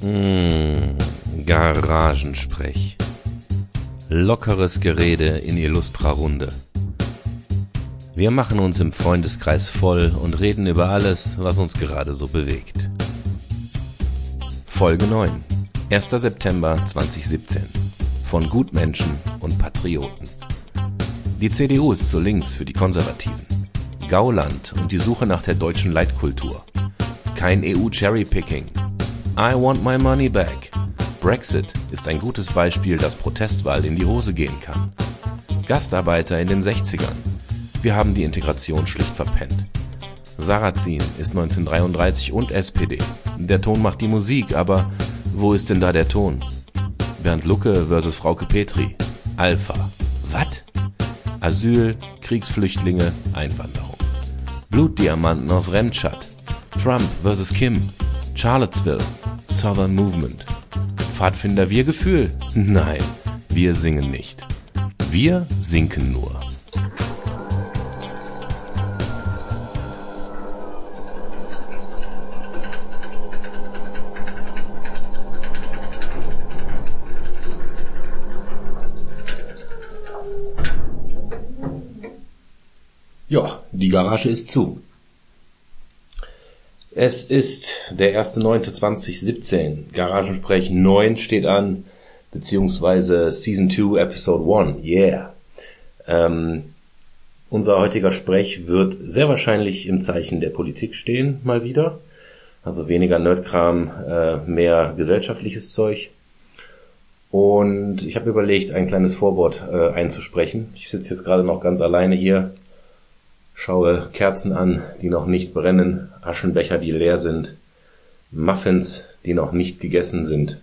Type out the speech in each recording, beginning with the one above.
Mmh, Garagensprech. Lockeres Gerede in illustrer Runde. Wir machen uns im Freundeskreis voll und reden über alles, was uns gerade so bewegt. Folge 9. 1. September 2017. Von Gutmenschen und Patrioten. Die CDU ist zu links für die Konservativen. Gauland und die Suche nach der deutschen Leitkultur. Kein EU-Cherrypicking. I want my money back. Brexit ist ein gutes Beispiel, dass Protestwahl in die Hose gehen kann. Gastarbeiter in den 60ern. Wir haben die Integration schlicht verpennt. Sarrazin ist 1933 und SPD. Der Ton macht die Musik, aber wo ist denn da der Ton? Bernd Lucke versus Frauke Petri. Alpha. Was? Asyl, Kriegsflüchtlinge, Einwanderung. Blutdiamanten aus Remscheid. Trump versus Kim. Charlottesville. Southern Movement. Pfadfinder Wir-Gefühl? Nein, wir singen nicht. Wir sinken nur. Ja, die Garage ist zu. Es ist der 1.9.2017. Garagensprech 9 steht an, beziehungsweise Season 2, Episode 1. Yeah. Ähm, unser heutiger Sprech wird sehr wahrscheinlich im Zeichen der Politik stehen, mal wieder. Also weniger Nerdkram, äh, mehr gesellschaftliches Zeug. Und ich habe überlegt, ein kleines Vorwort äh, einzusprechen. Ich sitze jetzt gerade noch ganz alleine hier schaue Kerzen an, die noch nicht brennen, Aschenbecher, die leer sind, Muffins, die noch nicht gegessen sind.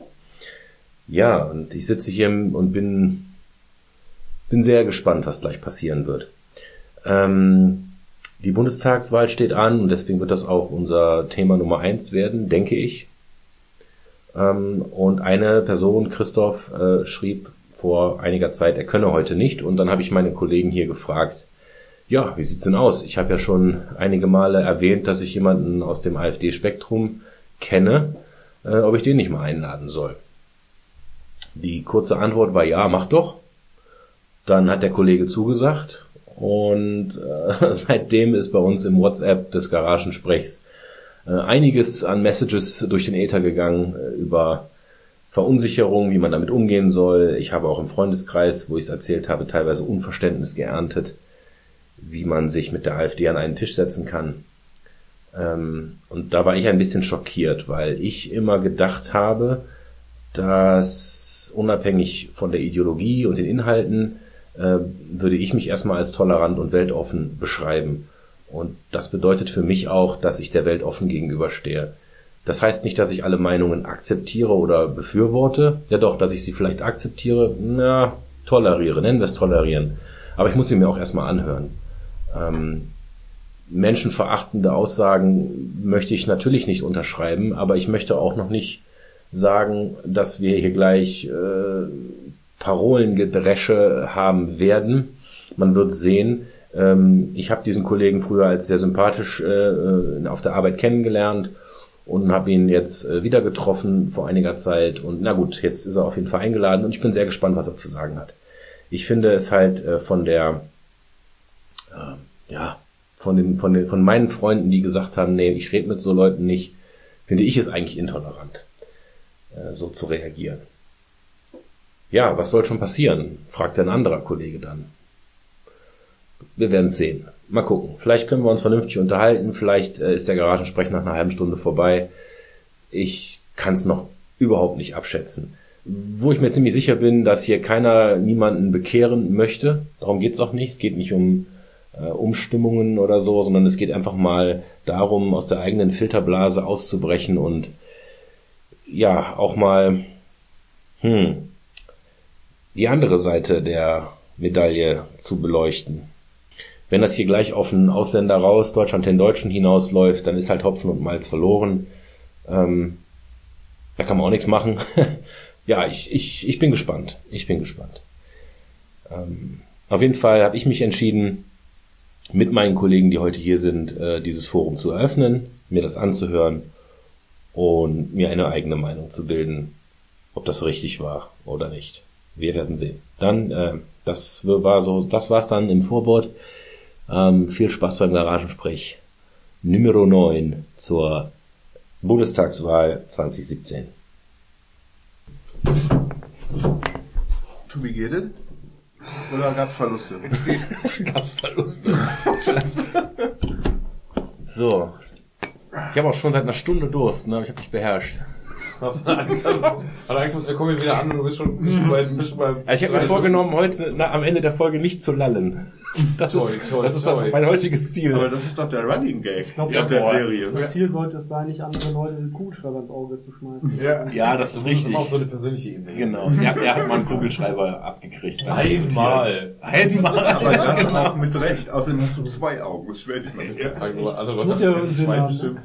Ja, und ich sitze hier und bin, bin sehr gespannt, was gleich passieren wird. Ähm, die Bundestagswahl steht an und deswegen wird das auch unser Thema Nummer eins werden, denke ich. Ähm, und eine Person, Christoph, äh, schrieb vor einiger Zeit, er könne heute nicht. Und dann habe ich meine Kollegen hier gefragt, ja, wie sieht's denn aus? Ich habe ja schon einige Male erwähnt, dass ich jemanden aus dem AfD-Spektrum kenne, äh, ob ich den nicht mal einladen soll. Die kurze Antwort war ja, mach doch. Dann hat der Kollege zugesagt und äh, seitdem ist bei uns im WhatsApp des Garagensprechs äh, einiges an Messages durch den Äther gegangen äh, über Verunsicherung, wie man damit umgehen soll. Ich habe auch im Freundeskreis, wo ich es erzählt habe, teilweise Unverständnis geerntet wie man sich mit der AfD an einen Tisch setzen kann. Ähm, und da war ich ein bisschen schockiert, weil ich immer gedacht habe, dass unabhängig von der Ideologie und den Inhalten äh, würde ich mich erstmal als tolerant und weltoffen beschreiben. Und das bedeutet für mich auch, dass ich der Welt offen gegenüberstehe. Das heißt nicht, dass ich alle Meinungen akzeptiere oder befürworte. Ja doch, dass ich sie vielleicht akzeptiere, na, toleriere, nennen wir es tolerieren. Aber ich muss sie mir auch erstmal anhören. Ähm, menschenverachtende Aussagen möchte ich natürlich nicht unterschreiben, aber ich möchte auch noch nicht sagen, dass wir hier gleich äh, Parolengedresche haben werden. Man wird sehen. Ähm, ich habe diesen Kollegen früher als sehr sympathisch äh, äh auf der Arbeit kennengelernt und habe ihn jetzt äh, wieder getroffen vor einiger Zeit. Und na gut, jetzt ist er auf jeden Fall eingeladen und ich bin sehr gespannt, was er zu sagen hat. Ich finde es halt äh, von der äh, ja, von den, von den, von meinen Freunden, die gesagt haben, nee, ich rede mit so Leuten nicht, finde ich es eigentlich intolerant, äh, so zu reagieren. Ja, was soll schon passieren? fragt ein anderer Kollege dann. Wir werden es sehen. Mal gucken. Vielleicht können wir uns vernünftig unterhalten. Vielleicht äh, ist der Garagensprech nach einer halben Stunde vorbei. Ich kann es noch überhaupt nicht abschätzen. Wo ich mir ziemlich sicher bin, dass hier keiner niemanden bekehren möchte. Darum geht's auch nicht. Es geht nicht um äh, Umstimmungen oder so, sondern es geht einfach mal darum, aus der eigenen Filterblase auszubrechen und ja, auch mal hm, die andere Seite der Medaille zu beleuchten. Wenn das hier gleich auf einen Ausländer raus, Deutschland den Deutschen hinausläuft, dann ist halt Hopfen und Malz verloren. Ähm, da kann man auch nichts machen. ja, ich, ich, ich bin gespannt. Ich bin gespannt. Ähm, auf jeden Fall habe ich mich entschieden, mit meinen Kollegen, die heute hier sind, äh, dieses Forum zu eröffnen, mir das anzuhören und mir eine eigene Meinung zu bilden, ob das richtig war oder nicht. Wir werden sehen. Dann, äh, das war so, das war's dann im Vorwort. Ähm, viel Spaß beim Garagensprech. Numero 9 zur Bundestagswahl 2017. To be gated? Oder gab's Verluste? Gab's Verluste. so. Ich habe auch schon seit einer Stunde Durst, ne? ich habe mich beherrscht. Hast du Angst, dass, hast du Angst, dass wir kommen wieder an und du bist schon, bist schon bei, bist schon bei Also ich habe mir vorgenommen, heute na, am Ende der Folge nicht zu lallen. Das Toll, ist, das, ist toll. das mein heutiges Ziel. Aber das ist doch der Running Gag glaub, ja, ja, der boah. Serie. Unser Ziel sollte es sein, nicht andere Leute den Kugelschreiber ins Auge zu schmeißen. Ja. ja, das ist Das ist richtig. immer auf so eine persönliche Ebene. Genau. Er, er hat mal einen Kugelschreiber abgekriegt. Einmal. Einmal. Aber das auch mit Recht. Außerdem hast du zwei Augen. Das schwör ich mal nicht. Wir, also Das muss ja das haben, ne? bestimmt.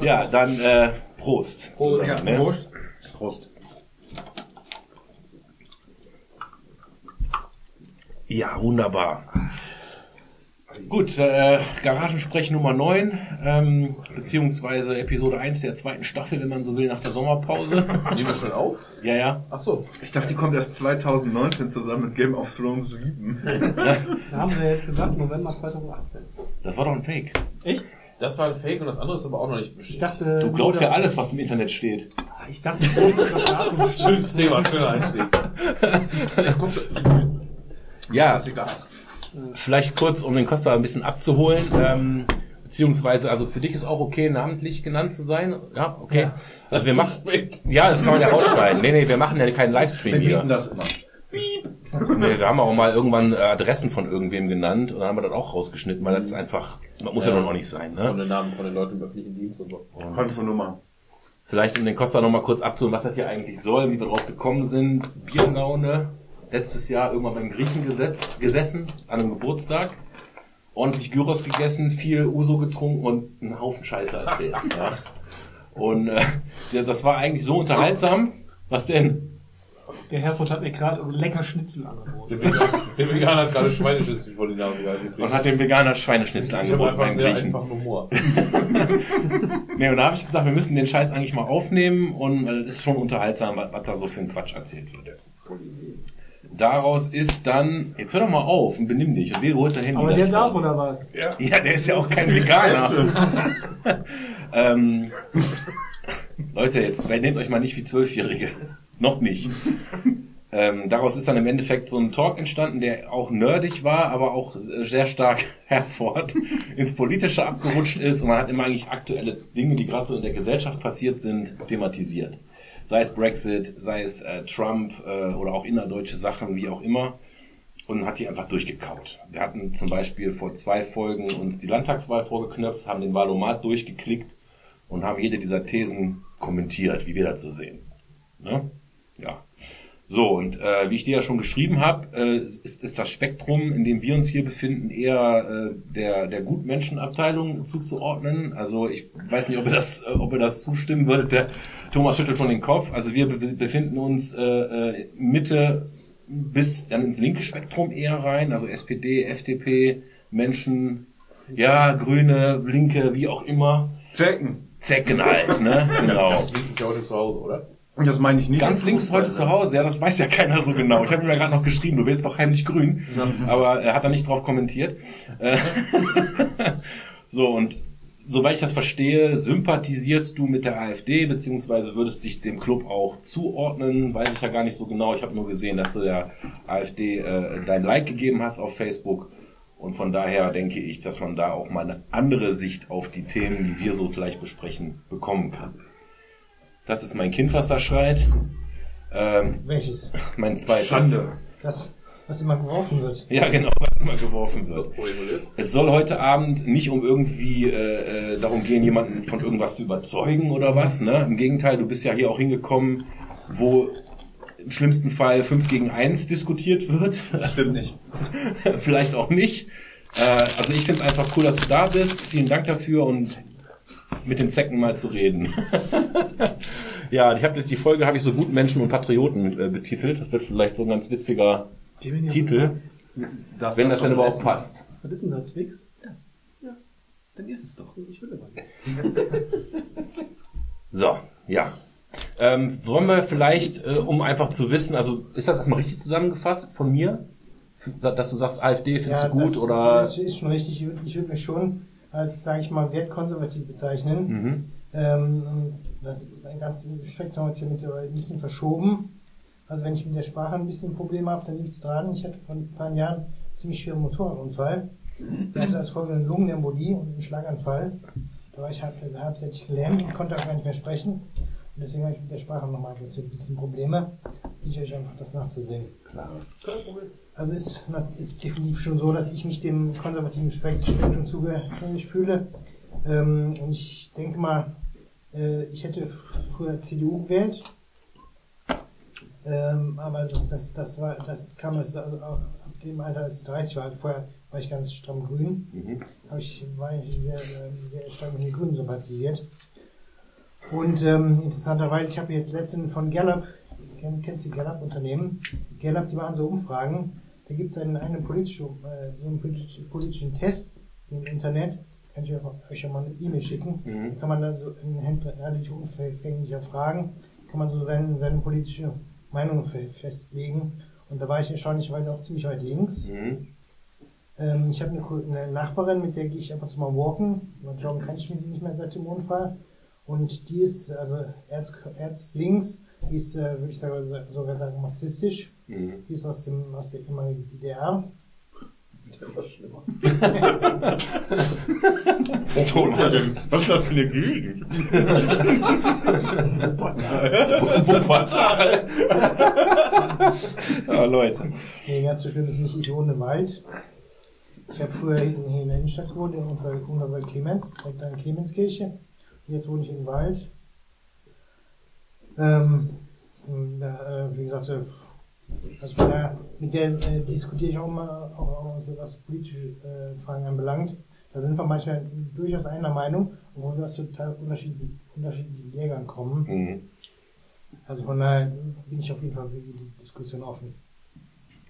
Ja, dann äh, Prost. Prost. zusammen, Ja, ne? Prost. Prost. Ja, wunderbar. Gut, äh, Garagensprech Nummer 9, ähm, beziehungsweise Episode 1 der zweiten Staffel, wenn man so will, nach der Sommerpause. Nehmen wir schon auf? ja, ja. Ach so. Ich dachte, die kommt erst 2019 zusammen mit Game of Thrones 7. Da haben sie ja jetzt gesagt, November 2018. Das war doch ein Fake. Echt? Das war ein Fake und das andere ist aber auch noch nicht Ich bestätigt. dachte, Du glaubst ja alles, was im Internet steht. Ich dachte, das ist das Datum. Schönes Thema, schöner Einstieg. Ja, Ist egal. Vielleicht kurz, um den Costa ein bisschen abzuholen, ähm, beziehungsweise, also für dich ist auch okay, namentlich genannt zu sein. Ja, okay. Ja. Also wir machen, ja, das kann man ja rausschneiden. Nee, nee, wir machen ja keinen Livestream Wir hier. bieten das immer. Nee, wir haben auch mal irgendwann äh, Adressen von irgendwem genannt und dann haben wir das auch rausgeschnitten, weil das ist einfach, das muss ja, Ja. nun auch nicht sein, Von ne? den Namen von den Leuten im öffentlichen Dienst und so. Kontonummer. Vielleicht um den Costa noch mal kurz abzuholen, was das hier eigentlich soll, wie wir drauf gekommen sind. Bierlaune, letztes Jahr irgendwann beim Griechen gesetzt, gesessen, an einem Geburtstag. Ordentlich Gyros gegessen, viel Uso getrunken und einen Haufen Scheiße erzählt. ja. Und äh, ja, das war eigentlich so unterhaltsam. Was denn? Der Herford hat mir gerade lecker Schnitzel Der angeboten. Veganer, der Veganer hat gerade Schweineschnitzel vor die Nase gehalten. Und hat den Veganer Schweineschnitzel ich angeboten einfach beim Griechen. einfachen Humor. Nee, und da habe ich gesagt, wir müssen den Scheiß eigentlich mal aufnehmen und weil es ist schon unterhaltsam, was, was da so für ein Quatsch erzählt wird. Daraus ist dann, jetzt hör doch mal auf und benimm dich und wir holst dein Handy Aber der darf raus. oder was? Ja, der ist ja auch kein Veganer. ähm, Leute, jetzt nehmt euch mal nicht wie Zwölfjährige. Noch nicht. Ähm, daraus ist dann im Endeffekt so ein Talk entstanden, der auch nerdig war, aber auch äh, sehr stark herfort ins Politische abgerutscht ist und man hat immer eigentlich aktuelle Dinge, die gerade so in der Gesellschaft passiert sind, thematisiert. Sei es Brexit, sei es äh, Trump äh, oder auch innerdeutsche Sachen, wie auch immer und hat die einfach durchgekaut. Wir hatten zum Beispiel vor zwei Folgen uns die Landtagswahl vorgeknöpft, haben den Wahlomat durchgeklickt und haben jede dieser Thesen kommentiert, wie wir so sehen. Ne? Ja. So, und äh, wie ich dir ja schon geschrieben habe, äh, ist, ist das Spektrum, in dem wir uns hier befinden, eher äh, der, der Gutmenschenabteilung zuzuordnen. Also ich weiß nicht, ob ihr das, äh, ob ihr das zustimmen würdet. Der Thomas schüttelt schon den Kopf. Also wir be befinden uns äh, äh, Mitte bis dann ins linke Spektrum eher rein, also SPD, FDP, Menschen, ja, Grüne, Linke, wie auch immer. Checken. Zecken halt, ne? Genau. Das liegt es ja heute zu Hause, oder? Und das meine ich nicht. Ganz links ist heute zu Hause, ja, das weiß ja keiner so genau. Ich habe ihm ja gerade noch geschrieben, du willst doch heimlich grün, aber er hat da nicht drauf kommentiert. Äh, so, und soweit ich das verstehe, sympathisierst du mit der AfD, beziehungsweise würdest dich dem Club auch zuordnen, weiß ich ja gar nicht so genau. Ich habe nur gesehen, dass du der AfD äh, dein Like gegeben hast auf Facebook. Und von daher denke ich, dass man da auch mal eine andere Sicht auf die Themen, die wir so gleich besprechen, bekommen kann. Das ist mein Kind, was da schreit. Ähm, Welches? mein zweites. Schande. Das, was immer geworfen wird. Ja, genau, was immer geworfen wird. Es soll heute Abend nicht um irgendwie äh, äh, darum gehen, jemanden von irgendwas zu überzeugen oder was. Ne? Im Gegenteil, du bist ja hier auch hingekommen, wo im schlimmsten Fall 5 gegen 1 diskutiert wird. Stimmt nicht. Vielleicht auch nicht. Äh, also ich finde es einfach cool, dass du da bist. Vielen Dank dafür und mit den Zecken mal zu reden. ja, ich habe die Folge habe ich so guten Menschen und Patrioten äh, betitelt. Das wird vielleicht so ein ganz witziger Titel, Das wenn das denn überhaupt essen. passt. Was ist denn da, Twix? Dann ist es doch. Ich will aber nicht. So, ja. Ähm, wollen wir vielleicht, äh, um einfach zu wissen, also ist das erstmal richtig zusammengefasst von mir? Dass du sagst, AfD findest du gut das oder? Ist, ist schon richtig. Ich würde ich würd mich schon als, sage ich mal, wertkonservativ bezeichnen. Mhm. Ähm, das ganze Spektrum hat sich mittlerweile ein bisschen verschoben. Also wenn ich mit der Sprache ein bisschen Probleme habe, dann liegt es dran. Ich hatte vor ein paar Jahren einen ziemlich schweren Motorradunfall. Ich hatte als Folge eine Lungenembolie und einen Schlaganfall. Da war ich halb, halbseitig gelähmt und konnte auch gar nicht mehr sprechen. Und deswegen habe ich mit der Sprache nochmal ein bisschen Probleme. Ich euch einfach das nachzusehen. Klar. Also ist, ist definitiv schon so, dass ich mich dem konservativen Spektrum zugehörig fühle. Ähm, und ich denke mal, äh, ich hätte früher CDU gewählt. Ähm, aber das, das war, das kam also ab dem Alter, als ich 30 war. Vorher war ich ganz stramm grün. Mhm. Aber ich war sehr, äh, sehr stark mit den Grünen sympathisiert. Und ähm, interessanterweise, ich habe jetzt letztens von Gallup, kenn, kennst du Gallup Unternehmen? Gallup, die machen so Umfragen. Da gibt es einen, einen politische, äh, so einen politisch, politischen Test im Internet. Kann ich euch ja mal eine E-Mail schicken. Mhm. Kann man dann so in relativ unverfänglicher Fragen, kann man so seine, seine politische Meinung fe- festlegen. Und da war ich erstaunlicherweise auch ziemlich weit links. Mhm. Ähm, ich habe eine, eine Nachbarin, mit der gehe ich ab und zu mal walken. Mal joggen kann ich mit nicht mehr seit dem Unfall. Und die ist, also Erz, Erz links, die ist, äh, würde ich sagen, sogar sagen, marxistisch. Mhm. Die ist aus, dem, aus der ehemaligen DDR. Der war schlimmer. Thomas. Was ist das für eine Gegend? Wuppertal. ja, Leute. Nee, ganz so schlimm ist nicht, ich wohne im Wald. Ich habe früher hinten hier in der Innenstadt gewohnt, in unserer, unserer Clemens, direkt an der Clemenskirche. Und jetzt wohne ich im Wald. Ähm, und, äh, wie gesagt, äh, also von daher, mit der äh, diskutiere ich auch immer, auch, auch so was politische äh, Fragen anbelangt. Da sind wir manchmal durchaus einer Meinung, obwohl wir aus total unterschiedlichen, unterschiedlichen Lägern kommen. Mhm. Also von daher bin ich auf jeden Fall für die Diskussion offen.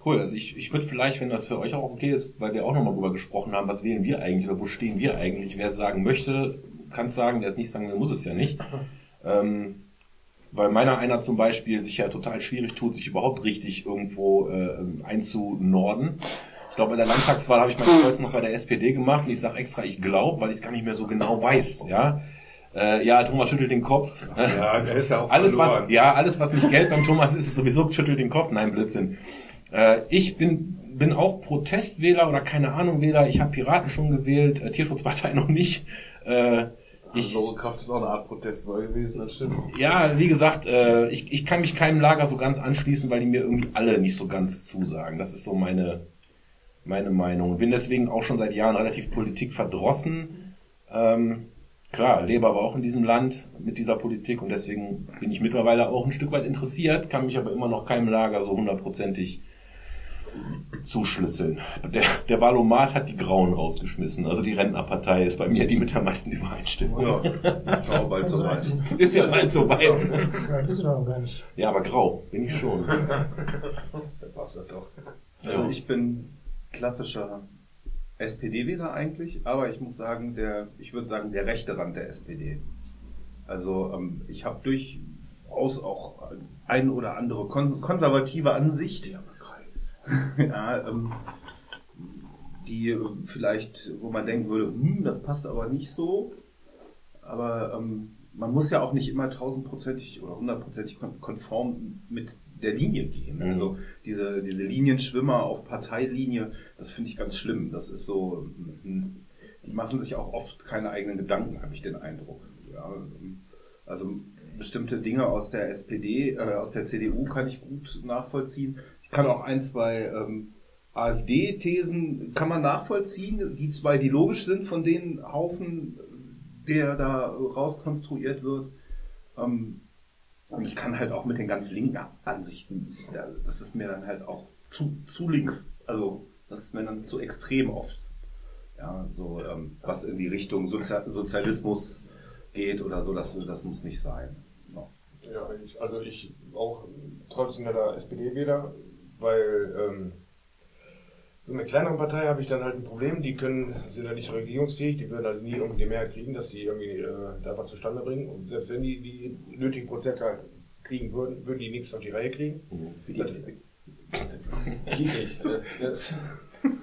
Cool, also ich, ich würde vielleicht, wenn das für euch auch okay ist, weil wir auch nochmal drüber gesprochen haben, was wählen wir eigentlich oder wo stehen wir eigentlich, wer es sagen möchte, kann es sagen, wer es nicht sagen will, muss es ja nicht. Ähm, weil meiner einer zum Beispiel sich ja total schwierig tut, sich überhaupt richtig irgendwo äh, einzunorden. Ich glaube, bei der Landtagswahl habe ich meinen Kreuz noch bei der SPD gemacht und ich sage extra, ich glaube, weil ich es gar nicht mehr so genau weiß. Ja, äh, ja Thomas schüttelt den Kopf. Ja, der ist ja auch Alles was, ja, alles was nicht Geld beim Thomas ist, ist sowieso schüttelt den Kopf. Nein, Blödsinn. Äh, ich bin, bin auch Protestwähler oder keine Ahnung Wähler. Ich habe Piraten schon gewählt, äh, Tierschutzpartei noch nicht. Äh, ich, Also, Kraft ist auch eine Art Protestwahl gewesen, das stimmt. ja, wie gesagt, äh, ich, ich kann mich keinem Lager so ganz anschließen, weil die mir irgendwie alle nicht so ganz zusagen. Das ist so meine, meine Meinung. Bin deswegen auch schon seit Jahren relativ Politik verdrossen. Ähm, klar, lebe aber auch in diesem Land mit dieser Politik und deswegen bin ich mittlerweile auch ein Stück weit interessiert, kann mich aber immer noch keinem Lager so hundertprozentig zuschlüsseln. Der, der Wahlomat hat die Grauen rausgeschmissen. Also die Rentnerpartei ist bei mir die mit der meisten Übereinstimmung. Ja, schau bald Also, soweit. Ist ja bald soweit. Ja, bist du doch noch gar nicht. Ja, aber grau bin ich schon. passt das doch. Also ich bin klassischer SPD-Wähler eigentlich, aber ich muss sagen, der, ich würde sagen, der rechte Rand der SPD. Also ähm, ich habe durchaus auch ein oder andere kon konservative Ansicht. ja, ähm, die vielleicht, wo man denken würde, hm, das passt aber nicht so. Aber ähm, man muss ja auch nicht immer tausendprozentig oder hundertprozentig kon konform mit der Linie gehen. Mhm. Also diese, diese Linienschwimmer auf Parteilinie, das finde ich ganz schlimm. Das ist so, hm, die machen sich auch oft keine eigenen Gedanken, habe ich den Eindruck. Ja, also bestimmte Dinge aus der SPD, äh, aus der CDU kann ich gut nachvollziehen. Kann auch ein, zwei ähm, AfD-Thesen kann man nachvollziehen. Die zwei, die logisch sind von den Haufen, der da rauskonstruiert wird. Ähm, und ich kann halt auch mit den ganz linken Ansichten, ja, das ist mir dann halt auch zu, zu links. Also das ist mir dann zu extrem oft. Ja, so ähm, was in die Richtung Sozial Sozialismus geht oder so, das, das muss nicht sein. Ja. Ja, ich, also ich auch traditioneller SPD-Wähler, weil ähm, So mit kleineren Partei habe ich dann halt ein Problem, die können, sind halt nicht regierungsfähig, die würden halt nie irgendwie die Mehrheit kriegen, dass die irgendwie äh, da was zustande bringen. Und selbst wenn die die nötigen Prozente halt kriegen würden, würden die nichts auf die Reihe kriegen. Nicht. Äh, das-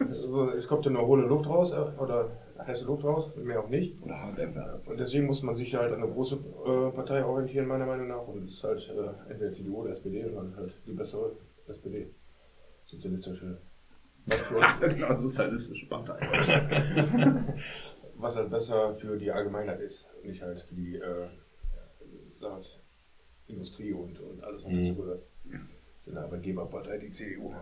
Also, es kommt ja nur hohle Luft raus äh, oder heiße Luft raus, mehr auch nicht. Und deswegen muss man sich halt an eine große äh, Partei orientieren, meiner Meinung nach. Und das ist halt äh, entweder CDU oder SPD und dann halt die bessere SPD. Sozialistische. Genau, sozialistische Partei. was halt besser für die Allgemeinheit ist. Nicht halt für die äh, sagt, Industrie und, und alles, was Mhm. dazugehört. Das ist eine Arbeitgeberpartei, die CDU.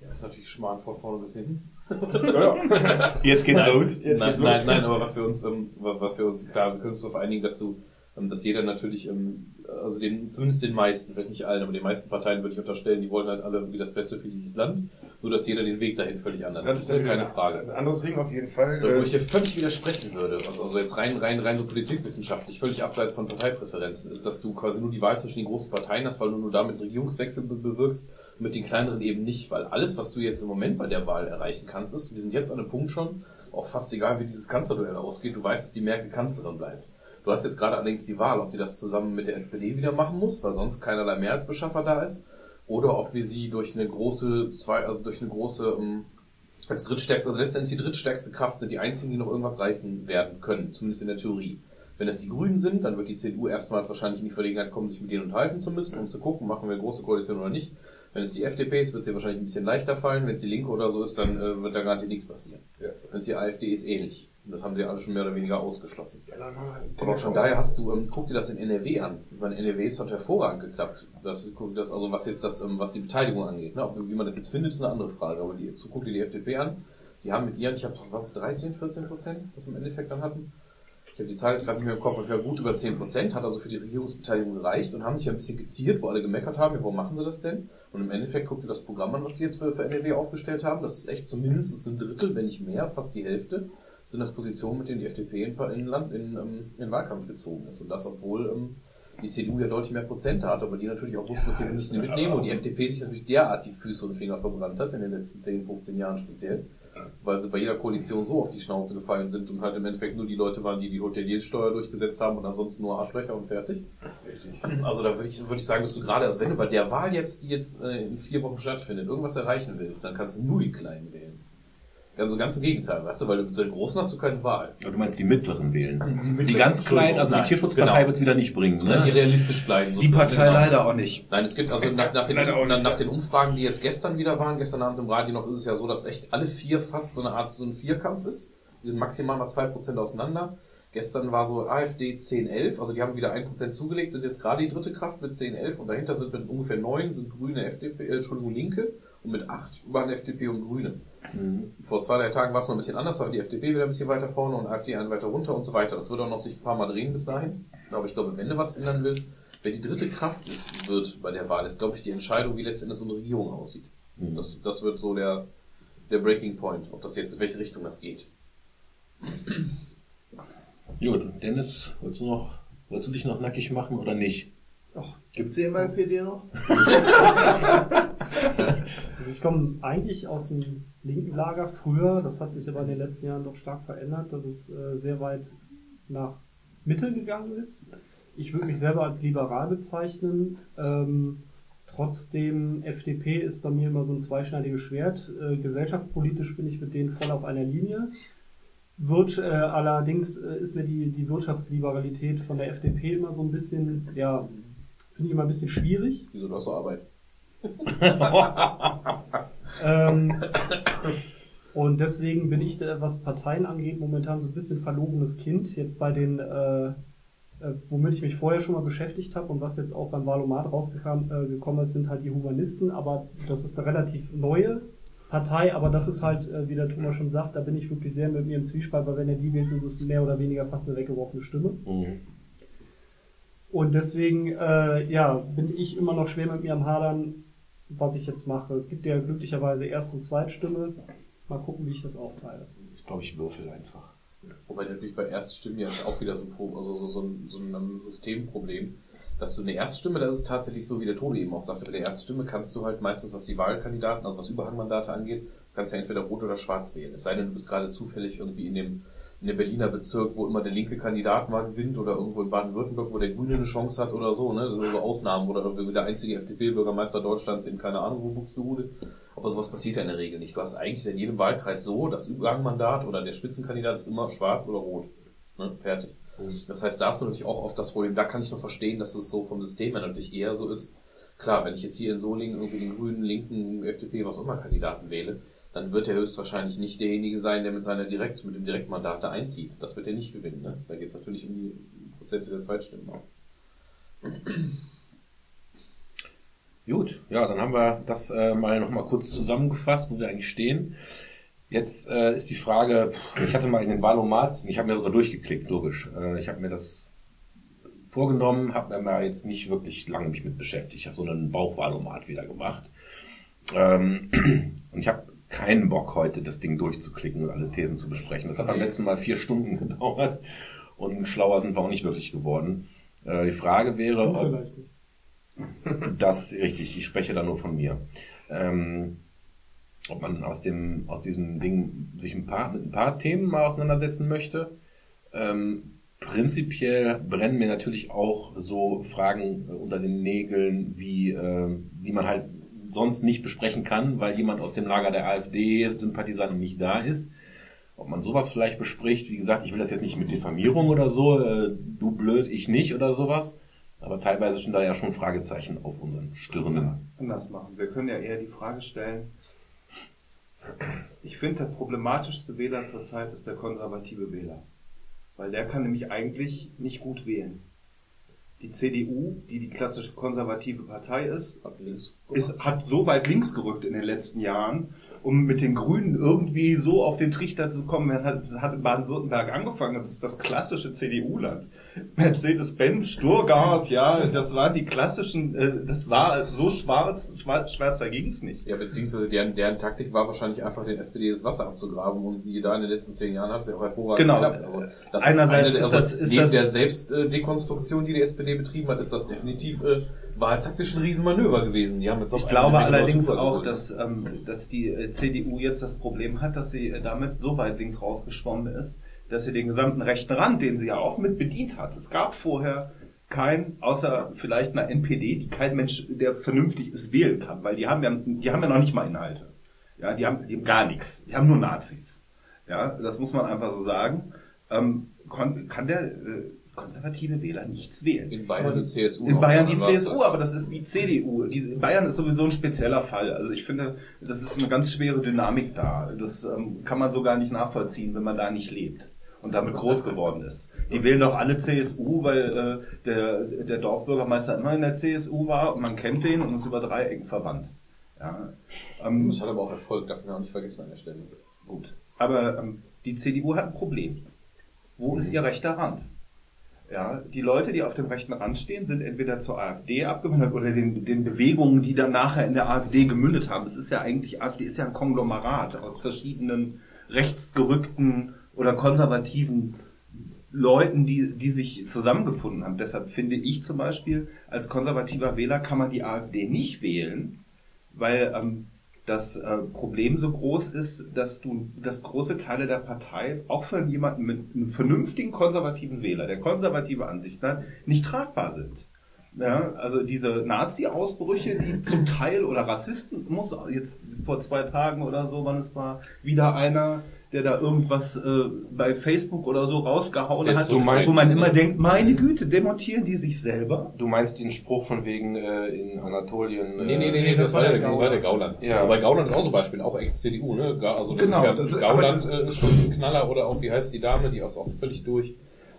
Ja, das ist natürlich Schmarrn von vorne bis hinten. Ja, ja. Jetzt geht's nein, los. Jetzt nein, geht's los. nein, nein, aber was wir uns, ähm, wa- was wir uns klar, wir können uns darauf einigen, dass du, dass jeder natürlich, ähm, also den, zumindest den meisten, vielleicht nicht allen, aber den meisten Parteien würde ich unterstellen, die wollen halt alle irgendwie das Beste für dieses Land, nur dass jeder den Weg dahin völlig anders Das ist keine Frage. Ein anderes Ding auf jeden Fall. Wo Äh, ich dir völlig widersprechen würde, also, also jetzt rein, rein, rein so politikwissenschaftlich, völlig abseits von Parteipräferenzen, ist, dass du quasi nur die Wahl zwischen den großen Parteien hast, weil du nur damit einen Regierungswechsel be bewirkst, mit den kleineren eben nicht, weil alles, was du jetzt im Moment bei der Wahl erreichen kannst, ist, wir sind jetzt an einem Punkt schon, auch fast egal, wie dieses Kanzlerduell ausgeht, du weißt, dass die Merkel Kanzlerin bleibt. Du hast jetzt gerade allerdings die Wahl, ob die das zusammen mit der SPD wieder machen muss, weil sonst keinerlei Mehrheitsbeschaffer da ist, oder ob wir sie durch eine große, zwei, also durch eine große, ähm, als drittstärkste, also letztendlich die drittstärkste Kraft sind die einzigen, die noch irgendwas reißen werden können, zumindest in der Theorie. Wenn es die Grünen sind, dann wird die CDU erstmals wahrscheinlich in die Verlegenheit kommen, sich mit denen unterhalten zu müssen, um zu gucken, machen wir eine große Koalition oder nicht. Wenn es die FDP ist, wird es ihr wahrscheinlich ein bisschen leichter fallen. Wenn es die Linke oder so ist, dann äh, wird da garantiert nichts passieren. Ja. Wenn es die AfD ist, ähnlich. Das haben sie alle schon mehr oder weniger ausgeschlossen. ja, dann wir- Aber von daher hast du, ähm, guck dir das in NRW an. Ich meine, NRW ist hat hervorragend geklappt. Das, guck das, also was jetzt das, ähm, was die Beteiligung angeht, ne? Ob, wie man das jetzt findet, ist eine andere Frage. Aber die, so guck dir die FDP an. Die haben mit ihren, ich habe was 13, 14 Prozent, was wir im Endeffekt dann hatten. Ich habe die Zahl jetzt gerade nicht mehr im Kopf, aber für gut über 10 Prozent, hat also für die Regierungsbeteiligung gereicht und haben sich ein bisschen geziert, wo alle gemeckert haben, ja, warum machen sie das denn? Und im Endeffekt guck dir das Programm an, was die jetzt für, für NRW aufgestellt haben. Das ist echt zumindest ein Drittel, wenn nicht mehr, fast die Hälfte sind das Positionen, mit denen die FDP in, in, Land, in, ähm, in Wahlkampf gezogen ist. Und das, obwohl ähm, die CDU ja deutlich mehr Prozente hat, aber die natürlich auch wussten, okay, wir müssen die mitnehmen und die FDP sich natürlich derart die Füße und Finger verbrannt hat, in den letzten 10, 15 Jahren speziell, weil sie bei jeder Koalition so auf die Schnauze gefallen sind und halt im Endeffekt nur die Leute waren, die die Hoteliersteuer durchgesetzt haben und ansonsten nur Arschlöcher und fertig. Richtig. Also da würde ich, würde ich sagen, dass du gerade, also wenn du bei der Wahl jetzt, die jetzt äh, in vier Wochen stattfindet, irgendwas erreichen willst, dann kannst du nur die Kleinen wählen. Also ganz im Gegenteil, weißt du, weil du zu den Großen hast du keine Wahl. Du meinst die mittleren wählen. Die mittleren, ganz kleinen, also die Nein, Tierschutzpartei genau. wird's wieder nicht bringen. Die Ne? realistisch bleiben. Die. Partei Genau. leider auch nicht. Nein, es gibt also nach, nach, den, nach, den Umfragen, die jetzt gestern wieder waren, gestern Abend im Radio noch, ist es ja so, dass echt alle vier fast so eine Art so ein Vierkampf ist. Die sind maximal mal zwei Prozent auseinander. Gestern war so AfD 10, 11, also die haben wieder ein Prozent zugelegt, sind jetzt gerade die dritte Kraft mit 10, 11 und dahinter sind mit ungefähr neun sind Grüne, FDP, äh, Entschuldigung, Linke und mit acht waren FDP und Grüne. Mhm. Vor zwei, drei Tagen war es noch ein bisschen anders, da war die FDP wieder ein bisschen weiter vorne und AfD einen weiter runter und so weiter. Das wird auch noch sich ein paar Mal drehen bis dahin. Aber ich glaube, wenn du was ändern willst, wer die dritte Kraft ist, wird bei der Wahl, ist, glaube ich, die Entscheidung, wie letztendlich so eine Regierung aussieht. Mhm. Das, das wird so der, der Breaking Point, ob das jetzt in welche Richtung das geht. Gut, Dennis, wolltest du noch, wolltest du dich noch nackig machen oder nicht? Gibt's den bei PD noch? Also ich komme eigentlich aus dem linken Lager früher, das hat sich aber in den letzten Jahren doch stark verändert, dass es äh, sehr weit nach Mitte gegangen ist. Ich würde mich selber als liberal bezeichnen. Ähm, trotzdem, FDP ist bei mir immer so ein zweischneidiges Schwert. Äh, gesellschaftspolitisch bin ich mit denen voll auf einer Linie. Wirtsch äh, allerdings äh, ist mir die, die Wirtschaftsliberalität von der FDP immer so ein bisschen, ja, finde ich immer ein bisschen schwierig. Wieso, du hast so Arbeit. Ähm, und deswegen bin ich, da, was Parteien angeht, momentan so ein bisschen verlogenes Kind. Jetzt bei den, äh, äh, womit ich mich vorher schon mal beschäftigt habe und was jetzt auch beim Valomat rausgekommen äh, gekommen ist, sind halt die Humanisten. Aber das ist eine relativ neue Partei. Aber das ist halt, äh, wie der Thomas schon sagt, da bin ich wirklich sehr mit mir im Zwiespalt, weil wenn er die wählt, ist es mehr oder weniger fast eine weggeworfene Stimme. Mhm. Und deswegen, äh, ja, bin ich immer noch schwer mit mir am Hadern, was ich jetzt mache. Es gibt ja glücklicherweise Erst- und Zweitstimme. Mal gucken, wie ich das aufteile. Ich glaube, ich würfel einfach. Wobei natürlich bei Erststimmen ja auch wieder so ein, Pro- also so, so, ein, so ein Systemproblem, dass du eine Erststimme, das ist tatsächlich so, wie der Tobi eben auch sagte, bei der Erststimme kannst du halt meistens, was die Wahlkandidaten, also was Überhangmandate angeht, kannst kannst ja entweder rot oder schwarz wählen. Es sei denn, du bist gerade zufällig irgendwie in dem in dem Berliner Bezirk, wo immer der linke Kandidat mal gewinnt oder irgendwo in Baden-Württemberg, wo der Grüne eine Chance hat oder so, ne? So Ausnahmen oder der einzige FDP-Bürgermeister Deutschlands in keine Ahnung wo Buxtehude. Aber sowas passiert ja in der Regel nicht. Du hast eigentlich in jedem Wahlkreis so, das Übergangmandat oder der Spitzenkandidat ist immer schwarz oder rot. Ne? Fertig. Das heißt, da hast du natürlich auch oft das Problem, da kann ich noch verstehen, dass es so vom System her natürlich eher so ist. Klar, wenn ich jetzt hier in Solingen irgendwie den grünen, linken, FDP, was auch immer Kandidaten wähle, dann wird er höchstwahrscheinlich nicht derjenige sein, der mit seiner Direkt, mit dem Direktmandat da einzieht. Das wird er nicht gewinnen. Ne? Da geht es natürlich um die Prozente der Zweitstimmen auch. Gut, ja, dann haben wir das äh, mal nochmal kurz zusammengefasst, wo wir eigentlich stehen. Jetzt äh, ist die Frage, ich hatte mal in den Wahlomat, ich habe mir sogar durchgeklickt, logisch. Äh, ich habe mir das vorgenommen, habe mir mal jetzt nicht wirklich lange mich mit beschäftigt. Ich habe so einen Bauchwahlomat wieder gemacht. Ähm, und ich habe keinen Bock heute, das Ding durchzuklicken und alle Thesen zu besprechen. Das hat beim letzten Mal vier Stunden gedauert und schlauer sind wir auch nicht wirklich geworden. Äh, die Frage wäre, Du ob, vielleicht nicht. das richtig, ich spreche da nur von mir. Ähm, ob man aus dem, aus diesem Ding sich ein paar, mit ein paar Themen mal auseinandersetzen möchte. Ähm, prinzipiell brennen mir natürlich auch so Fragen unter den Nägeln, wie, äh, die man halt sonst nicht besprechen kann, weil jemand aus dem Lager der AfD-Sympathisanten nicht da ist. Ob man sowas vielleicht bespricht, wie gesagt, ich will das jetzt nicht mit Diffamierung oder so, äh, du blöd, ich nicht oder sowas. Aber teilweise sind da ja schon Fragezeichen auf unseren Stirnen. anders machen. Wir können ja eher die Frage stellen, ich finde, der problematischste Wähler zurzeit ist der konservative Wähler. Weil der kann nämlich eigentlich nicht gut wählen. Die CDU, die die klassische konservative Partei ist, ist, hat so weit links gerückt in den letzten Jahren, um mit den Grünen irgendwie so auf den Trichter zu kommen. Er hat, hat in Baden-Württemberg angefangen, das ist das klassische CDU-Land. Mercedes-Benz, Sturgard, ja, das waren die klassischen, äh, das war so schwarz, schwarz schwärzer ging's nicht. Ja, beziehungsweise deren, deren Taktik war wahrscheinlich einfach den SPD das Wasser abzugraben und sie da in den letzten zehn Jahren hat es ja auch hervorragend Genau. geklappt. Also das Einerseits ist, eine, ist also das- ist neben das- der Selbstdekonstruktion, die die SPD betrieben hat, ist das definitiv äh, wahltaktisch ein Riesenmanöver gewesen. Die haben jetzt Ich glaube allerdings auch, dass, ähm, dass die äh, CDU jetzt das Problem hat, dass sie äh, damit so weit links rausgeschwommen ist, dass sie den gesamten rechten Rand, den sie ja auch mit bedient hat. Es gab vorher kein, außer vielleicht einer NPD, die kein Mensch, der vernünftig ist, wählen kann, weil die haben ja, die haben ja noch nicht mal Inhalte. Ja, die haben, die haben gar nichts. Die haben nur Nazis. Ja, das muss man einfach so sagen. Ähm, kon, kann der äh, konservative Wähler nichts wählen? in Bayern die CSU. In Bayern die aber- CSU, aber das ist wie CDU. Die, in Bayern ist sowieso ein spezieller Fall. Also ich finde, das ist eine ganz schwere Dynamik da. Das ähm, kann man so gar nicht nachvollziehen, wenn man da nicht lebt und damit groß geworden ist. Die wählen doch alle CSU, weil äh, der, der Dorfbürgermeister immer in der CSU war und man kennt den und ist über drei Ecken verwandt. Ja, ähm, Das hat aber auch Erfolg, darf man auch nicht vergessen an der Stelle. Gut. Aber ähm, die CDU hat ein Problem. Wo ist ihr rechter Rand? Ja, die Leute, die auf dem rechten Rand stehen, sind entweder zur AfD abgewandert oder den, den Bewegungen, die dann nachher in der AfD gemündet haben. Es ist ja eigentlich, AfD ist ja ein Konglomerat aus verschiedenen rechtsgerückten oder konservativen Leuten, die, die sich zusammengefunden haben. Deshalb finde ich zum Beispiel, als konservativer Wähler kann man die AfD nicht wählen, weil ähm, das äh, Problem so groß ist, dass du, dass große Teile der Partei auch für jemanden mit einem vernünftigen konservativen Wähler, der konservative Ansichten hat, nicht tragbar sind. Ja, also diese Nazi-Ausbrüche, die zum Teil oder Rassisten, muss jetzt vor zwei Tagen oder so, wann es war, wieder einer, der da irgendwas äh, bei Facebook oder so rausgehauen Jetzt hat, so wo man meinst, immer ne? denkt, meine Güte, demontieren die sich selber? Du meinst den Spruch von wegen äh, in Anatolien? Äh, Nee, nee, nee, nee, das, war der, das war der Gauland. Ja. Aber Gauland ist auch so ein Beispiel, auch Ex-CDU, ne? Also das Genau, ist ja, das ist- Gauland äh, ist schon ein Knaller oder auch, wie heißt die Dame, die ist auch völlig durch.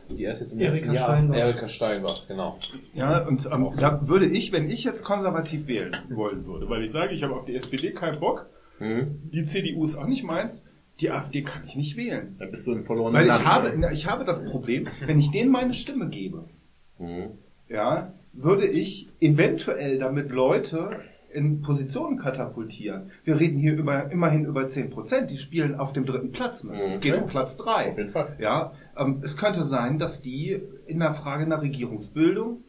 Die erst jetzt im Erika letzten Jahr. Steinbach. Erika Steinbach, genau. Ja, und ähm, Auch so. da würde ich, wenn ich jetzt konservativ wählen wollen würde, weil ich sage, ich habe auf die SPD keinen Bock, Hm? die CDU ist auch nicht meins, die AfD kann ich nicht wählen. Da bist du im verlorenen Weil ich Land, habe, na, ich habe das Problem, wenn ich denen meine Stimme gebe, Hm. ja, würde ich eventuell damit Leute in Positionen katapultieren. Wir reden hier über immerhin über 10 Prozent, die spielen auf dem dritten Platz mit. Mhm. Es geht um Platz drei. Auf jeden Fall. Ja, ähm, es könnte sein, dass die in der Frage einer Regierungsbildung,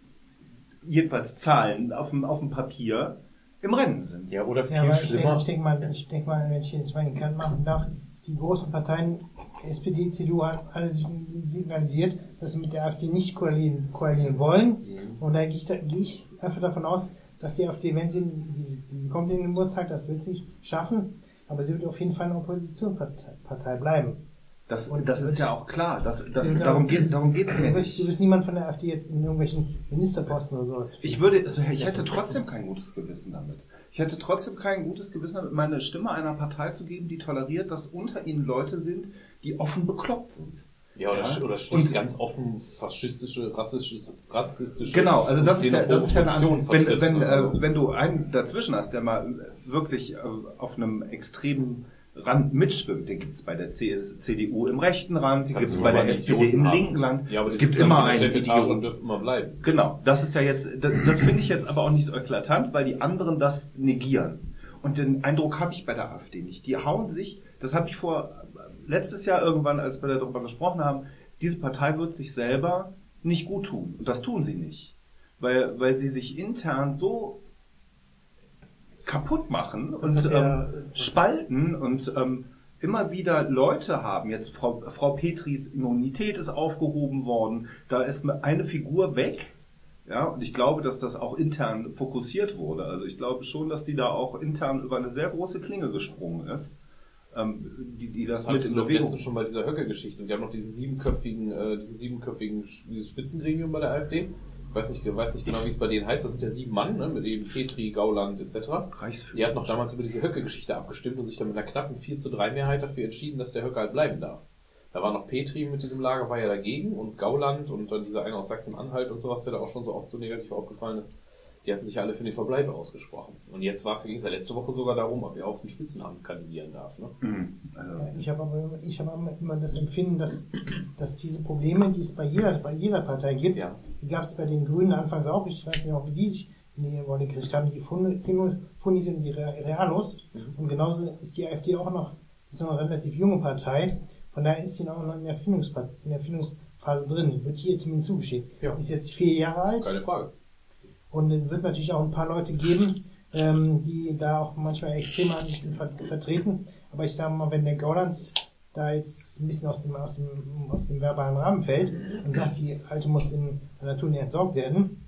jedenfalls Zahlen auf dem, auf dem Papier, im Rennen sind. Ja, oder viel Ja, aber ich denke, schlimmer. ich denke mal, ich denke mal, wenn ich jetzt meinen Kern machen darf, die großen Parteien, SPD, CDU, haben alle sign- signalisiert, dass sie mit der AfD nicht koalieren, koalieren wollen. Mhm. Und da gehe ich, da gehe ich einfach davon aus, dass die AfD, wenn sie, sie, kommt in den Bundestag, das wird sie schaffen, aber sie wird auf jeden Fall eine Oppositionspartei Partei bleiben. Das, Und das ist ja auch klar. Das, das, darum geht darum geht's mir Du nicht. du wirst niemand von der AfD jetzt in irgendwelchen Ministerposten oder sowas. Ich würde, ich hätte trotzdem kein gutes Gewissen damit. Ich hätte trotzdem kein gutes Gewissen damit, meine Stimme einer Partei zu geben, die toleriert, dass unter ihnen Leute sind, die offen bekloppt sind. Ja, oder, Ja. oder schlicht Und- ganz offen faschistische, rassistische, rassistische Genau, also das ist ja, das ist ja eine andere, wenn, wenn, äh, wenn du einen dazwischen hast, der mal wirklich äh, auf einem extremen Rand mitschwimmt, den gibt es bei der CDU im rechten Rand, den gibt es bei der SPD im haben. linken Rand. Ja, aber es gibt immer einen Idioten. dürfen immer bleiben. Genau, das ist ja jetzt, das, das finde ich jetzt aber auch nicht so eklatant, weil die anderen das negieren. Und den Eindruck habe ich bei der AfD nicht. Die hauen sich, das habe ich vor letztes Jahr irgendwann, als wir darüber gesprochen haben, diese Partei wird sich selber nicht gut tun. Und das tun sie nicht. Weil, weil sie sich intern so kaputt machen Das und der- ähm, spalten und ähm, immer wieder Leute haben. Jetzt Frau, Frau Petris Immunität ist aufgehoben worden. Da ist eine Figur weg. Ja, und ich glaube, dass das auch intern fokussiert wurde. Also ich glaube schon, dass die da auch intern über eine sehr große Klinge gesprungen ist, ähm, die, die das, Das mit in doch Bewegung. letztens schon bei dieser Höcke-Geschichte. Und wir haben noch diesen siebenköpfigen, äh, diesen siebenköpfigen, dieses Spitzengremium bei der AfD. Ich weiß nicht, weiß nicht genau, wie es bei denen heißt. Das sind ja sieben Mann, ne, mit eben Petri, Gauland etc. Reichsführer. Die hatten noch damals über diese Höcke-Geschichte abgestimmt und sich dann mit einer knappen 4 zu 3 Mehrheit dafür entschieden, dass der Höcke halt bleiben darf. Da war noch Petri mit diesem Lager, war ja dagegen und Gauland und dann dieser eine aus Sachsen-Anhalt und sowas, der da auch schon so oft so negativ aufgefallen ist. Die hatten sich alle für den Verbleib ausgesprochen. Und jetzt war es, ging es ja letzte Woche sogar darum, ob er auf den Spitzenamt kandidieren darf. Ne? Mhm. Also, Ja, Ich habe aber immer- ich habe immer- immer das Empfinden, dass, dass diese Probleme, die es bei jeder, bei jeder Partei gibt, Ja. Die gab es bei den Grünen anfangs auch, ich weiß nicht auch, wie die sich in die Rolle gekriegt haben, die Fun- Fun- Fundis und die Re- Realos. Und genauso ist die AfD auch noch, ist noch eine relativ junge Partei. Von daher ist sie noch in der, in der Findungsphase drin. Wird hier zumindest zugestehen. Ja. Die ist jetzt vier Jahre alt. Keine Frage. Und es wird natürlich auch ein paar Leute geben, ähm, die da auch manchmal extreme Ansichten ver vertreten. Aber ich sage mal, wenn der Gauland da jetzt ein bisschen aus dem, aus dem, aus dem verbalen Rahmen fällt und sagt, die Alte muss in der Natur nicht entsorgt werden,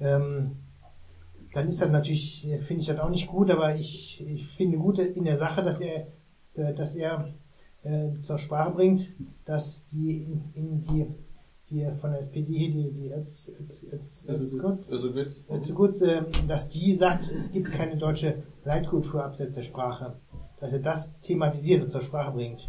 ähm, dann ist das natürlich, finde ich das auch nicht gut, aber ich, ich finde gut in der Sache, dass er, äh, dass er äh, zur Sprache bringt, dass die in, in die, die von der SPD hier, die, die Öz, Öz, Özgürz, Also willst also gut, äh, dass die sagt, es gibt keine deutsche Leitkultur abseits der Sprache. Dass er das thematisiert und zur Sprache bringt.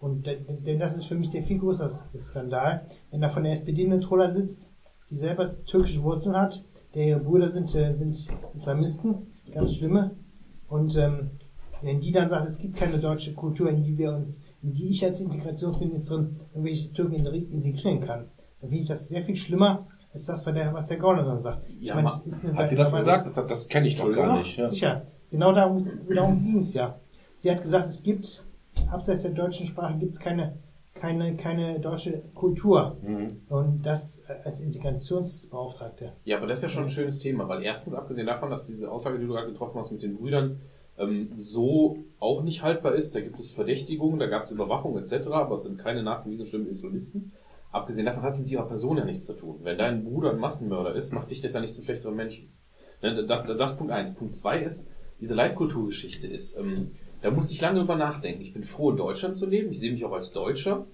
Und de- denn das ist für mich der viel größere Skandal, wenn da von der SPD eine Troller sitzt, die selber türkische Wurzeln hat, der ihre Brüder sind, äh, sind Islamisten, ganz schlimme. Und ähm, wenn die dann sagt, es gibt keine deutsche Kultur, in die wir uns, in die ich als Integrationsministerin irgendwelche Türken integ- integrieren kann, dann finde ich das sehr viel schlimmer, als das, was der, was der Gauland dann sagt. Ich Ja, meine, ma- es ist eine Hat sie das gesagt? Das, das kenne ich doch gar nicht. Ja. Sicher. Genau darum, darum ging es ja. Sie hat gesagt, es gibt, abseits der deutschen Sprache gibt es keine, keine, keine deutsche Kultur. Mhm. Und das äh, als Integrationsbeauftragte. Ja, aber das ist ja schon ein schönes Thema, weil erstens, abgesehen davon, dass diese Aussage, die du gerade getroffen hast mit den Brüdern, ähm, so auch nicht haltbar ist, da gibt es Verdächtigungen, da gab es Überwachung etc., aber es sind keine nachgewiesenen schlimmen Islamisten. Abgesehen davon hat es mit ihrer Person ja nichts zu tun. Wenn dein Bruder ein Massenmörder ist, macht dich das ja nicht zum schlechteren Menschen. Ne, Das, das ist Punkt eins. Punkt zwei ist, diese Leitkulturgeschichte ist, ähm, da musste ich lange drüber nachdenken. Ich bin froh, in Deutschland zu leben. Ich sehe mich auch als Deutscher.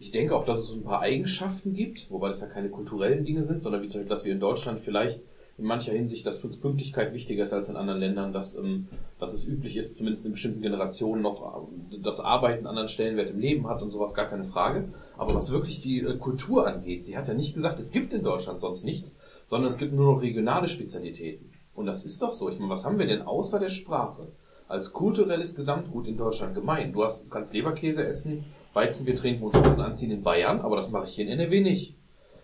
Ich denke auch, dass es ein paar Eigenschaften gibt, wobei das ja keine kulturellen Dinge sind, sondern wie zum Beispiel, dass wir in Deutschland vielleicht in mancher Hinsicht, dass uns Pünktlichkeit wichtiger ist als in anderen Ländern, dass, ähm, dass es üblich ist, zumindest in bestimmten Generationen noch, ähm, dass Arbeit einen anderen Stellenwert im Leben hat und sowas, gar keine Frage. Aber was wirklich die äh, Kultur angeht, sie hat ja nicht gesagt, es gibt in Deutschland sonst nichts, sondern es gibt nur noch regionale Spezialitäten. Und das ist doch so. Ich meine, was haben wir denn außer der Sprache als kulturelles Gesamtgut in Deutschland gemein? Du hast, du kannst Leberkäse essen, Weizenbier trinken und Hosen anziehen in Bayern, aber das mache ich hier in NRW nicht.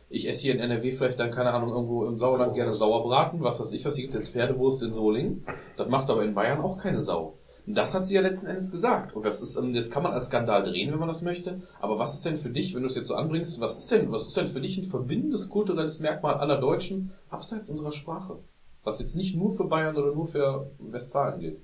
Ich esse hier in NRW vielleicht dann, keine Ahnung, irgendwo im Sauerland gerne Sauerbraten, was weiß ich was, hier gibt jetzt Pferdewurst in Solingen. Das macht aber in Bayern auch keine Sau. Und das hat sie ja letzten Endes gesagt. Und das ist, ähm, das kann man als Skandal drehen, wenn man das möchte. Aber was ist denn für dich, wenn du es jetzt so anbringst, was ist denn, was ist denn für dich ein verbindendes kulturelles Merkmal aller Deutschen abseits unserer Sprache? Was jetzt nicht nur für Bayern oder nur für Westfalen gilt.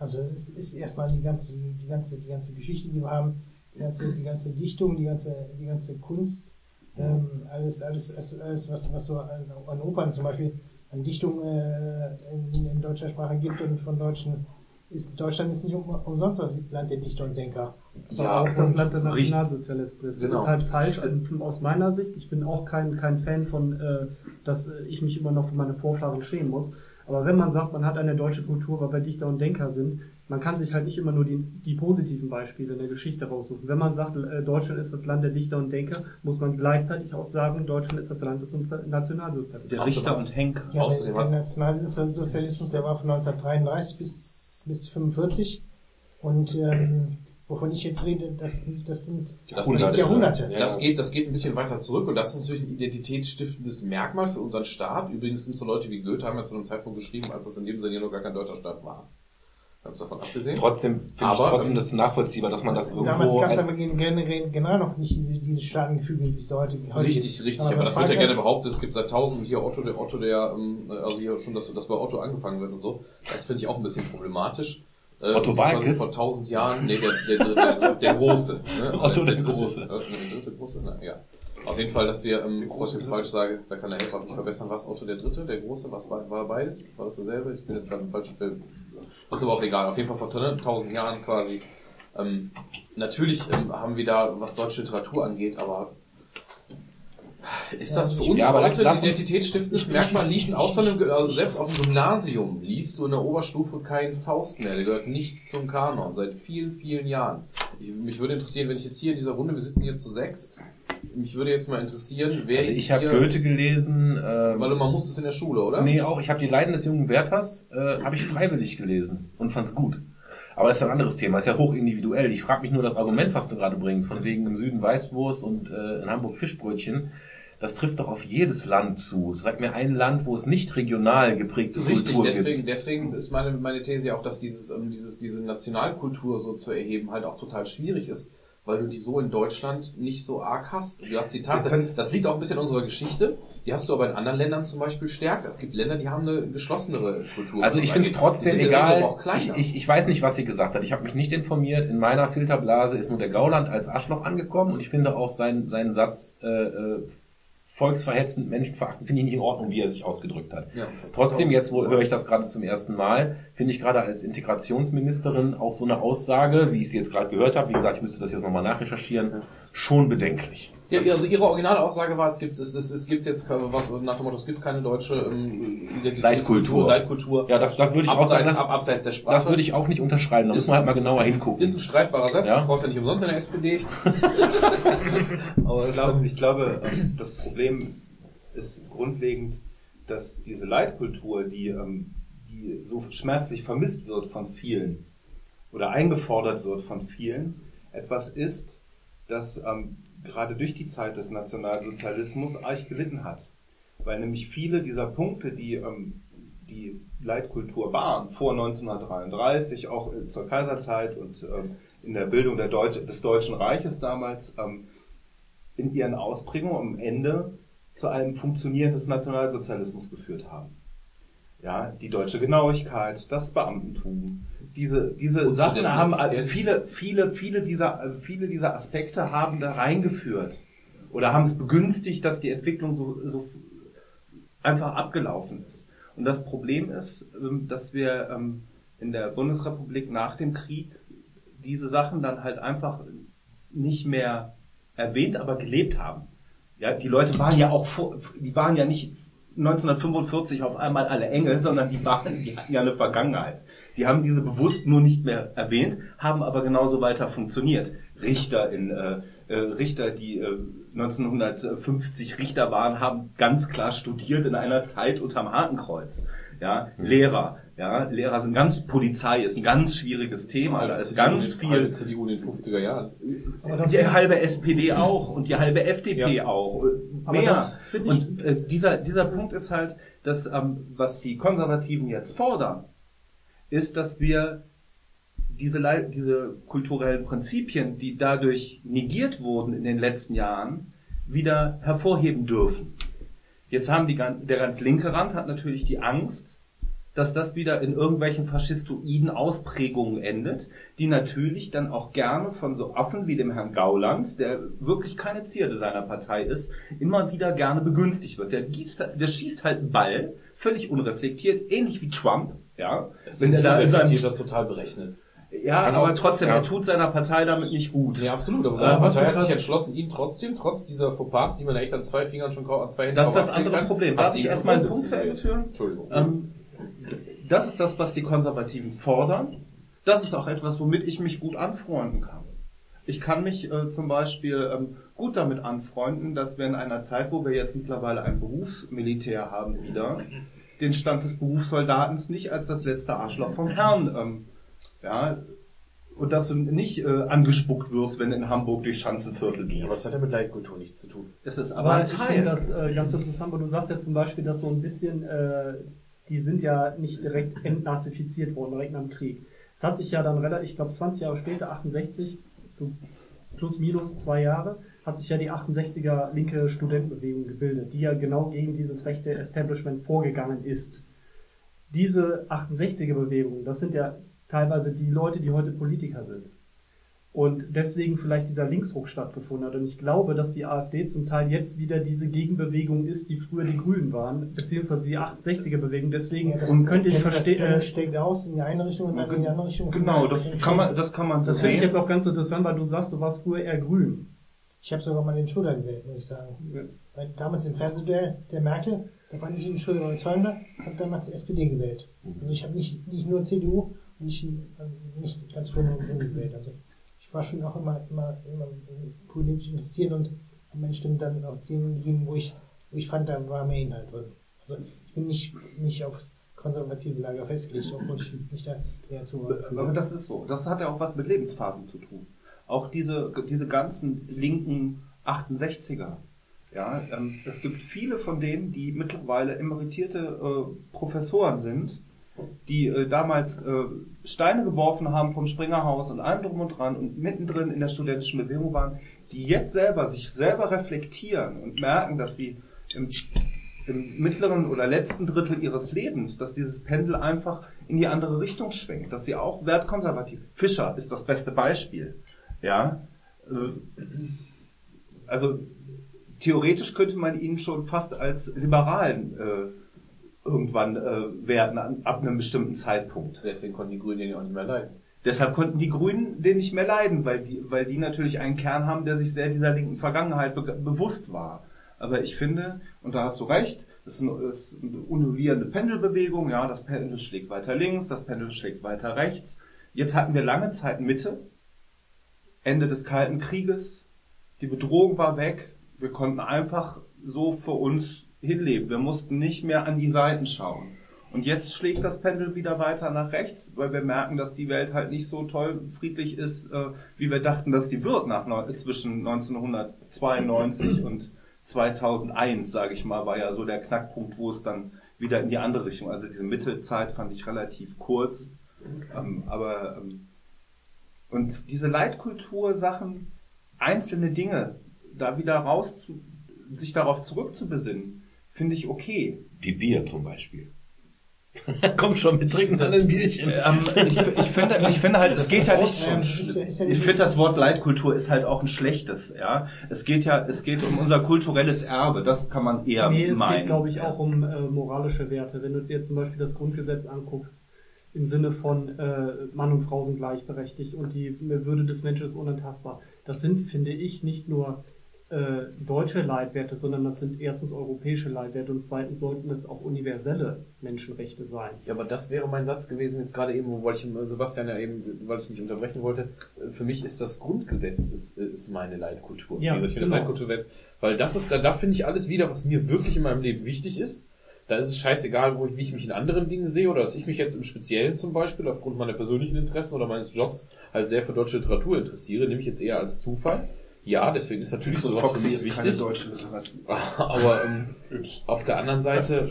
Also es ist erstmal die ganze, die ganze, die ganze Geschichte, die wir haben, die ganze, die ganze Dichtung, die ganze, die ganze Kunst, ähm, alles, alles, alles, alles was, was so an, an Opern zum Beispiel, an Dichtung äh, in, in deutscher Sprache gibt und von Deutschen ist Deutschland ist nicht um, umsonst das Land der Dichter und Denker. Aber Ja, auch das Land der. Nationalsozialisten. Das Genau. ist halt falsch also aus meiner Sicht. Ich bin auch kein, kein Fan von, äh, dass äh, ich mich immer noch für meine Vorfahren schämen muss. Aber wenn man sagt, man hat eine deutsche Kultur, weil wir Dichter und Denker sind, man kann sich halt nicht immer nur die, die positiven Beispiele in der Geschichte raussuchen. Wenn man sagt, äh, Deutschland ist das Land der Dichter und Denker, muss man gleichzeitig auch sagen, Deutschland ist das Land des Nationalsozialismus. Der Richter und Henker. Ja, Außerdem der, Nationalsozialismus, der war von 1933 bis, bis 45 und ähm, wovon ich jetzt rede, das, das sind Das sind Jahrhunderte. Das geht, das geht ein bisschen weiter zurück und das ist natürlich ein identitätsstiftendes Merkmal für unseren Staat. Übrigens sind so Leute wie Goethe haben ja zu einem Zeitpunkt geschrieben, als das in dem Sinne noch gar kein deutscher Staat war. Ganz davon abgesehen. Trotzdem finde ich Aber, trotzdem ähm, das nachvollziehbar, dass man das irgendwo... Damals gab es aber gen- gen- gen- genau noch nicht diese, diese Staatengefüge, wie es heute, heute Richtig, gibt. richtig, Damals aber das wird ja gerne behauptet, es gibt seit tausend hier Otto, der Otto, der, ähm, also hier schon, dass, dass bei Otto angefangen wird und so. Das finde ich auch ein bisschen problematisch. Äh, Otto Walkes? Vor tausend Jahren, nee, der, der, der, der, Große. Ne? Otto der Große. Äh, der dritte Große, na, ja. Auf jeden Fall, dass wir, ähm, bevor ich jetzt falsch sage, da kann der Helfer mich verbessern, was Otto der Dritte, der Große, was war, war beides? War das dasselbe? Ich bin jetzt gerade im falschen Film. Ist aber auch egal. Auf jeden Fall vor ne, tausend Jahren quasi. Ähm, natürlich ähm, haben wir da, was deutsche Literatur angeht, aber ist das für uns Ja, aber heute ein identitätsstiftendes Merkmal? Liest außer einem, also selbst auf dem Gymnasium liest du in der Oberstufe keinen Faust mehr. Der gehört nicht zum Kanon seit vielen, vielen Jahren. Ich, mich würde interessieren, wenn ich jetzt hier in dieser Runde, wir sitzen hier zu sechst, mich würde jetzt mal interessieren, wer Also ich habe Goethe gelesen. ähm, weil man muss es in der Schule, oder? Nee, auch. Ich habe die Leiden des jungen Werthers äh, habe ich freiwillig gelesen und fand's gut. Aber das ist ja ein anderes Thema. Ist ja hoch individuell. Ich frage mich nur das Argument, was du gerade bringst, von wegen im Süden Weißwurst und äh, in Hamburg Fischbrötchen. Das trifft doch auf jedes Land zu. Sag mir ein Land, wo es nicht regional geprägte Richtig, Kultur deswegen, gibt. deswegen ist meine, meine These auch, dass dieses, ähm, dieses, diese Nationalkultur so zu erheben halt auch total schwierig ist, weil du die so in Deutschland nicht so arg hast. Du hast die Tatsache, das liegt auch ein bisschen an unserer Geschichte, die hast du aber in anderen Ländern zum Beispiel stärker. Es gibt Länder, die haben eine geschlossenere Kultur. Also was ich finde es trotzdem egal. Ich, ich, ich weiß nicht, was sie gesagt hat. Ich habe mich nicht informiert. In meiner Filterblase ist nur der Gauland als Arschloch angekommen und ich finde auch seinen, seinen Satz äh, äh, volksverhetzend, menschenverachtend, finde ich nicht in Ordnung, wie er sich ausgedrückt hat. Ja, Trotzdem, jetzt wo höre ich das gerade zum ersten Mal, finde ich gerade als Integrationsministerin auch so eine Aussage, wie ich sie jetzt gerade gehört habe, wie gesagt, ich müsste das jetzt nochmal nachrecherchieren, schon bedenklich. Ja, also ihre originale Aussage war, es gibt, es, es, es gibt jetzt was nach dem Motto, es gibt keine deutsche ähm, Identitätskultur, Leitkultur. Leitkultur. Ja, das, das würde ich auch sagen, abseits, das, ab, abseits der Sprache. das würde ich auch nicht unterschreiben, da muss man halt mal genauer hingucken. ist ein streitbarer Satz, Ja. du brauchst ja nicht umsonst in der SPD. Aber ich glaube, ich glaube, ähm, das Problem ist grundlegend, dass diese Leitkultur, die, ähm, die so schmerzlich vermisst wird von vielen oder eingefordert wird von vielen, etwas ist, das ähm, gerade durch die Zeit des Nationalsozialismus arg gelitten hat. Weil nämlich viele dieser Punkte, die ähm, die Leitkultur waren, vor 1933, auch äh, zur Kaiserzeit und ähm, in der Bildung der Deutsche, des Deutschen Reiches damals, ähm, in ihren Ausprägungen am Ende zu einem Funktionieren des Nationalsozialismus geführt haben. Ja, die deutsche Genauigkeit, das Beamtentum, diese, diese Sachen haben Effizienz. viele, viele, viele dieser, äh, viele dieser Aspekte haben da reingeführt oder haben es begünstigt, dass die Entwicklung so, so einfach abgelaufen ist. Und das Problem ist, ähm, dass wir ähm, in der Bundesrepublik nach dem Krieg diese Sachen dann halt einfach nicht mehr erwähnt, aber gelebt haben. Ja, die Leute waren ja auch vor, die waren ja nicht 1945 auf einmal alle Engel, sondern die waren, die hatten ja eine Vergangenheit. Die haben diese bewusst nur nicht mehr erwähnt, haben aber genauso weiter funktioniert. Richter in äh, äh, Richter, die äh, 1950 Richter waren, haben ganz klar studiert in einer Zeit unterm Hakenkreuz. Ja, Lehrer, ja, Lehrer sind ganz Polizei ist ein ganz schwieriges Thema, da ist ganz viel CDU in den 50er Jahren. Aber das die halbe SPD auch und die halbe FDP auch. äh, Aber Mehr. das finde ich- Und äh, dieser, dieser Punkt ist halt, dass ähm, was die Konservativen jetzt fordern, ist, dass wir diese, diese kulturellen Prinzipien, die dadurch negiert wurden in den letzten Jahren, wieder hervorheben dürfen. Jetzt haben die, der ganz linke Rand hat natürlich die Angst, dass das wieder in irgendwelchen faschistoiden Ausprägungen endet, die natürlich dann auch gerne von so Affen wie dem Herrn Gauland, der wirklich keine Zierde seiner Partei ist, immer wieder gerne begünstigt wird. Der, gießt, der schießt halt einen Ball, völlig unreflektiert, ähnlich wie Trump, ja. Wenn der da in seinem, das total berechnet. ja, Genau. aber trotzdem, Ja. er tut seiner Partei damit nicht gut. Ja, absolut. Aber Äh, seine was Partei hat sich entschlossen, ihn trotzdem, trotz dieser Fauxpas, die man echt an zwei Fingern schon an zwei Händen Das ist das andere kann, Problem. Darf ich ihn erst zum mal einen Punkt zu Ende führen? Entschuldigung. Ähm, das ist das, was die Konservativen fordern. Das ist auch etwas, womit ich mich gut anfreunden kann. Ich kann mich äh, zum Beispiel ähm, gut damit anfreunden, dass wir in einer Zeit, wo wir jetzt mittlerweile ein Berufsmilitär haben wieder, den Stand des Berufssoldatens nicht als das letzte Arschloch vom Herrn, ähm, ja, und dass du nicht äh, angespuckt wirst, wenn du in Hamburg durch Schanzenviertel gehst. Aber das hat ja mit Leitkultur nichts zu tun. es ist aber, Aber ein ich Teil. finde das äh, ganz interessant, weil du sagst ja zum Beispiel, dass so ein bisschen, äh, die sind ja nicht direkt entnazifiziert worden, direkt nach dem Krieg. Es hat sich ja dann relativ, ich glaube 20 Jahre später, 68, so plus minus zwei Jahre, hat sich ja die 68er linke Studentenbewegung gebildet, die ja genau gegen dieses rechte Establishment vorgegangen ist. Diese 68er Bewegung, das sind ja teilweise die Leute, die heute Politiker sind. Und deswegen vielleicht dieser Linksruck stattgefunden hat. Und ich glaube, dass die AfD zum Teil jetzt wieder diese Gegenbewegung ist, die früher die Grünen waren, beziehungsweise die 68er-Bewegung. Deswegen Ja, das, könnte ich das, verstehen, Das äh, steckt aus in die eine Richtung und dann in die andere Richtung. Genau, das kann man, das kann man so das finde ich jetzt auch ganz interessant, weil du sagst, du warst früher eher grün. Ich habe sogar mal den Schröder gewählt, muss ich sagen. Weil damals im Fernsehduell der Merkel, da fand ich den Schröder überzeugender, habe damals die SPD gewählt. Also ich habe nicht, nicht nur CDU und nicht, nicht ganz Grün gewählt. Also ich war schon auch immer, immer, immer politisch interessiert und habe meine Stimme dann auch denen gegeben, wo ich, wo ich fand, da war mehr Inhalt drin. Also ich bin nicht, nicht aufs konservative Lager festgelegt, obwohl ich mich da eher zu Aber das ist so. Das hat ja auch was mit Lebensphasen zu tun. Auch diese, diese ganzen linken 68er. Ja, ähm, es gibt viele von denen, die mittlerweile emeritierte äh, Professoren sind, die äh, damals äh, Steine geworfen haben vom Springerhaus und allem drum und dran und mittendrin in der studentischen Bewegung waren, die jetzt selber sich selber reflektieren und merken, dass sie im, im mittleren oder letzten Drittel ihres Lebens, dass dieses Pendel einfach in die andere Richtung schwenkt, dass sie auch wertkonservativ. Fischer ist das beste Beispiel. Ja, äh, also theoretisch könnte man ihn schon fast als Liberalen äh, irgendwann äh, werden an, ab einem bestimmten Zeitpunkt. Deswegen konnten die Grünen den ja auch nicht mehr leiden. Deshalb konnten die Grünen den nicht mehr leiden, weil die, weil die natürlich einen Kern haben, der sich sehr dieser linken Vergangenheit be bewusst war. Aber ich finde, und da hast du recht, das ist eine, das ist eine undulierende Pendelbewegung, ja, das Pendel schlägt weiter links, das Pendel schlägt weiter rechts. Jetzt hatten wir lange Zeit Mitte, Ende des Kalten Krieges, die Bedrohung war weg, wir konnten einfach so für uns hinleben, wir mussten nicht mehr an die Seiten schauen. Und jetzt schlägt das Pendel wieder weiter nach rechts, weil wir merken, dass die Welt halt nicht so toll friedlich ist, äh, wie wir dachten, dass die wird nach zwischen 1992 und 2001, sage ich mal, war ja so der Knackpunkt, wo es dann wieder in die andere Richtung. Also diese Mittelzeit fand ich relativ kurz, ähm, aber ähm, und diese Leitkultur-Sachen, einzelne Dinge, da wieder raus zu, sich darauf zurückzubesinnen, finde ich okay. Wie Bier zum Beispiel. Komm schon, wir trinken das ein Bierchen. Ähm, ich, ich, finde, ich finde halt, es geht ja nicht. Ist ja- ist ja Ich finde das Wort Leitkultur ist halt auch ein schlechtes, ja. Es geht ja, es geht um unser kulturelles Erbe, das kann man eher Nee, es meinen. geht, glaube ich, auch um äh, moralische Werte. Wenn du dir jetzt zum Beispiel das Grundgesetz anguckst, im Sinne von äh, Mann und Frau sind gleichberechtigt und die Würde des Menschen ist unantastbar. Das sind, finde ich, nicht nur äh, deutsche Leitwerte, sondern das sind erstens europäische Leitwerte und zweitens sollten es auch universelle Menschenrechte sein. Ja, aber das wäre mein Satz gewesen jetzt gerade eben, wo ich Sebastian ja eben, weil ich nicht unterbrechen wollte. Für mich ist das Grundgesetz ist, ist meine Leitkultur. Ja, Wie gesagt, ich genau. Leitkultur weil das ist da, da finde ich alles wieder, was mir wirklich in meinem Leben wichtig ist. Da ist es scheißegal, wo ich, wie ich mich in anderen Dingen sehe oder dass ich mich jetzt im Speziellen zum Beispiel aufgrund meiner persönlichen Interessen oder meines Jobs halt sehr für deutsche Literatur interessiere, nehme ich jetzt eher als Zufall. Ja, deswegen ist natürlich so sowas für Foxy mich ist keine wichtig. deutsche Literatur. Aber ähm, auf der anderen Seite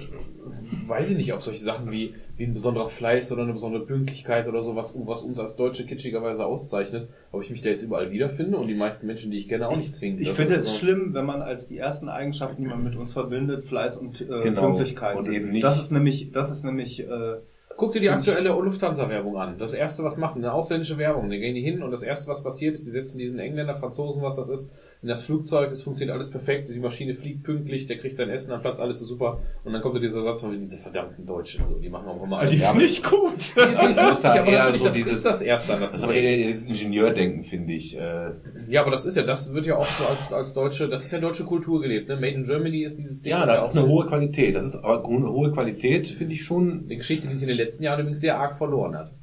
weiß ich nicht, ob solche Sachen wie, wie ein besonderer Fleiß oder eine besondere Pünktlichkeit oder so, was, was uns als Deutsche kitschigerweise auszeichnet, ob ich mich da jetzt überall wiederfinde und die meisten Menschen, die ich kenne, auch nicht zwingen. Ich finde es so- schlimm, wenn man als die ersten Eigenschaften, die man mit uns verbindet, Fleiß und äh, Genau. Pünktlichkeit Und sind. eben nicht- Das ist nämlich, das ist nämlich, äh, Guck dir die aktuelle Lufthansa-Werbung an. Das erste, was machen, eine ausländische Werbung. Da gehen die hin und das erste, was passiert, ist, die setzen diesen Engländer, Franzosen, was das ist, in das Flugzeug. Es funktioniert alles perfekt. Die Maschine fliegt pünktlich, der kriegt sein Essen am Platz, alles ist super. Und dann kommt da dieser Satz von diese verdammten Deutschen. So, die machen auch immer alles. die Werbung. nicht gut. Die ist lustig, aber natürlich, so das dieses- ist das Erste, an das, Das ist du aber dieses Ingenieurdenken, finde ich. Äh, Ja, aber das ist ja, das wird ja auch so als, als deutsche, das ist ja deutsche Kultur gelebt, ne? Made in Germany ist dieses Ding. ja, das da ja ist eine so hohe Qualität. Das ist aber eine hohe Qualität, finde ich schon. eine Geschichte, die sich in den letzten Jahren übrigens sehr arg verloren hat.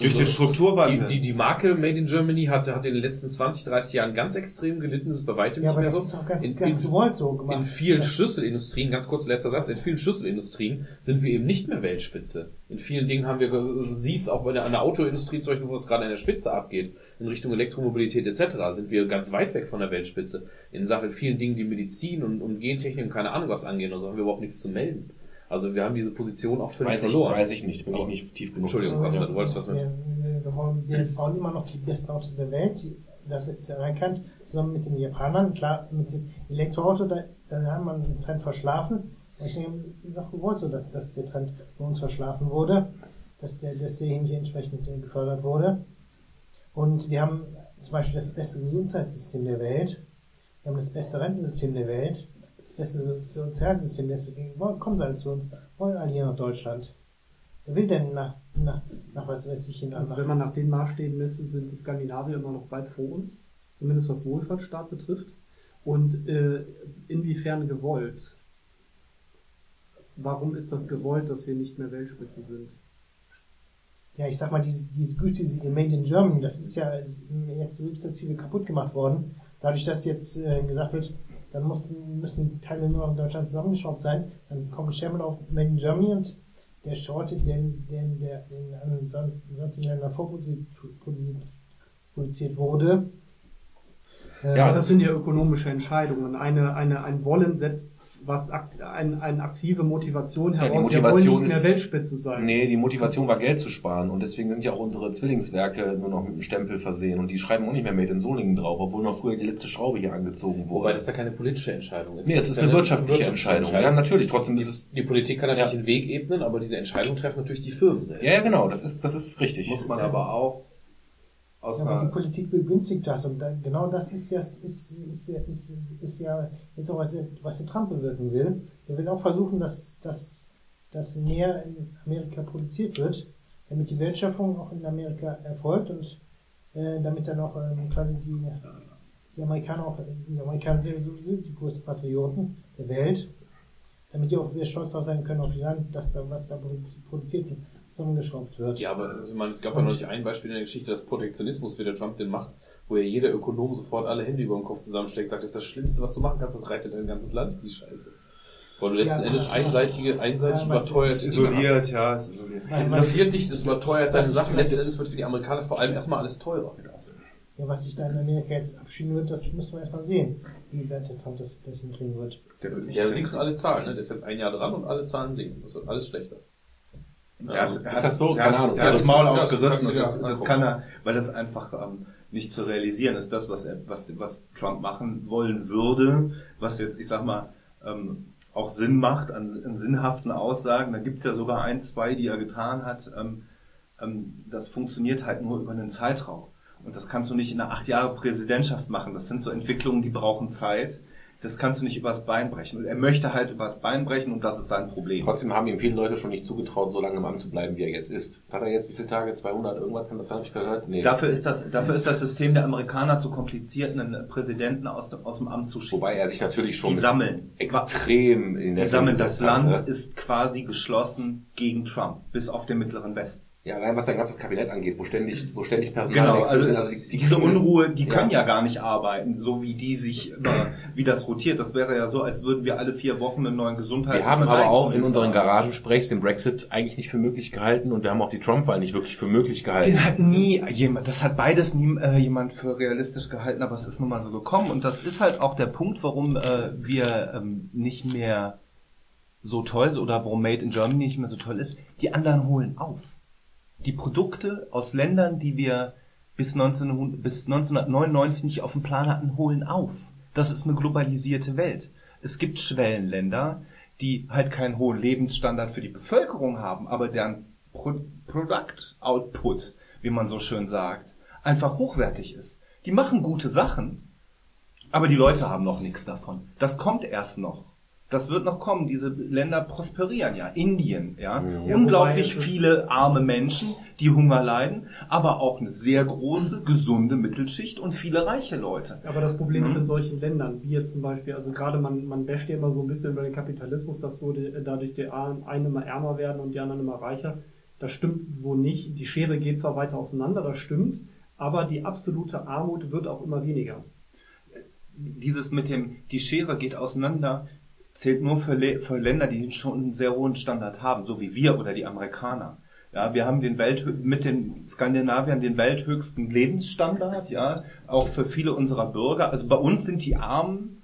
Durch den Die, Strukturwandel. die, die Marke Made in Germany hat, hat in den letzten 20, 30 Jahren ganz extrem gelitten, das ist bei weitem Ja, nicht aber mehr das so. ist auch ganz, in, ganz in, gewollt so gemacht. in vielen Ja. Schlüsselindustrien, ganz kurz letzter Satz, in vielen Schlüsselindustrien sind wir eben nicht mehr Weltspitze. In vielen Dingen haben wir, siehst auch bei der, an der Autoindustrie zum Beispiel, wo es gerade an der Spitze abgeht, in Richtung Elektromobilität etc., sind wir ganz weit weg von der Weltspitze. In Sachen vielen Dingen, die Medizin und, und Gentechnik und keine Ahnung was angehen, also haben wir überhaupt nichts zu melden. Also wir haben diese Position auch völlig Weiß ich, verloren. weiß ich nicht, bin ich Aber- nicht tief genug. Entschuldigung, Costa, du wolltest was mit. Wir, wir, wir, wollen, wir bauen immer noch die besten Autos der Welt, die, das ist anerkannt, zusammen mit den Japanern. Klar, mit dem Elektroauto, da, da haben wir einen Trend verschlafen. Ich denke, wie gesagt, gewollt so, dass, dass der Trend bei uns verschlafen wurde, dass der, dass der hier nicht entsprechend äh, gefördert wurde. Und wir haben zum Beispiel das beste Gesundheitssystem der Welt. Wir haben das beste Rentensystem der Welt. Das beste So- Sozialsystem. Deswegen kommen sie alle zu uns, wollen alle hier nach Deutschland. Wer will denn nach, nach, nach was weiß ich, in Also wenn man nach den Maßstäben misst, sind die Skandinavier immer noch weit vor uns, zumindest was Wohlfahrtsstaat betrifft. Und äh, inwiefern gewollt? Warum ist das gewollt, dass wir nicht mehr Weltspitze sind? ja, ich sag mal, diese, diese Güte, diese Made in Germany, das ist ja jetzt sukzessive kaputt gemacht worden. Dadurch, dass jetzt äh, gesagt wird, dann müssen, müssen Teile nur noch in Deutschland zusammengeschraubt sein, dann kommt Sherman auf Made in Germany und der Schrott, der, der, der in anderen sonstigen Ländern vorproduziert produziert wurde. Äh, Ja, das sind ja ökonomische Entscheidungen. Eine, eine, ein Wollen setzt was akt, ein, eine aktive Motivation die heraus. wir Motivation wollen nicht mehr ist- Weltspitze sein. Nee, die Motivation war Geld zu sparen und deswegen sind ja auch unsere Zwillingswerke nur noch mit einem Stempel versehen und die schreiben auch nicht mehr Made in Solingen drauf, obwohl noch früher die letzte Schraube hier angezogen wurde. Wobei das ja keine politische Entscheidung ist. nee, Das es ist ja eine wirtschaftliche Entscheidung. Ja, natürlich, trotzdem ist es Die Politik kann natürlich Ja. den Weg ebnen, aber diese Entscheidung treffen natürlich die Firmen selbst. Ja, ja, genau, das ist das ist richtig. muss man aber auch Ja, aber die Politik begünstigt das und dann, genau das ist ja, ist, ist, ist, ist ja jetzt auch was, was der Trump bewirken will. Der will auch versuchen, dass, dass, dass mehr in Amerika produziert wird, damit die Wertschöpfung auch in Amerika erfolgt und äh, damit dann auch ähm, quasi die, die Amerikaner auch, die Amerikaner sind sowieso die größten Patrioten der Welt, damit die auch wieder stolz darauf sein können auf ihr Land, dass da was da produziert und zusammengeschraubt wird. Ja, aber ich meine, es gab ja noch nicht ein Beispiel in der Geschichte, dass Protektionismus, wie der Trump den macht, wo ja jeder Ökonom sofort alle Hände über den Kopf zusammensteckt, sagt, das ist das Schlimmste, was du machen kannst, das reitet dein ganzes Land die Scheiße. Weil du letzten Ja. Endes einseitige, einseitig Ja, überteuerte Dinge isoliert, hast. ja, ist isoliert. Was- interessiert dich, das überteuert deine Sachen. Letzten Endes wird für die Amerikaner vor allem erstmal alles teurer. Ja, was sich da in Amerika jetzt abschieden wird, das müssen wir erstmal sehen, wie weit der Trump das, das hinkriegen wird. Der wird Ja, sinken alle Zahlen, ne? Der ist jetzt ein Jahr dran und alle Zahlen sinken. Das wird alles schlechter. Er hat, Also, er ist das so? Er hat, er hat das Maul aufgerissen und das, das- das kann er, weil das einfach ähm, nicht zu realisieren ist, das, was er, was, was Trump machen wollen würde, was jetzt, ich sag mal, ähm, auch Sinn macht an, an sinnhaften Aussagen. Da gibt's ja sogar ein, zwei, die er getan hat. Ähm, ähm, das funktioniert halt nur über einen Zeitraum. Und das kannst du nicht in einer acht Jahre Präsidentschaft machen. Das sind so Entwicklungen, die brauchen Zeit. Das kannst du nicht übers Bein brechen. Und er möchte halt übers Bein brechen und das ist sein Problem. Trotzdem haben ihm viele Leute schon nicht zugetraut, so lange im Amt zu bleiben, wie er jetzt ist. Hat er jetzt wie viele Tage? 200 irgendwas? Kann das sein? Hab ich gehört? Nee. Dafür ist das, dafür ist das System der Amerikaner zu kompliziert, einen Präsidenten aus dem, aus dem Amt zu schießen. Wobei er sich natürlich schon die sammeln. extrem in der Die sammeln. Das hat, Land ne? ist quasi geschlossen gegen Trump, bis auf den mittleren Westen. Ja, allein was sein ganzes Kabinett angeht, wo ständig, wo ständig Personal Genau, wechselt, also, die, die diese Unruhe, die können ja gar nicht arbeiten, so wie die sich, wie das rotiert. Das wäre ja so, als würden wir alle vier Wochen einen neuen Gesundheits- Wir haben aber auch in unseren. Garagensprechs den Brexit eigentlich nicht für möglich gehalten und wir haben auch die Trump-Wahl nicht wirklich für möglich gehalten. Den hat nie jemand, das hat beides nie äh, jemand für realistisch gehalten, aber es ist nun mal so gekommen. Und das ist halt auch der Punkt, warum äh, wir ähm, nicht mehr so toll oder warum Made in Germany nicht mehr so toll ist, die anderen holen auf. Die Produkte aus Ländern, die wir bis, 1900, bis 1999 nicht auf dem Plan hatten, holen auf. Das ist eine globalisierte Welt. Es gibt Schwellenländer, die halt keinen hohen Lebensstandard für die Bevölkerung haben, aber deren Pro Product Output, wie man so schön sagt, einfach hochwertig ist. Die machen gute Sachen, aber die Leute haben noch nichts davon. Das kommt erst noch. Das wird noch kommen. Diese Länder prosperieren ja. Indien, ja. Ja, Unglaublich viele ist- arme Menschen, die Hunger leiden, aber auch eine sehr große, gesunde Mittelschicht und viele reiche Leute. Aber das Problem ist Mhm. in solchen Ländern, wie jetzt zum Beispiel, also gerade man, man basht ja immer so ein bisschen über den Kapitalismus, dass nur die, dadurch die einen immer ärmer werden und die anderen immer reicher. Das stimmt so nicht. Die Schere geht zwar weiter auseinander, das stimmt, aber die absolute Armut wird auch immer weniger. Dieses mit dem, die Schere geht auseinander, zählt nur für, Le für Länder, die schon einen sehr hohen Standard haben, so wie wir oder die Amerikaner. Ja, wir haben den Welt mit den Skandinaviern den welthöchsten Lebensstandard, ja, auch für viele unserer Bürger. Also bei uns sind die Armen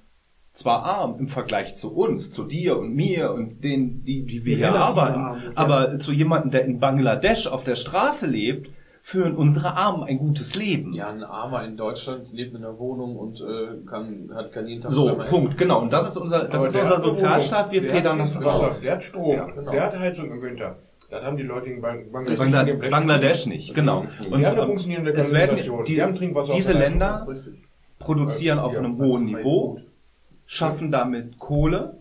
zwar arm im Vergleich zu uns, zu dir und mir und denen, die, die wir Die hier arbeiten, ja. aber zu jemandem, der in Bangladesch auf der Straße lebt, führen unsere Armen ein gutes Leben. Ja, ein Armer in Deutschland lebt in einer Wohnung und äh, kann, hat, kann jeden Tag So, Punkt, essen. genau. Und das ist unser, das Aber ist unser Sozialstaat. Wir federn das Wasser, auf. Der hat Strom, Ja, genau. der hat Heizung im Winter. Das haben die Leute in Bang- Bangladesch Bangla nicht. Bangladesch nicht, genau. Die haben eine funktionierende es werden die, Die haben Trinkwasser aus diese der Länder produzieren auf einem hohen Niveau, gut. schaffen damit Kohle,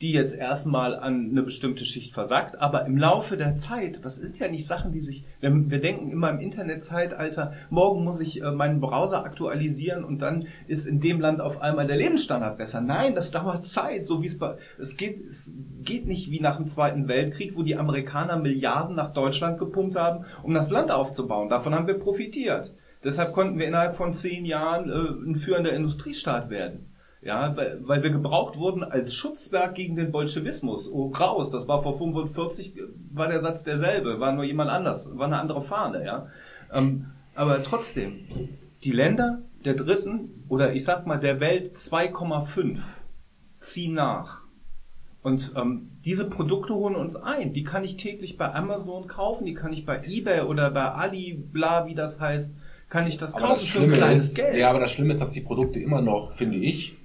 die jetzt erstmal an eine bestimmte Schicht versagt, aber im Laufe der Zeit, das sind ja nicht Sachen, die sich, wir, wir denken immer im Internetzeitalter, morgen muss ich äh, meinen Browser aktualisieren und dann ist in dem Land auf einmal der Lebensstandard besser. Nein, das dauert Zeit, so wie es bei, es geht, es geht nicht wie nach dem Zweiten Weltkrieg, wo die Amerikaner Milliarden nach Deutschland gepumpt haben, um das Land aufzubauen. Davon haben wir profitiert. Deshalb konnten wir innerhalb von zehn Jahren äh, ein führender Industriestaat werden. Ja, weil, weil wir gebraucht wurden als Schutzwerk gegen den Bolschewismus. Oh, Kraus, das war vor 45, äh, war der Satz derselbe, war nur jemand anders, war eine andere Fahne, ja. Ähm, aber trotzdem, die Länder der dritten, oder ich sag mal der Welt 2,5 ziehen nach. Und ähm, diese Produkte holen uns ein. Die kann ich täglich bei Amazon kaufen, die kann ich bei eBay oder bei Alibla, wie das heißt, kann ich das Aber kaufen das für ein kleines ist, Geld. ja, aber das Schlimme ist, dass die Produkte immer noch, finde ich,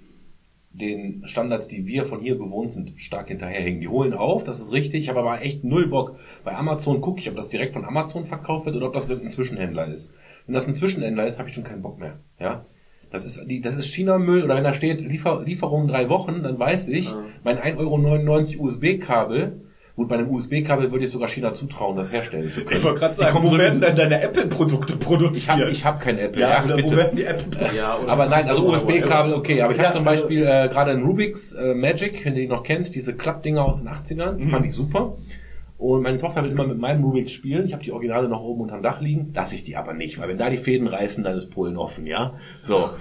den Standards, die wir von hier gewohnt sind, stark hinterherhängen. Die holen auf, das ist richtig. Ich habe aber echt null Bock. Bei Amazon gucke ich, ob das direkt von Amazon verkauft wird oder ob das irgendein Zwischenhändler ist. Wenn das ein Zwischenhändler ist, habe ich schon keinen Bock mehr. Ja, das ist die, das ist China-Müll oder wenn da steht Liefer, Lieferung drei Wochen, dann weiß ich, Ja. mein 1,99 Euro USB-Kabel. Gut, bei einem USB-Kabel würde ich sogar China zutrauen, das herstellen zu können. Ich wollte gerade sagen, wo werden denn deine Apple-Produkte Ich produziert? habe ich hab kein Apple. ja, oder bitte. wo werden die Apple-Produkte? Ja, oder Aber nein, also so, USB-Kabel, okay. Aber ich Ja, habe zum also- Beispiel äh, gerade ein Rubik's äh, Magic, wenn ihr die noch kennt, diese Klappdinger aus den 80ern, die Mhm. fand ich super. Und meine Tochter will immer mit meinem Rubik's spielen. Ich habe die Originale noch oben unterm Dach liegen. Lasse ich die aber nicht, weil wenn da die Fäden reißen, dann ist Polen offen, ja. So.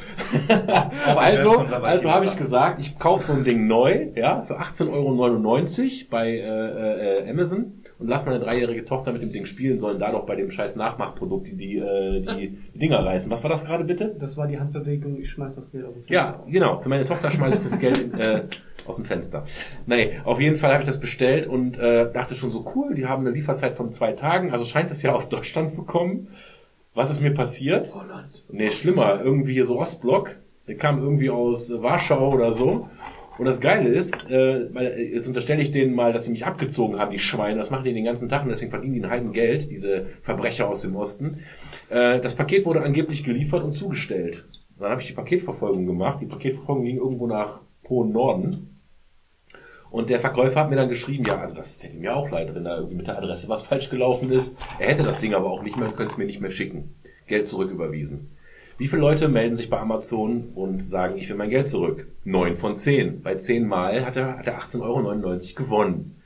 also, also habe ich gesagt, ich kaufe so ein Ding neu, ja, für 18,99 Euro bei äh, äh, Amazon und lass meine dreijährige Tochter mit dem Ding spielen, sollen da doch bei dem scheiß Nachmachprodukt die, die, äh, die, die Dinger reißen. Was war das gerade bitte? Das war die Handbewegung, ich schmeiß das Geld auf den Ja, Fenster. genau. Für meine Tochter schmeiße ich das Geld äh, aus dem Fenster. Nee, auf jeden Fall habe ich das bestellt und äh, dachte schon so cool, die haben eine Lieferzeit von zwei Tagen, also scheint es ja aus Deutschland zu kommen. Was ist mir passiert? Holland. Nee, schlimmer, irgendwie hier so Ostblock. Der kam irgendwie aus Warschau oder so. Und das Geile ist, äh, äh, jetzt unterstelle ich denen mal, dass sie mich abgezogen haben, die Schweine. Das machen die den ganzen Tag und deswegen verdienen die ein Heiden Geld, diese Verbrecher aus dem Osten. Äh, das Paket wurde angeblich geliefert und zugestellt. Dann habe ich die Paketverfolgung gemacht. Die Paketverfolgung ging irgendwo nach Hohen Norden. Und der Verkäufer hat mir dann geschrieben, ja, also das hätte mir auch leid, wenn da irgendwie mit der Adresse was falsch gelaufen ist. Er hätte das Ding aber auch nicht mehr und könnte es mir nicht mehr schicken. Geld zurücküberwiesen. Wie viele Leute melden sich bei Amazon und sagen, ich will mein Geld zurück? Neun von zehn. Bei zehn Mal hat er, hat er 18,99 Euro gewonnen.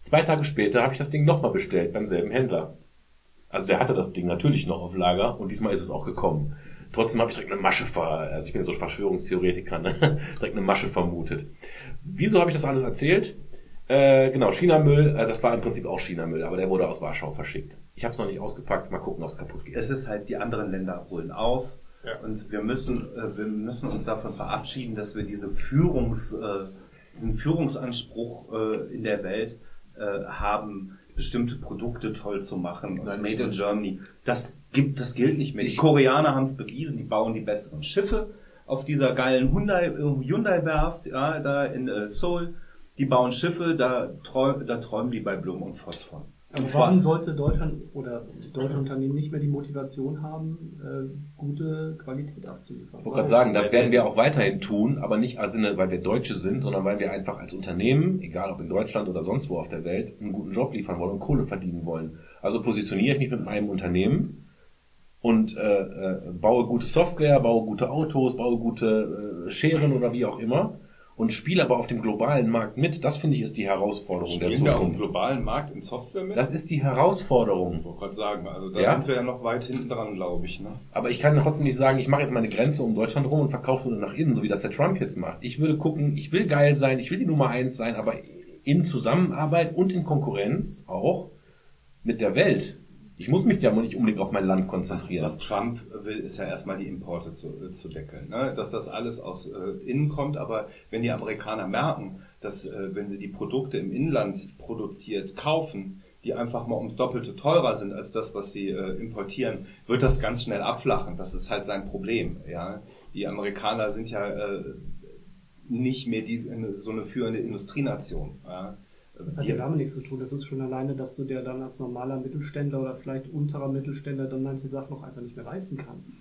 Zwei Tage später habe ich das Ding nochmal bestellt beim selben Händler. Also der hatte das Ding natürlich noch auf Lager und diesmal ist es auch gekommen. Trotzdem habe ich direkt eine Masche ver, also ich bin so Verschwörungstheoretiker, ne? direkt eine Masche vermutet. Wieso habe ich das alles erzählt? Äh, genau, China-Müll, äh, das war im Prinzip auch China-Müll, aber der wurde aus Warschau verschickt. Ich habe es noch nicht ausgepackt, mal gucken, ob es kaputt geht. Es ist halt, die anderen Länder holen auf. Ja. Und wir müssen, äh, wir müssen uns davon verabschieden, dass wir diese Führungs, äh, diesen Führungsanspruch äh, in der Welt äh, haben, bestimmte Produkte toll zu machen und Nein, Made in. Germany. Das gibt, das gilt nicht mehr. Die Koreaner haben es bewiesen, die bauen die besseren Schiffe auf dieser geilen Hyundai, äh, Hyundai-Werft, ja, da in äh, Seoul. Die bauen Schiffe, da, träum, da träumen die bei Blum und Phosphor. Und zwar- warum sollte Deutschland oder die deutschen Unternehmen nicht mehr die Motivation haben, äh, gute Qualität abzuliefern? Ich wollte gerade sagen, das werden wir auch weiterhin tun, aber nicht als Sinne, weil wir Deutsche sind, sondern weil wir einfach als Unternehmen, egal ob in Deutschland oder sonst wo auf der Welt, einen guten Job liefern wollen und Kohle verdienen wollen. Also positioniere ich mich mit meinem Unternehmen und äh, äh, baue gute Software, baue gute Autos, baue gute äh, Scheren oder wie auch immer und spiele aber auf dem globalen Markt mit. Das finde ich ist die Herausforderung der Spielen wir auf dem Zukunft. globalen Markt in Software mit? Das ist die ich Herausforderung. wollte gerade sagen, also da Ja? sind wir ja noch weit hinten dran, glaube ich. Ne? Aber ich kann trotzdem nicht sagen, ich mache jetzt meine Grenze um Deutschland rum und verkaufe nur nach innen, so wie das der Trump jetzt macht. Ich würde gucken, ich will geil sein, ich will die Nummer eins sein, aber in Zusammenarbeit und in Konkurrenz auch mit der Welt. Ich muss mich ja nicht unbedingt auf mein Land konzentrieren. Was Trump will, ist ja erstmal die Importe zu, äh, zu deckeln. Ne? Dass das alles aus äh, innen kommt, aber wenn die Amerikaner merken, dass äh, wenn sie die Produkte im Inland produziert kaufen, die einfach mal ums Doppelte teurer sind als das, was sie äh, importieren, wird das ganz schnell abflachen. Das ist halt sein Problem. Ja? Die Amerikaner sind ja äh, nicht mehr die, so eine führende Industrienation. Ja? Das hat ja damit nichts zu tun. Das ist schon alleine, dass du dir dann als normaler Mittelständler oder vielleicht unterer Mittelständler dann manche Sachen noch einfach nicht mehr leisten kannst.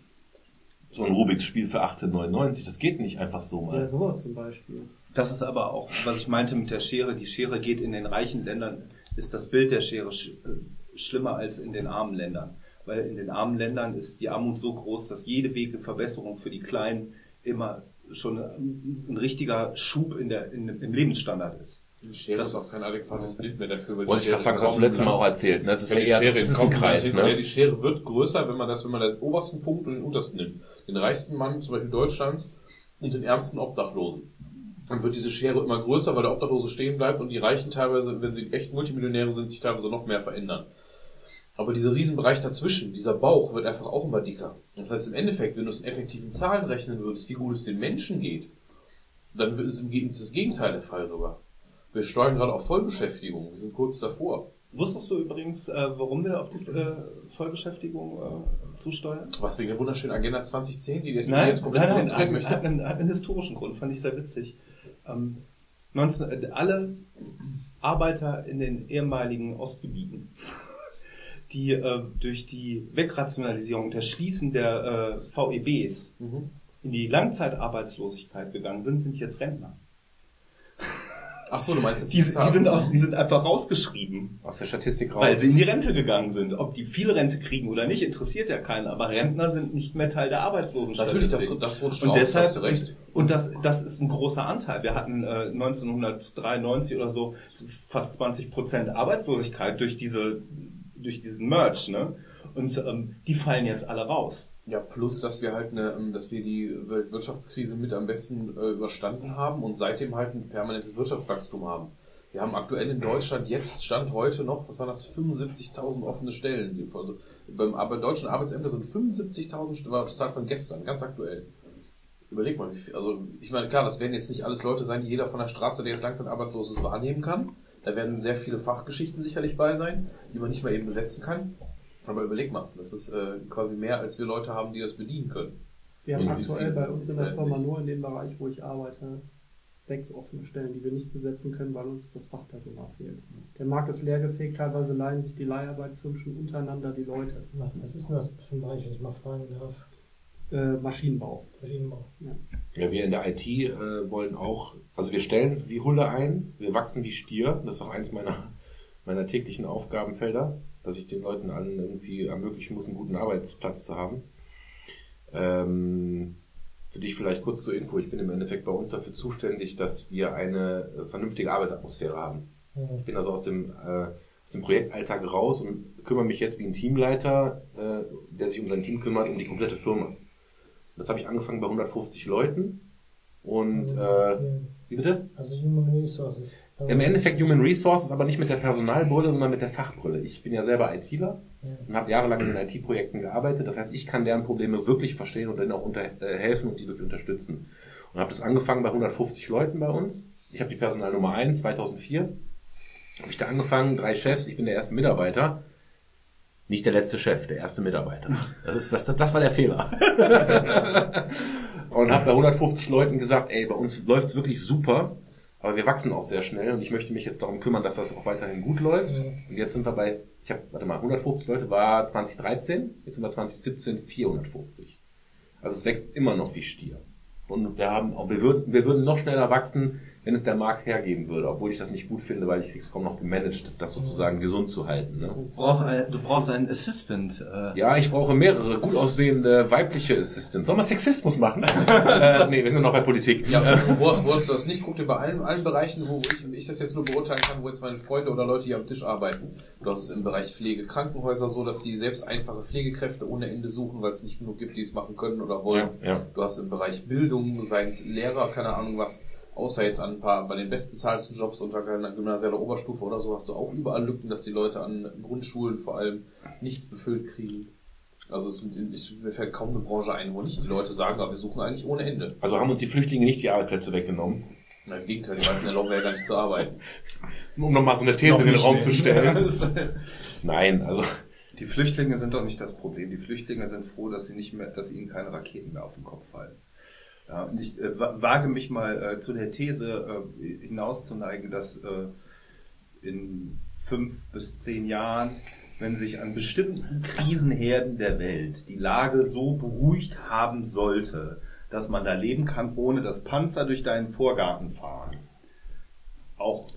So ein Rubiks Spiel für 1899, das geht nicht einfach so Ja, mal. sowas zum Beispiel. Das ist aber auch, was ich meinte mit der Schere. Die Schere geht in den reichen Ländern, ist das Bild der Schere sch äh, schlimmer als in den armen Ländern. Weil in den armen Ländern ist die Armut so groß, dass jede Wege Verbesserung für die Kleinen immer schon ein, ein richtiger Schub in der, in, im Lebensstandard ist. Die Schere Das ist auch kein adäquates Bild mehr dafür, weil Wollte ich gerade sagen, das hast du letztes Mal auch erzählt. Ne? Das ist Ja, ja die eher, Schere das ist ein Kreis. Ja, Ne? die Schere wird größer, wenn man das, wenn man den obersten Punkt und den untersten nimmt. Den reichsten Mann, zum Beispiel Deutschlands, und den ärmsten Obdachlosen. Dann wird diese Schere immer größer, weil der Obdachlose stehen bleibt und die Reichen teilweise, wenn sie echt Multimillionäre sind, sich teilweise noch mehr verändern. Aber dieser Riesenbereich dazwischen, dieser Bauch, wird einfach auch immer dicker. Das heißt, im Endeffekt, wenn du es in effektiven Zahlen rechnen würdest, wie gut es den Menschen geht, dann ist im Gegenteil das Gegenteil der Fall sogar. Wir steuern gerade auf Vollbeschäftigung. Wir sind kurz davor. Wusstest du übrigens, äh, warum wir auf die äh, Vollbeschäftigung äh, zusteuern? Was wegen der wunderschönen Agenda 2010, die wir jetzt, Nein, jetzt komplett nein, nein, hat, möchte. hat, einen, hat einen historischen Grund, fand ich sehr witzig. Ähm, 19, äh, alle Arbeiter in den ehemaligen Ostgebieten, die äh, durch die Wegrationalisierung das Schließen der äh, VEBs Mhm. in die Langzeitarbeitslosigkeit gegangen sind, sind jetzt Rentner. Ach so, du meinst das Die, die, sind aus, die sind einfach rausgeschrieben, Aus der Statistik raus. weil sie in die Rente gegangen sind. Ob die viel Rente kriegen oder nicht, interessiert ja keinen. Aber Rentner sind nicht mehr Teil der Arbeitslosenstatistik. Natürlich, das, das rutscht Und raus, deshalb, hast du recht. und das, das ist ein großer Anteil. Wir hatten äh, 1993 oder so fast 20 Prozent Arbeitslosigkeit durch diese, durch diesen Merge, ne? Und ähm, die fallen jetzt alle raus. Ja, plus, dass wir halt eine, ähm, dass wir die Weltwirtschaftskrise mit am besten äh, überstanden haben und seitdem halt ein permanentes Wirtschaftswachstum haben. Wir haben aktuell in Deutschland jetzt, Stand heute noch, was waren das, 75.000 offene Stellen. Also beim aber deutschen Arbeitsämter sind 75.000 Stellen, war Zahl von gestern, ganz aktuell. Überleg mal, wie viel, also ich meine, klar, das werden jetzt nicht alles Leute sein, die jeder von der Straße, der jetzt langsam arbeitslos ist, wahrnehmen kann. Da werden sehr viele Fachgeschichten sicherlich bei sein, die man nicht mal eben besetzen kann. Aber überleg mal, das ist äh, quasi mehr, als wir Leute haben, die das bedienen können. Wir haben aktuell bei uns in der Firma nur in dem Bereich, wo ich arbeite, sechs offene Stellen, die wir nicht besetzen können, weil uns das Fachpersonal fehlt. Der Markt ist leergefegt, teilweise leihen sich die Leiharbeitsfirmen schon untereinander die Leute. Was ist denn das für ein Bereich, wenn ich mal fragen darf? Äh, Maschinenbau. Maschinenbau. Ja, wir in der IT äh, wollen auch, also wir stellen wie Hulle ein, wir wachsen wie Stier. Das ist auch eins meiner, meiner täglichen Aufgabenfelder, dass ich den Leuten allen irgendwie ermöglichen muss, einen guten Arbeitsplatz zu haben. Ähm, für dich vielleicht kurz zur Info, ich bin im Endeffekt bei uns dafür zuständig, dass wir eine äh, vernünftige Arbeitsatmosphäre haben. Ich bin also aus dem, äh, aus dem Projektalltag raus und kümmere mich jetzt wie ein Teamleiter, äh, der sich um sein Team kümmert, um die komplette Firma. Das habe ich angefangen bei 150 Leuten. Und äh, wie bitte? Also Human Resources. Also Im Endeffekt Human Resources, aber nicht mit der Personalbrille, sondern mit der Fachbrille. Ich bin ja selber ITler Ja. und habe jahrelang in den IT-Projekten gearbeitet. Das heißt, ich kann deren Probleme wirklich verstehen und denen auch unter, äh, helfen und die wirklich unterstützen. Und habe das angefangen bei 150 Leuten bei uns. Ich habe die Personalnummer 1, 2004. Habe ich da angefangen, drei Chefs, ich bin der erste Mitarbeiter. Nicht der letzte Chef, der erste Mitarbeiter. Das, ist, das, das war der Fehler. und habe bei 150 Leuten gesagt, ey, bei uns läuft's wirklich super, aber wir wachsen auch sehr schnell und ich möchte mich jetzt darum kümmern, dass das auch weiterhin gut läuft. Und jetzt sind wir bei, ich habe, warte mal, 150 Leute war 2013, jetzt sind wir 2017 450. Also es wächst immer noch wie Stier. Und wir haben, auch, wir würden, wir würden noch schneller wachsen, wenn es der Markt hergeben würde, obwohl ich das nicht gut finde, weil ich krieg's kaum noch gemanagt, das sozusagen gesund zu halten. Ne? Du brauchst, du brauchst einen Assistant. Äh. Ja, ich brauche mehrere gut aussehende weibliche Assistants. Sollen wir Sexismus machen? äh, nee, wir sind noch bei Politik. Ja, wo hast, wo hast du das nicht? Guck dir bei allen, allen Bereichen, wo ich, ich das jetzt nur beurteilen kann, wo jetzt meine Freunde oder Leute hier am Tisch arbeiten. Du hast es im Bereich Pflege, Krankenhäuser so, dass die selbst einfache Pflegekräfte ohne Ende suchen, weil es nicht genug gibt, die es machen können oder wollen. Ja, ja. Du hast im Bereich Bildung, seien es Lehrer, keine Ahnung was, außer jetzt an ein paar, bei den bestbezahlten Jobs unter einer gymnasialer Oberstufe oder so, hast du auch überall Lücken, dass die Leute an Grundschulen vor allem nichts befüllt kriegen. Also es sind, mir fällt kaum eine Branche ein, wo nicht die Leute sagen, aber wir suchen eigentlich ohne Ende. Also haben uns die Flüchtlinge nicht die Arbeitsplätze weggenommen. Na, Im Gegenteil, die meisten erlauben ja gar nicht zu arbeiten. Um nochmal so eine These in den Raum zu stellen. Nein, also Die Flüchtlinge sind doch nicht das Problem. Die Flüchtlinge sind froh, dass sie nicht mehr, dass ihnen keine Raketen mehr auf den Kopf fallen. Ja, und ich äh, wa- wage mich mal äh, zu der These äh, hinauszuneigen, dass äh, in fünf bis zehn Jahren, wenn sich an bestimmten Krisenherden der Welt die Lage so beruhigt haben sollte, dass man da leben kann, ohne dass Panzer durch deinen Vorgarten fahren, auch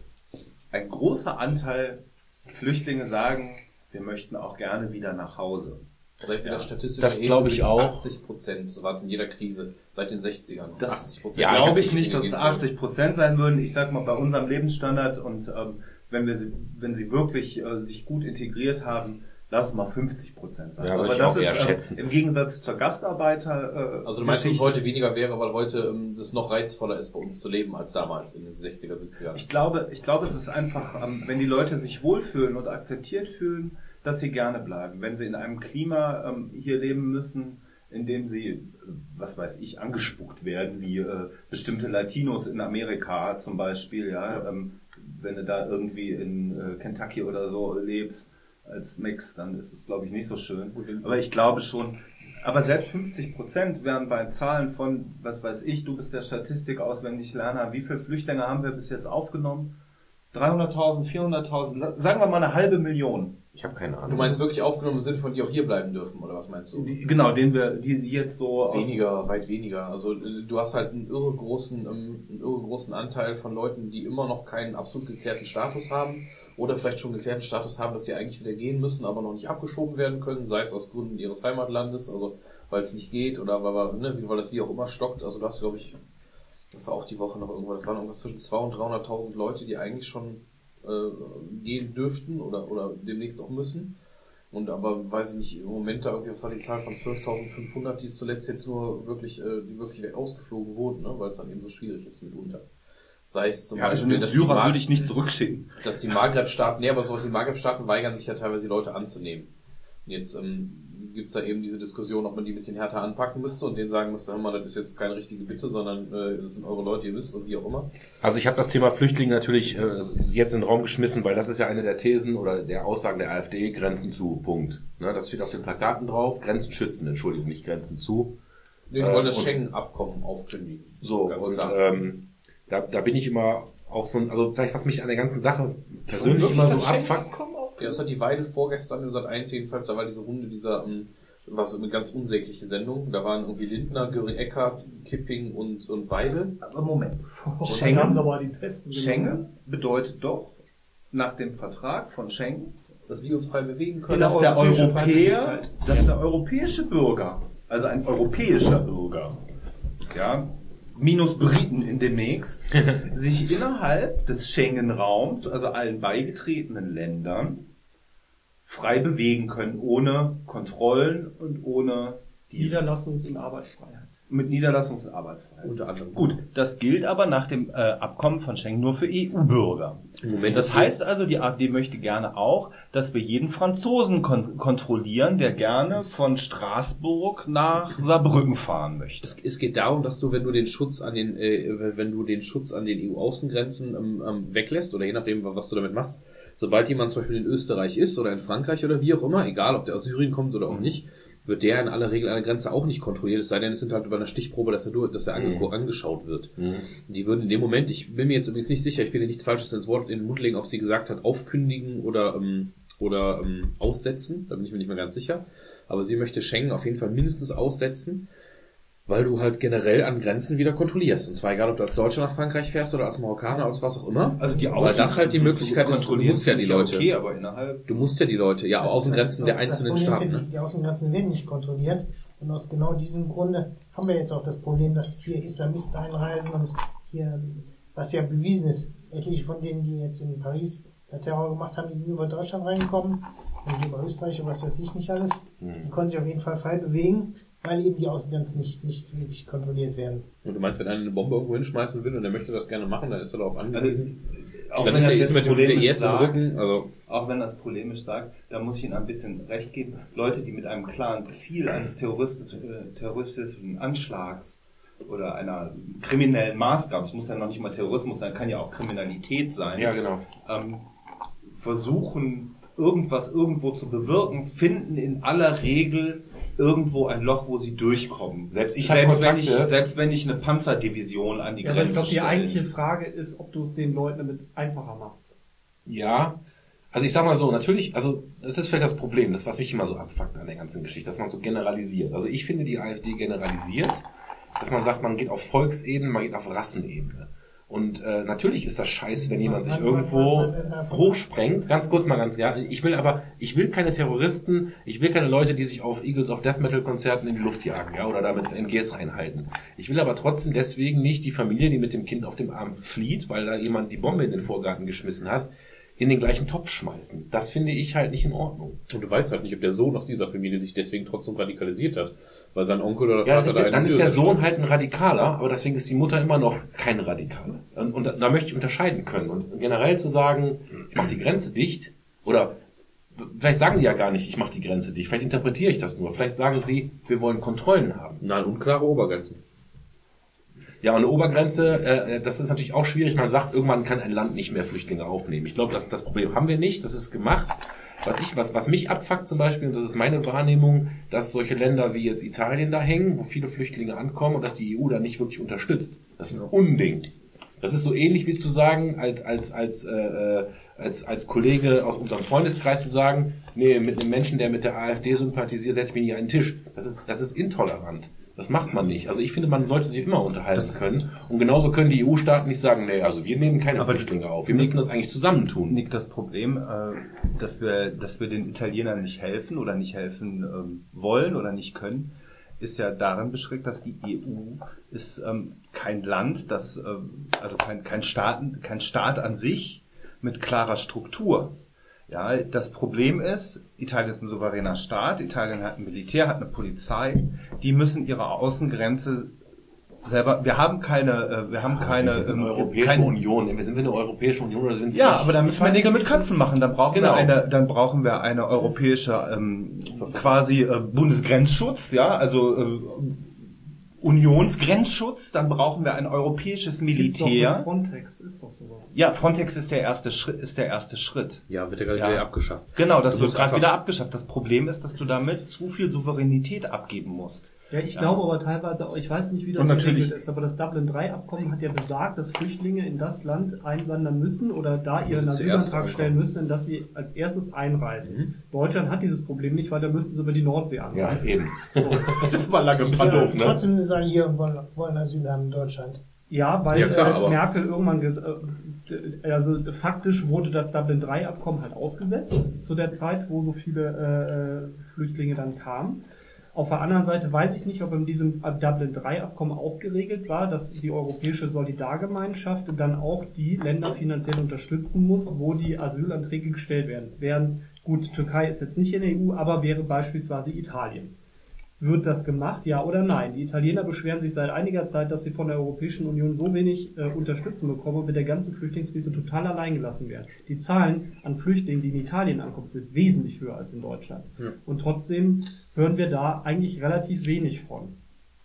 ein großer Anteil Flüchtlinge sagen, wir möchten auch gerne wieder nach Hause. Seit wir Ja. das statistisch Das erheben, glaub ich auch. 80 Prozent, so war es in jeder Krise, seit den 60ern. Das 80 Prozent. ja, glaube ich nicht, dass es gehen zurück. 80 Prozent sein würden. Ich sag mal, bei unserem Lebensstandard und ähm, wenn wir sie, wenn sie wirklich äh, sich gut integriert haben, lass es mal 50 Prozent sein. Ja, Aber das ist äh, schätzen. im Gegensatz zur Gastarbeiter. Äh, Also du meinst, dass es heute weniger wäre, weil heute ähm, das noch reizvoller ist, bei uns zu leben, als damals in den 60er, 70er. Ich glaube, ich glaube, es ist einfach, ähm, wenn die Leute sich wohlfühlen und akzeptiert fühlen, dass sie gerne bleiben. Wenn sie in einem Klima ähm, hier leben müssen, in dem sie, äh, was weiß ich, angespuckt werden, wie äh, bestimmte Latinos in Amerika zum Beispiel, ja, ähm, wenn du da irgendwie in äh, Kentucky oder so lebst als Mix, dann ist es, glaube ich, nicht so schön. Aber ich glaube schon, aber selbst 50 Prozent wären bei Zahlen von, was weiß ich, du bist der Statistik auswendig Lerner, wie viele Flüchtlinge haben wir bis jetzt aufgenommen? 300.000, 400.000, sagen wir mal eine halbe Million. Ich habe keine Ahnung. Du meinst wirklich aufgenommen im Sinne von, die auch hier bleiben dürfen, oder was meinst du? Die, genau, den wir, die die jetzt so aus, Weniger, weit weniger. Also äh, du hast halt einen irre großen, ähm, einen irre großen Anteil von Leuten, die immer noch keinen absolut geklärten Status haben oder vielleicht schon geklärten Status haben, dass sie eigentlich wieder gehen müssen, aber noch nicht abgeschoben werden können, sei es aus Gründen ihres Heimatlandes, also weil es nicht geht oder weil, ne, weil das wie auch immer stockt. Also du hast, glaube ich, das war auch die Woche noch irgendwo, das waren irgendwas zwischen 200 und 300.000 Leute, die eigentlich schon äh, gehen dürften oder, oder demnächst auch müssen. Und aber weiß ich nicht, im Moment da irgendwie, was war die Zahl von 12.500, die es zuletzt jetzt nur wirklich, äh, die wirklich ausgeflogen wurden, ne? weil es dann eben so schwierig ist mitunter. Sei es zum ja, also Beispiel, die, Syrer Mag würde ich nicht zurückschicken. dass die Maghreb-Staaten, nee, aber sowas wie Maghreb-Staaten weigern sich ja teilweise die Leute anzunehmen. Und jetzt ähm, gibt's da eben diese Diskussion, ob man die ein bisschen härter anpacken müsste und denen sagen müsste, hör mal, das ist jetzt keine richtige Bitte, sondern äh, das sind eure Leute, ihr wisst und wie auch immer. Also ich habe das Thema Flüchtlinge natürlich äh, jetzt in den Raum geschmissen, weil das ist ja eine der Thesen oder der Aussagen der AfD, Grenzen zu, Punkt. Ne, das steht auf den Plakaten drauf, Grenzen schützen, Entschuldigung, nicht Grenzen zu. Nee, die Äh, wollen das und- Schengen-Abkommen aufkündigen. So, Ganz und klar. ähm, da, da bin ich immer auch so ein, also vielleicht was mich an der ganzen Sache persönlich immer so das abfuckt. Ja, das hat die Weidel vorgestern gesagt, eins jedenfalls, da war diese Runde dieser, ähm, war so eine ganz unsägliche Sendung. Da waren irgendwie Lindner, Göring Eckert, Kipping und, und Weidel. Aber Moment. Und Schengen? dann haben sie aber die Besten Schengen bedeutet doch, nach dem Vertrag von Schengen, Dass wir uns frei bewegen können. dass der europäische Europäer, dass der europäische Bürger, also ein europäischer Bürger, ja, minus Briten in demnächst, sich innerhalb des Schengen-Raums, also allen beigetretenen Ländern, frei bewegen können, ohne Kontrollen und ohne dieses. Niederlassungs- und Arbeitsfreiheit. Mit Niederlassungs- und Arbeitsfreiheit. Unter anderem. Gut, das gilt aber nach dem äh, Abkommen von Schengen nur für EU-Bürger. Moment Das heißt also, die AfD möchte gerne auch, dass wir jeden Franzosen kon kontrollieren, der gerne von Straßburg nach Saarbrücken fahren möchte. Es, es geht darum, dass du, wenn du den Schutz an den, äh, wenn du den Schutz an den EU-Außengrenzen ähm, ähm, weglässt oder je nachdem, was du damit machst, sobald jemand zum Beispiel in Österreich ist oder in Frankreich oder wie auch immer, egal ob der aus Syrien kommt oder auch nicht, wird der in aller Regel an der Grenze auch nicht kontrolliert, es sei denn, es sind halt über eine Stichprobe, dass er, dass er ange angeschaut wird. Die würden in dem Moment, ich bin mir jetzt übrigens nicht sicher, ich will dir nichts Falsches ins Wort in den Mund legen, ob sie gesagt hat, aufkündigen oder, ähm, oder ähm, aussetzen, da bin ich mir nicht mehr ganz sicher. Aber sie möchte Schengen auf jeden Fall mindestens aussetzen, weil du halt generell an Grenzen wieder kontrollierst. Und zwar egal, ob du als Deutscher nach Frankreich fährst oder als Marokkaner, als was auch immer. Also die Weil das halt die Möglichkeit ist, du musst ja die Leute. Okay, aber innerhalb Du musst ja die Leute, ja, Außengrenzen der einzelnen Staaten. ja, Ne? Die, Außengrenzen werden nicht kontrolliert. Und aus genau diesem Grunde haben wir jetzt auch das Problem, dass hier Islamisten einreisen und hier, was ja bewiesen ist, etliche von denen, die jetzt in Paris der Terror gemacht haben, die sind über Deutschland reingekommen und über Österreich und was weiß ich nicht alles. Die konnten sich auf jeden Fall frei bewegen, weil eben die Außengrenzen nicht, nicht wirklich kontrolliert werden. Und du meinst, wenn einer eine Bombe irgendwo hinschmeißen will und er möchte das gerne machen, dann ist er darauf angewiesen. auch dann wenn ist er jetzt mit polemisch sagt, Rücken, also auch wenn das polemisch sagt, da muss ich Ihnen ein bisschen recht geben. Leute, die mit einem klaren Ziel eines terroristischen, äh, terroristischen Anschlags oder einer kriminellen Maßgabe, es muss ja noch nicht mal Terrorismus sein, kann ja auch Kriminalität sein, Ja, genau. ähm, versuchen, irgendwas irgendwo zu bewirken, finden in aller Regel irgendwo ein Loch, wo sie durchkommen. Selbst ich selbst, wenn ich, selbst wenn ich eine Panzerdivision an die Ja, aber ich Grenze glaube, die eigentliche Frage ist, ob du es den Leuten damit einfacher machst. Ja. Also ich sag mal so, natürlich, also das ist vielleicht das Problem, das was mich immer so abfuckt an der ganzen Geschichte, dass man so generalisiert. Also ich finde die AfD generalisiert, dass man sagt, man geht auf Volksebene, man geht auf Rassenebene. Und äh, natürlich ist das scheiße, wenn jemand sich irgendwo hochsprengt. Ganz kurz mal ganz, ja. Ich will aber, ich will keine Terroristen, ich will keine Leute, die sich auf Eagles of Death Metal Konzerten in die Luft jagen, ja, oder damit MGs reinhalten. Ich will aber trotzdem deswegen nicht die Familie, die mit dem Kind auf dem Arm flieht, weil da jemand die Bombe in den Vorgarten geschmissen hat, in den gleichen Topf schmeißen. Das finde ich halt nicht in Ordnung. Und du weißt halt nicht, ob der Sohn aus dieser Familie sich deswegen trotzdem radikalisiert hat. Weil sein Onkel oder Ja, Vater das ist da der, eine dann ist der. Sohn halt ein Radikaler, aber deswegen ist die Mutter immer noch keine Radikale. Und, und da, da möchte ich unterscheiden können. Und generell zu sagen, ich mache die Grenze dicht, oder vielleicht sagen die ja gar nicht, ich mache die Grenze dicht, vielleicht interpretiere ich das nur. Vielleicht sagen sie, wir wollen Kontrollen haben. Nein, unklare Obergrenzen. Ja, und eine Obergrenze, äh, das ist natürlich auch schwierig. Man sagt, irgendwann kann ein Land nicht mehr Flüchtlinge aufnehmen. Ich glaube, das, das Problem haben wir nicht. Das ist gemacht. Was ich, was, was mich abfuckt zum Beispiel, und das ist meine Wahrnehmung, dass solche Länder wie jetzt Italien da hängen, wo viele Flüchtlinge ankommen und dass die EU da nicht wirklich unterstützt. Das ist ein Unding. Das ist so ähnlich wie zu sagen, als, als, als, äh, äh, als, als Kollege aus unserem Freundeskreis zu sagen, nee, mit einem Menschen, der mit der AfD sympathisiert, setze ich mich nicht an den Tisch. Das ist, das ist intolerant. Das macht man nicht. Also ich finde, man sollte sich immer unterhalten können. Und genauso können die EU-Staaten nicht sagen, nee, also wir nehmen keine Flüchtlinge auf. Wir müssten das eigentlich zusammentun. Nick, das Problem, äh, dass wir, dass wir den Italienern nicht helfen oder nicht helfen ähm, wollen oder nicht können, ist ja darin beschränkt, dass die EU ist ähm, kein Land, das ähm, also kein, kein Staat, kein Staat an sich mit klarer Struktur. Ja, das Problem ist, Italien ist ein souveräner Staat, Italien hat ein Militär, hat eine Polizei, die müssen ihre Außengrenze selber, wir haben keine, äh, wir haben keine, wir sind ähm, eine Europäische keine- Union. Wir sind wir eine Europäische Union oder sind ja, aber dann müssen wir Nägel mit nicht, Köpfen machen. Dann brauchen Genau. wir eine, dann brauchen wir eine europäische ähm, quasi äh, Bundesgrenzschutz, ja, also äh, Unionsgrenzschutz. Dann brauchen wir ein europäisches Militär. Frontex ist doch sowas. Ja, Frontex ist der erste Schritt. Ist der erste Schritt. Ja, wird ja gerade Ja. wieder abgeschafft. Genau, das Du wird gerade wieder abgeschafft. Das Problem ist, dass du damit zu viel Souveränität abgeben musst. Ja, ich Ja. glaube aber teilweise, auch- ich weiß nicht, wie das geregelt ist, aber das Dublin III-Abkommen hat ja besagt, dass Flüchtlinge in das Land einwandern müssen oder da ihren Asylantrag stellen müssen, in das sie als erstes einreisen. Mhm. Deutschland hat dieses Problem nicht, weil da müssten sie über die Nordsee Ja, anreisen. eben. So. War lange Ja, doof, ne? Trotzdem sind sie alle hier und wollen, wollen Asyl haben in Deutschland. Ja, weil Ja, klar, äh, Merkel irgendwann, ges- äh, also faktisch wurde das Dublin III-Abkommen halt ausgesetzt zu der Zeit, wo so viele äh, Flüchtlinge dann kamen. Auf der anderen Seite weiß ich nicht, ob in diesem Dublin III-Abkommen auch geregelt war, dass die Europäische Solidargemeinschaft dann auch die Länder finanziell unterstützen muss, wo die Asylanträge gestellt werden. Während, gut, Türkei ist jetzt nicht in der EU, aber wäre beispielsweise Italien. Wird das gemacht, ja oder nein? Die Italiener beschweren sich seit einiger Zeit, dass sie von der Europäischen Union so wenig äh, Unterstützung bekommen und mit der ganzen Flüchtlingskrise total allein gelassen werden. Die Zahlen an Flüchtlingen, die in Italien ankommen, sind wesentlich höher als in Deutschland. Ja. Und trotzdem hören wir da eigentlich relativ wenig von.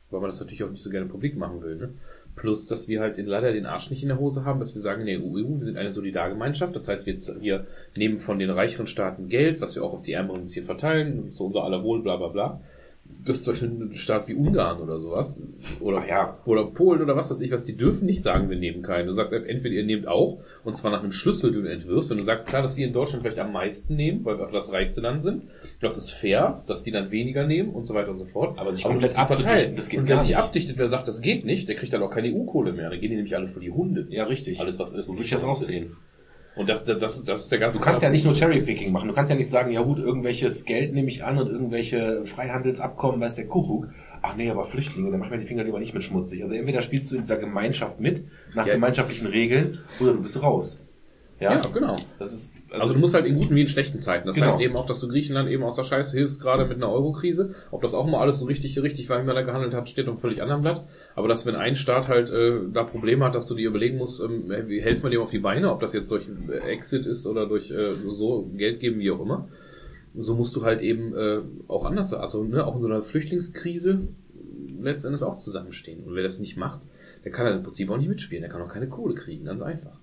weil man das natürlich auch nicht so gerne publik machen will. Ne? Plus, dass wir halt in, leider den Arsch nicht in der Hose haben, dass wir sagen, in der EU, wir sind eine Solidargemeinschaft. Das heißt, wir, wir nehmen von den reicheren Staaten Geld, was wir auch auf die ärmeren bisschen verteilen, so unser aller Wohl, bla bla bla. Das ist zum Beispiel ein Staat wie Ungarn oder sowas. Oder, ja. oder Polen oder was weiß ich was, die dürfen nicht sagen, wir nehmen keinen. Du sagst entweder ihr nehmt auch, und zwar nach einem Schlüssel, den du entwirfst. Und du sagst klar, dass wir in Deutschland vielleicht am meisten nehmen, weil wir einfach das reichste Land sind. Das ist fair, dass die dann weniger nehmen und so weiter und so fort. Aber sich komplett abzudichten, das geht und wer sich nicht. abdichtet, wer sagt, das geht nicht, der kriegt dann auch keine EU-Kohle mehr. Dann gehen die nämlich alle für die Hunde. Ja, richtig. Alles, was ist. So würde ich das aussehen. Und das, das, das, ist, der ganze Du kannst ja nicht nur Cherrypicking machen. Du kannst ja nicht sagen, ja gut, irgendwelches Geld nehme ich an und irgendwelche Freihandelsabkommen, weiß der Kuckuck. Ach nee, aber Flüchtlinge, da mach ich mir die Finger lieber nicht mit schmutzig. Also entweder spielst du in dieser Gemeinschaft mit, nach Ja. gemeinschaftlichen Regeln, oder du bist raus. Ja, Ja, genau. Das ist, Also, du musst halt in guten wie in schlechten Zeiten. Das Genau. heißt eben auch, dass du Griechenland eben aus der Scheiße hilfst, gerade mit einer Eurokrise. Ob das auch mal alles so richtig, richtig war, wie man da gehandelt hat, steht einem völlig anderen Blatt. Aber dass wenn ein Staat halt äh, da Probleme hat, dass du dir überlegen musst, ähm, wie helfen wir dem auf die Beine, ob das jetzt durch äh, Exit ist oder durch äh, so Geld geben, wie auch immer. So musst du halt eben äh, auch anders, also ne, auch in so einer Flüchtlingskrise letztendlich auch zusammenstehen. Und wer das nicht macht, der kann halt im Prinzip auch nicht mitspielen. Der kann auch keine Kohle kriegen, ganz einfach.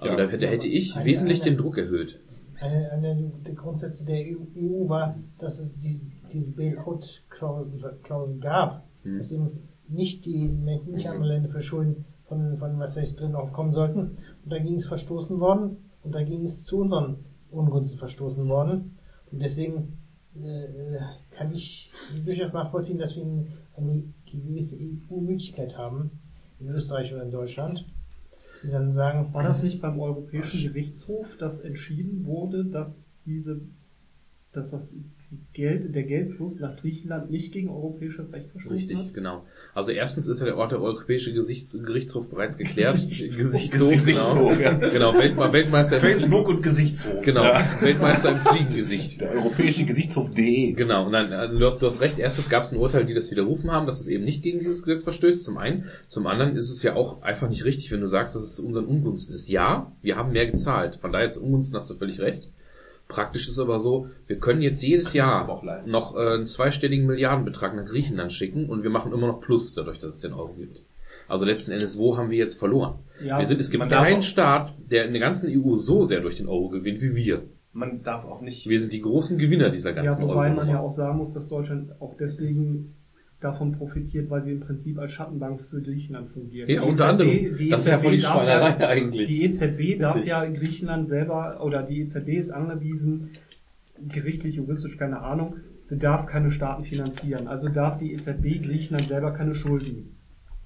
Also Ja. da hätte, hätte ich Eine- wesentlich eine- den Druck erhöht. Eine, eine der Grundsätze der EU, EU war, dass es diese, diese Bailout-Klausel gab, Hm. dass eben nicht die nicht andere Länder verschulden von, von was weiß ich drin aufkommen sollten. Und dagegen ist verstoßen worden und dagegen ist zu unseren Ungunsten verstoßen worden. Und deswegen äh, kann ich durchaus nachvollziehen, dass wir eine gewisse EU-Müdigkeit haben, in Österreich oder in Deutschland, die dann sagen, War das nicht beim Europäischen Gerichtshof, dass entschieden wurde, dass diese, dass das Geld, der Geldfluss nach Griechenland nicht gegen europäisches Recht verstoßen Richtig, hat? genau. Also erstens ist ja der Ort der Europäische Gesichts Gerichtshof bereits geklärt. Gesichtshof, genau. ja. genau, Weltme Weltmeister im Facebook und Gesichtshof. Genau, Ja. Weltmeister im Fliegengesicht. der europäische Gerichtshof.de. Genau, und dann, also du, hast, du hast recht, erstens gab es ein Urteil, die das widerrufen haben, dass es eben nicht gegen dieses Gesetz verstößt, zum einen. Zum anderen ist es ja auch einfach nicht richtig, wenn du sagst, dass es zu unseren Ungunsten ist. Ja, wir haben mehr gezahlt, von daher zu Ungunsten hast du völlig recht. Praktisch ist aber so, wir können jetzt jedes Jahr noch äh, einen zweistelligen Milliardenbetrag nach Griechenland schicken und wir machen immer noch Plus, dadurch, dass es den Euro gibt. Also letzten Endes, wo haben wir jetzt verloren? Ja, wir sind, es gibt keinen Staat, der in der ganzen EU so sehr durch den Euro gewinnt wie wir. Man darf auch nicht. Wir sind die großen Gewinner dieser ganzen Ja, wobei Euro. man ja auch sagen muss, dass Deutschland auch deswegen davon profitiert, weil sie im Prinzip als Schattenbank für Griechenland fungiert. Ja, unter EZB anderem. die Das ist ja EZB voll die darf Schweinerei ja, eigentlich. Die EZB darf Richtig. ja in Griechenland selber, oder die EZB ist angewiesen, gerichtlich, juristisch, keine Ahnung, sie darf keine Staaten finanzieren. Also darf die EZB Griechenland selber keine Schulden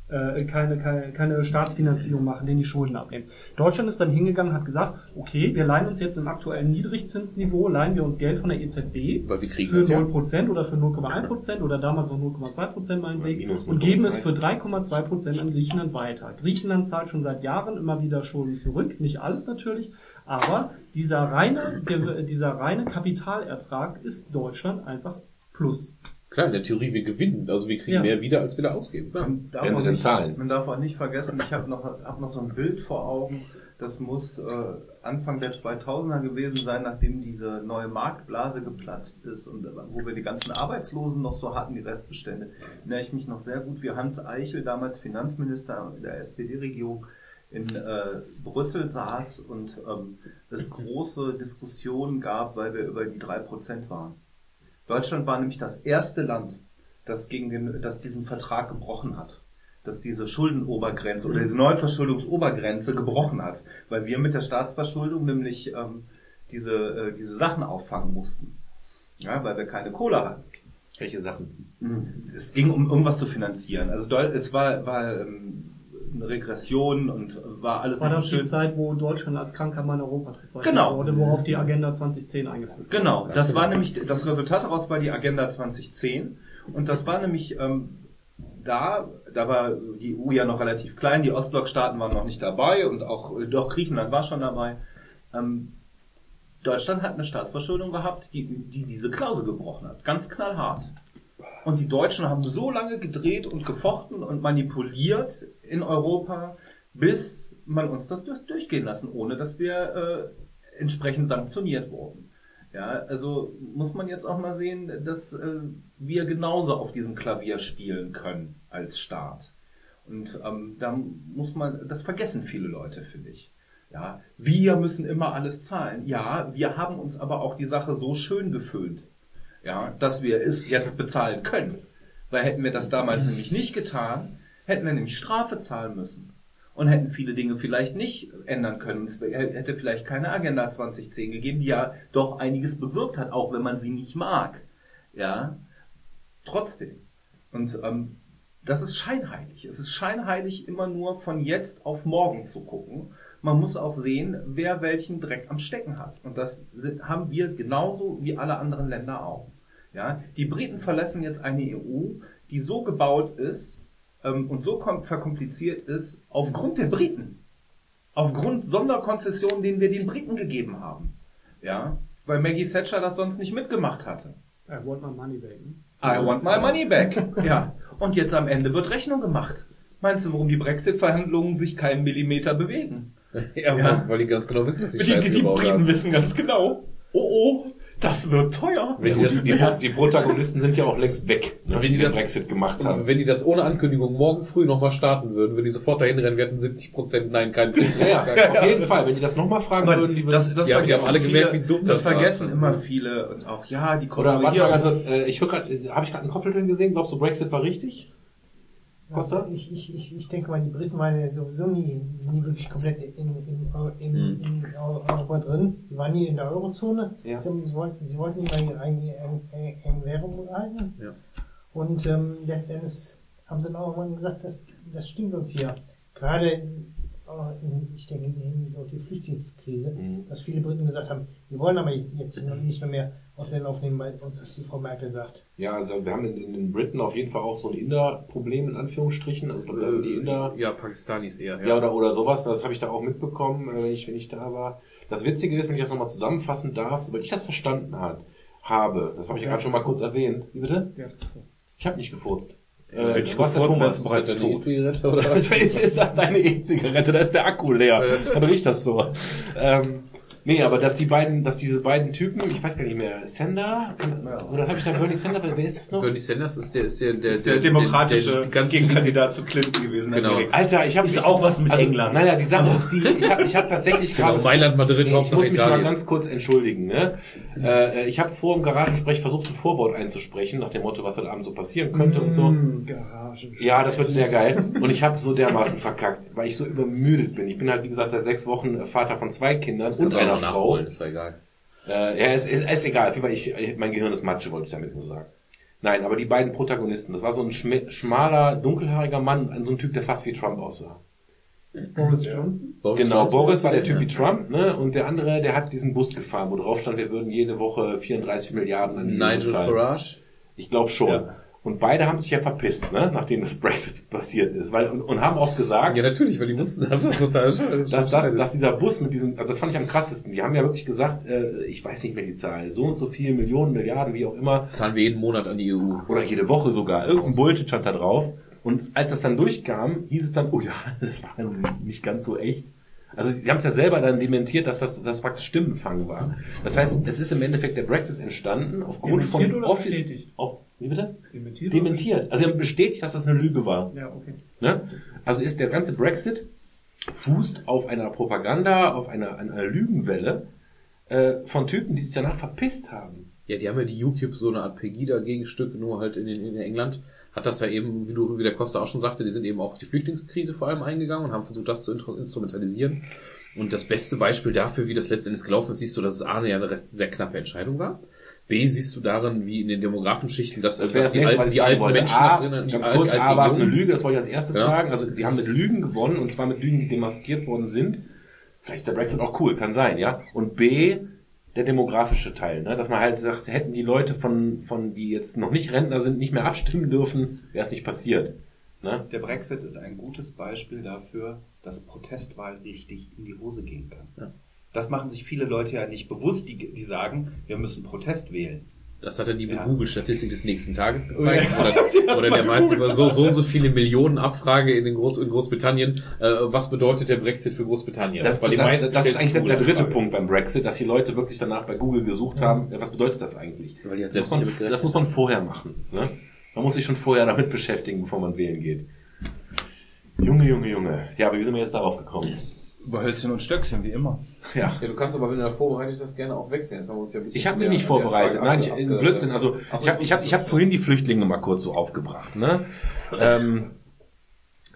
äh, keine, keine, keine Staatsfinanzierung machen, denen die Schulden abnehmen. Deutschland ist dann hingegangen hat gesagt, okay, wir leihen uns jetzt im aktuellen Niedrigzinsniveau, leihen wir uns Geld von der EZB für das ja. 0% oder für 0,1% oder damals noch 0,2% meinetwegen und geben es 0,2. für 3,2% an Griechenland weiter. Griechenland zahlt schon seit Jahren immer wieder Schulden zurück, nicht alles natürlich, aber dieser reine, dieser reine Kapitalertrag ist Deutschland einfach plus. Klar, in der Theorie, wir gewinnen. Also wir kriegen Ja. mehr wieder, als wir da ausgeben. Klar. Man darf, Werden auch sie denn nicht, zahlen? man darf auch nicht vergessen, ich habe noch, hab noch so ein Bild vor Augen, das muss äh, Anfang der 2000er gewesen sein, nachdem diese neue Marktblase geplatzt ist und äh, wo wir die ganzen Arbeitslosen noch so hatten, die Restbestände. Erinnere ich mich noch sehr gut, wie Hans Eichel, damals Finanzminister der SPD-Regierung, in äh, Brüssel saß und ähm, es große Diskussionen gab, weil wir über die 3% waren. Deutschland war nämlich das erste Land, das gegen den, das diesen Vertrag gebrochen hat. Das diese Schuldenobergrenze oder diese Neuverschuldungsobergrenze gebrochen hat. Weil wir mit der Staatsverschuldung nämlich ähm, diese, äh, diese Sachen auffangen mussten. Ja, weil wir keine Kohle hatten. Welche Sachen? Es ging um irgendwas zu finanzieren. Also es war, war ähm, eine Regression und war alles War nicht das so die. Zeit, wo Deutschland als kranker Mann Europas bezeichnet Genau. wurde, worauf die Agenda 2010 eingeführt wurde? Genau, das war nämlich, das Resultat daraus war die Agenda 2010 und das war nämlich ähm, da, da war die EU ja noch relativ klein, die Ostblockstaaten waren noch nicht dabei und auch, äh, doch Griechenland war schon dabei. Ähm, Deutschland hat eine Staatsverschuldung gehabt, die, die diese Klausel gebrochen hat, ganz knallhart. Und die Deutschen haben so lange gedreht und gefochten und manipuliert in Europa, bis man uns das durch, durchgehen lassen, ohne dass wir äh, entsprechend sanktioniert wurden. Ja, also muss man jetzt auch mal sehen, dass äh, wir genauso auf diesem Klavier spielen können als Staat. Und ähm, da muss man, das vergessen viele Leute, finde ich. Ja, wir müssen immer alles zahlen. Ja, wir haben uns aber auch die Sache so schön geföhnt, ja, dass wir es jetzt bezahlen können. Weil hätten wir das damals nämlich nicht getan, hätten wir nämlich Strafe zahlen müssen und hätten viele Dinge vielleicht nicht ändern können. Es hätte vielleicht keine Agenda 2010 gegeben, die ja doch einiges bewirkt hat, auch wenn man sie nicht mag. Ja, trotzdem. Und ähm, das ist scheinheilig. Es ist scheinheilig, immer nur von jetzt auf morgen zu gucken. Man muss auch sehen, wer welchen Dreck am Stecken hat. Und das haben wir genauso wie alle anderen Länder auch. Ja, die Briten verlassen jetzt eine EU, die so gebaut ist, ähm, und so verkompliziert ist, aufgrund der Briten. Aufgrund Sonderkonzessionen, denen wir den Briten gegeben haben. Ja, weil Maggie Thatcher das sonst nicht mitgemacht hatte. I want my money back. Ne? I want my money back. ja. Und jetzt am Ende wird Rechnung gemacht. Meinst du, warum die Brexit-Verhandlungen sich keinen Millimeter bewegen? Ja, ja. weil die ganz genau wissen, dass die, die Scheiße Die, die Briten wissen ganz genau. Oh oh, das wird teuer. Wenn die, das, die, die, Protagonisten sind ja auch längst weg, ne, wenn die, die das Brexit gemacht haben. Wenn die das ohne Ankündigung morgen früh nochmal starten würden, würden die sofort dahin rennen, wir hätten 70 Prozent, nein, kein Prozent. Ja, ja, auf jeden Fall. Wenn die das nochmal fragen Aber würden, die würden, das, das ja, die haben alle viele, gemerkt, wie dumm das das vergessen war. immer viele und auch, ja, die kommen Oder warte mal ganz kurz, äh, ich höre gerade, habe ich gerade einen Koppelton gesehen? Glaubst du, Brexit war richtig? Also ich, ich, ich, ich denke mal, die Briten waren ja sowieso nie, nie wirklich komplett in, in, in, in, in Europa drin. Die waren nie in der Eurozone. Ja. Sie, sie, wollten, sie wollten immer ihre eigene Währung halten. Ja. Und ähm, letztendlich haben sie dann auch irgendwann gesagt, das, das stimmt uns hier. Gerade, ich denke, in Hinblick auf die Flüchtlingskrise, Mhm. dass viele Briten gesagt haben, wir wollen aber jetzt nicht mehr, mehr Ausländer aufnehmen, weil uns das die Frau Merkel sagt. Ja, also wir haben in, den Briten auf jeden Fall auch so ein Inder-Problem in Anführungsstrichen. Also ich glaube, da sind die Inder Ja, Pakistanis eher. Ja, oder, oder sowas, das habe ich da auch mitbekommen, äh, wenn ich, wenn ich da war. Das Witzige ist, wenn ich das nochmal zusammenfassen darf, sobald ich das verstanden hat, habe, das habe ich ja gerade schon mal kurz erwähnt. Wie bitte? Gefurzt. Ich habe nicht gefurzt. Äh, was der Thomas ist bereits deine tot. E-Zigarette oder was? ist, ist das deine E-Zigarette? Da ist der Akku leer. Dann riecht das so. Ähm, nee, aber dass die beiden, dass diese beiden Typen, ich weiß gar nicht mehr, Sender, oder habe ich da Bernie Sender, wer ist das noch? Bernie Sanders ist der, ist der, der, ist der demokratische der, der Gegenkandidat zu Clinton gewesen. Genau. Amerika. Alter, ich habe Ist auch was mit England. Naja, die Sache ist die, ich habe ich hab tatsächlich Genau, gerade Mailand, Madrid, Nee, ich muss mich mal Italien. ganz kurz entschuldigen. Ne? Äh, ich habe vor dem Garagensprech versucht, ein Vorwort einzusprechen, nach dem Motto, was heute Abend so passieren könnte und so. Mm, Garage. Ja, das wird sehr geil. Und ich habe so dermaßen verkackt, weil ich so übermüdet bin. Ich bin halt, wie gesagt, seit sechs Wochen Vater von zwei Kindern Das und einer Frau. nachholen, ist ja egal. Äh, ja, es ist, ist egal. Ich, ich, mein Gehirn ist Matsche, wollte ich damit nur sagen. Nein, aber die beiden Protagonisten, das war so ein schm- schmaler, dunkelhaariger Mann, so ein Typ, der fast wie Trump aussah. Boris Johnson? Boris Genau, Johnson Boris war der. Typ wie Trump, ne? Und der andere, der hat diesen Bus gefahren, wo drauf stand, wir würden jede Woche 34 Milliarden an die EU Nigel. Farage. Ich glaube schon. Ja. Und beide haben sich ja verpisst, ne? Nachdem das Brexit passiert ist, weil und, und haben auch gesagt, Ja, natürlich, weil die wussten, dass das total scheiße dass, dass, dass dieser Bus mit diesem, also das fand ich am krassesten. Die haben ja wirklich gesagt, äh, ich weiß nicht mehr die Zahl, so und so viele Millionen, Milliarden, wie auch immer, zahlen wir jeden Monat an die EU. oder jede Woche sogar. Irgendein Bullshit stand da drauf. Und als das dann durchkam, hieß es dann, oh ja, das war nicht ganz so echt. Also sie haben es ja selber dann dementiert, dass das, das praktisch Stimmenfang war. Das heißt, es ist im Endeffekt der Brexit entstanden aufgrund von Dementiert oder offi- bestätigt? Auf, wie bitte? Dementiert? Dementiert. Also sie haben bestätigt, dass das eine Lüge war. Ja, okay. Ne? Also ist der ganze Brexit fußt auf einer Propaganda, auf einer, einer Lügenwelle äh, von Typen, die sich danach verpisst haben. Ja, die haben ja die UKIP so eine Art Pegida-Gegenstück, nur halt in, in England hat das ja eben, wie du, wie der Costa auch schon sagte, die sind eben auch auf die Flüchtlingskrise vor allem eingegangen und haben versucht, das zu instrumentalisieren. Und das beste Beispiel dafür, wie das letztendlich gelaufen ist, siehst du, dass es A, eine ja eine sehr knappe Entscheidung war. B, siehst du darin, wie in den demografischen Schichten, dass, Das dass das nächste, was ich die alten wollte. Menschen A, das die ganz alten- kurz, A war es eine. Lüge, das wollte ich als erstes Ja. sagen. Also die haben mit Lügen gewonnen und zwar mit Lügen, die demaskiert worden sind. Vielleicht ist der Brexit auch cool, kann sein, ja. Und B, der demografische Teil, ne? dass man halt sagt, hätten die Leute von, von die jetzt noch nicht Rentner sind, nicht mehr abstimmen dürfen, wäre es nicht passiert. Ne? Der Brexit ist ein gutes Beispiel dafür, dass Protestwahl richtig in die Hose gehen kann. Ja. Das machen sich viele Leute ja nicht bewusst, die, die sagen, wir müssen Protest wählen. Das hat er die Ja. Google-Statistik des nächsten Tages gezeigt. Oder, oder der meiste über so, so und so viele Millionen Abfrage in, den Groß, in Großbritannien. Äh, was bedeutet der Brexit für Großbritannien? Das, das, meisten das ist eigentlich der, dritte. Punkt beim Brexit, dass die Leute wirklich danach bei Google gesucht haben, ja, was bedeutet das eigentlich? Weil die Das selbst muss, man, das muss man vorher machen. Ne? Man muss sich schon vorher damit beschäftigen, bevor man wählen geht. Junge, Junge, Junge. Ja, aber wie sind wir jetzt darauf gekommen? Über Hölzchen und Stöckchen, wie immer. Ja. Ja, du kannst aber, wenn du da vorbereitest, das gerne auch wechseln. Jetzt haben wir uns ja ein bisschen Ich habe mich nicht vorbereitet. Nein, ich, abge- in abge- Blödsinn. Also so, ich habe ich hab, ich hab vorhin die Flüchtlinge mal kurz so aufgebracht. Ne? Ähm,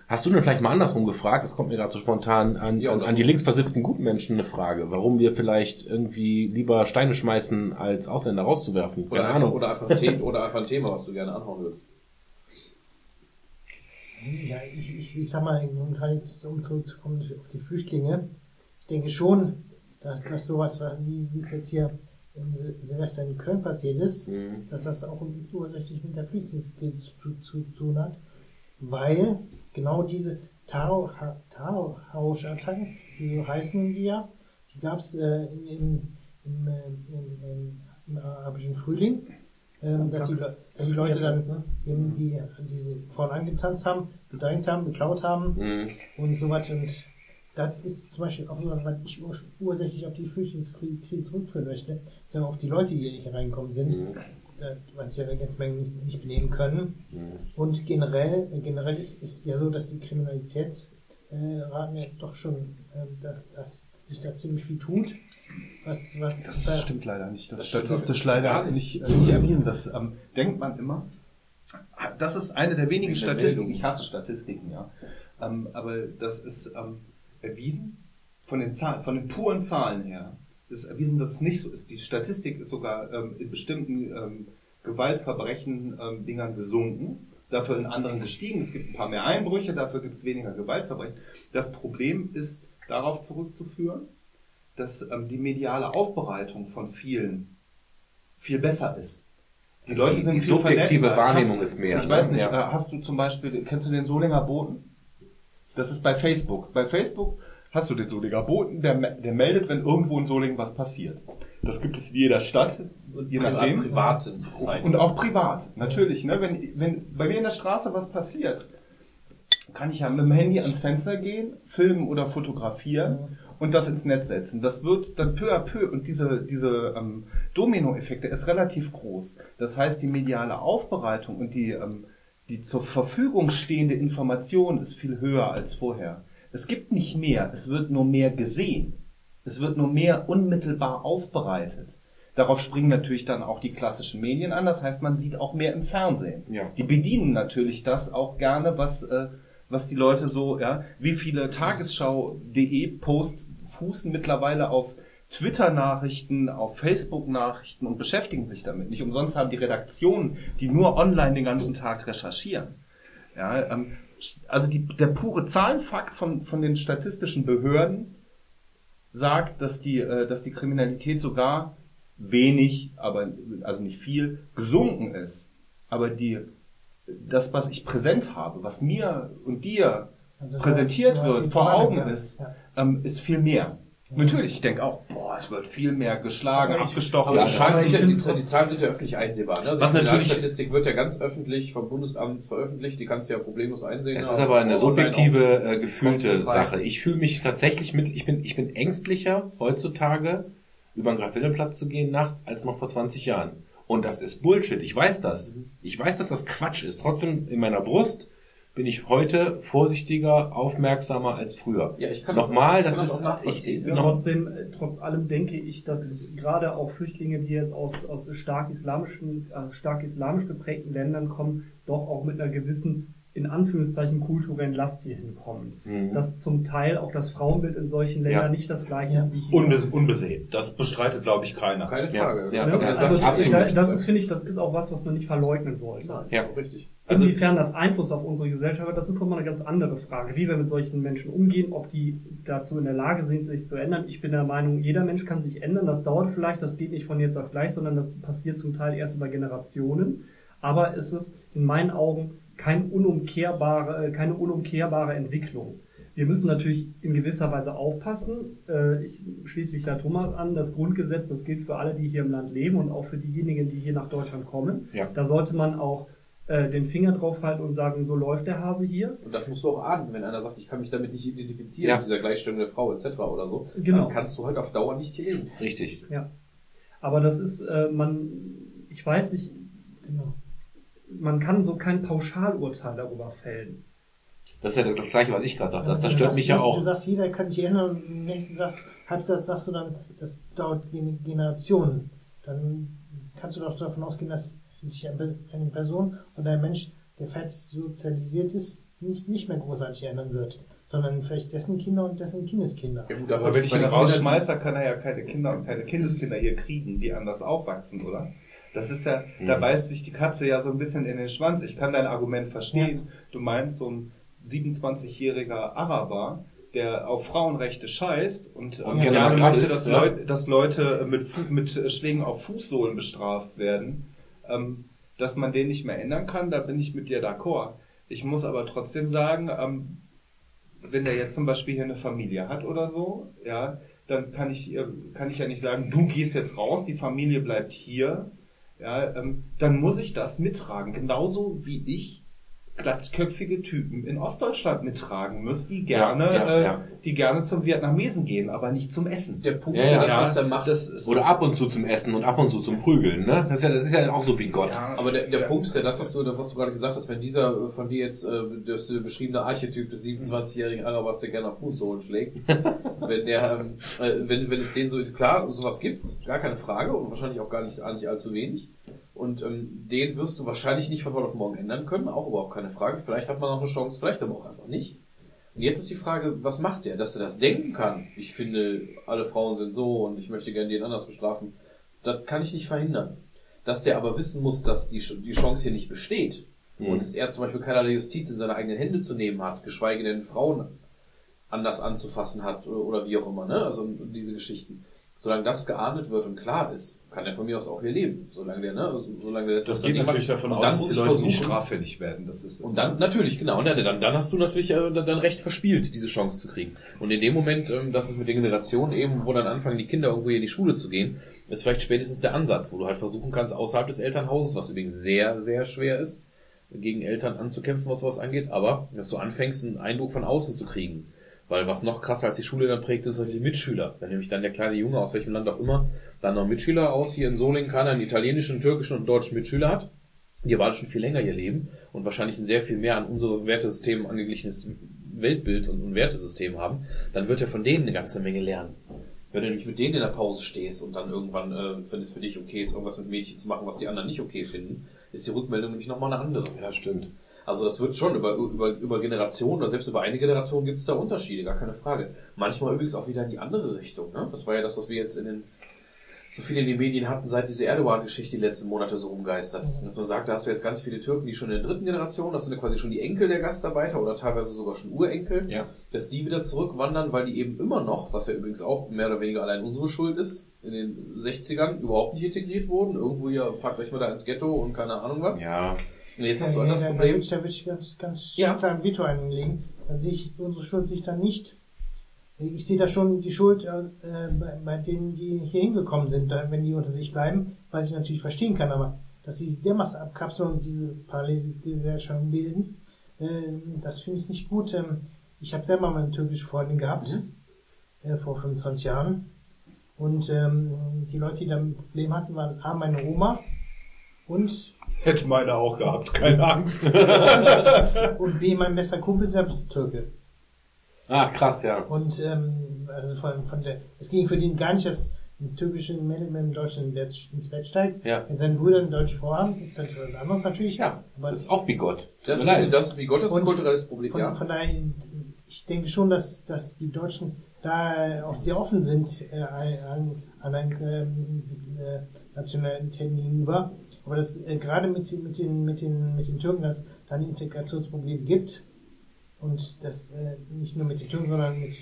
hast du denn vielleicht mal andersrum gefragt? Das kommt mir gerade so spontan an, Ja, an, oder an die linksversifften Gutmenschen eine Frage. Warum wir vielleicht irgendwie lieber Steine schmeißen, als Ausländer rauszuwerfen? Oder Keine einfach, Ahnung. oder, einfach ein Thema, oder einfach ein Thema, was du gerne anhauen würdest. Ja, ich, ich, ich sag mal, um um zurückzukommen auf die Flüchtlinge, ich denke schon, dass, dass sowas, wie, wie es jetzt hier in Sil- Silvester in Köln passiert ist, Mhm. dass das auch ursächlich mit der Flüchtlingskrise zu, zu, tun hat, weil genau diese Terrorrausch-Attacken, die so heißen die ja, die gab es äh, in, im, äh, im, im, im arabischen Frühling, ähm, dass die, dass die Leute dann Taxierplatz, ne? eben die diese vorne angetanzt haben, gedrängt haben, geklaut haben Mhm. und so weiter. Und das ist zum Beispiel auch so, was ich ur ursächlich auf die Flüchtlingskrise zurückführen möchte, sind auch die Leute, die hier reingekommen sind, Mhm. äh, weil sie ja jetzt Mengen nicht, nicht benehmen können. Mhm. Und generell, äh, generell ist, ist ja so, dass die Kriminalitätsraten äh, ja doch schon, äh, dass, dass sich da ziemlich viel tut. Was, was Das da- stimmt leider nicht. Das, Das statistisch leider nicht, äh, nicht erwiesen. Das ähm, denkt man immer. Das ist eine der wenigen Statistiken. Ich hasse Statistiken, ja. Ähm, aber das ist ähm, erwiesen von den Zahlen, von den puren Zahlen her. Ist erwiesen, dass es nicht so ist. Die Statistik ist sogar ähm, in bestimmten ähm, Gewaltverbrechen ähm, Dingern gesunken, dafür in anderen gestiegen. Es gibt ein paar mehr Einbrüche, dafür gibt es weniger Gewaltverbrechen. Das Problem ist darauf zurückzuführen, dass ähm, die mediale Aufbereitung von vielen viel besser ist. Die Leute sind die viel subjektive. Wahrnehmung hab, ist mehr, Ich ne? weiß nicht, Ja. äh, hast du zum Beispiel, kennst du den Solinger Boten? Das ist bei Facebook. Bei Facebook hast du den Solinger Boten, der, der meldet, wenn irgendwo in Solingen was passiert. Das gibt es in jeder Stadt, je nachdem. privaten Zeiten. Und auch privat, natürlich. Ne? Wenn, wenn bei mir in der Straße was passiert, kann ich ja mit dem Handy ans Fenster gehen, filmen oder fotografieren und das ins Netz setzen. Das wird dann peu à peu und diese, diese ähm, Dominoeffekt, der ist relativ groß. Das heißt, die mediale Aufbereitung und die, ähm, die zur Verfügung stehende Information ist viel höher als vorher. Es gibt nicht mehr, es wird nur mehr gesehen. Es wird nur mehr unmittelbar aufbereitet. Darauf springen natürlich dann auch die klassischen Medien an. Das heißt, man sieht auch mehr im Fernsehen. Ja. Die bedienen natürlich das auch gerne, was, äh, was die Leute so, ja, wie viele Tagesschau.de Posts fußen mittlerweile auf Twitter-Nachrichten, auf Facebook-Nachrichten und beschäftigen sich damit. Nicht umsonst haben die Redaktionen, die nur online den ganzen Tag recherchieren. Ja, ähm, also die, der pure Zahlenfakt von, von den statistischen Behörden sagt, dass die, äh, dass die Kriminalität sogar wenig, aber also nicht viel, gesunken ist. Aber die, das, was ich präsent habe, was mir und dir Also präsentiert wird, vor Augen ja. ist, Ja. ähm, ist viel mehr. Natürlich, ich denke auch, boah, es wird viel mehr geschlagen, Aber ich- abgestochen. Aber Ja, die, Zahlen sind ich ja, die, Zahlen sind ja öffentlich einsehbar. Ne? Also Was die natürlich- Statistik wird ja ganz öffentlich vom Bundesamt veröffentlicht, die kannst du ja problemlos einsehen. Es Ja, ist aber eine subjektive, äh, gefühlte. Sache. Ich fühle mich tatsächlich mit, ich bin, ich bin ängstlicher heutzutage, über den Graf-Wilhelm-Platz zu gehen nachts, als noch vor 20 Jahren. Und das ist Bullshit. Ich weiß das. Ich weiß, dass das Quatsch ist. Trotzdem in meiner Brust bin ich heute vorsichtiger, aufmerksamer als früher. Ja, ich kann Nochmal, das, das ich kann ist, das auch nachvollziehen. ich, Ja, trotzdem, äh, trotz allem denke ich, dass gerade auch Flüchtlinge, die jetzt aus, aus stark islamischen, äh, stark islamisch geprägten Ländern kommen, doch auch mit einer gewissen, in Anführungszeichen, kulturellen Last hier hinkommen. Mhm. Dass zum Teil auch das Frauenbild in solchen Ländern Ja. nicht das gleiche Ja. ist wie hier. Unbe unbesehen. Das bestreitet, glaube ich, keiner. Keine Frage. ja, Ne? also das ist, finde ich, das ist auch was, was man nicht verleugnen sollte. Nein, Ja. richtig. Also- Inwiefern das Einfluss auf unsere Gesellschaft hat, das ist nochmal eine ganz andere Frage. Wie wir mit solchen Menschen umgehen, ob die dazu in der Lage sind, sich zu ändern. Ich bin der Meinung, jeder Mensch kann sich ändern. Das dauert vielleicht, das geht nicht von jetzt auf gleich, sondern das passiert zum Teil erst über Generationen. Aber es ist in meinen Augen kein unumkehrbare, äh, keine unumkehrbare Entwicklung. Wir müssen natürlich in gewisser Weise aufpassen. Äh, Ich schließe mich da Thomas an. Das Grundgesetz, das gilt für alle, die hier im Land leben und auch für diejenigen, die hier nach Deutschland kommen. Ja. Da sollte man auch äh, den Finger drauf halten und sagen, so läuft der Hase hier. Und das musst du auch ahnen, wenn einer sagt, ich kann mich damit nicht identifizieren, Ja. mit dieser Gleichstellung der Frau etc. oder so, Genau. dann kannst du halt auf Dauer nicht hier leben. Richtig. Ja. Aber das ist, äh, man, ich weiß nicht, Genau. Man kann so kein Pauschalurteil darüber fällen. Das ist ja das Gleiche, was ich gerade sagte. Das, das Du stört sagst, mich ja Du auch. sagst, jeder kann sich ändern und im nächsten Satz, Halbsatz sagst du dann, das dauert Gen- Generationen. Dann kannst du doch davon ausgehen, dass sich eine Person oder ein Mensch, der fertig sozialisiert ist, nicht, nicht mehr großartig ändern wird, sondern vielleicht dessen Kinder und dessen Kindeskinder. Ja gut, Aber wenn ich ihn rausschmeiße, kann er ja keine Kinder und keine Kindeskinder hier kriegen, die anders aufwachsen, oder? Das ist ja, da Mhm. beißt sich die Katze ja so ein bisschen in den Schwanz. Ich kann dein Argument verstehen. Du meinst, so ein 27-jähriger Araber, der auf Frauenrechte scheißt und Und ähm, gerne mal möchte, dass, ja. Leut, dass Leute mit, Fu mit Schlägen auf Fußsohlen bestraft werden, ähm, dass man den nicht mehr ändern kann, da bin ich mit dir d'accord. Ich muss aber trotzdem sagen, ähm, wenn der jetzt zum Beispiel hier eine Familie hat oder so, ja, dann kann ich, äh, kann ich ja nicht sagen, du gehst jetzt raus, die Familie bleibt hier, ja, ähm, dann muss ich das mittragen. Genauso wie ich glatzköpfige Typen in Ostdeutschland mittragen muss, die gerne, Ja, ja, äh, ja. die gerne zum Vietnamesen gehen, aber nicht zum Essen. Der Punkt Ja, ist ja, das, ja, was er macht. Das ist, Oder ab und zu zum Essen und ab und zu zum Prügeln, ne? Das ist ja, das ist ja auch so bigott. ja, Aber der, der ja. Punkt ist ja das, was du, was du gerade gesagt hast, wenn dieser äh, von dir jetzt äh, das äh, beschriebene Archetyp des 27-jährigen Arabers, der gerne auf Fußsohlen schlägt, wenn der, ähm, äh, wenn, wenn es den so, klar, sowas gibt's, gar keine Frage und wahrscheinlich auch gar nicht, gar nicht allzu wenig. Und ähm, den wirst du wahrscheinlich nicht von heute auf morgen ändern können, auch überhaupt keine Frage. Vielleicht hat man noch eine Chance, vielleicht aber auch einfach nicht. Und jetzt ist die Frage, was macht er? Dass er das denken kann. Ich finde, alle Frauen sind so und ich möchte gerne den anders bestrafen. Das kann ich nicht verhindern. Dass der aber wissen muss, dass die, die Chance hier nicht besteht Mhm. und dass er zum Beispiel keinerlei Justiz in seine eigenen Hände zu nehmen hat, geschweige denn Frauen anders anzufassen hat oder, oder wie auch immer, ne? Also diese Geschichten. Solange das geahndet wird und klar ist, kann er von mir aus auch hier leben. Solange der, ne? Solange der Das dann geht natürlich davon und aus, dann dass die Leute nicht straffällig werden. Das ist und dann, natürlich, genau, und dann, dann, dann hast du natürlich äh, dein Recht verspielt, diese Chance zu kriegen. Und in dem Moment, ähm, das ist mit den Generationen eben, wo dann anfangen, die Kinder irgendwo hier in die Schule zu gehen, ist vielleicht spätestens der Ansatz, wo du halt versuchen kannst, außerhalb des Elternhauses, was übrigens sehr, sehr schwer ist, gegen Eltern anzukämpfen, was sowas angeht, aber dass du anfängst, einen Eindruck von außen zu kriegen. Weil was noch krasser als die Schule dann prägt, sind solche die Mitschüler. Wenn nämlich dann der kleine Junge aus welchem Land auch immer dann noch Mitschüler aus hier in Solingen kann, einen italienischen, türkischen und deutschen Mitschüler hat, die aber schon viel länger hier leben und wahrscheinlich ein sehr viel mehr an unsere Wertesystem angeglichenes Weltbild und, und Wertesystem haben, dann wird er von denen eine ganze Menge lernen. Wenn du nämlich mit denen in der Pause stehst und dann irgendwann, äh, wenn es für dich okay ist, irgendwas mit Mädchen zu machen, was die anderen nicht okay finden, ist die Rückmeldung nämlich nochmal eine andere. Ja, stimmt. Also das wird schon über, über, über Generationen oder selbst über eine Generation gibt es da Unterschiede, gar keine Frage. Manchmal übrigens auch wieder in die andere Richtung. Ne? Das war ja das, was wir jetzt in den so viel in den Medien hatten, seit diese Erdogan-Geschichte die letzten Monate so rumgeistert. Dass man sagt, da hast du jetzt ganz viele Türken, die schon in der dritten Generation, das sind ja quasi schon die Enkel der Gastarbeiter oder teilweise sogar schon Urenkel, Ja. dass die wieder zurückwandern, weil die eben immer noch, was ja übrigens auch mehr oder weniger allein unsere Schuld ist, in den 60ern überhaupt nicht integriert wurden. Irgendwo hier, packt euch mal da ins Ghetto und keine Ahnung was. Ja. Und jetzt hast du da, da, Problem. da würde ich ganz, ganz Ja. klar ein Veto einlegen. Dann sehe ich unsere Schuld sich dann nicht. Ich sehe da schon die Schuld äh, bei, bei denen, die hier hingekommen sind, da, wenn die unter sich bleiben, was ich natürlich verstehen kann, aber dass sie dermaßen abkapseln und diese Parallelgesellschaften bilden, äh, das finde ich nicht gut. Ähm, ich habe selber mal eine türkische Freundin gehabt, äh, vor 25 Jahren. Und ähm, die Leute, die da ein Problem hatten, waren A, meine Oma und Hätte meine auch gehabt, keine Angst. und B, mein bester Kumpel selbst Türke. Ah, krass, ja. Und ähm, also von, von der, es ging für den gar nicht, dass ein türkischer Mädel mit einem Deutschen ins Bett steigt. Ja. Wenn seine Brüder eine deutsche Frau haben, ist das was anderes natürlich. Ja, aber das ist auch bigott. Das leid. ist, das ist wie Gott, das ist ein kulturelles Problem, von, ja. von daher, ich denke schon, dass, dass die Deutschen da auch sehr offen sind äh, an, an einen ähm, äh, Nationalitäten gegenüber. Aber das äh, gerade mit, mit, den, mit, den, mit den Türken, dass da ein Integrationsproblem gibt. Und das äh, nicht nur mit den Türken, sondern mit,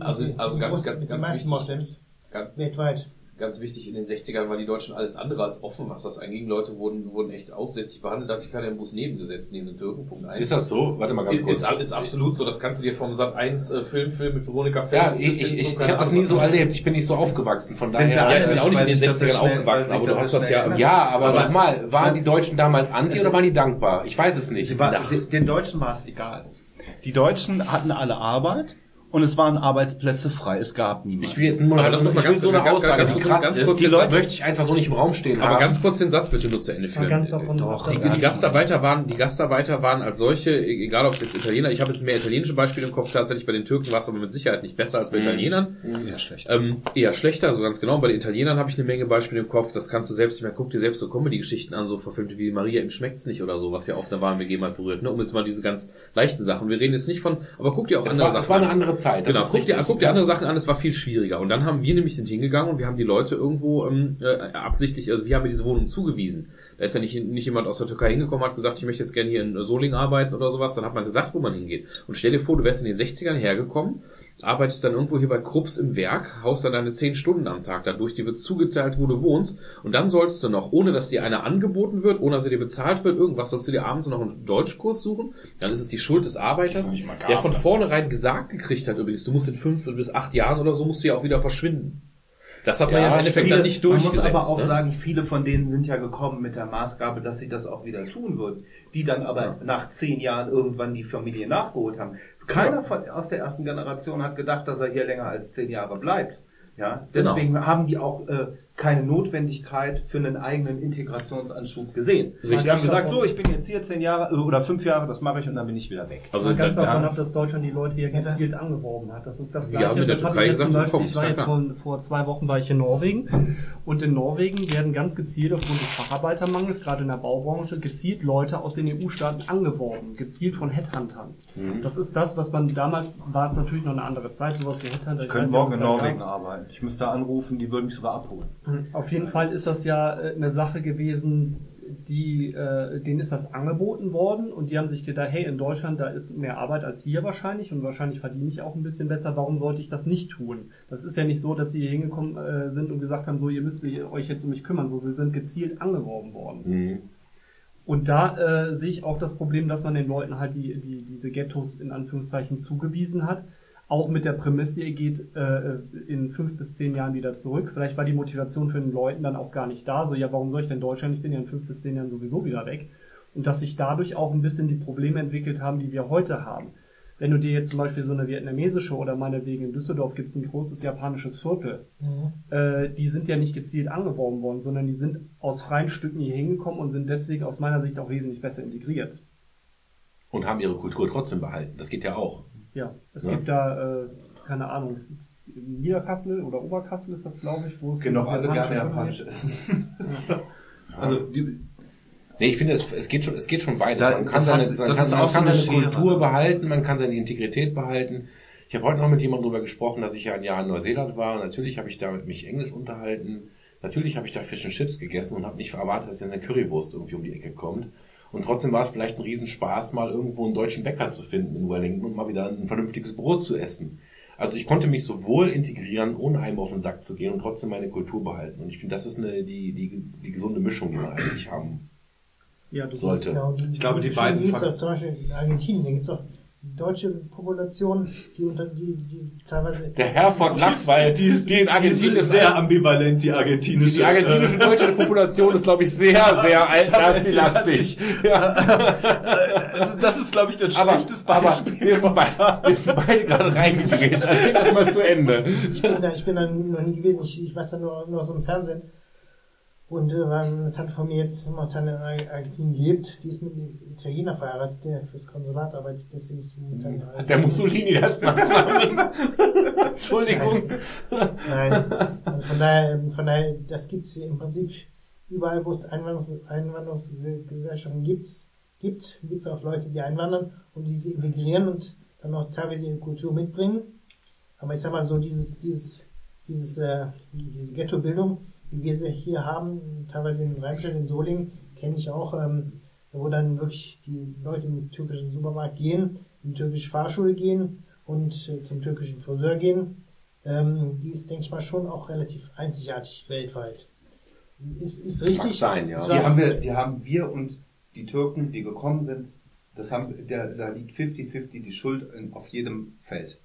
Also- mit, also ganz- Mus- ganz- mit den ganz meisten wichtig. Moslems Ganz- weltweit. Ganz wichtig, in den 60ern waren die Deutschen alles andere als offen, was das anging. Leute wurden, wurden echt aussätzlich behandelt, hat sich keiner im Bus nebengesetzt, neben den Türken. Punkt eins. Ist das so? Warte mal ganz Ist, kurz. ist, ist absolut so, das kannst du dir vom Sat 1 äh, Filmfilm mit Veronika ja, Ferris ich, bis ich, ich, ich keine habe das nie so erlebt. Ich bin nicht so aufgewachsen. Von Sind wir daher. Ja, ich bin auch nicht in den Weil sich das so 60ern schnell- aufgewachsen, aber du das hast das ja. Ja, aber, nochmal, waren die Deutschen damals anti oder waren die dankbar? Ich weiß es nicht. Sie war, sie, den Deutschen war es egal. Die Deutschen hatten alle Arbeit und es waren Arbeitsplätze frei. Es gab niemanden. Ich will jetzt nur Aber lass doch mal ganz- so eine ganz- Aussage, ganz kurz- krass ganz ist, kurz die die Leute- möchte ich einfach so nicht im Raum stehen Aber haben. ganz kurz den Satz bitte nur zu Ende führen. ganz davon Doch, Die, die Gastarbeiter waren, die Gastarbeiter waren als solche, e- egal ob es jetzt Italiener, ich habe jetzt mehr italienische Beispiele im Kopf, tatsächlich bei den Türken war es aber mit Sicherheit nicht besser als bei Italienern. ja schlecht. Ähm, eher schlechter, so ganz genau. Bei den Italienern habe ich eine Menge Beispiele im Kopf, das kannst du selbst nicht mehr, guck dir selbst so Comedy-Geschichten an, so verfilmte wie Maria, ihm schmeckt's nicht oder so, was ja auf einer warmen WG mal berührt, ne? um jetzt mal diese ganz leichten Sachen. Wir reden jetzt nicht von, aber guck dir auch es andere war, Sachen es war eine an. andere Zeit. das Genau, guck dir, guck dir andere Sachen an, es war viel schwieriger. Und dann haben wir nämlich sind hingegangen und wir haben die Leute irgendwo ähm, äh, absichtlich, also wir haben diese Wohnung zugewiesen. Da ist ja nicht, nicht jemand aus der Türkei hingekommen, hat gesagt, ich möchte jetzt gerne hier in Solingen arbeiten oder sowas. Dann hat man gesagt, wo man hingeht. Und stell dir vor, du wärst in den 60ern hergekommen, arbeitest dann irgendwo hier bei Krupps im Werk, haust dann deine 10 Stunden am Tag dadurch, dir wird zugeteilt, wo du wohnst. Und dann sollst du noch, ohne dass dir einer angeboten wird, ohne dass er dir bezahlt wird, irgendwas, sollst du dir abends noch einen Deutschkurs suchen. Dann ist es die Schuld des Arbeiters, gab, der von vornherein gesagt gekriegt hat übrigens, du musst in fünf bis acht Jahren oder so musst du ja auch wieder verschwinden. Das hat man Ja, ja, im Endeffekt Viele- dann nicht man durchgesetzt. muss aber auch ne? sagen, viele von denen sind ja gekommen mit der Maßgabe, dass sie das auch wieder tun würden. Die dann aber nach zehn Jahren irgendwann die Familie nachgeholt haben. Keiner von, aus der ersten Generation hat gedacht, dass er hier länger als zehn Jahre bleibt. Ja, Genau. deswegen haben die auch äh, keine Notwendigkeit für einen eigenen Integrationsanschub gesehen. Richtig. Die haben gesagt, so, ich bin jetzt hier zehn Jahre äh, oder fünf Jahre, das mache ich und dann bin ich wieder weg. Also mal ganz da- davon ja. ab, dass Deutschland die Leute hier Ja, gezielt angeworben hat. Das ist das Wir Gleiche. haben in der das hatte Türkei ich jetzt gesagt, Beispiel, kommst, ich war ja jetzt von, vor zwei Wochen war ich in Norwegen und in Norwegen werden ganz gezielt aufgrund des Facharbeitermangels, gerade in der Baubranche, gezielt Leute aus den EU-Staaten angeworben, gezielt von Headhuntern. Mhm. Das ist das, was man damals, war es natürlich noch eine andere Zeit, sowas wie Headhunter. Ich könnte weiß nicht, morgen in Norwegen arbeiten. Ich müsste anrufen, die würden mich sogar abholen. Auf jeden Fall ist das ja äh, eine Sache gewesen, die, äh, denen ist das angeboten worden und die haben sich gedacht, hey, in Deutschland, da ist mehr Arbeit als hier wahrscheinlich und wahrscheinlich verdiene ich auch ein bisschen besser, warum sollte ich das nicht tun? Das ist ja nicht so, dass sie hier hingekommen äh, sind und gesagt haben, so, ihr müsst euch jetzt um mich kümmern, so, sie sind gezielt angeworben worden. Mhm. Und da äh, sehe ich auch das Problem, dass man den Leuten halt die, die, diese Ghettos in Anführungszeichen zugewiesen hat. Auch mit der Prämisse, ihr geht äh, in fünf bis zehn Jahren wieder zurück. Vielleicht war die Motivation für den Leuten dann auch gar nicht da. So, ja, warum soll ich denn Deutschland? Ich bin ja in fünf bis zehn Jahren sowieso wieder weg. Und dass sich dadurch auch ein bisschen die Probleme entwickelt haben, die wir heute haben. Wenn du dir jetzt zum Beispiel so eine vietnamesische oder meinetwegen in Düsseldorf gibt es ein großes japanisches Viertel, Mhm. äh, die sind ja nicht gezielt angeworben worden, sondern die sind aus freien Stücken hier hingekommen und sind deswegen aus meiner Sicht auch wesentlich besser integriert. Und haben ihre Kultur trotzdem behalten. Das geht ja auch. Ja, es Ja. gibt da, äh, keine Ahnung, Niederkassel oder Oberkassel ist das, glaube ich, wo es Gehen doch dieses alle gerne japanisch essen. also, die, Nee, ich finde, es, es, geht schon, es geht schon weiter. Da- man kann seine, hat- man kann, man kann eine seine Schere. Kultur behalten, man kann seine Integrität behalten. Ich habe heute noch mit jemandem darüber gesprochen, dass ich ja ein Jahr in Neuseeland war. Natürlich habe ich da mit mich Englisch unterhalten. Natürlich habe ich da Fish and Chips gegessen und habe nicht erwartet, dass eine Currywurst irgendwie um die Ecke kommt. Und trotzdem war es vielleicht ein Riesenspaß, mal irgendwo einen deutschen Bäcker zu finden in Wellington und mal wieder ein vernünftiges Brot zu essen. Also ich konnte mich sowohl integrieren, ohne einem auf den Sack zu gehen und trotzdem meine Kultur behalten. Und ich finde, das ist eine, die, die, die gesunde Mischung, die wir eigentlich haben Ja, du sollte. Ja, und Ich glaube, die beiden gibt's Fakt- auch zum Beispiel in Argentinien, da gibt es auch deutsche Population, die unter die, die teilweise Der Herford lacht, weil die, die in Argentinien ist sehr ambivalent, die argentinische. Die argentinische deutsche Population ist, glaube ich, sehr, sehr alt-nazi-lastig. Ja. Also das ist, glaube ich, das Aber, schlechteste aber Beispiel. wir, sind beide, wir sind beide gerade reingegrätscht. Erzähl das mal zu Ende. Ich bin da, ich bin da noch nie gewesen, ich, ich weiß da nur, nur aus dem Fernsehen. Und äh, weil eine Tante von mir jetzt momentan in Ar- Argentinien lebt, die ist mit einem Italiener verheiratet, der fürs Konsulat arbeitet, deswegen ist sie momentan in Hat der Mussolini als Nachnamen? Entschuldigung. Nein, also von daher, ähm, von daher, das gibt's im Prinzip überall, wo es Einwanderungs Einwanderungsgesellschaften gibt's, gibt, gibt's auch Leute, die einwandern und die sie integrieren und dann auch teilweise ihre Kultur mitbringen. Aber ich sag mal so, dieses, dieses, dieses, äh, diese Ghetto-Bildung, wie wir sie hier haben, teilweise in Rheinstedt, in Solingen, kenne ich auch, ähm, wo dann wirklich die Leute in den türkischen Supermarkt gehen, in die türkische Fahrschule gehen und äh, zum türkischen Friseur gehen ähm, die ist, denke ich mal, schon auch relativ einzigartig weltweit. Ist, ist richtig. Mag sein, ja. Die haben wir, die haben wir und die Türken, die gekommen sind, das haben, der, da liegt 50-50 die Schuld in, auf jedem Feld.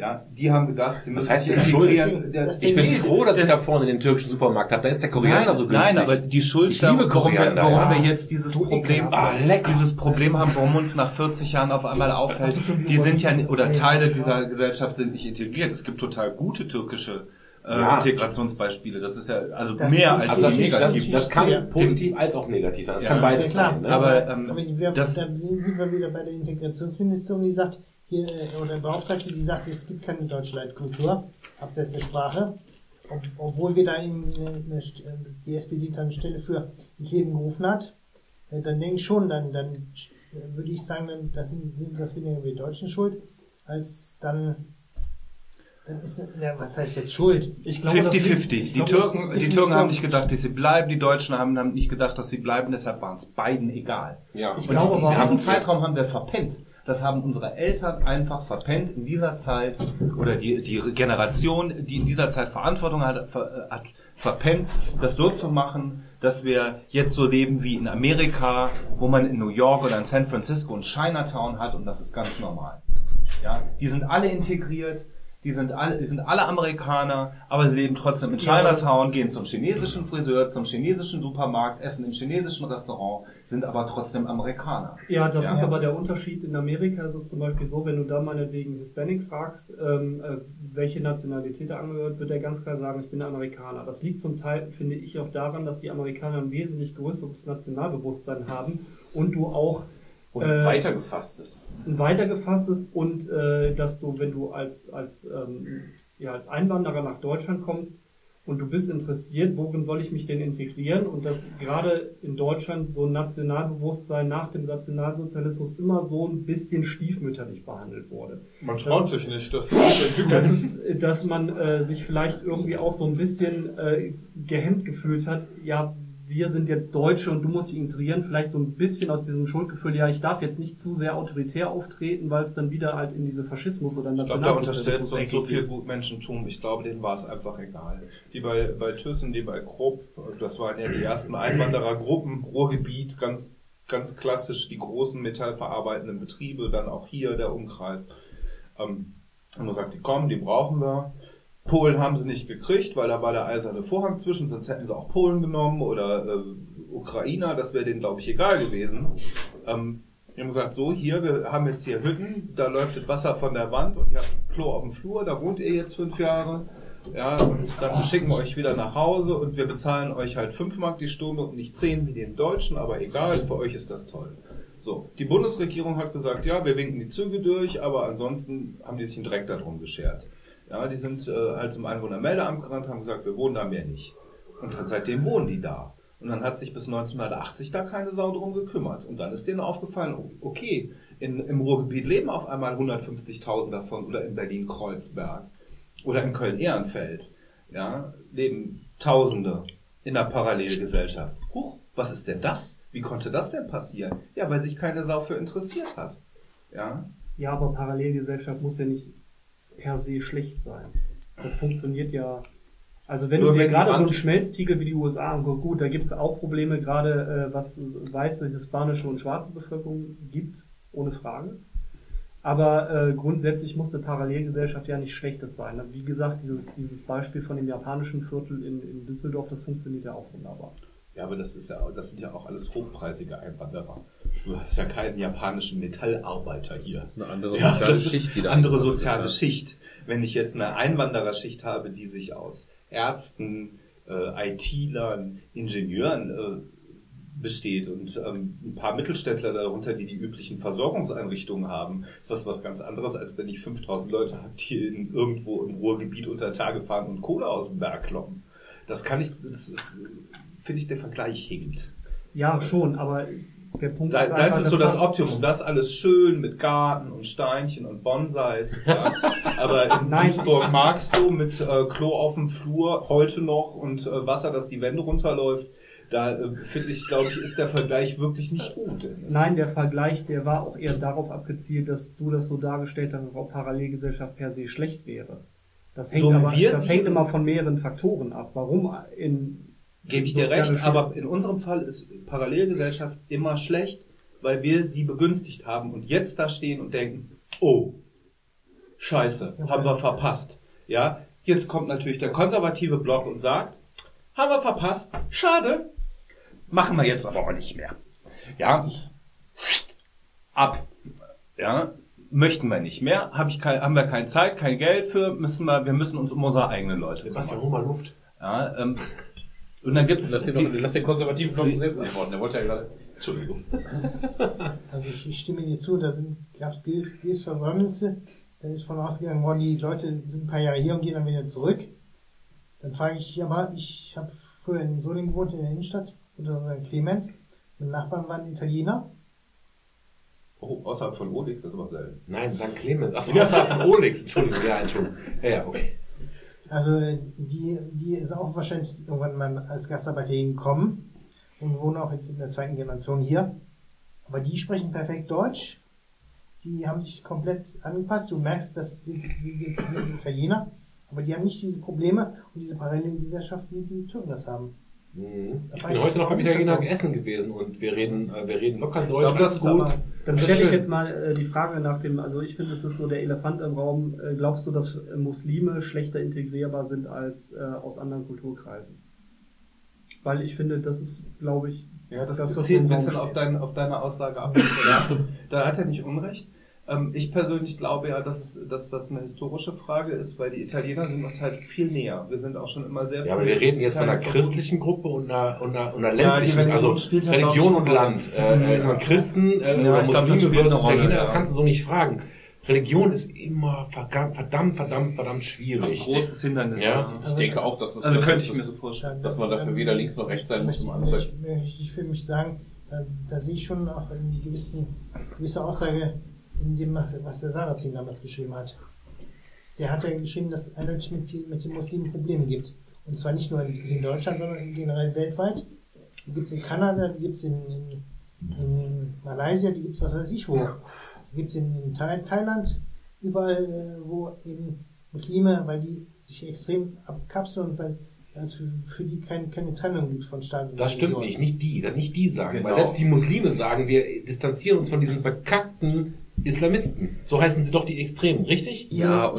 Ja, die haben gedacht, sie müssen heißt sich integrieren. Der- Das Ich bin froh, dass ich das- da vorne in den türkischen Supermarkt habe. Da ist der Koriander so günstig. Nein, aber die Schuld, Ich liebe warum, wir, warum ja. wir jetzt dieses So Problem. Ah, dieses Problem haben, warum uns nach 40 Jahren auf einmal auffällt, die sind ja, oder. Teile dieser Gesellschaft sind nicht integriert. Es gibt total gute türkische äh, Ja. Integrationsbeispiele. Das ist ja also Das mehr als also das, die das, das kann Ja. positiv als auch negativ sein. Das Ja. kann Ja, beides klar. sein. Ne? Aber, ähm, aber wir, das- da sind wir wieder bei der Integrationsministerin, die sagt, hier, äh, oder Beauftragte, die sagt, es gibt keine deutsche Leitkultur, abseits der Sprache. Ob, obwohl wir da eben eine, eine, St- äh, die SPD da eine Stelle für ins Leben gerufen hat, äh, dann denke ich schon, dann, dann äh, würde ich sagen, dann das sind, sind das weniger wir Deutschen schuld, als dann, dann ist, ja, was heißt jetzt Schuld? Ich glaube, das liegt- 50-50. ich Die glaube, das Türken, die. Türken haben nicht gedacht, dass sie bleiben, die Deutschen haben, haben nicht gedacht, dass sie bleiben, deshalb waren es beiden egal. Ja. Ich Und glaube in aber- diesem Zeitraum haben wir verpennt. Das haben unsere Eltern einfach verpennt in dieser Zeit oder die, die Generation, die in dieser Zeit Verantwortung hat, ver, hat verpennt, das so zu machen, dass wir jetzt so leben wie in Amerika, wo man in New York oder in San Francisco ein Chinatown hat und das ist ganz normal. Ja, die sind alle integriert, die sind alle, die sind alle Amerikaner, aber sie leben trotzdem in Chinatown, gehen zum chinesischen Friseur, zum chinesischen Supermarkt, essen im chinesischen Restaurant, sind aber trotzdem Amerikaner. Ja, das Ja. ist aber der Unterschied. In Amerika ist es zum Beispiel so, wenn du da meinetwegen Hispanic fragst, ähm, äh, welche Nationalität er angehört, wird er ganz klar sagen, ich bin Amerikaner. Das liegt zum Teil, finde ich, auch daran, dass die Amerikaner ein wesentlich größeres Nationalbewusstsein haben und du auch Und Äh, weitergefasstes. ein weitergefasstes und äh, dass du, wenn du als, als, ähm, ja, als Einwanderer nach Deutschland kommst und du bist interessiert, worin soll ich mich denn integrieren und dass gerade in Deutschland so ein Nationalbewusstsein nach dem Nationalsozialismus immer so ein bisschen stiefmütterlich behandelt wurde. Man Das traut ist- sich nicht, das zu entwickeln. Das ist, dass man äh, sich vielleicht irgendwie auch so ein bisschen äh, gehemmt gefühlt hat, ja, wir sind jetzt Deutsche und du musst dich integrieren, vielleicht so ein bisschen aus diesem Schuldgefühl, ja, ich darf jetzt nicht zu sehr autoritär auftreten, weil es dann wieder halt in diese Faschismus oder Ich glaube, da unterstellt Nationalsozialismus uns so Ecke viel geht. Gutmenschentum. Ich glaube, denen war es einfach egal. Die bei, bei Thyssen, die bei Krupp, das waren ja die ersten Einwanderergruppen, Ruhrgebiet, ganz, ganz klassisch die großen metallverarbeitenden Betriebe, dann auch hier der Umkreis. Ähm, und man sagt, die kommen, die brauchen wir. Polen haben sie nicht gekriegt, weil da war der eiserne Vorhang zwischen, sonst hätten sie auch Polen genommen oder äh, Ukrainer, das wäre denen, glaube ich, egal gewesen. Ähm, wir haben gesagt, so hier, wir haben jetzt hier Hütten, da läuft das Wasser von der Wand und ihr habt ein Klo auf dem Flur, da wohnt ihr jetzt fünf Jahre. Ja, und dann schicken wir euch wieder nach Hause und wir bezahlen euch halt fünf Mark die Stunde und nicht zehn wie den Deutschen, aber egal, für euch ist das toll. So, die Bundesregierung hat gesagt, ja, wir winken die Züge durch, aber ansonsten haben die sich einen Dreck darum geschert. Ja, die sind äh, halt zum Einwohnermeldeamt gerannt, haben gesagt, wir wohnen da mehr nicht. Und dann, seitdem wohnen die da. Und dann hat sich bis 1980 da keine Sau drum gekümmert. Und dann ist denen aufgefallen, oh, okay, in, im Ruhrgebiet leben auf einmal 150.000 davon oder in Berlin-Kreuzberg oder in Köln-Ehrenfeld. Ja, leben Tausende in einer Parallelgesellschaft. Huch, was ist denn das? Wie konnte das denn passieren? Ja, weil sich keine Sau für interessiert hat. Ja, Ja, aber Parallelgesellschaft muss ja nicht per se schlecht sein. Das funktioniert ja. Also wenn Nur du dir gerade so einen Schmelztiegel wie die USA anguckst, gut, da gibt es auch Probleme, gerade äh, was weiße, hispanische und schwarze Bevölkerung gibt, ohne Frage. Aber äh, grundsätzlich muss eine Parallelgesellschaft ja nicht Schlechtes sein. Wie gesagt, dieses, dieses Beispiel von dem japanischen Viertel in, in Düsseldorf, das funktioniert ja auch wunderbar. Ja, aber das ist ja, das sind ja auch alles hochpreisige Einwanderer. Du hast ja keinen japanischen Metallarbeiter hier. Das ist eine andere Ja, soziale das ist Schicht, die da andere eingebunden ist, soziale ja. Schicht. Wenn ich jetzt eine Einwandererschicht habe, die sich aus Ärzten, äh, IT-Lern, Ingenieuren äh, besteht und ähm, ein paar Mittelständler darunter, die die üblichen Versorgungseinrichtungen haben, ist das was ganz anderes, als wenn ich 5000 Leute habe, die in, irgendwo im Ruhrgebiet unter Tage fahren und Kohle aus dem Berg kloppen. Das kann ich, das ist, finde ich, der Vergleich hinkt. Ja, schon, aber der Punkt Da, ist einfach, ist so das Optimum. Das alles schön mit Garten und Steinchen und Bonsais. Ja. Aber in Nein, Duisburg magst du mit äh, Klo auf dem Flur heute noch und äh, Wasser, das die Wände runterläuft. Da äh, finde ich, glaube ich, ist der Vergleich wirklich nicht gut. Nein, der Vergleich, der war auch eher darauf abgezielt, dass du das so dargestellt hast, dass auch Parallelgesellschaft per se schlecht wäre. Das hängt, So aber, das hängt immer von mehreren Faktoren ab. Warum in Gebe ich dir recht, aber in unserem Fall ist Parallelgesellschaft immer schlecht, weil wir sie begünstigt haben und jetzt da stehen und denken, oh, scheiße, haben wir verpasst. Ja, jetzt kommt natürlich der konservative Block und sagt, haben wir verpasst, schade, machen wir jetzt aber auch nicht mehr. Ja, ab. Ja, möchten wir nicht mehr, hab ich kein, haben wir keine Zeit, kein Geld für, müssen wir, wir müssen uns um unsere eigenen Leute Sebastian, kümmern. hol mal Luft. Ja, ähm, und dann gibt's Lass den, doch, lass den konservativen Block selbst antworten. Der wollte ja gerade. Entschuldigung. Also ich, ich stimme dir zu, da gab es gewisse Versäumnisse. Da ist von ausgegangen worden, die Leute sind ein paar Jahre hier und gehen dann wieder zurück. Dann frage ich dich aber, ich habe früher in Solingen gewohnt, in der Innenstadt, unter Clemens. Meine Nachbarn waren Italiener. Oh, außerhalb von Olix, das ist aber selten. Nein, St. Clemens. Achso, außerhalb von Olix. Entschuldigung, ja, Entschuldigung. Ja, ja, okay. Also die, die ist auch wahrscheinlich irgendwann mal als Gastarbeiter hingekommen und wohnen auch jetzt in der zweiten Generation hier. Aber die sprechen perfekt Deutsch. Die haben sich komplett angepasst. Du merkst, dass die, die, die, die Italiener, aber die haben nicht diese Probleme und diese Parallelgesellschaft, wie die Türken das haben. Mhm. Ich bin heute noch beim Italiener so? essen gewesen und wir reden, äh, wir reden locker Deutsch. glaube, das ist aber- Dann stelle ich jetzt mal äh, die Frage nach dem, also ich finde, es ist so der Elefant im Raum. Äh, glaubst du, dass äh, Muslime schlechter integrierbar sind als äh, aus anderen Kulturkreisen? Weil ich finde, das ist, glaube ich, Ja, das, Das, im ein bisschen auf, dein, auf deine Aussage ab. da hat er nicht Unrecht. Ähm, ich persönlich glaube ja, dass, es, dass das eine historische Frage ist, weil die Italiener sind uns halt viel näher. Wir sind auch schon immer sehr Ja, aber wir reden jetzt von einer christlichen Gruppe und einer, und einer, und einer Ja, ländlichen, Religion also halt, Religion und ich, Land. Äh, ist man Christen äh, Ja, oder ich Muslime versus Rolle, Italiener, ja. das kannst du so nicht fragen. Religion ist immer verdammt, verdammt, verdammt, verdammt ein schwierig. großes Hindernis. Ja. Ich denke auch, dass das Also könnte ich mir so vorstellen. Dass man dafür weder links noch rechts sein muss, möchte, um alles möchte, möchte ich für mich sagen, da, da sehe ich schon auch eine gewissen, gewisse Aussage in dem, was der Sarrazin damals geschrieben hat. Der hat ja geschrieben, dass es eindeutig mit, mit den Muslimen Probleme gibt. Und zwar nicht nur in, Deutschland, sondern generell weltweit. Die gibt es in Kanada, die gibt es in, in, in Malaysia, die gibt es was weiß ich wo. Die gibt es in, in Thai, Thailand, überall, äh, wo eben Muslime, weil die sich extrem abkapseln und weil es für, für die kein, keine Trennung gibt von Staat und Das stimmt nicht, nicht die, nicht die sagen. Genau. Weil selbst die Muslime sagen, wir distanzieren uns von diesen bekackten Islamisten. So heißen sie doch die Extremen, richtig?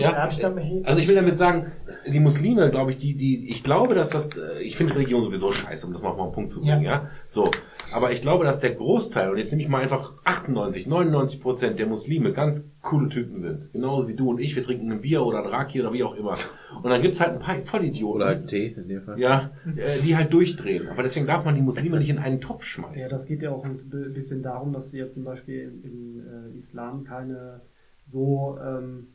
Ja, damit- Also ich will damit sagen, die Muslime, glaube ich, die, die, ich glaube, dass das, äh, ich finde Religion sowieso scheiße, um das mal auf einen Punkt zu bringen, ja. Ja. So. Aber ich glaube, dass der Großteil, und jetzt nehme ich mal einfach 98, 99 Prozent der Muslime ganz coole Typen sind. Genauso wie du und ich, wir trinken ein Bier oder ein Raki oder wie auch immer. Und dann gibt's halt ein paar Vollidioten. Oder halt Tee in dem Fall. ja, äh, die halt durchdrehen. Aber deswegen darf man die Muslime nicht in einen Topf Ja, schmeißen. das geht ja auch ein bisschen darum, dass du jetzt zum Beispiel im, im äh, Islam keine so ähm,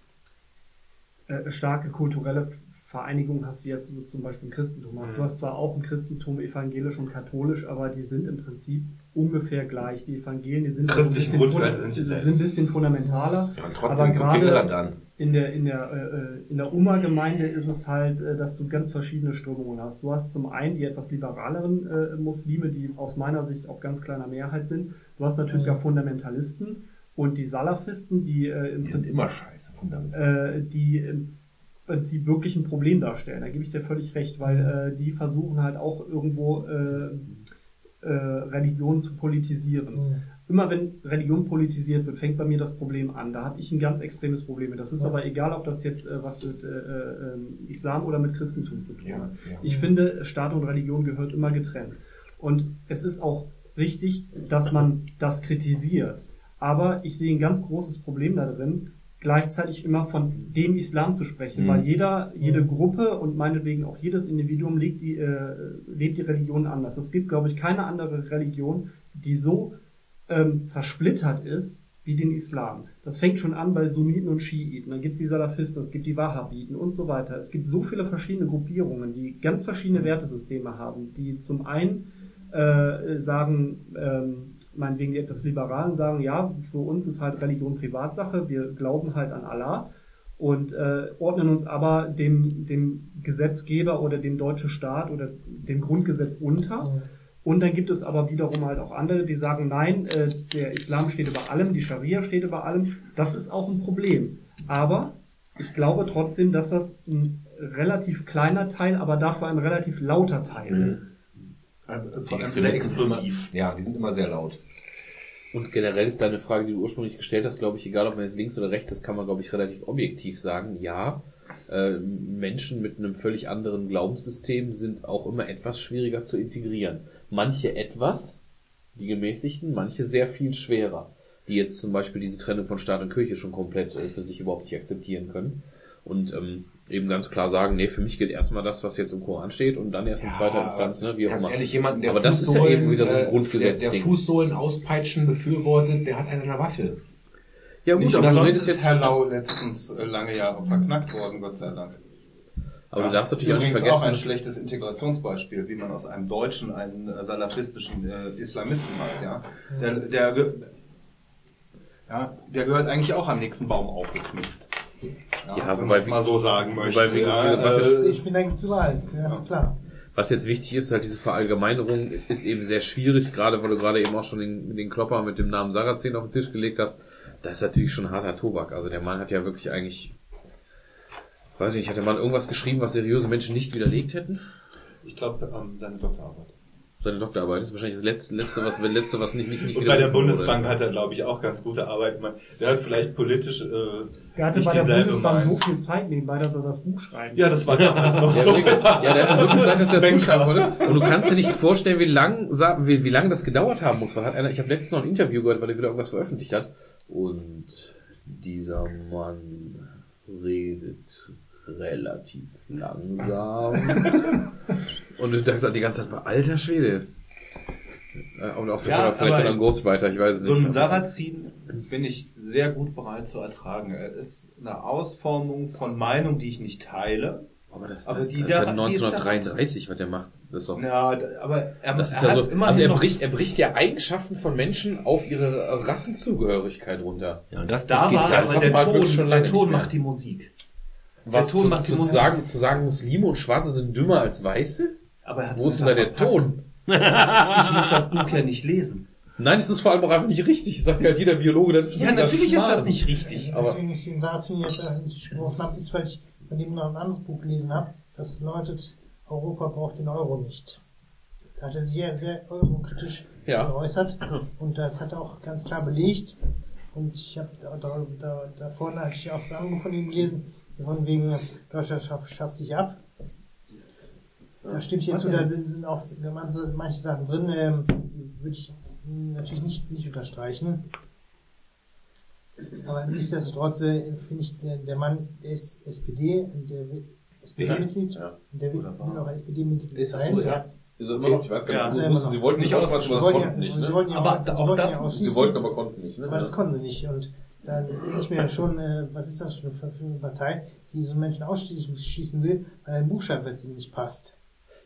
äh, starke kulturelle Vereinigung hast, wie jetzt so zum Beispiel im Christentum hast. Du hast zwar auch im Christentum evangelisch und katholisch, aber die sind im Prinzip ungefähr gleich. Die Evangelien, die sind, also ein bisschen, Grundwerte sind sind, dieselben. ein bisschen fundamentaler. Ja, und trotzdem aber gerade-. In der, in der, äh, in der Umma-Gemeinde ist es halt, äh, dass du ganz verschiedene Strömungen hast. Du hast zum einen die etwas liberaleren äh, Muslime, die aus meiner Sicht auch ganz kleiner Mehrheit sind. Du hast natürlich Mhm. auch Fundamentalisten und die Salafisten, die äh, im Die sind Prinzip, immer scheiße, fundamental. äh, die im Prinzip wirklich ein Problem darstellen. Da gebe ich dir völlig recht, weil äh, die versuchen halt auch irgendwo äh, äh, Religion zu politisieren Mhm. immer wenn Religion politisiert wird, fängt bei mir das Problem an. Da habe ich ein ganz extremes Problem mit. Das ist Ja. aber egal, ob das jetzt äh, was mit äh, äh, Islam oder mit Christentum zu tun Ja, hat. ja. Ich finde, Staat und Religion gehört immer getrennt. Und es ist auch richtig, dass man das kritisiert. Aber ich sehe ein ganz großes Problem da drin, gleichzeitig immer von dem Islam zu sprechen, Mhm. weil jeder, jede Gruppe und meinetwegen auch jedes Individuum lebt die, äh, lebt die Religion anders. Es gibt, glaube ich, keine andere Religion, die so ähm, zersplittert ist wie den Islam. Das fängt schon an bei Sunniten und Schiiten, dann gibt es die Salafisten, es gibt die Wahhabiten und so weiter. Es gibt so viele verschiedene Gruppierungen, die ganz verschiedene Wertesysteme haben, die zum einen äh, sagen, ähm, meinetwegen die etwas Liberalen sagen, ja, für uns ist halt Religion Privatsache, wir glauben halt an Allah und äh, ordnen uns aber dem, dem Gesetzgeber oder dem deutschen Staat oder dem Grundgesetz unter. Mhm. Und dann gibt es aber wiederum halt auch andere, die sagen, nein, äh, der Islam steht über allem, die Scharia steht über allem. Das ist auch ein Problem. Aber Ich glaube trotzdem, dass das ein relativ kleiner Teil, aber dafür ein relativ lauter Teil Mhm. ist. Die vor allem sehr explosiv. Ja, die sind immer sehr laut. Und generell ist deine Frage, die du ursprünglich gestellt hast, glaube ich, egal ob man jetzt links oder rechts ist, kann man, glaube ich, relativ objektiv sagen. Ja, äh, Menschen mit einem völlig anderen Glaubenssystem sind auch immer etwas schwieriger zu integrieren. Manche etwas, die gemäßigten, manche sehr viel schwerer, die jetzt zum Beispiel diese Trennung von Staat und Kirche schon komplett äh, für sich überhaupt nicht akzeptieren können. Und ähm, eben ganz klar sagen, nee, für mich gilt erstmal das, was jetzt im Koran steht und dann erst in zweiter Instanz, ne, wie auch immer. ehrlich, jemanden, der Aber das ist ja eben wieder so ein äh, Grundgesetzding. Der, der Fußsohlen auspeitschen befürwortet, der hat eine Waffe. Ja gut, Nicht aber du umsonst redest ist jetzt, Herr Lau letztens äh, lange Jahre verknackt worden, Gott sei Dank. aber du darfst natürlich auch nicht vergessen, auch ein schlechtes Integrationsbeispiel, wie man aus einem Deutschen einen äh, salafistischen äh, Islamisten macht. Ja? Der, der, ja, der gehört eigentlich auch am nächsten Baum aufgeknüpft. Ja, Ja, wenn wobei man mal so sagen möchte. wobei ja, was äh, Ich bin eigentlich zu Wahl, ganz klar. Was jetzt wichtig ist, halt diese Verallgemeinerung ist eben sehr schwierig, gerade weil du gerade eben auch schon den, den Klopper mit dem Namen Sarrazin auf den Tisch gelegt hast. Das ist natürlich schon harter Tobak. Also der Mann hat ja wirklich eigentlich, weiß ich nicht, hat der Mann irgendwas geschrieben, was seriöse Menschen nicht widerlegt hätten? ich glaube, ähm, seine Doktorarbeit. Seine Doktorarbeit ist wahrscheinlich das letzte, letzte was, wenn letzte, was nicht, nicht, nicht Und bei der widerrufen wurde. Bundesbank hat er, glaube ich, auch ganz gute Arbeit gemacht. Der hat vielleicht politisch äh, Er hatte nicht bei der Bundesbank so viel Zeit nebenbei, dass er das Buch schreiben Ja, das war damals noch Ja, so. ja, der hatte so viel Zeit, dass der das Buch schreiben wollte. Und du kannst dir nicht vorstellen, wie lang, wie, wie lang das gedauert haben muss. Weil hat einer, ich habe letztens noch ein Interview gehört, weil er wieder irgendwas veröffentlicht hat. Und dieser Mann redet relativ langsam. Und du dachtest halt die ganze Zeit, alter Schwede. Und auch Ja, vielleicht aber dann ein Ghostwriter, ich weiß es So nicht. ein Aber- Sarrazin bin ich sehr gut bereit zu ertragen. Er ist eine Ausformung von Meinung, die ich nicht teile. Aber das, aber das, die das ist ja da- die ist da- 1933, was der macht. Das ist doch Ja, aber er, Das ist er ja so, immerhin also er bricht, er bricht ja Eigenschaften von Menschen auf ihre Rassenzugehörigkeit runter. Ja, und das, Da das geht war das aber hat der man Ton, schon der lange mehr. macht die Musik. Was Ton zu, macht die zu, sagen, zu sagen, Muslime und Schwarze sind dümmer als Weiße? Aber er hat's Wo ist denn da der verpackt. Ton? Ich muss das Buch ja nicht lesen. Nein, es ist vor allem auch einfach nicht richtig. Sagt ja halt jeder Biologe, das ist Ja, natürlich ist das nicht richtig. Aber- Deswegen ich den Sarazin jetzt äh, nicht geworfen habe, ist, weil ich von dem noch ein anderes Buch gelesen habe, das lautet, Europa braucht den Euro nicht. Da hat er sich sehr, sehr eurokritisch Ja. geäußert und das hat er auch ganz klar belegt. Und ich habe da, da, da, vorne hatte ich auch andere von ihm gelesen, von wegen Deutschland schafft, schafft sich ab. Da stimme ich jetzt zu, da sind, sind auch manche, manche Sachen drin, ähm, die würde ich natürlich nicht, nicht unterstreichen. Aber nichtsdestotrotz äh, finde ich, der, der Mann, der ist SPD, der will SPD-Mitglied, Ja. und der will, will auch SPD-Mitglied Ist das sein. so, ja? Ist er immer noch, ich weiß gar Ja, nicht, immer sie wollten nicht Nicht ausschließen, aber Sie konnten nicht, ne? wollten ja Aber auch, sie wollten ja Sie wollten, aber konnten nicht, ne? aber das konnten sie nicht. Und dann denke ich mir schon, äh, was ist das für, eine Partei, die so einen Menschen ausschießen will, weil ein Buchstabe nicht passt.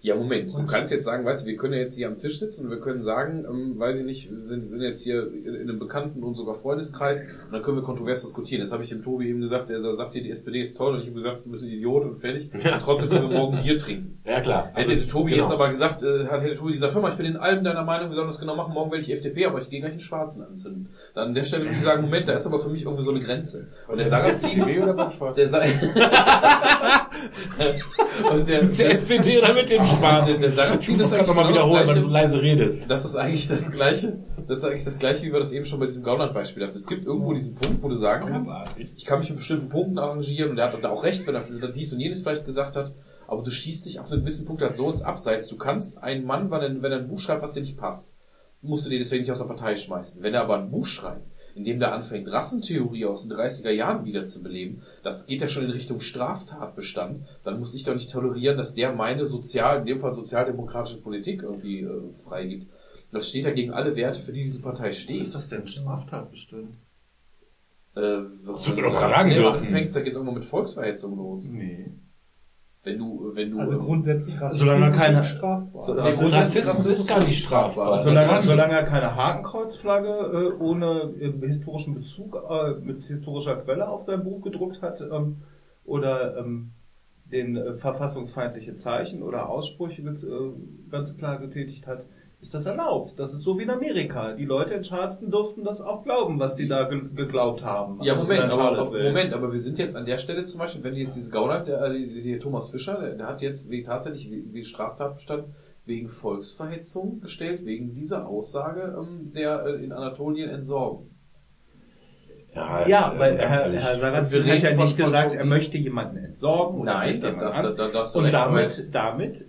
Ja, Moment. Du kannst jetzt sagen, weißt du, wir können ja jetzt hier am Tisch sitzen und wir können sagen, ähm, weiß ich nicht, wir sind, sind jetzt hier in in einem Bekannten- und sogar Freundeskreis und dann können wir kontrovers diskutieren. Das habe ich dem Tobi eben gesagt, der sagt hier, die SPD ist toll und ich habe gesagt, du bist ein Idiot und fertig. Und trotzdem können wir morgen Bier trinken. Ja, klar. Also, hätte Tobi genau. jetzt aber gesagt, äh, hat hätte Tobi gesagt, hör mal, ich bin in allem deiner Meinung, wir sollen das genau machen, morgen werde ich FDP, aber ich gehe gleich einen Schwarzen anzünden. Dann an der Stelle würde ich sagen, Moment, da ist aber für mich irgendwie so eine Grenze. Und der Sarrazin, oder beim Schwarz? der und der, Der SPD oder mit dem Schwan? der, der Sarrazin ist Das eigentlich kann man mal genau wiederholen, weil du so leise redest. Das ist eigentlich das Gleiche. Das ist eigentlich das Gleiche, wie wir das eben schon bei diesem Gauland-Beispiel hatten. Es gibt irgendwo diesen Punkt, wo du sagen kannst, ich kann mich mit bestimmten Punkten arrangieren und er hat da auch recht, wenn er dies und jenes vielleicht gesagt hat, aber du schießt dich ab einem gewissen Punkt halt so ins Abseits. Du kannst einen Mann, wenn er, wenn er ein Buch schreibt, was dir nicht passt, musst du den deswegen nicht aus der Partei schmeißen. Wenn er aber ein Buch schreibt, in dem der anfängt, Rassentheorie aus den 30er Jahren wieder zu beleben, das geht ja schon in Richtung Straftatbestand, dann muss ich doch nicht tolerieren, dass der meine sozial, in dem Fall sozialdemokratische Politik irgendwie äh, freigibt. Das steht ja gegen alle Werte, für die diese Partei steht. ist das denn? Straftatbestand? Äh, wir du doch mal sagen dürfen. anfängst, da geht's irgendwo mit Volksverhetzung los. Nee. Wenn du, wenn du, Also ähm, grundsätzlich Rassismus Solange ist nicht strafbar. So- Nee, Rassismus- Rassismus ist gar nicht strafbar. Solange, solange er keine Hakenkreuzflagge äh, ohne äh, historischen Bezug, äh, mit historischer Quelle auf sein Buch gedruckt hat ähm, oder ähm, den äh, verfassungsfeindliche Zeichen oder Aussprüche äh, ganz klar getätigt hat, ist das erlaubt. Das ist so wie in Amerika. Die Leute in Charleston durften das auch glauben, was die da ge geglaubt haben. Ja, Also Moment, aber. Moment, aber wir sind jetzt an der Stelle zum Beispiel, wenn jetzt diese Gauland, der, äh, die, die Thomas Fischer, der, der hat jetzt wegen, tatsächlich wie, wie Straftatbestand wegen Volksverhetzung gestellt, wegen dieser Aussage ähm, der äh, in Anatolien entsorgen. Ja, Ja, also weil Herr. Herr Sarat wir hat ja nicht von- gesagt, von- er möchte jemanden entsorgen oder Nein, da, da, da, da darfst du Und damit, damit,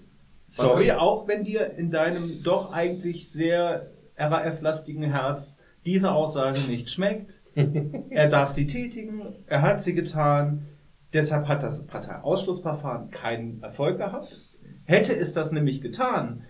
sorry, auch wenn dir in deinem doch eigentlich sehr RAF-lastigen Herz diese Aussage nicht schmeckt, er darf sie tätigen, er hat sie getan, deshalb hat das Parteiausschlussverfahren keinen Erfolg gehabt. Hätte es das nämlich getan,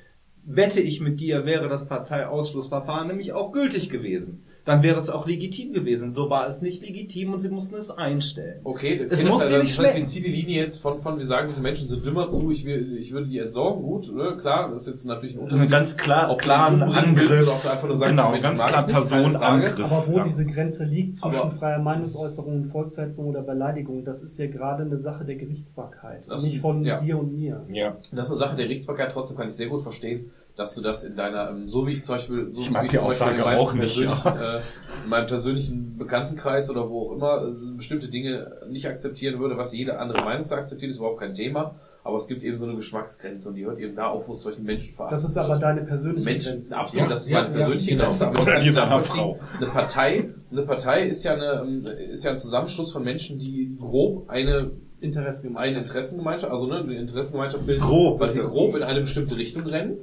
wette ich mit dir, wäre das Parteiausschlussverfahren nämlich auch gültig gewesen. Dann wäre es auch legitim gewesen. So war es nicht legitim und sie mussten es einstellen. Okay, Es das, muss das, dir das nicht heißt, die Linie jetzt von, von, wir sagen, diese Menschen sind dümmer zu, ich, will, ich würde die entsorgen, gut, ne? klar, das ist jetzt natürlich ein Also Unterschied. einen ganz klar, die umbringen willst Angriff. Oder ob du einfach nur sagst, Genau, ganz mag klar nicht. Personenangriff. Aber wo Ja. diese Grenze liegt zwischen Aber- freier Meinungsäußerung und Volksverhetzung oder Beleidigung, das ist ja gerade eine Sache der Gerichtsbarkeit. Das- nicht von ja. dir und mir. Ja. Das ist eine Sache der Gerichtsbarkeit, trotzdem kann ich sehr gut verstehen, dass du das in deiner, ähm, so wie ich zum Beispiel, so Ich wie ich die zum Beispiel in Aussage meinem auch nicht, persönlichen, äh, in meinem persönlichen Bekanntenkreis oder wo auch immer äh, bestimmte Dinge nicht akzeptieren würde, was jede andere Meinung zu akzeptieren, ist überhaupt kein Thema. Aber es gibt eben so eine Geschmacksgrenze und die hört eben da auf, wo es solchen Menschen verachtet Das ist aber wird. deine persönliche Menschen, Grenze. absolut, Ja, das ist ja, meine persönliche ja, genau. Grenze, aber ich Oder Frau. eine Partei, eine Partei ist ja eine, ähm, ist ja ein Zusammenschluss von Menschen, die grob eine Interessengemeinschaft. eine Interessengemeinschaft, also ne, eine Interessengemeinschaft bilden, Grob weil sie das. grob in eine bestimmte Richtung rennen.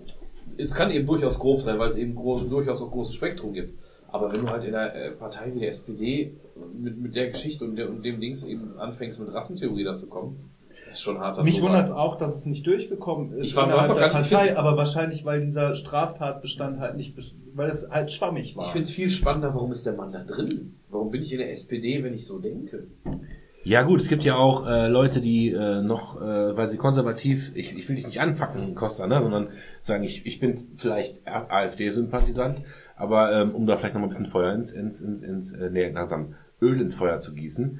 Es kann eben durchaus grob sein, weil es eben groß, durchaus auch großes Spektrum gibt. Aber wenn du halt in einer äh, Partei wie der SPD mit, mit der Geschichte und, der, und dem Dings eben anfängst, mit Rassentheorie dazu kommen, ist schon harter Mich wundert auch, dass es nicht durchgekommen ist Ich war- innerhalb der Partei, aber wahrscheinlich, weil dieser Straftatbestand halt nicht, weil es halt schwammig war. Ich finde es viel spannender, warum ist der Mann da drin? Warum bin ich in der SPD, wenn ich so denke? Ja gut, es gibt ja auch äh, Leute, die äh, noch, äh, weil sie konservativ, ich, ich will dich nicht anpacken, Costa, ne, sondern sagen, ich, ich bin vielleicht AfD-Sympathisant, aber ähm, um da vielleicht noch mal ein bisschen Feuer ins, ins, ins, ins äh, nee, langsam Öl ins Feuer zu gießen,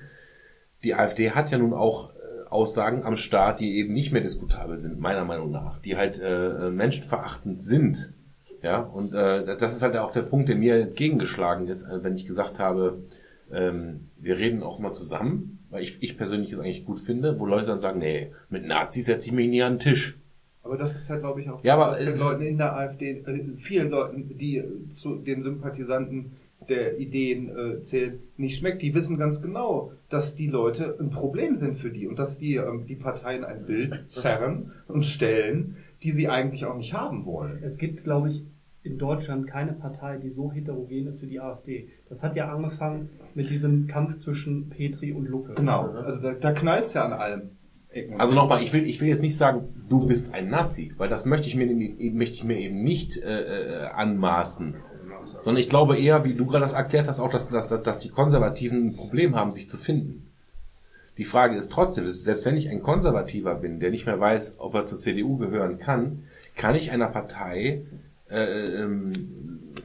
die AfD hat ja nun auch äh, Aussagen am Staat, die eben nicht mehr diskutabel sind, meiner Meinung nach, die halt äh, menschenverachtend sind. Ja, und äh, das ist halt auch der Punkt, der mir entgegengeschlagen ist, äh, wenn ich gesagt habe, ähm, wir reden auch mal zusammen, weil ich, ich persönlich es eigentlich gut finde, wo Leute dann sagen, nee, mit Nazis setze ich mich nie an den Tisch. Aber das ist ja, glaube ich, auch Ja, das, aber was den Leuten in der AfD, äh, vielen Leuten, die äh, zu den Sympathisanten der Ideen äh, zählen, nicht schmeckt. Die wissen ganz genau, dass die Leute ein Problem sind für die und dass die ähm, die Parteien ein Bild zerren und stellen, die sie eigentlich auch nicht haben wollen. Es gibt, glaube ich, in Deutschland keine Partei, die so heterogen ist wie die AfD. Das hat ja angefangen mit diesem Kampf zwischen Petri und Lucke. Genau, also da, da knallt's ja an allem. Ecken. Also nochmal, ich will, ich will jetzt nicht sagen, du bist ein Nazi, weil das möchte ich mir, eben- möchte ich mir eben nicht äh, äh, anmaßen. Sondern ich glaube eher, wie du gerade das erklärt hast, auch, dass, dass, dass die Konservativen ein Problem haben, sich zu finden. Die Frage ist trotzdem, selbst wenn ich ein Konservativer bin, der nicht mehr weiß, ob er zur CDU gehören kann, kann ich einer Partei, äh, ähm,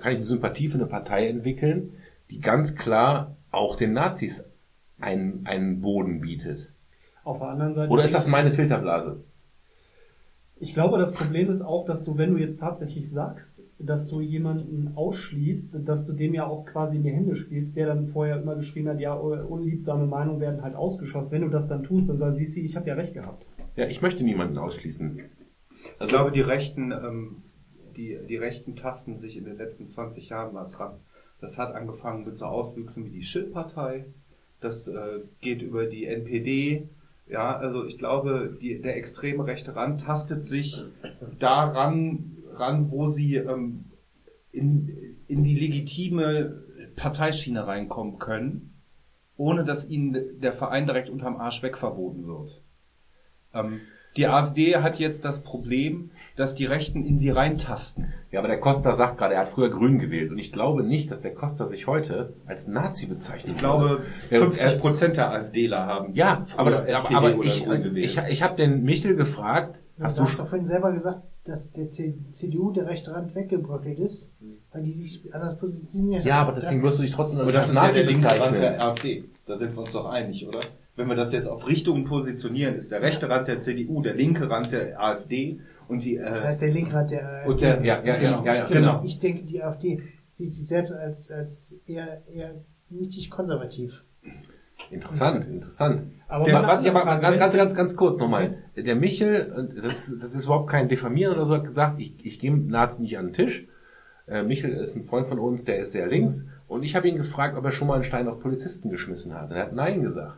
kann ich eine Sympathie für eine Partei entwickeln, die ganz klar auch den Nazis einen, einen Boden bietet. Auf der anderen Seite. Oder ist das meine Filterblase? Ich glaube, das Problem ist auch, dass du, wenn du jetzt tatsächlich sagst, dass du jemanden ausschließt, dass du dem ja auch quasi in die Hände spielst, der dann vorher immer geschrieben hat, ja, unliebsame Meinungen werden halt ausgeschossen. Wenn du das dann tust, dann sagen sie, ich habe ja recht gehabt. Ja, ich möchte niemanden ausschließen. Ich glaube, die Rechten, ähm, die, die Rechten tasten sich in den letzten 20 Jahren was ran. Das hat angefangen mit so Auswüchsen wie die Schill-Partei. Das äh, geht über die NPD. Ja, also ich glaube, die, der extreme rechte Rand tastet sich daran ran, wo sie ähm, in, in die legitime Parteischiene reinkommen können, ohne dass ihnen der Verein direkt unterm Arsch wegverboten wird. Ähm, die AfD hat jetzt das Problem, dass die Rechten in sie reintasten. Ja, aber der Costa sagt gerade, er hat früher Grün gewählt. Und ich glaube nicht, dass der Costa sich heute als Nazi bezeichnet. Ich glaube, Ja, 50 Prozent der AfDler haben. Ja, aber, das, aber, SPD aber oder ich, ich, ich, habe den Michel gefragt, Du hast hast, du doch vorhin selber gesagt, dass der CDU der rechte Rand weggebröckelt ist, weil die sich anders positioniert Ja, aber deswegen wirst du dich trotzdem Aber als das ist ja der linke Rand bezeichnen. der AfD. Da sind wir uns doch einig, oder? Wenn wir das jetzt auf Richtungen positionieren, ist der rechte Rand der CDU, der linke Rand der AfD Und die, Das äh, heißt, der Linkrad der und der, Ja, ja, ja, ja, ja. genau. Ich denke, die AfD sieht sich selbst als, als eher, eher mittig konservativ. Interessant, interessant. Aber der, was ich aber ganz, ganz, ganz, ganz kurz nochmal. Der Michel, das, das ist überhaupt kein Diffamieren oder so, hat gesagt, ich, ich gehe Nazis nicht an den Tisch. Äh, Michel ist ein Freund von uns, der ist sehr links. Und ich habe ihn gefragt, ob er schon mal einen Stein auf Polizisten geschmissen hat. Und er hat Nein gesagt.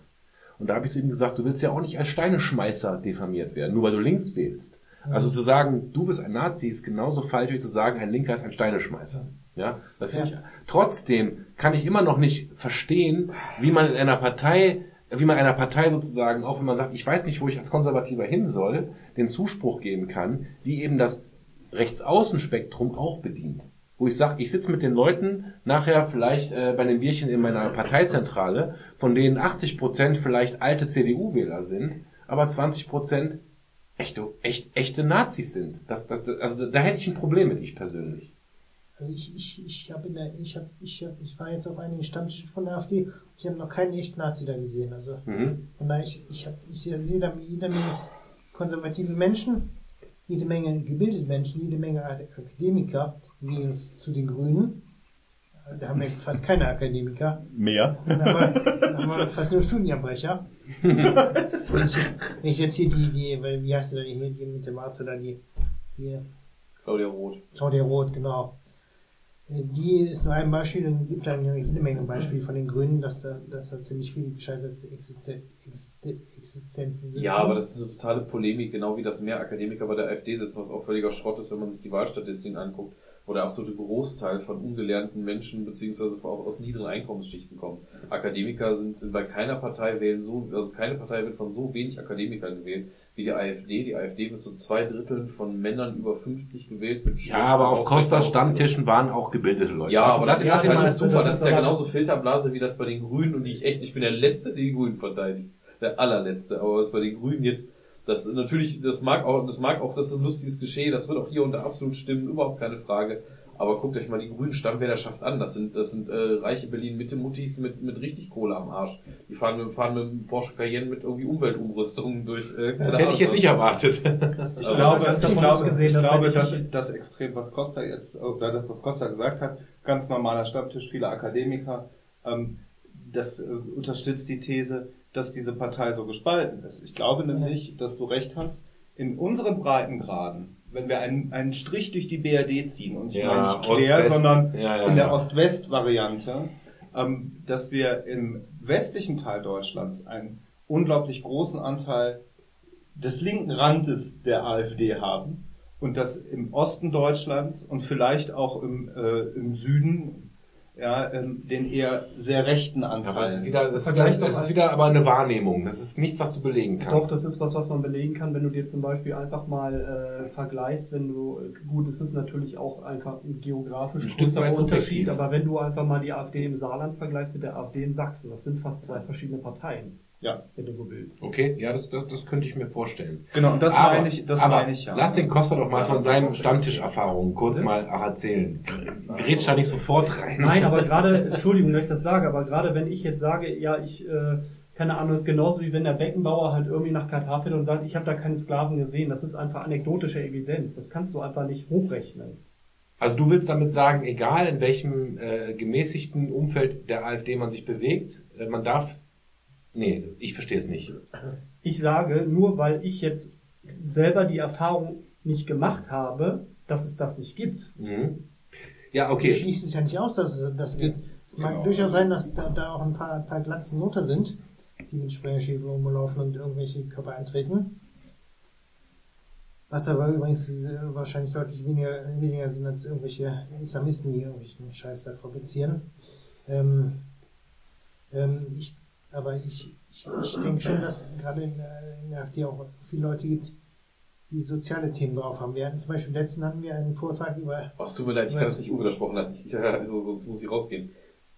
Und da habe ich zu ihm gesagt, du willst ja auch nicht als Steineschmeißer diffamiert werden, nur weil du links wählst. Also zu sagen, du bist ein Nazi, ist genauso falsch wie zu sagen, ein Linker ist ein Steineschmeißer. Ja, das finde Ja. ich. Trotzdem kann ich immer noch nicht verstehen, wie man in einer Partei, wie man einer Partei sozusagen, auch wenn man sagt, ich weiß nicht, wo ich als Konservativer hin soll, den Zuspruch geben kann, die eben das Rechtsaußenspektrum auch bedient. Wo ich sage, ich sitze mit den Leuten nachher vielleicht äh, bei den Bierchen in meiner Parteizentrale, von denen 80 Prozent vielleicht alte CDU-Wähler sind, aber 20 Prozent echte, echt, echte Nazis sind. Das, das, also da hätte ich ein Problem mit, ich persönlich. Also ich, ich, ich habe in der, ich habe, ich hab, ich war jetzt auf einigen Stammtischen von der AfD, ich habe noch keinen echten Nazi da gesehen. Also Mhm. von daher, ich, ich, hab, ich sehe jede, jede Menge konservative Menschen, jede Menge gebildete Menschen, jede Menge Akademiker, im Gegensatz zu den Grünen. Da haben wir fast keine Akademiker. Mehr. Dann haben wir, dann haben wir fast nur Studienabbrecher. Und ich, wenn ich jetzt hier die, die, weil, wie heißt sie da, die, hier, die mit dem Arzt oder die, die, Claudia Roth. Claudia Roth, genau. Äh, Die ist nur ein Beispiel und gibt dann jede Menge Beispiele von den Grünen, dass da, dass da ziemlich viele gescheiterte Existen Existen Existenzen sind. Ja, aber das ist eine totale Polemik, genau wie das mehr Akademiker bei der AfD sitzen, was auch völliger Schrott ist, wenn man sich die Wahlstatistiken anguckt, wo der absolute Großteil von ungelernten Menschen beziehungsweise auch aus niedrigen Einkommensschichten kommt. Akademiker sind bei keiner Partei wählen so, also keine Partei wird von so wenig Akademikern gewählt wie die AfD. Die AfD wird so zwei Dritteln von Männern über 50 gewählt mit Ja, aber auf Ausbildung. Stammtischen waren auch gebildete Leute. Ja, Also aber das, ist ist was halt alles super. das Das ist ja genauso Filterblase wie das bei den Grünen und die ich echt, ich bin der Letzte, der die Grünen verteidigt. Der allerletzte. Aber was bei den Grünen jetzt, das natürlich, das mag auch, das mag auch, das ist ein lustiges Klischee, das wird auch hier da absolut stimmen, überhaupt keine Frage. Aber guckt euch mal die grünen Stammwählerschaft an. Das sind, das sind äh, reiche Berlin-Mitte-Muttis mit, mit richtig Kohle am Arsch. Die fahren mit, fahren mit dem Porsche Cayenne mit irgendwie Umweltumrüstungen durch. Äh, Das hätte ich jetzt nicht erwartet. Ich Also, glaube, das ist ich glaube, ausgesehen, ich glaube, ich- dass das Extrem, was Costa jetzt, oder das, was Costa gesagt hat, ganz normaler Stammtisch, viele Akademiker, ähm, das äh, unterstützt die These, dass diese Partei so gespalten ist. Ich glaube nämlich, dass du recht hast, in unseren Breitengraden, wenn wir einen, einen Strich durch die BRD ziehen, und ich Ja, meine nicht quer, sondern Ja, ja, in der. Ost-West-Variante, ähm, dass wir im westlichen Teil Deutschlands einen unglaublich großen Anteil des linken Randes der AfD haben und dass im Osten Deutschlands und vielleicht auch im, äh, im Süden ja, ähm, den eher sehr rechten Anteil. Aber das ist wieder, das, Vergleich das, doch das ist wieder aber eine Wahrnehmung. Das ist nichts, was du belegen Doch, kannst. das ist was, was man belegen kann, wenn du dir zum Beispiel einfach mal äh, vergleichst, wenn du, gut, es ist natürlich auch einfach ein geografisch Ein größerer Unterschied, subjektiv. aber wenn du einfach mal die AfD im Saarland vergleichst mit der AfD in Sachsen, das sind fast zwei verschiedene Parteien, ja, wenn du so willst. Okay, ja, das, das, das könnte ich mir vorstellen. genau. Und das aber, meine ich, das aber meine ich ja. Lass den Costa doch mal von seinen Stammtischerfahrungen kurz mal erzählen. Grätsch da nicht sofort rein. Nein, aber gerade, Entschuldigung, wenn ich das sage, aber gerade wenn ich jetzt sage, ja, ich, äh, keine Ahnung, das ist genauso wie wenn der Beckenbauer halt irgendwie nach Katar fährt und sagt, ich habe da keine Sklaven gesehen. Das ist einfach anekdotische Evidenz. Das kannst du einfach nicht hochrechnen. Also du willst damit sagen, egal in welchem äh, gemäßigten Umfeld der AfD man sich bewegt, äh, man darf. Nee, ich verstehe es nicht. Ich sage, nur weil ich jetzt selber die Erfahrung nicht gemacht habe, dass es das nicht gibt. Mhm. Ja, Ich okay. schließe es ja nicht aus, dass es das gibt. Es mag Genau. durchaus sein, dass da, da auch ein paar, ein paar Glatzen runter sind, die mit Sprengerschäfen rumlaufen und irgendwelche Körper eintreten. Was aber übrigens äh, wahrscheinlich deutlich weniger, weniger sind als irgendwelche Islamisten, die irgendwelchen Scheiß da fabrizieren. Ähm, ähm, ich, aber ich, ich, ich denke schon, dass gerade in der, in der AfD auch viele Leute gibt, die soziale Themen drauf haben. Wir hatten zum Beispiel letzten hatten wir einen Vortrag über Oh, es tut mir leid, ich kann das nicht unwidersprochen lassen. Ich, ja, also, sonst muss ich rausgehen.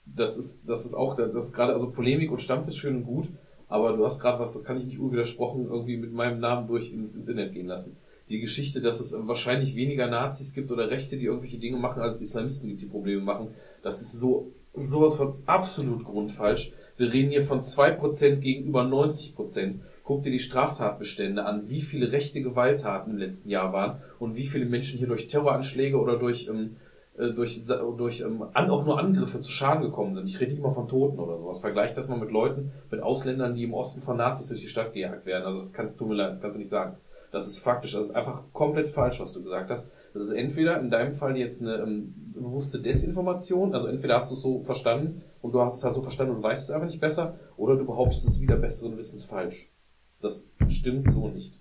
Das ist, das ist auch, das ist gerade, also Polemik und Stammtisch schön und gut, aber du hast gerade was, das kann ich nicht unwidersprochen irgendwie mit meinem Namen durch ins Internet gehen lassen. Die Geschichte, dass es wahrscheinlich weniger Nazis gibt oder Rechte, die irgendwelche Dinge machen, als Islamisten gibt, die Probleme machen, das ist so, sowas von absolut grundfalsch. Wir reden hier von 2% gegenüber 90%. Guck dir die Straftatbestände an, wie viele rechte Gewalttaten im letzten Jahr waren und wie viele Menschen hier durch Terroranschläge oder durch, ähm, äh, durch, durch ähm, an, auch nur Angriffe zu Schaden gekommen sind. Ich rede nicht mal von Toten oder sowas. Vergleich das mal mit Leuten, mit Ausländern, die im Osten von Nazis durch die Stadt gejagt werden. Also das kann, tut mir leid, das kannst du nicht sagen. Das ist faktisch, das ist einfach komplett falsch, was du gesagt hast. Das ist entweder in deinem Fall jetzt eine ähm, bewusste Desinformation, also entweder hast du es so verstanden und du hast es halt so verstanden und weißt es einfach nicht besser, oder du behauptest es wieder besseren Wissens falsch. Das stimmt so nicht.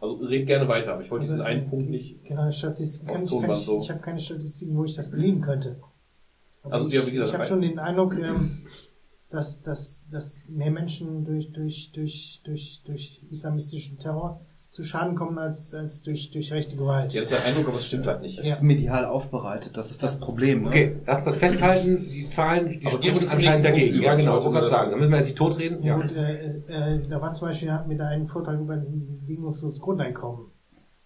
Also red gerne weiter, aber ich wollte diesen einen Punkt nicht. Genau, Statistiken kann ich, kann ich, so. ich habe keine Statistiken, wo ich das belegen könnte. Aber Also, ich, ja, wie gesagt, ich habe schon den Eindruck, ähm, dass, dass, dass mehr Menschen durch, durch, durch, durch, durch islamistischen Terror zu Schaden kommen als, als durch, durch rechte Gewalt. Ja, das ist der Eindruck, aber es stimmt halt nicht. Es ist medial aufbereitet, das ist das Problem. Ne? Okay, lass das festhalten. Die Zahlen, die Aber zum anscheinend dagegen. Punkt Ja, über. genau. Ich Ich wollte wollte gerade das- sagen, da müssen wir jetzt nicht totreden. Ja. Und, äh, äh, da war zum Beispiel, hatten wir da einen Vortrag über ein bedingungsloses Grundeinkommen.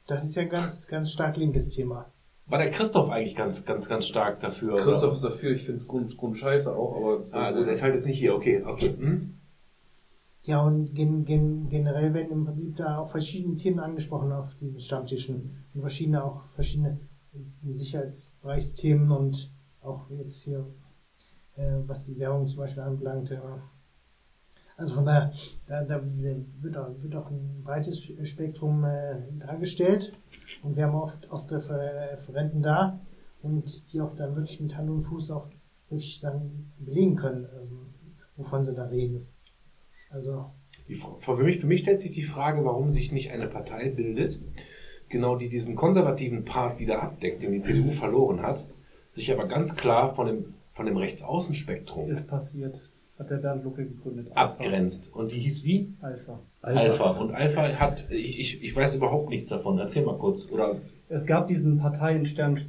Das ist ja ein ganz, ganz stark linkes Thema. War der Christoph eigentlich ganz, ganz, ganz stark dafür? Christoph oder? ist dafür, ich finde es Grund, Grund scheiße auch, aber Ah, gut, der ist halt jetzt nicht hier. Okay, okay. Hm? Ja, und gen, gen, generell werden im Prinzip da auch verschiedene Themen angesprochen auf diesen Stammtischen. Und verschiedene, auch verschiedene Sicherheitsbereichsthemen und auch jetzt hier, äh, was die Währung zum Beispiel anbelangt. Äh, also von daher, da, da wird, auch, wird auch ein breites Spektrum äh, dargestellt. Und wir haben oft, oft Refer Referenten da und die auch dann wirklich mit Hand und Fuß auch wirklich dann belegen können, ähm, wovon sie da reden. Also, Die, für, mich, für mich stellt sich die Frage, warum sich nicht eine Partei bildet, genau die diesen konservativen Part wieder abdeckt, den die CDU verloren hat, sich aber ganz klar von dem, von dem Rechtsaußenspektrum Ist passiert. Hat der Bernd Lucke gegründet. abgrenzt. Und die hieß wie? Alpha. Alpha. Und Alpha hat, ich, ich, ich weiß überhaupt nichts davon. Erzähl mal kurz. Oder Es gab diesen parteiinternen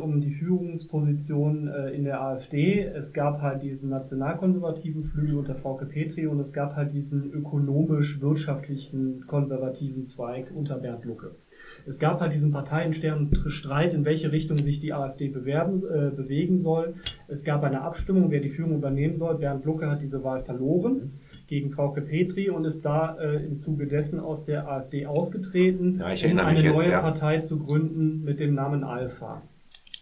um die Führungsposition äh, in der AfD. Es gab halt diesen nationalkonservativen Flügel unter Frauke Petri und es gab halt diesen ökonomisch-wirtschaftlichen konservativen Zweig unter Bernd Lucke. Es gab halt diesen parteiinternen in welche Richtung sich die AfD bewerben, äh, bewegen soll. Es gab eine Abstimmung, wer die Führung übernehmen soll. Bernd Lucke hat diese Wahl verloren gegen Frauke Petri und ist da äh, im Zuge dessen aus der AfD ausgetreten, Ja, ich um eine mich jetzt, neue ja. Partei zu gründen mit dem Namen Alpha.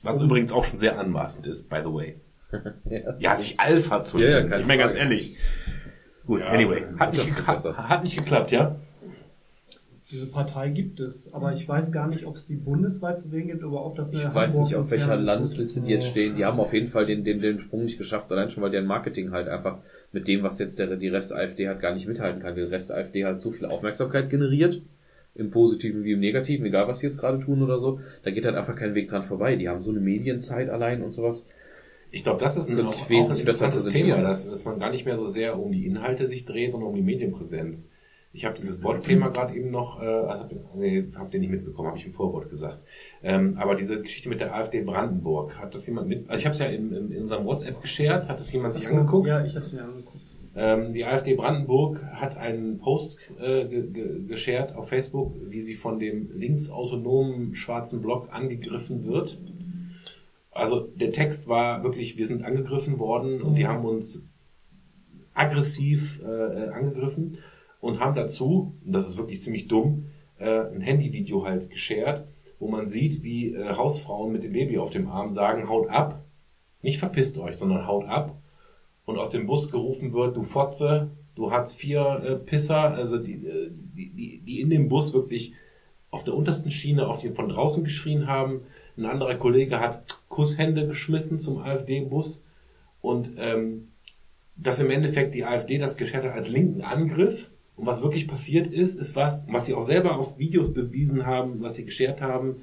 was Um- übrigens auch schon sehr anmaßend ist, by the way. Ja. Ja, sich Alpha zu Ja, ja, nennen. ich meine ganz ehrlich. Gut, Ja, anyway. Hat nicht, hat nicht geklappt, ja? Diese Partei gibt es, aber ich weiß gar nicht, ob es die bundesweit zu wählen gibt oder ob das Ich weiß nicht, auf welcher Landesliste die jetzt stehen. Die haben auf jeden Fall den, den, den Sprung nicht geschafft, allein schon, weil deren Marketing halt einfach mit dem, was jetzt der, die Rest AfD hat, gar nicht mithalten kann. Die Rest AfD hat so viel Aufmerksamkeit generiert, im Positiven wie im Negativen, egal was sie jetzt gerade tun oder so. Da geht halt einfach kein Weg dran vorbei. Die haben so eine Medienzeit allein und sowas. Ich glaube, das ist ein, auch, auch ein interessantes. Thema, dass, dass man gar nicht mehr so sehr um die Inhalte sich dreht, sondern um die Medienpräsenz. Ich habe dieses Wortthema gerade eben noch, äh, hab, nee, habt ihr nicht mitbekommen, habe ich im Vorwort gesagt. Ähm, aber diese Geschichte mit der AfD Brandenburg, hat das jemand mit, also ich habe es ja in, in, in unserem WhatsApp geshared, hat das jemand sich angeguckt? Ja, ich habe es mir angeguckt. Ähm, die AfD Brandenburg hat einen Post äh, ge ge geshared auf Facebook, wie sie von dem linksautonomen schwarzen Block angegriffen wird. Also der Text war wirklich, wir sind angegriffen worden und die haben uns aggressiv äh, äh, angegriffen und haben dazu, und das ist wirklich ziemlich dumm, äh, ein Handyvideo halt geshared, wo man sieht, wie äh, Hausfrauen mit dem Baby auf dem Arm sagen, haut ab, nicht verpisst euch, sondern haut ab und aus dem Bus gerufen wird, du Fotze, du Hartz IV äh, Pisser, also die, äh, die, die, die in dem Bus wirklich auf der untersten Schiene auf die von draußen geschrien haben. Ein anderer Kollege hat Kusshände geschmissen zum AfD-Bus und ähm, dass im Endeffekt die AfD das geschert hat als linken Angriff. Und was wirklich passiert ist, ist was, was sie auch selber auf Videos bewiesen haben, was sie geschert haben,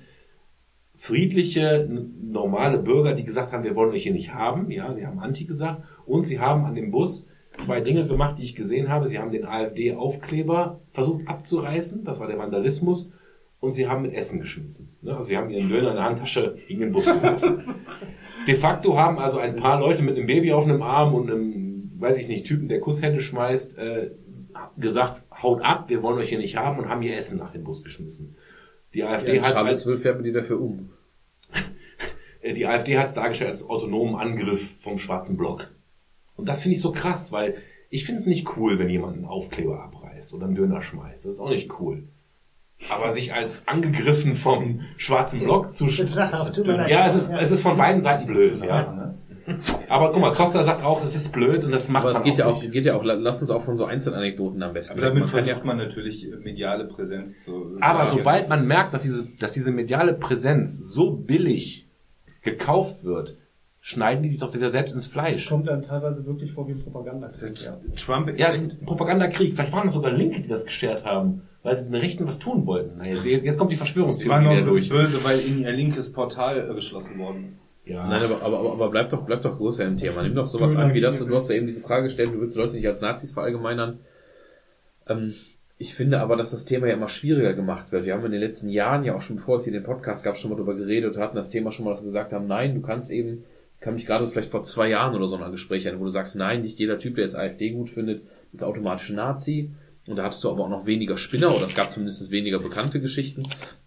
friedliche, normale Bürger, die gesagt haben, wir wollen euch hier nicht haben. Ja, sie haben Anti gesagt. Und sie haben an dem Bus zwei Dinge gemacht, die ich gesehen habe. Sie haben den AfD-Aufkleber versucht abzureißen. Das war der Vandalismus. Und sie haben mit Essen geschmissen. Ne? Also sie haben ihren Döner in der Handtasche gegen den Bus geworfen. De facto haben also ein paar Leute mit einem Baby auf einem Arm und einem, weiß ich nicht, Typen, der Kusshände schmeißt, äh, gesagt, haut ab, wir wollen euch hier nicht haben und haben ihr Essen nach dem Bus geschmissen. Die Ja, AfD in hat als, fährt man die dafür um. die AfD hat es dargestellt als autonomen Angriff vom schwarzen Block. Und das finde ich so krass, weil ich finde es nicht cool, wenn jemand einen Aufkleber abreißt. oder einen Döner schmeißt. Das ist auch nicht cool. Aber sich als angegriffen vom schwarzen Block zu Das ist lachhaft, tut mir leid. Ja, es ist, Ja. es ist von beiden Seiten blöd, ja. Aber guck mal, Costa sagt auch, es ist blöd und das macht Aber es man geht ja auch, nicht. geht ja auch, la- lass uns auch von so Einzelanekdoten am besten. Aber damit Man versucht ja, man natürlich mediale Präsenz zu. Aber zu sobald man merkt, dass diese, dass diese mediale Präsenz so billig gekauft wird, schneiden die sich doch wieder selbst ins Fleisch. kommt dann teilweise wirklich vor wie ein Propagandakrieg. Ja. Trump Ja, es ist ein Propagandakrieg. Vielleicht waren es sogar Linke, die das geschert haben, weil sie den Rechten was tun wollten. Jetzt kommt die Verschwörungstheorie wieder durch. böse, weil ihnen ihr linkes Portal äh, geschlossen worden ist. Ja. Nein, aber, aber, aber, bleib doch, bleib doch größer im Thema. Nimm doch sowas an, wie das, du hast ja eben diese Frage gestellt, du willst Leute nicht als Nazis verallgemeinern. Ähm, ich finde aber, dass das Thema ja immer schwieriger gemacht wird. Wir haben in den letzten Jahren ja auch schon, bevor es hier den Podcast gab, schon mal darüber geredet und hatten das Thema schon mal, dass wir gesagt haben, nein, du kannst eben, ich kann mich gerade vielleicht vor zwei Jahren oder so an ein Gespräch erinnern, wo du sagst, nein, nicht jeder Typ, der jetzt AfD gut findet, ist automatisch ein Nazi. Und da hattest du aber auch noch weniger Spinner oder es gab zumindest weniger bekannte Geschichten.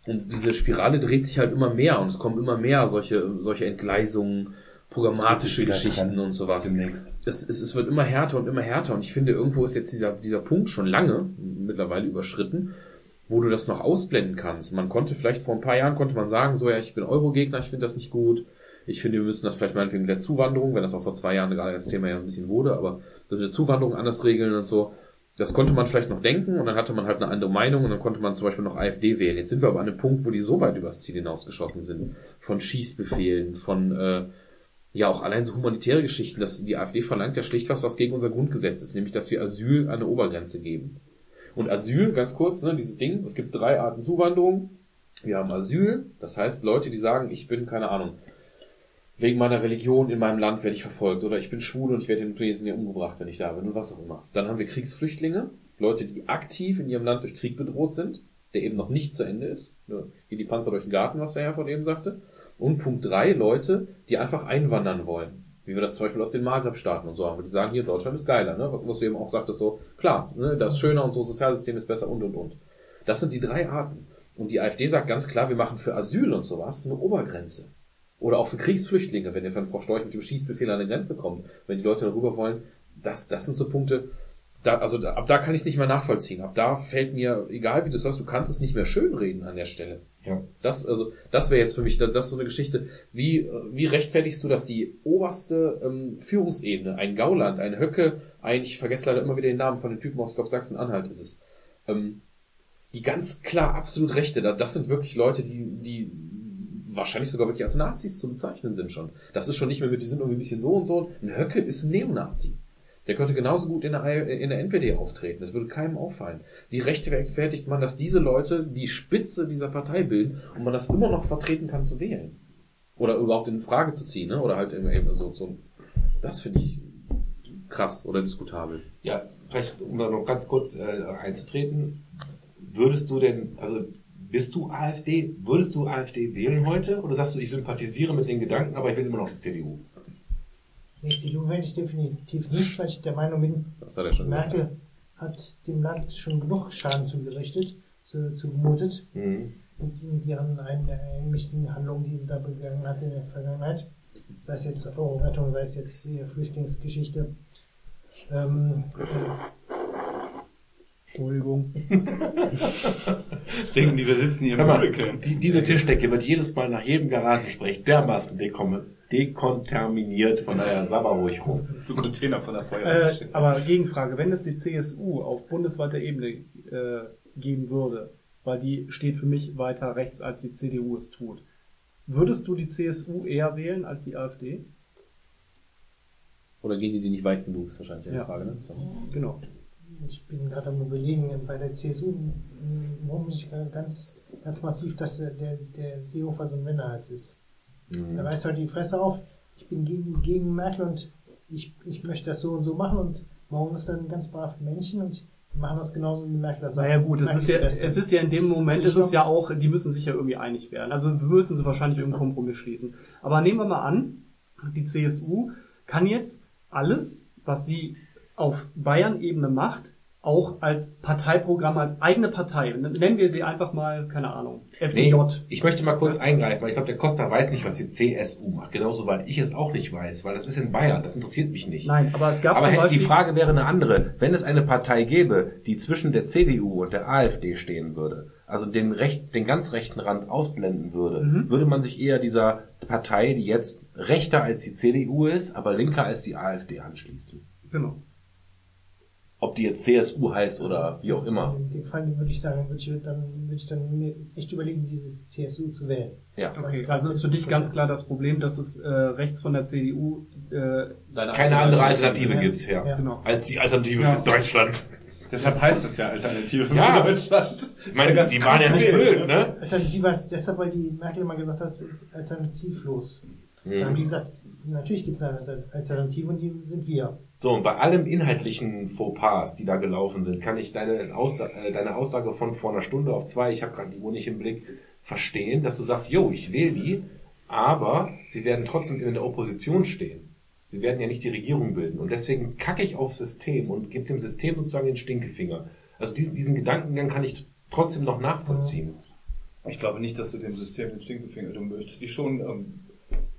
Und diese Spirale dreht sich halt immer mehr und es kommen immer mehr solche, solche Entgleisungen, programmatische Geschichten und sowas. Demnächst. Es, es, es wird immer härter und immer härter und ich finde, irgendwo ist jetzt dieser, dieser Punkt schon lange mittlerweile überschritten, wo du das noch ausblenden kannst. Man konnte vielleicht vor ein paar Jahren konnte man sagen, so ja, ich bin Euro-Gegner, ich finde das nicht gut. Ich finde, wir müssen das vielleicht meinetwegen mit der Zuwanderung, wenn das auch vor zwei Jahren gerade das Thema ja ein bisschen wurde, aber mit der Zuwanderung anders regeln und so. Das konnte man vielleicht noch denken und dann hatte man halt eine andere Meinung und dann konnte man zum Beispiel noch AfD wählen. Jetzt sind wir aber an einem Punkt, wo die so weit übers Ziel hinausgeschossen sind. Von Schießbefehlen, von äh, ja auch allein so humanitäre Geschichten, dass die AfD verlangt ja schlicht was, was gegen unser Grundgesetz ist, nämlich dass wir Asyl eine Obergrenze geben. Und Asyl, ganz kurz, ne, dieses Ding, es gibt drei Arten Zuwanderung. Wir haben Asyl, das heißt Leute, die sagen, ich bin, keine Ahnung, wegen meiner Religion in meinem Land werde ich verfolgt oder ich bin schwul und ich werde in Tunesien umgebracht, wenn ich da bin und was auch immer. Dann haben wir Kriegsflüchtlinge, Leute, die aktiv in ihrem Land durch Krieg bedroht sind, der eben noch nicht zu Ende ist. Hier die Panzer durch den Garten, was der Herr von eben sagte. Und Punkt drei Leute, die einfach einwandern wollen. Wie wir das zum Beispiel aus den Maghreb-Staaten und so haben. Die sagen, hier, Deutschland ist geiler, ne? Was du eben auch sagtest, so, klar, ne, das ist schöner und so, Sozialsystem ist besser und und und. Das sind die drei Arten. Und die AfD sagt ganz klar, wir machen für Asyl und sowas eine Obergrenze. Oder auch für Kriegsflüchtlinge, wenn ihr von Frau Storch mit dem Schießbefehl an der Grenze kommt, wenn die Leute darüber wollen, das, das sind so Punkte, da, also da, ab da kann ich es nicht mehr nachvollziehen. Ab da fällt mir, egal wie du sagst, du kannst es nicht mehr schönreden an der Stelle. Ja. Das, also, das wäre jetzt für mich, das ist so eine Geschichte. Wie, wie rechtfertigst du, dass die oberste ähm, Führungsebene, ein Gauland, ein Höcke, ein, ich vergesse leider immer wieder den Namen von den Typen aus, glaube Sachsen-Anhalt ist es, ähm, die ganz klar absolut Rechte, da- das sind wirklich Leute, die, die wahrscheinlich sogar wirklich als Nazis zu bezeichnen sind schon. Das ist schon nicht mehr mit, die sind irgendwie ein bisschen so und so. Ein Höcke ist ein Neonazi. Der könnte genauso gut in der, I- in der NPD auftreten. Das würde keinem auffallen. Wie rechtfertigt man, dass diese Leute die Spitze dieser Partei bilden und man das immer noch vertreten kann zu wählen? Oder überhaupt in Frage zu ziehen, ne? Oder halt eben so, so das finde ich krass oder diskutabel. Ja, vielleicht, um da noch ganz kurz äh, einzutreten, würdest du denn, also bist du AfD, würdest du AfD wählen heute oder sagst du, ich sympathisiere mit den Gedanken, aber ich will immer noch die CDU? Nee, CDU werde ich definitiv nicht, weil ich der Meinung bin, Das hat er. Merkel hat dem Land schon genug Schaden zugerichtet, zu, zugemutet, Mhm. mit, mit ihren ein, einmächtigen Handlungen, die sie da begangen hat in der Vergangenheit. Sei es jetzt Euro-Rettung, sei es jetzt die Flüchtlingsgeschichte. Ähm, Entschuldigung. Das denken die, wir sitzen hier im mal, Hurricane. die, diese Tischdecke wird jedes Mal nach jedem Garagensprech dermaßen dekontaminiert, von daher sabber ruhig rum. So Container von der Feuerwehr. Äh, aber Gegenfrage, wenn es die CSU auf bundesweiter Ebene äh, geben würde, weil die steht für mich weiter rechts, als die CDU es tut, würdest du die CSU eher wählen als die AfD? Oder gehen die die nicht weit genug, ist wahrscheinlich eine Ja. Frage, ne? So. Genau. Ich bin gerade am überlegen, bei der CSU warum ich ganz, ganz massiv, dass der, der, der Seehofer so ein Männerhals ist. Der reißt halt die Fresse auf, ich bin gegen, gegen Merkel und ich, ich möchte das so und so machen und morgen sagt er ein ganz brav Männchen und die machen das genauso wie Merkel das sagt. Naja gut, es ist ja, Beste. es ist ja in dem Moment, ist es ja auch, die müssen sich ja irgendwie einig werden. Also müssen sie wahrscheinlich irgendeinen Kompromiss schließen. Aber nehmen wir mal an, die CSU kann jetzt alles, was sie auf Bayern-Ebene macht, auch als Parteiprogramm, als eigene Partei, nennen wir sie einfach mal, keine Ahnung, FDJ. Nee, ich möchte mal kurz eingreifen, weil ich glaube, der Costa weiß nicht, was die CSU macht. Genauso, weil ich es auch nicht weiß, weil das ist in Bayern, das interessiert mich nicht. Nein, aber es gab Aber zum die Beispiel, Frage wäre eine andere. Wenn es eine Partei gäbe, die zwischen der CDU und der AfD stehen würde, also den, recht, den ganz rechten Rand ausblenden würde, Mhm. würde man sich eher dieser Partei, die jetzt rechter als die CDU ist, aber linker als die AfD anschließen. genau. Ob die jetzt CSU heißt oder wie auch immer. In dem Fall würde ich sagen, würde ich dann, würde ich dann mir echt überlegen, diese CSU zu wählen. Ja. Okay, also ist für dich ganz klar das Problem, dass es äh, rechts von der CDU, äh, Keine andere Alternative Alternative Ja. gibt, ja. Ja. genau. Als die Alternative Ja. für Deutschland. Deshalb heißt es ja Alternative Ja. für Deutschland. Ich meine, die waren ja nicht blöd, ne? Alternativ war es deshalb, weil die Merkel immer gesagt hat, es ist alternativlos. Dann haben die gesagt, natürlich gibt es eine Alternative und die sind wir. So, und bei allem inhaltlichen Fauxpas, die da gelaufen sind, kann ich deine, Aussa äh, deine Aussage von vor einer Stunde auf zwei, ich habe gerade die Uhr nicht im Blick, verstehen, dass du sagst, jo, ich wähle die, aber sie werden trotzdem in der Opposition stehen. Sie werden ja nicht die Regierung bilden. Und deswegen kacke ich aufs System und gebe dem System sozusagen den Stinkefinger. Also diesen, diesen Gedankengang kann ich trotzdem noch nachvollziehen. Ich glaube nicht, dass du dem System den Stinkefinger, du möchtest dich schon ähm,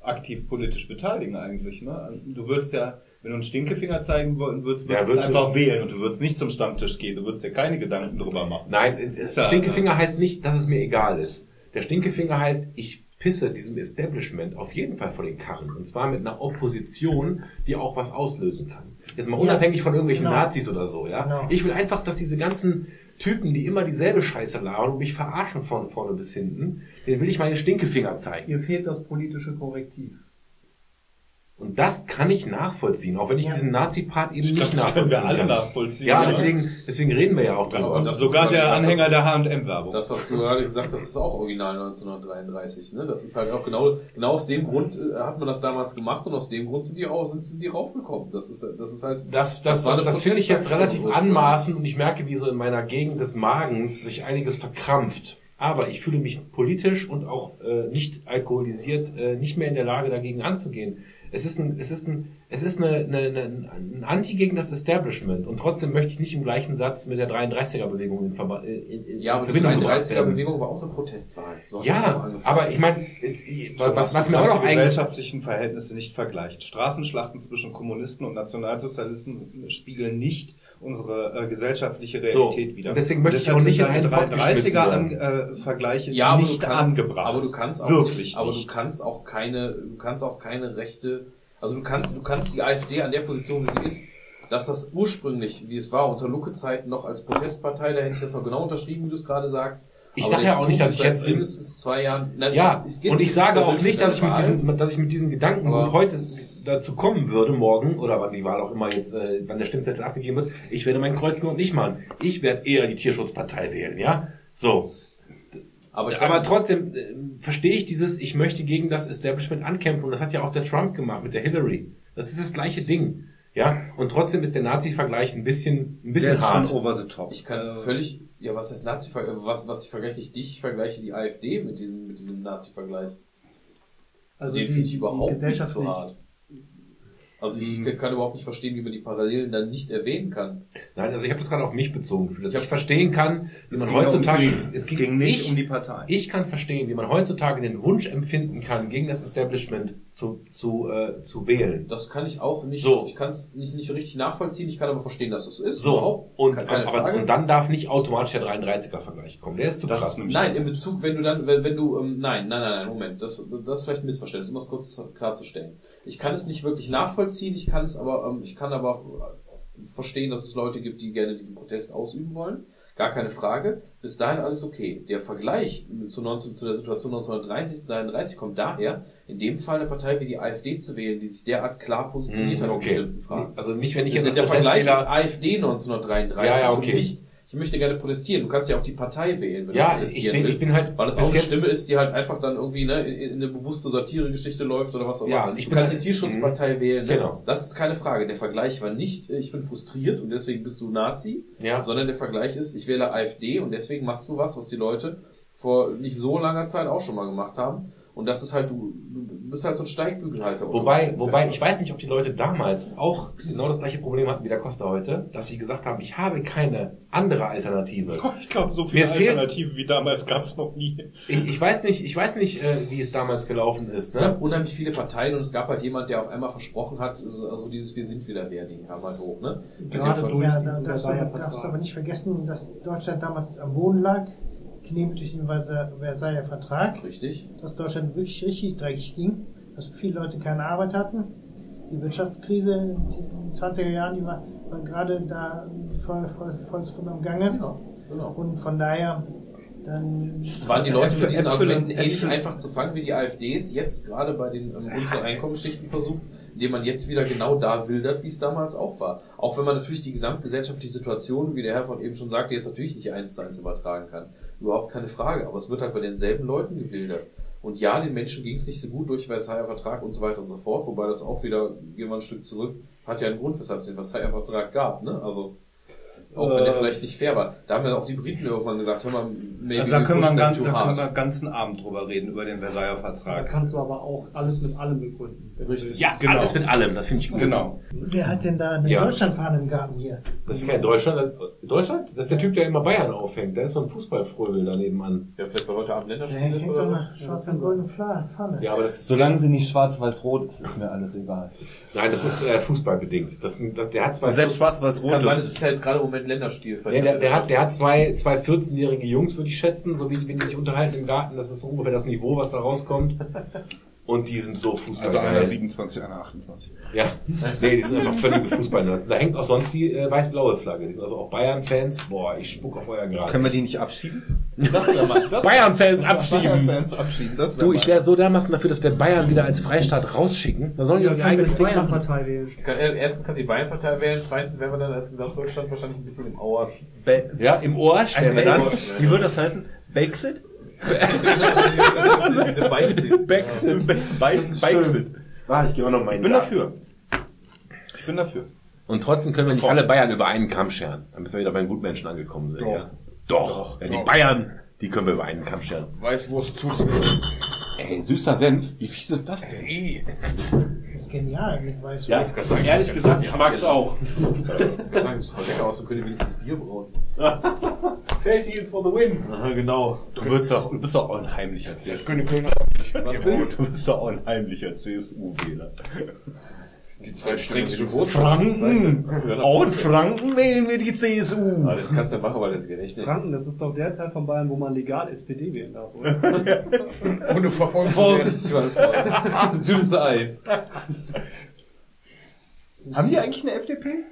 aktiv politisch beteiligen eigentlich. Ne? Du würdest ja, wenn du einen Stinkefinger zeigen wollen würdest, Ja, würdest du würdest du- einfach wählen und du würdest nicht zum Stammtisch gehen, du würdest ja keine Gedanken drüber machen. Nein, es- Ist ja- Stinkefinger heißt nicht, dass es mir egal ist. Der Stinkefinger heißt, ich pisse diesem Establishment auf jeden Fall vor den Karren. Und zwar mit einer Opposition, die auch was auslösen kann. Jetzt mal Ja, unabhängig von irgendwelchen genau. Nazis oder so, ja. Genau. Ich will einfach, dass diese ganzen Typen, die immer dieselbe Scheiße labern und mich verarschen von vorne bis hinten, denen will ich meine Stinkefinger zeigen. Ihr fehlt das politische Korrektiv. Und das kann ich nachvollziehen, auch wenn ich Ja. diesen Nazi-Part eben Ich nicht glaube, das können nachvollziehen wir alle kann. nachvollziehen. Ja, oder? deswegen, deswegen reden wir ja auch Aber drüber. das Sogar der halt- Anhänger das- der H&M-Werbung. Das, was du gerade gesagt hast, ist auch original 1933. Ne? Das ist halt auch genau, genau aus dem Grund äh, hat man das damals gemacht und aus dem Grund sind die auch, sind, sind die raufgekommen. Das ist, das ist halt, Das, das, Das das finde ich jetzt relativ anmaßend und ich merke, wie so in meiner Gegend des Magens sich einiges verkrampft. Aber ich fühle mich politisch und auch äh, nicht alkoholisiert äh, nicht mehr in der Lage, dagegen anzugehen. Es ist ein, es ist ein, es ist eine, eine, eine, ein Anti gegen das Establishment und trotzdem möchte ich nicht im gleichen Satz mit der 33er-Bewegung in, Verba- in, in, ja, aber in die Verbindung gebracht 33er werden. Bewegung war auch eine Protestwahl. So Ja, aber ich meine, was, was mir auch noch die ein, gesellschaftlichen Verhältnisse nicht vergleicht. Straßenschlachten zwischen Kommunisten und Nationalsozialisten spiegeln nicht unsere äh, gesellschaftliche So, Realität wider. und deswegen möchte ich Deshalb auch nicht sind in einen deine Pott geschmissen 33er werden. an, äh, Vergleiche ja, aber nicht du kannst, angebracht. aber du kannst auch Wirklich nicht, aber du nicht. kannst auch keine, du kannst auch keine rechte, also du kannst, du kannst die AfD an der Position, wie sie ist, dass das ursprünglich, wie es war, unter Lucke-Zeiten noch als Protestpartei, da hätte ich das noch genau unterschrieben, wie du es gerade sagst. Ich Aber sag der ja auch nicht, dass ich jetzt in- mindestens zwei Jahren, nein, Ja, es geht und ich sage auch nicht, dass ich mit Wahl. diesen, dass ich mit diesen Gedanken heute dazu kommen würde, morgen, oder wann die Wahl auch immer jetzt, äh, wann der Stimmzettel abgegeben wird, ich werde mein Kreuz noch nicht machen. Ich werde eher die Tierschutzpartei wählen, ja? So. aber, ich Aber trotzdem äh, verstehe ich dieses, ich möchte gegen das Establishment ankämpfen. Und das hat ja auch der Trump gemacht mit der Hillary. Das ist das gleiche Ding. Ja? Und trotzdem ist der Nazi-Vergleich ein bisschen, ein Der bisschen ist hart. schon over the top. Ich kann Äh, völlig, ja, was heißt Nazi, was, was ich vergleiche nicht dich, ich vergleiche die AfD mit diesem, mit diesem Nazi-Vergleich. Also Den die, finde ich überhaupt nicht so hart. Also ich Mhm. kann überhaupt nicht verstehen, wie man die Parallelen dann nicht erwähnen kann. Nein, also ich habe das gerade auf mich bezogen gefühlt. Dass Ja. ich verstehen kann, wie es man ging heutzutage, um es ging nicht ich, um die Partei. Ich kann verstehen, wie man heutzutage den Wunsch empfinden kann, gegen das Establishment zu, zu, äh, zu wählen. Das kann ich auch nicht, So. ich kann es nicht, nicht richtig nachvollziehen, ich kann aber verstehen, dass das so ist. So, überhaupt. und, Keine aber, Frage. und dann darf nicht automatisch der 33er-Vergleich kommen. Der ist zu Das krass. ist Nein, in Bezug, wenn du dann, wenn, wenn du, ähm, nein, nein, nein, nein, Moment, das, das ist vielleicht ein Missverständnis, um das kurz klarzustellen. Ich kann es nicht wirklich nachvollziehen, ich kann es aber, ähm, ich kann aber verstehen, dass es Leute gibt, die gerne diesen Protest ausüben wollen. Gar keine Frage. Bis dahin alles okay. Der Vergleich zu, 19, zu der Situation 1933 kommt daher, in dem Fall eine Partei wie die AfD zu wählen, die sich derart klar positioniert hat in bestimmten Fragen. Also nicht, wenn ich jetzt der Vergleich ist AfD 1933 Ja, ja, okay. und nicht, ich möchte gerne protestieren. Du kannst ja auch die Partei wählen, wenn Ja, du ich protestieren bin, ich willst. bin halt Weil das auch eine Stimme ist, die halt einfach dann irgendwie ne, in, in eine bewusste Satiregeschichte läuft oder was auch Ja, immer. ich du bin kannst halt- die Tierschutzpartei wählen. Ne? Genau. Das ist keine Frage. Der Vergleich war nicht, äh, ich bin frustriert und deswegen bist du Nazi, Ja. sondern der Vergleich ist, ich wähle AfD und deswegen machst du was, was die Leute vor nicht so langer Zeit auch schon mal gemacht haben. Und das ist halt, du, du bist halt so ein Steigbügelhalter. Wobei, wobei, ich weiß nicht, ob die Leute damals auch genau das gleiche Problem hatten wie der Costa heute, dass sie gesagt haben, ich habe keine andere Alternative. Ich glaube, so Mir viele fehlt- Alternativen wie damals gab es noch nie. Ich, ich weiß nicht, ich weiß nicht, äh, wie es damals gelaufen ist. Es gab Ne? unheimlich viele Parteien und es gab halt jemand, der auf einmal versprochen hat, also also dieses Wir sind wieder wer Ding kam halt hoch, ne? Gerade durch Ja, da darfst du, darfst du aber nicht vergessen, dass Deutschland damals am Boden lag, genehmigt durch den Versa- Versailler Vertrag, Richtig. dass Deutschland wirklich richtig dreckig ging, dass viele Leute keine Arbeit hatten. Die Wirtschaftskrise in den 20er Jahren, die war, war gerade da voll, voll, voll voll am Gange. Genau, genau. Und von daher, dann. Es waren die Leute mit diesen Argumenten ähnlich Äpfel. einfach zu fangen, wie die AfD es jetzt gerade bei den ähm, unteren Einkommensschichten versucht, indem man jetzt wieder genau da wildert, wie es damals auch war. Auch wenn man natürlich die gesamtgesellschaftliche Situation, wie der Herr von eben schon sagte, jetzt natürlich nicht eins zu eins übertragen kann. Überhaupt keine Frage. Aber es wird halt bei denselben Leuten gewildert. Und ja, den Menschen ging es nicht so gut durch Versailler Vertrag und so weiter und so fort, wobei das auch wieder, gehen wir ein Stück zurück, hat ja einen Grund, weshalb es den Versailler Vertrag gab, ne? Also, auch wenn der Äh, vielleicht nicht fair war. Da haben ja auch die Briten irgendwann gesagt, hör mal, maybe Also da we können wir, ganz, too da können hard. wir einen ganzen Abend drüber reden, über den Versailler Da Vertrag. kannst du aber auch alles mit allem begründen. Richtig. Ja, Genau. alles mit allem, das finde ich gut. Genau. Wer hat denn da eine Ja. Deutschlandfahne im Garten hier? Das ist kein Deutschland. Das, Deutschland? Das ist der Typ, der immer Bayern aufhängt. Der ist so ein Fußballfröbel daneben an. Ja, vielleicht weil heute Abend Der Länderspiel ist hängt oder doch eine schwarz und goldene Fahne. Ja, aber das ist, Solange sie nicht schwarz-weiß-rot ist, ist mir alles egal. nein, das ist äh, fußballbedingt. Das, das, der hat zwei, Und selbst schwarz-weiß-rot. es ist ja jetzt gerade im Moment Länderspiel. ja, der, der hat, der hat zwei, zwei 14-jährige Jungs, würde ich schätzen, so wie wenn die sich unterhalten im Garten. Das ist so ungefähr das Niveau, was da rauskommt. Und die sind so Also Fußball. einer 27, einer 28. Ja, nee, die sind einfach völlige Fußballnerds. Da hängt auch sonst die äh, weiß-blaue Flagge. Die sind also auch Bayern-Fans. Boah, ich spuck auf euer Grab. Können wir die nicht abschieben? Bayern-Fans abschieben! Bayern-Fans abschieben. Das Du, ich wäre so dermaßen dafür, dass wir Bayern wieder als Freistaat rausschicken. Da sollen die doch ihr eigenes die Ding machen. Bayern-Partei wählen. Kann, äh, erstens kann die Bayern-Partei wählen, zweitens wären wir dann als Gesamtdeutschland wahrscheinlich ein bisschen im Auer. Be Ja, im Ohr stellen wir dann. Wie würde das heißen? Brexit? Brexit. Brexit. Warte, ich gehe auch noch mal Ich bin den dafür. Ich bin dafür. Und trotzdem können wir nicht alle Bayern über einen Kamm scheren, damit wir wieder beim Gutmenschen angekommen sind. Ja? Doch. Ja, die Bayern, die können wir über einen Kamm scheren. Weißwurst tut's mir. Ey, süßer Senf, wie fies ist das denn? Das ist genial mit Weiß. Ja, Ich kann sagen, Ehrlich ich gesagt, ich sagen, mag's auch. Ich kann sagen, das ist voll lecker aus, dann könnt ihr wenigstens Bier brauen. Feldheels for the win. Aha, genau. Du, würdest doch, du bist doch auch ein heimlicher CSU. Was bin Du bist doch auch ein heimlicher CSU-Wähler. Die zwei Wurst. Franken! Auch in Franken wählen wir die CSU. Ah, das kannst du ja machen, weil das geht echt nicht. Franken, das ist doch der Teil von Bayern, wo man legal SPD wählen darf, oder? Ohne Vorsichtig, mein Freund. Dünnes Eis. Haben die eigentlich eine FDP?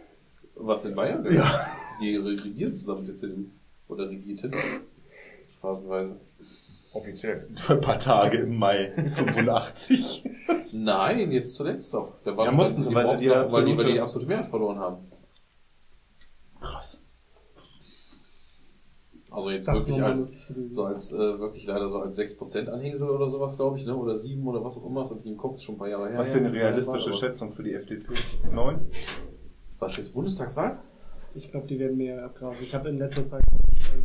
Was in Bayern? Ja. Die regieren zusammen mit der CDU. Oder regierten. Phasenweise. Offiziell. Für ein paar Tage im Mai 85. Nein, jetzt zuletzt doch. Da war Ja, mussten sie, weil sie die doch- weil die, weil absolute- die die absolute Mehrheit verloren haben. Krass. Also jetzt wirklich als, so als, äh, wirklich leider so als 6% Anhängsel oder sowas, glaube ich, ne? Oder 7 oder was auch immer, das hab ich im Kopf, ist schon ein paar Jahre her. Was ist denn eine realistische Schätzung für die FDP? Neun? Was jetzt Bundestagswahl? Ich glaube, die werden mehr abgrasen. Ich habe in letzter Zeit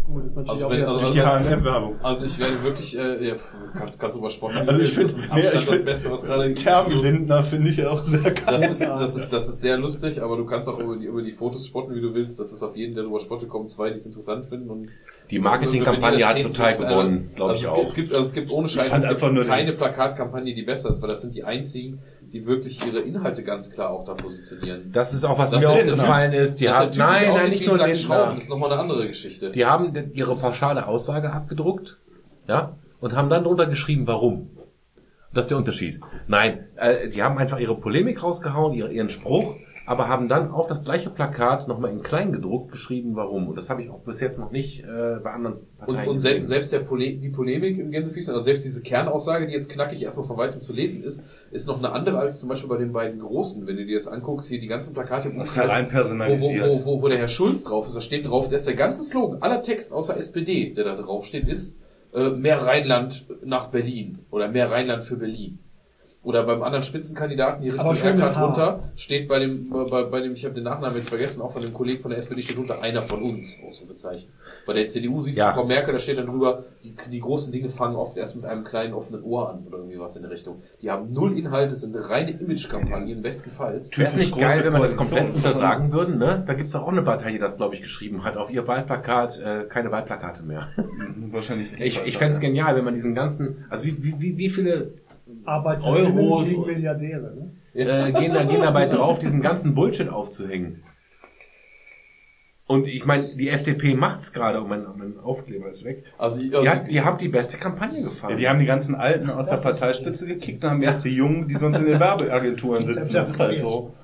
gut, ist natürlich Also auch wenn- also- Durch die H&M-Werbung. Also ich werde wirklich, äh, ja, kannst, kannst du über Sport Also ich das ist find- mit nee, ich das Beste, was gerade Thermenlindner finde ich auch sehr geil. Das ist, das ist, das ist sehr lustig, aber du kannst auch über die, über die Fotos spotten, wie du willst. Das ist auf jeden, der darüber spottet, kommen zwei, die es interessant finden und Die Marketingkampagne hat total gewonnen, glaube ich also auch. Es gibt, also es gibt ohne Scheiß, es gibt keine Plakatkampagne, die besser ist, weil das sind die einzigen, die wirklich ihre Inhalte ganz klar auch da positionieren. Das ist auch, was Das mir aufgefallen ist. Die haben, nein, nein, nicht nur den Schrauben, ist nochmal eine andere Geschichte. Die haben ihre pauschale Aussage abgedruckt, ja, und haben dann drunter geschrieben, warum. Das ist der Unterschied. Nein, äh, die haben einfach ihre Polemik rausgehauen, ihre, ihren Spruch, aber haben dann auf das gleiche Plakat nochmal in klein gedruckt geschrieben, warum. Und das habe ich auch bis jetzt noch nicht äh, bei anderen Und, Parteien und gesehen. selbst, selbst der Pole die Polemik im Gänsefüßchen, also selbst diese Kernaussage, die jetzt knackig erstmal von weitem zu lesen ist, ist noch eine andere als zum Beispiel bei den beiden Großen. Wenn du dir das anguckst, hier die ganzen Plakate, Das ist ja rein wo, wo, personalisiert. wo, wo, der Herr Schulz drauf ist, da steht drauf, da ist der ganze Slogan, aller Text außer SPD, der da drauf steht, ist äh, mehr Rheinland nach Berlin oder mehr Rheinland für Berlin. Oder beim anderen Spitzenkandidaten hier Richtung Haar. runter steht bei dem, bei, bei dem, ich habe den Nachnamen jetzt vergessen, auch von dem Kollegen von der SPD steht drunter einer von uns, Ausrufezeichen. Bei der CDU siehst Ja. du Frau Merkel, da steht dann drüber, die, die großen Dinge fangen oft erst mit einem kleinen offenen Ohr an oder irgendwie was in der Richtung. Die haben null Inhalte, sind reine Imagekampagnen, bestenfalls. Wäre es nicht geil, wenn wir das komplett untersagen würden, ne? Da gibt's doch auch eine Partei, die das, glaube ich, geschrieben hat, auf ihr Wahlplakat, äh, keine Wahlplakate mehr. Wahrscheinlich die Ich, ich fände es genial, wenn man diesen ganzen, also wie, wie, wie, wie viele Arbeiterinnen Euros- gegen Milliardäre. Ne? äh, gehen, da, gehen dabei drauf, diesen ganzen Bullshit aufzuhängen. Und ich meine, die FDP macht's gerade, und mein, mein Aufkleber ist weg. Also, ich- Die, also hat, die haben die beste Kampagne gefahren. Ja, die haben die ganzen Alten aus der Parteispitze gekickt und haben jetzt die Jungen, die sonst in den Werbeagenturen sitzen. Das ist halt so.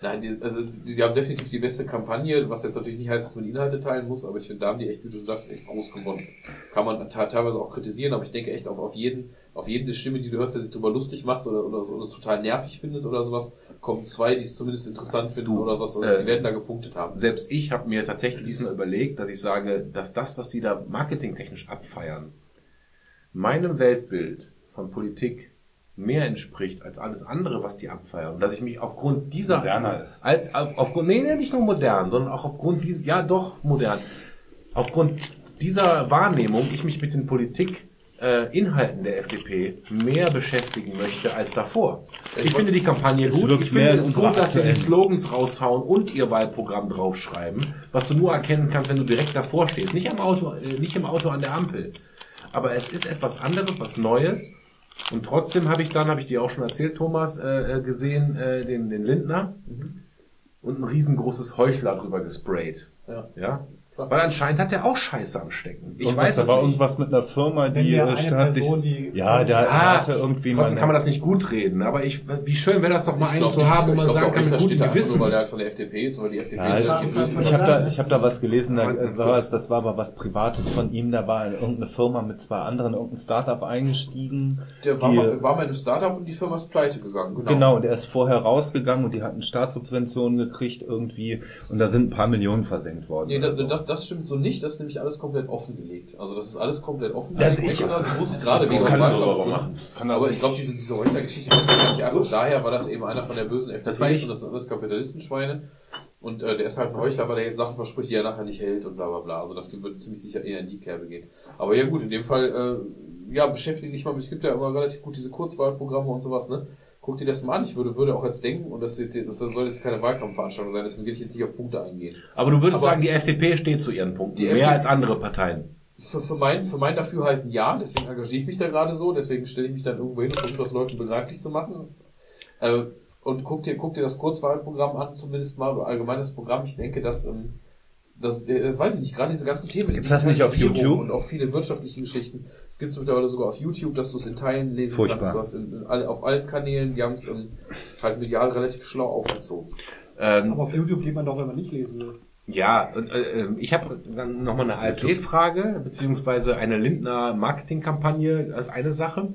Nein, die, also die, die haben definitiv die beste Kampagne, was jetzt natürlich nicht heißt, dass man die Inhalte teilen muss, aber ich finde, da haben die echt, wie du sagst, echt groß gewonnen. Kann man te- teilweise auch kritisieren, aber ich denke echt auf, auf jeden, auf jede Stimme, die du hörst, der sich darüber lustig macht oder, oder, oder es total nervig findet oder sowas, kommen zwei, die es zumindest interessant finden Du, oder was, also äh, die werden da gepunktet haben. Selbst ich habe mir tatsächlich diesmal überlegt, dass ich sage, dass das, was die da marketingtechnisch abfeiern, meinem Weltbild von Politik mehr entspricht als alles andere, was die abfeiern. Und dass ich mich aufgrund dieser Moderner ist. als auf, aufgrund nee, nee, nicht nur modern, sondern auch aufgrund dieses ja doch modern. Aufgrund dieser Wahrnehmung ich mich mit den Politik Inhalten der FDP mehr beschäftigen möchte als davor. Ich finde die Kampagne gut. Ich finde in es gut, dass sie die Slogans raushauen und ihr Wahlprogramm draufschreiben, was du nur erkennen kannst, wenn du direkt davor stehst. Nicht am Auto, äh, nicht im Auto an der Ampel. Aber es ist etwas anderes, was Neues. Und trotzdem habe ich dann, habe ich dir auch schon erzählt, Thomas, äh, äh, gesehen, äh, den, den Lindner und ein riesengroßes Heuchler drüber gesprayt. Ja. Ja. Weil anscheinend hat er auch Scheiße am Stecken. Ich Irgendwas, weiß da es war nicht. irgendwas mit einer Firma, die der äh, staatlich. Person, die- ja, der Ja, hatte irgendwie Trotzdem mal. kann man das nicht gut reden, aber ich, wie schön wäre das doch mal Ich einen glaub zu nicht, haben, wo ich man sagen kann, mit gutem da Gewissen. nur, weil der halt von der FDP ist, weil die FDP Ja, ist ich, relativ von- ich habe da, ich hab da was gelesen, da, da kurz. es, das war aber was Privates von ihm, da war in irgendeine Firma mit zwei anderen, irgendein Startup eingestiegen. Der war, die, mal, war mal in einem Startup und die Firma ist pleite gegangen. Genau. Genau, und er ist vorher rausgegangen und die hatten Staatssubventionen gekriegt irgendwie und da sind ein paar Millionen versenkt worden. Nee, das, das, das stimmt so nicht, das ist nämlich alles komplett offengelegt. Also das ist alles komplett offen. Das Also ist- extra bewusst gerade wegen kann das aber machen. Kann das Aber ich glaube, diese, diese Heuchler-Geschichte kommt wahrscheinlich einfach daher, weil das eben einer von der bösen FDP war und das sind alles Kapitalistenschweine. Und äh, der ist halt ein Heuchler, weil er jetzt Sachen verspricht, die er nachher nicht hält und bla bla bla. Also das wird ziemlich sicher eher in die Kerbe gehen. Aber ja gut, in dem Fall, äh, ja, beschäftige dich mal, es gibt ja immer relativ gut diese Kurzwahlprogramme und sowas, ne? Guck dir das mal an. Ich würde, würde auch jetzt denken, und das, ist jetzt, das soll jetzt keine Wahlkampfveranstaltung sein, deswegen will ich jetzt nicht auf Punkte eingehen. Aber du würdest Aber- sagen, die FDP steht zu ihren Punkten. Die mehr FDP als andere Parteien. Für, für, mein, für mein Dafürhalten ja, deswegen engagiere ich mich da gerade so, deswegen stelle ich mich dann irgendwo hin und versuche das Leuten begreiflich zu machen. Äh, und guck dir, guck dir das Kurzwahlprogramm an, zumindest mal, allgemeines Programm. Ich denke, dass, ähm, das, äh, weiß ich nicht, gerade diese ganzen Themen. Gibt's das nicht auf YouTube? Und auch viele wirtschaftliche Geschichten. Es gibt es mittlerweile sogar auf YouTube, dass du es in Teilen lesen Furchtbar. kannst. Du hast in, in, auf allen Kanälen, die haben es ähm, halt medial relativ schlau aufgezogen. Ähm, Aber auf YouTube geht man doch, wenn man nicht lesen will. Ja, und, äh, äh, ich habe dann nochmal eine AfD-Frage, beziehungsweise eine Lindner Marketingkampagne als eine Sache.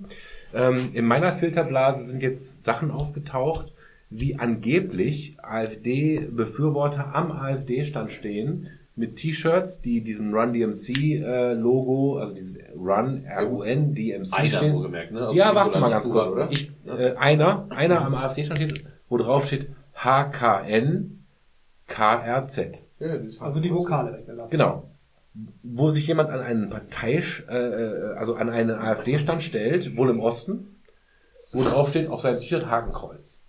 Ähm, in meiner Filterblase sind jetzt Sachen aufgetaucht, wie angeblich AfD-Befürworter am AfD-Stand stehen mit T-Shirts, die diesem Run DMC-Logo, also dieses Run, R-U-N, DMC Einer stehen. wohlgemerkt, ne? Also ja, warte mal ganz kurz. oder? Ich, äh, einer, einer am AfD-Stand steht, wo drauf steht HKN KRZ. Ja, das Also die Vokale weggelassen. Genau. Wo sich jemand an einen Partei, äh, äh, also an einen AfD-Stand stellt, wohl im Osten, wo drauf steht auf seinem T-Shirt Hakenkreuz.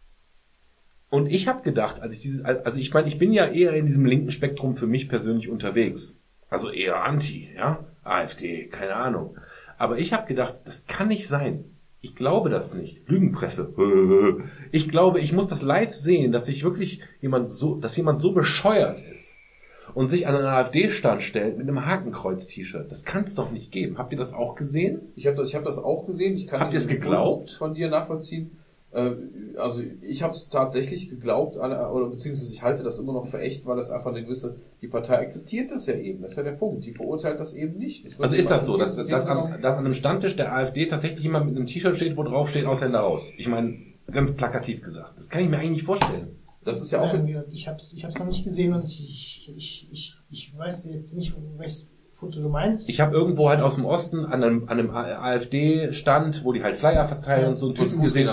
Und ich habe gedacht, als ich dieses, also ich meine, ich bin ja eher in diesem linken Spektrum für mich persönlich unterwegs. Also eher Anti, ja, AfD, keine Ahnung. Aber ich habe gedacht, das kann nicht sein. Ich glaube das nicht. Lügenpresse. Ich glaube, ich muss das live sehen, dass sich wirklich jemand so, dass jemand so bescheuert ist und sich an einen AfD-Stand stellt mit einem Hakenkreuz-T-Shirt. Das kann es doch nicht geben. Habt ihr das auch gesehen? Ich habe das, ich hab das auch gesehen. Ich kann Habt ihr es geglaubt? Von dir nachvollziehen. Äh, Also ich habe es tatsächlich geglaubt, oder beziehungsweise ich halte das immer noch für echt, weil das einfach eine gewisse, die Partei akzeptiert das ja eben, das ist ja der Punkt, die verurteilt das eben nicht. Also ist das so, dass, dass, an, dass an einem Stammtisch der AfD tatsächlich jemand mit einem T-Shirt steht, wo drauf steht, Ausländer raus? Ich meine, ganz plakativ gesagt. Das kann ich mir eigentlich nicht vorstellen. Das ist ja auch gesagt, ich habe es ich hab's noch nicht gesehen und ich, ich, ich, ich weiß jetzt nicht, welches Foto du meinst? Ich habe irgendwo halt aus dem Osten an einem, an einem AfD-Stand, wo die halt Flyer verteilen und so einen Und Typen gesehen.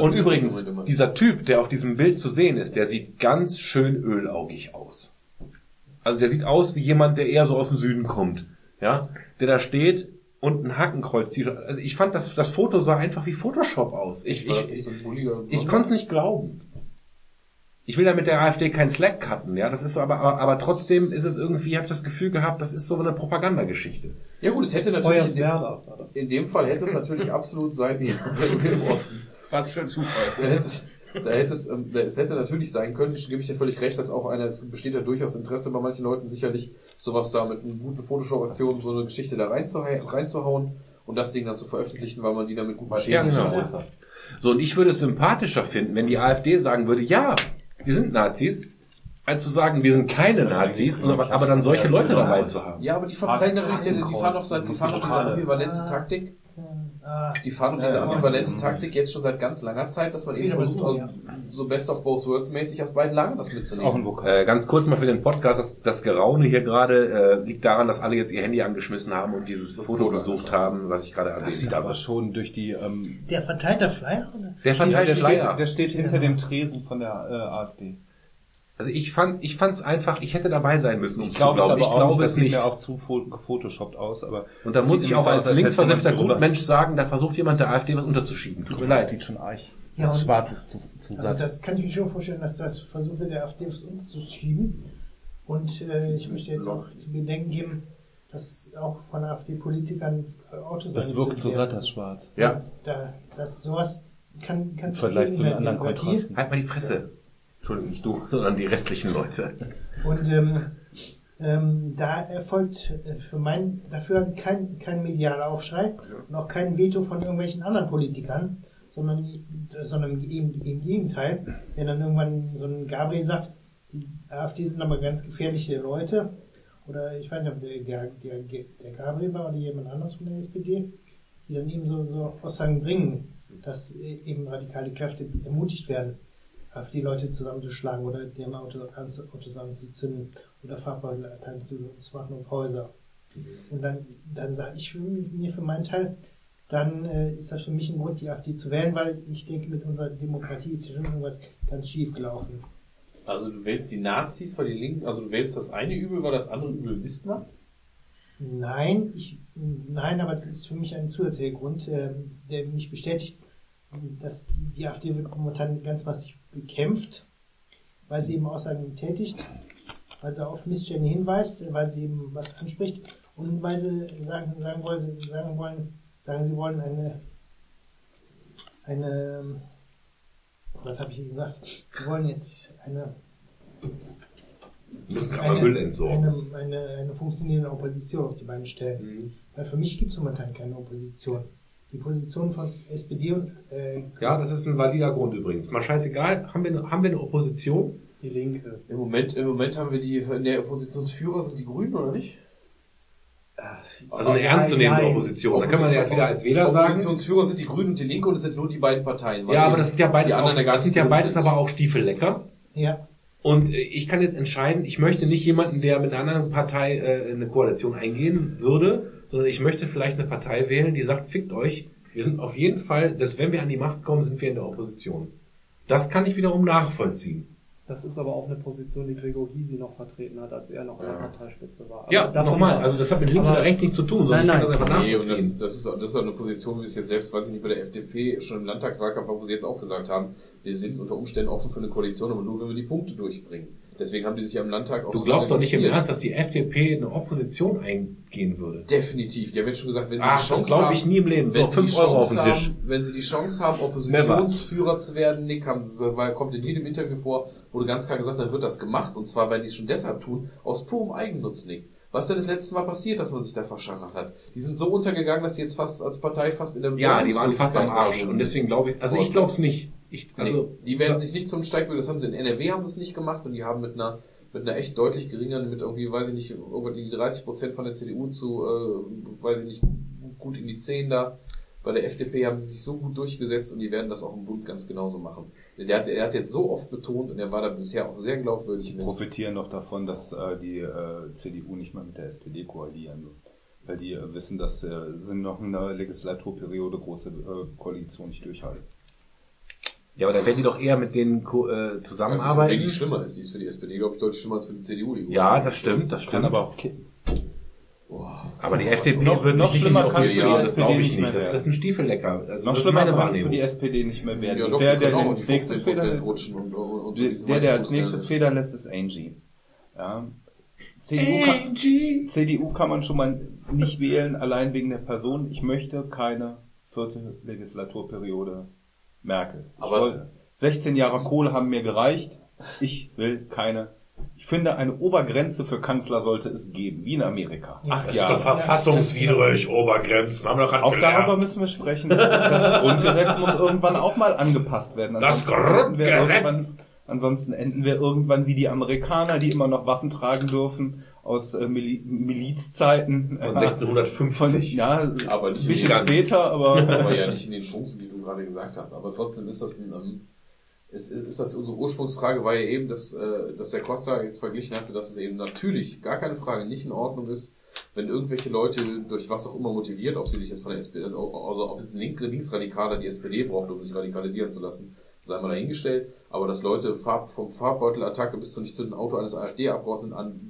Und übrigens, dieser Typ, der auf diesem Bild zu sehen ist, der sieht ganz schön ölaugig aus. Also der sieht aus wie jemand, der eher so aus dem Süden kommt. Ja, der da steht und ein Hakenkreuz zieht. Also ich fand, das, das Foto sah einfach wie Photoshop aus. Ich, ich, ein bulliger ich konnte es nicht glauben. Ich will da mit der AfD keinen Slack cutten, ja. Das ist so, aber, aber, aber trotzdem ist es irgendwie, habe ich das Gefühl gehabt, das ist so eine Propagandageschichte. Ja gut, es hätte natürlich in dem, in dem Fall hätte es natürlich absolut sein wie im Osten. Was für ein Zufall. Da hätte, es- da hätte es, ähm, da- es hätte natürlich sein können, ich gebe ich dir völlig recht, dass auch einer, es besteht ja durchaus Interesse bei manchen Leuten sicherlich, sowas da mit einer guten Photoshop-Aktion, so eine Geschichte da reinzuha- reinzuhauen und das Ding dann zu veröffentlichen, weil man die damit gut Ja, beschädigt. genau. So, und ich würde es sympathischer finden, wenn die AfD sagen würde, ja, wir sind Nazis, als zu sagen, wir sind keine Nazis, und aber, aber dann solche Leute dabei zu haben. Ja, aber die verteilen natürlich, die, die fahren doch seit, die fahren doch diese ambivalente Taktik, die fahren diese ambivalente Taktik jetzt schon seit ganz langer Zeit, dass man eben versucht, so, ja. so best of both worlds mäßig aus beiden Lagern das mitzunehmen. Äh, ganz kurz mal für den Podcast, das, das Geraune hier gerade äh, liegt daran, dass alle jetzt ihr Handy angeschmissen haben und dieses Das Foto gesucht haben, was ich gerade Das erwähnt sieht habe. aber schon durch die. Ähm, der verteilt der Flyer? Oder? Der verteilt der, Flyer. steht, der steht hinter dem Tresen von der äh, AfD. Also ich fand, ich fand's einfach, ich hätte dabei sein müssen, um Ich zu glaube es glauben. aber Ich auch glaube nicht, das es sieht nicht. mir auch zu fo- gefotoshoppt aus, aber Und da das muss ich auch so als als linksversiffter Gutmensch sagen, da versucht jemand der AfD was unterzuschieben. Tut mir Das leid. sieht schon arg. Ja, das und- Schwarz ist zu, zu Also satt. das kann ich mir schon vorstellen, dass das Versuch wird, der AfD auf uns zu schieben. Und äh, ich möchte jetzt auch zu bedenken geben, dass auch von AfD-Politikern äh, Autos das wirkt zu werden. satt, das Schwarz. Ja, Da, das, sowas kann, Im kann Vergleich zu den anderen Kontrasten. halt mal die Fresse. Entschuldigung, nicht du, sondern die restlichen Leute. Und ähm, ähm, da erfolgt äh, für mein, dafür kein, kein medialer Aufschrei und auch kein Veto von irgendwelchen anderen Politikern, sondern, sondern im, im Gegenteil, wenn dann irgendwann so ein Gabriel sagt, die AfD sind aber ganz gefährliche Leute, oder ich weiß nicht, ob der, der, der, der Gabriel war oder jemand anders von der SPD, die dann eben so, so Aussagen bringen, dass äh, eben radikale Kräfte ermutigt werden, AfD-Leute zusammenzuschlagen oder deren Auto, Autos anzuzünden oder Fahrbeuteltagen zu, zu machen auf Häuser. Und dann, dann sage ich für mir für meinen Teil, dann äh, ist das für mich ein Grund, die AfD zu wählen, weil ich denke, mit unserer Demokratie ist hier schon irgendwas ganz schief gelaufen. Also du wählst die Nazis, weil die Linken, also du wählst das eine Übel, weil das andere Übel Wissner? Nein, ich, nein, aber das ist für mich ein zusätzlicher Grund, ähm, der mich bestätigt, dass die AfD wird momentan ganz massiv bekämpft, weil sie eben Aussagen tätigt, weil sie auf Missstände hinweist, weil sie eben was anspricht und weil sie sagen, sagen wollen, sagen wollen, sagen sie wollen eine, eine, was habe ich gesagt? Sie wollen jetzt eine müssen Müll entsorgen. eine, eine, eine funktionierende Opposition auf die Beine stellen. Weil für mich gibt es momentan keine Opposition. Die Position von SPD und äh, Ja, das ist ein valider Grund übrigens. Mal scheißegal, haben wir, eine- haben wir eine Opposition? Die Linke. Im Moment, im Moment haben wir die, in der Oppositionsführer sind die Grünen, oder nicht? Also eine ernstzunehmende nein. Opposition. Da können wir jetzt wieder als Wähler sagen. Oppositionsführer sind die Grünen und die Linke und es sind nur die beiden Parteien. Ja, aber das sind ja beides, die auch, anderen ja gar das sind ja beides sind. aber auch Stiefellecker. ja, Und äh, ich kann jetzt entscheiden, ich möchte nicht jemanden, der mit einer anderen Partei äh, in eine Koalition eingehen würde, sondern ich möchte vielleicht eine Partei wählen, die sagt, fickt euch, wir sind auf jeden Fall, dass wenn wir an die Macht kommen, sind wir in der Opposition. Das kann ich wiederum nachvollziehen. Das ist aber auch eine Position, die Gregor Gysi noch vertreten hat, als er noch an der Parteispitze war. Aber Ja, nochmal, mal- also das hat mit links oder rechts nichts zu tun, sondern Nein, ich kann nein. das einfach Nee, und nachvollziehen. das, das, ist, auch- das ist auch eine Position, wie es jetzt selbst, weiß ich nicht, bei der FDP schon im Landtagswahlkampf war, wo sie jetzt auch gesagt haben, wir sind unter Umständen offen für eine Koalition, aber nur, wenn wir die Punkte durchbringen. Deswegen haben die sich ja im Landtag auch Du so glaubst doch nicht im. Ernst, dass die FDP eine Opposition eingehen würde. Definitiv. Die haben jetzt schon gesagt, wenn sie Ach, die Chance das glaube ich haben, nie im Leben. So, wenn sie 5 die Euro auf Chance den Tisch. Haben, wenn sie die Chance haben, Oppositionsführer zu werden, Nick, haben sie, weil kommt in jedem Interview vor, wurde ganz klar gesagt, dann wird das gemacht. Und zwar, weil die es schon deshalb tun, aus purem Eigennutz, Nick. Was ist denn das letzte Mal passiert, dass man sich da verschachert hat? Die sind so untergegangen, dass sie jetzt fast als Partei fast in der Ja, die waren fast am Arsch. Und deswegen glaube ich, also ich glaube es nicht. Ich, also, nee, die werden sich nicht zum Steigbild, das haben sie in NRW haben sie es nicht gemacht und die haben mit einer mit einer echt deutlich geringeren, mit irgendwie, weiß ich nicht, irgendwie die 30 Prozent von der CDU zu, äh, weiß ich nicht, gut in die 10 da bei der FDP haben sie sich so gut durchgesetzt und die werden das auch im Bund ganz genauso machen. Der hat, er hat jetzt so oft betont und er war da bisher auch sehr glaubwürdig. den- profitieren noch davon, dass äh, die äh, CDU nicht mehr mit der SPD koalieren wird. Weil die äh, wissen, dass äh, sie noch in der Legislaturperiode große äh, Koalition nicht durchhalten. Ja, aber dann werden die doch eher mit denen äh, Was eigentlich zusammenarbeiten. schlimmer ist, die ist für die SPD, glaube ich, deutlich schlimmer als für die CDU. Die Ja, das stimmt, das Kann stimmt. aber auch kippen. Aber die FDP noch- wird noch sich nicht schlimmer auf kannst die du die ja, das SPD glaube ich nicht nicht. mehr Das werden. ist ein Stiefellecker. Also Noch das schlimmer kannst du die. SPD nicht mehr werden. Ja, doch, der, der können auch als nächstes 15% federn lässt, und, und, und der, der, der als nächstes federn lässt, ist Angie. Ja. CDU, kann, CDU kann man schon mal nicht wählen, allein wegen der Person. Ich möchte keine vierte Legislaturperiode Merkel. Ich Aber wollte- 16 Jahre Kohl haben mir gereicht. Ich will keine. Ich finde, eine Obergrenze für Kanzler sollte es geben, wie in Amerika. Ja. Acht Das Jahre. verfassungswidrig, Obergrenzen. Haben wir gerade Auch darüber müssen wir sprechen. Das Grundgesetz muss irgendwann auch mal angepasst werden. Das Ansonsten enden wir Grundgesetz! irgendwann- Ansonsten enden wir irgendwann wie die Amerikaner, die immer noch Waffen tragen dürfen aus äh, Mili Milizzeiten. Von Äh, 1650. Von, ja, Aber nicht ein bisschen in den- später, aber aber ja nicht in den Punkten, die du gerade gesagt hast. Aber trotzdem ist das ein, ähm, ist, ist das unsere Ursprungsfrage war ja eben, dass, äh, dass der Costa jetzt verglichen hatte, dass es eben natürlich gar keine Frage nicht in Ordnung ist, wenn irgendwelche Leute durch was auch immer motiviert, ob sie sich jetzt von der SPD, also ob es Link, Linksradikaler die SPD braucht, um sich radikalisieren zu lassen, sei mal dahingestellt, aber dass Leute Farb, vom Farbbeutelattacke bis zu nicht zu dem Auto eines AfD-Abgeordneten an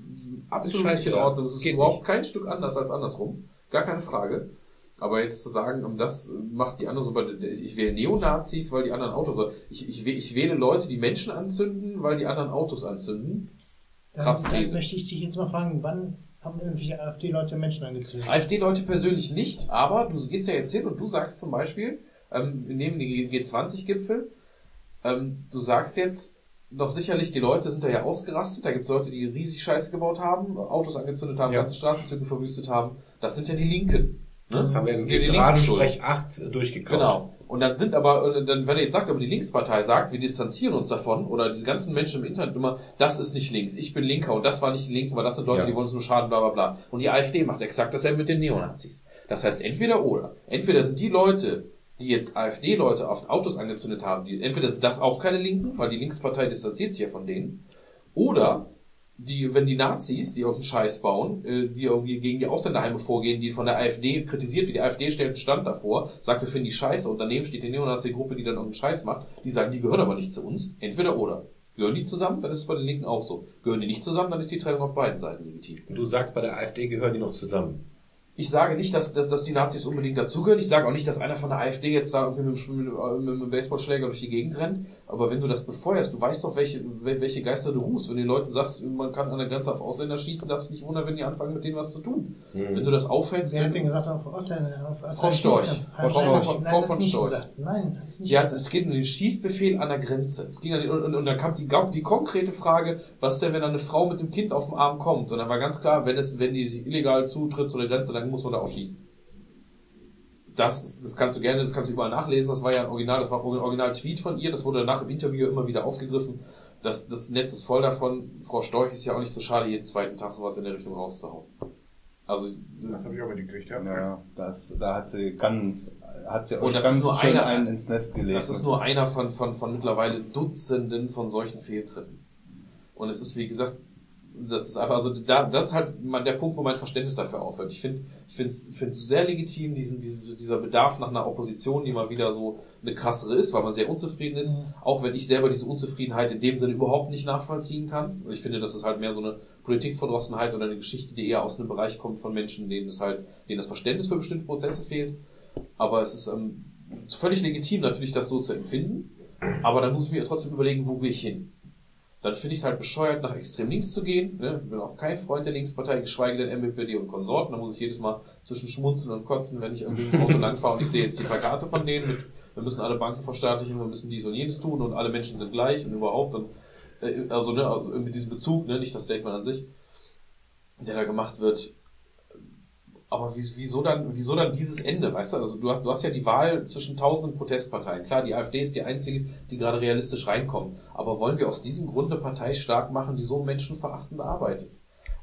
absolut nicht in Ordnung. Es ist überhaupt nicht. kein Stück anders als andersrum. Gar keine Frage. Aber jetzt zu sagen, um das macht die anderen so, weil ich wähle Neonazis, weil die anderen Autos, so- ich, ich, ich wähle Leute, die Menschen anzünden, weil die anderen Autos anzünden. Dann, Krasse dann These. möchte ich dich jetzt mal fragen, wann haben irgendwelche AfD-Leute Menschen angezündet? AfD-Leute persönlich nicht, aber du gehst ja jetzt hin und du sagst zum Beispiel, ähm, wir nehmen die G20-Gipfel, ähm, du sagst jetzt, doch sicherlich, die Leute sind da ja ausgerastet, da gibt es Leute, die riesig Scheiße gebaut haben, Autos angezündet haben, Ja. ganze Straßenzüge verwüstet haben, das sind ja die Linken. Ne? Das haben wir ja die schuld. Radensprech 8 durchgekaut. Genau. Und dann sind aber, äh, dann, wenn er jetzt sagt, aber die Linkspartei sagt, wir distanzieren uns davon, oder die ganzen Menschen im Internet immer, das ist nicht links, ich bin Linker und das war nicht die Linken, weil das sind Leute, Ja. die wollen uns nur schaden, bla bla bla. Und die AfD macht exakt dasselbe mit den Neonazis. Das heißt, entweder oder. Entweder sind die Leute, die jetzt AfD-Leute auf Autos angezündet haben, die, entweder sind das auch keine Linken, weil die Linkspartei distanziert sich ja von denen, oder die, wenn die Nazis, die irgendeinen Scheiß bauen, äh, die irgendwie gegen die Ausländerheime vorgehen, die von der AfD kritisiert, wie die AfD stellt einen Stand davor, sagt, wir finden die Scheiße und daneben steht die Neonazi-Gruppe, die dann irgendeinen Scheiß macht, die sagen, die gehören aber nicht zu uns, entweder oder. Gehören die zusammen, dann ist es bei den Linken auch so. Gehören die nicht zusammen, dann ist die Trennung auf beiden Seiten legitim. Du sagst, bei der AfD gehören die noch zusammen. Ich sage nicht, dass, dass, dass die Nazis unbedingt dazugehören. Ich sage auch nicht, dass einer von der AfD jetzt da irgendwie mit, dem- mit, mit dem Baseballschläger durch die Gegend rennt. Aber wenn du das befeuerst, du weißt doch, welche, wel- welche Geister du rufst. Wenn du den Leuten sagst, man kann an der Grenze auf Ausländer schießen, darfst du nicht wundern, wenn die anfangen, mit denen was zu tun. Wenn du das aufhältst, Wer hat denn gesagt, auf Ausländer? Auf Frau Storch. Frau nein, Frau von Storch. Nein, Ja, es geht um den Schießbefehl an der Grenze. Es ging an die, und, und, und da kam die, die konkrete Frage, was denn, wenn da eine Frau mit dem Kind auf dem Arm kommt? Und dann war ganz klar, wenn es, wenn die illegal zutritt zu der Grenze, dann muss man da auch schießen. Das, ist- das kannst du gerne, das kannst du überall nachlesen. Das war ja ein Original, das war ein Original-Tweet von ihr. Das wurde danach im Interview immer wieder aufgegriffen. Das, das Netz ist voll davon. Frau Storch ist ja auch nicht so schade, jeden zweiten Tag sowas in der Richtung rauszuhauen. Also, Das habe ich auch mitgekriegt, ja. ja, das, da hat sie ganz, hat sie das ganz ist nur schön einer- einen ins Nest gelegt. Das ist nur einer von, von, von mittlerweile Dutzenden von solchen Fehltritten. Und es ist, wie gesagt, das ist einfach, also da, das ist halt der Punkt, wo mein Verständnis dafür aufhört. Ich finde, ich finde es sehr legitim, diesen, diese, dieser Bedarf nach einer Opposition, die mal wieder so eine krassere ist, weil man sehr unzufrieden ist. Auch wenn ich selber diese Unzufriedenheit in dem Sinne überhaupt nicht nachvollziehen kann. Und ich finde, das ist halt mehr so eine Politikverdrossenheit oder eine Geschichte, die eher aus einem Bereich kommt von Menschen, denen es halt, denen das Verständnis für bestimmte Prozesse fehlt. Aber es ist ähm, völlig legitim, natürlich das so zu empfinden. Aber dann muss ich mir trotzdem überlegen, wo gehe ich hin? Dann finde ich es halt bescheuert, nach extrem links zu gehen. Ne? Bin auch kein Freund der Linkspartei, geschweige denn MPD und Konsorten. Da muss ich jedes Mal zwischen schmunzeln und kotzen, wenn ich irgendwie im Auto langfahre und ich sehe jetzt die Plakate von denen mit, wir müssen alle Banken verstaatlichen, wir müssen dies und jenes tun und alle Menschen sind gleich und überhaupt. Und, äh, also, ne, also mit diesem Bezug, ne, nicht das Statement an sich, der da gemacht wird, aber wie, wieso dann, wieso dann dieses Ende, weißt du? Also du hast, du hast ja die Wahl zwischen tausenden Protestparteien. Klar, die AfD ist die einzige, die gerade realistisch reinkommt. Aber wollen wir aus diesem Grund eine Partei stark machen, die so menschenverachtend arbeitet?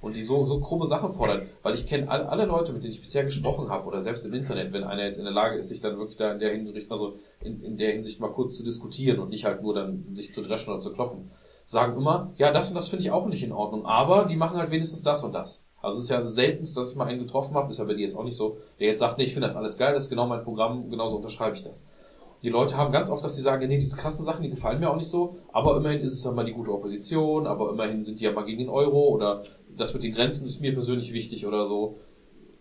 und die so, so krumme Sachen fordern, weil ich kenne alle, alle Leute, mit denen ich bisher gesprochen habe oder selbst im Internet, wenn einer jetzt in der Lage ist, sich dann wirklich da in der Hinsicht, also in, in der Hinsicht mal kurz zu diskutieren und nicht halt nur dann sich zu dreschen oder zu kloppen, sagen immer, ja, das und das finde ich auch nicht in Ordnung, aber die machen halt wenigstens das und das. Also es ist ja seltenst, dass ich mal einen getroffen habe, ist ja bei dir jetzt auch nicht so, der jetzt sagt, nee, ich finde das alles geil, das ist genau mein Programm, genauso unterschreibe ich das. Die Leute haben ganz oft, dass sie sagen, nee, diese krassen Sachen, die gefallen mir auch nicht so, aber immerhin ist es ja mal die gute Opposition, aber immerhin sind die ja mal gegen den Euro oder das mit den Grenzen ist mir persönlich wichtig oder so.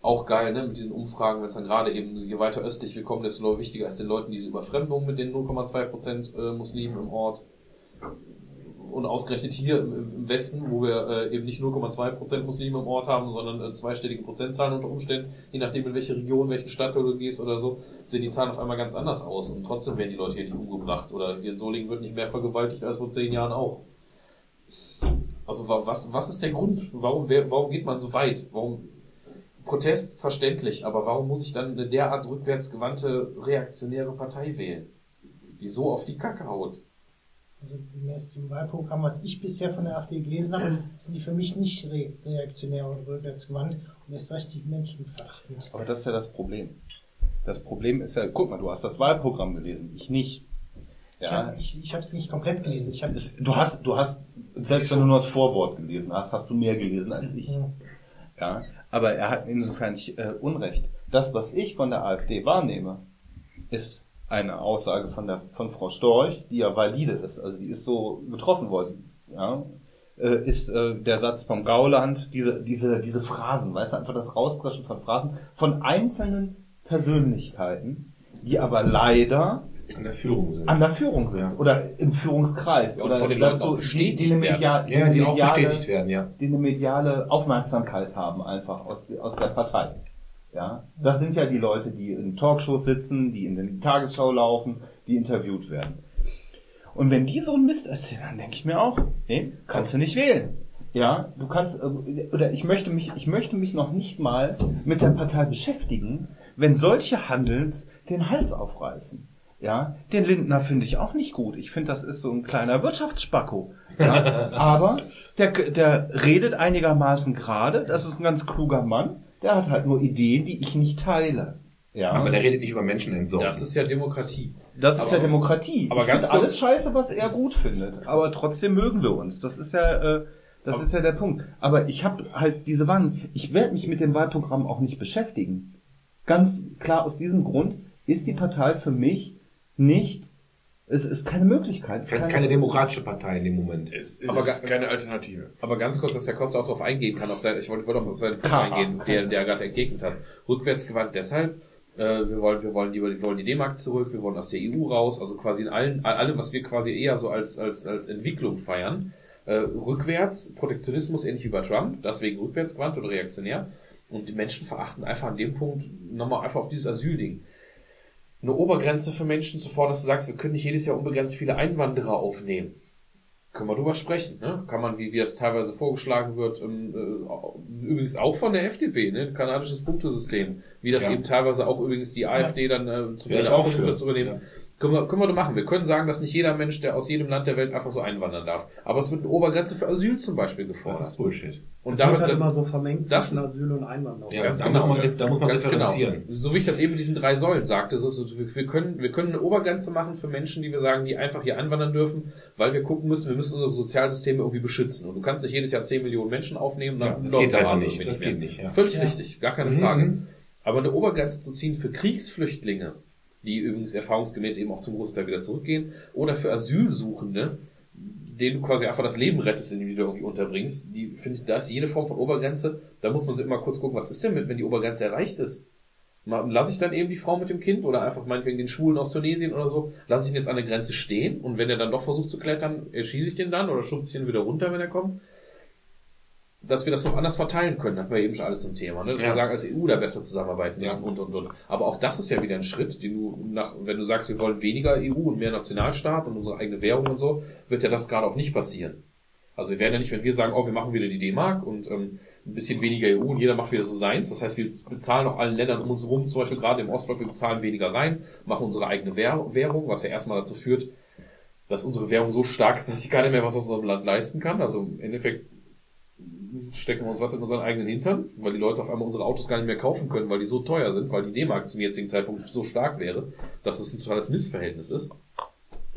Auch geil, ne, mit diesen Umfragen, wenn es dann gerade eben, je weiter östlich wir kommen, desto wichtiger ist den Leuten diese Überfremdung mit den 0,2% äh, Muslimen im Ort. Und ausgerechnet hier im, Westen, wo wir äh, eben nicht 0,2% Muslime im Ort haben, sondern äh, zweistellige Prozentzahlen unter Umständen, je nachdem in welche Region, welchen Stadt du gehst oder so, sehen die Zahlen auf einmal ganz anders aus. Und trotzdem werden die Leute hier nicht umgebracht. Oder hier in Solingen wird nicht mehr vergewaltigt als vor zehn Jahren auch. Also wa- was, was ist der Grund? Warum, wer, warum geht man so weit? Warum Protest verständlich, aber warum muss ich dann eine derart rückwärtsgewandte reaktionäre Partei wählen, die so auf die Kacke haut? Also gemäß dem Wahlprogramm, was ich bisher von der AfD gelesen habe, sind die für mich nicht re reaktionär und rückwärtsgewandt und erst recht die menschenverachtend. Aber das ist ja das Problem. Das Problem ist ja, guck mal, du hast das Wahlprogramm gelesen, ich nicht. Ich habe ich, ich es nicht komplett gelesen. Ich hab, Es- Du hast, du hast, selbst wenn du nur das Vorwort gelesen hast, hast du mehr gelesen als ich. Ja. Ja, aber er hat insofern nicht äh, Unrecht. Das, was ich von der AfD wahrnehme, ist eine Aussage von der von Frau Storch, die ja valide ist, also die ist so getroffen worden. Ja, äh, ist äh, der Satz vom Gauland, diese diese diese Phrasen, weißt du, einfach das Rauspreschen von Phrasen von einzelnen Persönlichkeiten, die aber leider An der Führung sind. an der Führung sind oder im Führungskreis Ja, oder von den da Leuten bestätigt die, die eine werden. media- die ja, die auch mediale- bestätigt werden, ja. die eine mediale Aufmerksamkeit haben einfach aus, aus der Partei. Ja, das sind ja die Leute, die in Talkshows sitzen, die in die Tagesschau laufen, die interviewt werden. Und wenn die so einen Mist erzählen, dann denke ich mir auch, nee, kannst du nicht wählen. Ja, du kannst, äh, oder ich möchte mich, ich möchte mich noch nicht mal mit der Partei beschäftigen, wenn solche Handels den Hals aufreißen. Ja, den Lindner finde ich auch nicht gut. Ich finde, das ist so ein kleiner Wirtschaftsspacko. Ja, aber der, der redet einigermaßen gerade. Das ist ein ganz kluger Mann. Der hat halt nur Ideen, die ich nicht teile. Ja, Aber der redet nicht über Menschenentsorgung. Das ist ja Demokratie. das ist aber- ja Demokratie. aber Ich ganz kurz- alles scheiße, was er gut findet. Aber trotzdem mögen wir uns. Das ist ja, äh, das ist ja der Punkt. Aber ich habe halt diese Wangen. Ich werde mich mit dem Wahlprogramm auch nicht beschäftigen. Ganz klar aus diesem Grund ist die Partei für mich nicht. Es ist keine Möglichkeit. Es ist keine, keine demokratische Partei in dem Moment. Es ist Aber keine Alternative. Aber ganz kurz, dass der Costa auch darauf eingehen kann, auf dein, ich wollte, wollte auch auf seinen Punkt eingehen, der, der gerade entgegnet hat. Rückwärtsgewandt deshalb, äh, wir wollen, wir wollen die, wir wollen die D-Mark zurück, wir wollen aus der EU raus, also quasi in allen, allem, was wir quasi eher so als, als, als Entwicklung feiern. Äh, rückwärts, Protektionismus ähnlich wie bei Trump, deswegen rückwärtsgewandt oder reaktionär. Und die Menschen verachten einfach an dem Punkt nochmal einfach auf dieses Asylding. Eine Obergrenze für Menschen zu fordern, dass du sagst, wir können nicht jedes Jahr unbegrenzt viele Einwanderer aufnehmen können wir drüber sprechen. Ne? Kann man, wie, wie das teilweise vorgeschlagen wird, ähm, äh, übrigens auch von der FDP, ne? kanadisches Punktesystem, wie das Ja. eben teilweise auch übrigens die AfD dann äh, zu Ja, ich der auch für. zu übernehmen. Ja. Können wir, können wir doch machen. Wir können sagen, dass nicht jeder Mensch, der aus jedem Land der Welt einfach so einwandern darf. Aber es wird eine Obergrenze für Asyl zum Beispiel Das gefordert. ist Bullshit. Und Das damit wird halt immer so vermengt das zwischen Asyl und Einwanderung. Ja, Ganz da genau. muss man, da muss man Ganz differenzieren. Genau. So wie ich das eben mit diesen drei Säulen sagte, so, so, wir, können, wir können eine Obergrenze machen für Menschen, die wir sagen, die einfach hier anwandern dürfen, weil wir gucken müssen, wir müssen unsere Sozialsysteme irgendwie beschützen. Und du kannst nicht jedes Jahr 10 Millionen Menschen aufnehmen, Ja, dann das läuft geht der einfach Hase nicht. irgendwie Das mehr. geht nicht, ja. Völlig Ja. richtig, gar keine Mhm. Frage. Aber eine Obergrenze zu ziehen für Kriegsflüchtlinge, die übrigens erfahrungsgemäß eben auch zum großen Teil wieder zurückgehen, oder für Asylsuchende, denen du quasi einfach das Leben rettest, indem du die irgendwie unterbringst, die finde ich, da ist jede Form von Obergrenze, da muss man so immer kurz gucken, was ist denn mit, wenn die Obergrenze erreicht ist? Lasse ich dann eben die Frau mit dem Kind oder einfach meinetwegen den Schwulen aus Tunesien oder so, lasse ich ihn jetzt an der Grenze stehen und wenn er dann doch versucht zu klettern, erschieße ich den dann oder schubse ich ihn wieder runter, wenn er kommt? Dass wir das noch anders verteilen können, hatten wir eben schon alles zum Thema, ne? dass Ja. wir sagen, als EU da besser zusammenarbeiten müssen Ja. und und und. Aber auch das ist ja wieder ein Schritt, den du nach, wenn du sagst, wir wollen weniger EU und mehr Nationalstaat und unsere eigene Währung und so, wird ja das gerade auch nicht passieren. Also wir werden ja nicht, wenn wir sagen, oh, wir machen wieder die D-Mark und ähm, ein bisschen weniger EU und jeder macht wieder so seins. Das heißt, wir bezahlen auch allen Ländern um uns herum, zum Beispiel gerade im Ostblock, wir bezahlen weniger rein, machen unsere eigene Währ Währung, was ja erstmal dazu führt, dass unsere Währung so stark ist, dass sich keiner mehr was aus unserem Land leisten kann. Also im Endeffekt stecken wir uns was in unseren eigenen Hintern, weil die Leute auf einmal unsere Autos gar nicht mehr kaufen können, weil die so teuer sind, weil die D-Mark zum jetzigen Zeitpunkt so stark wäre, dass es ein totales Missverhältnis ist.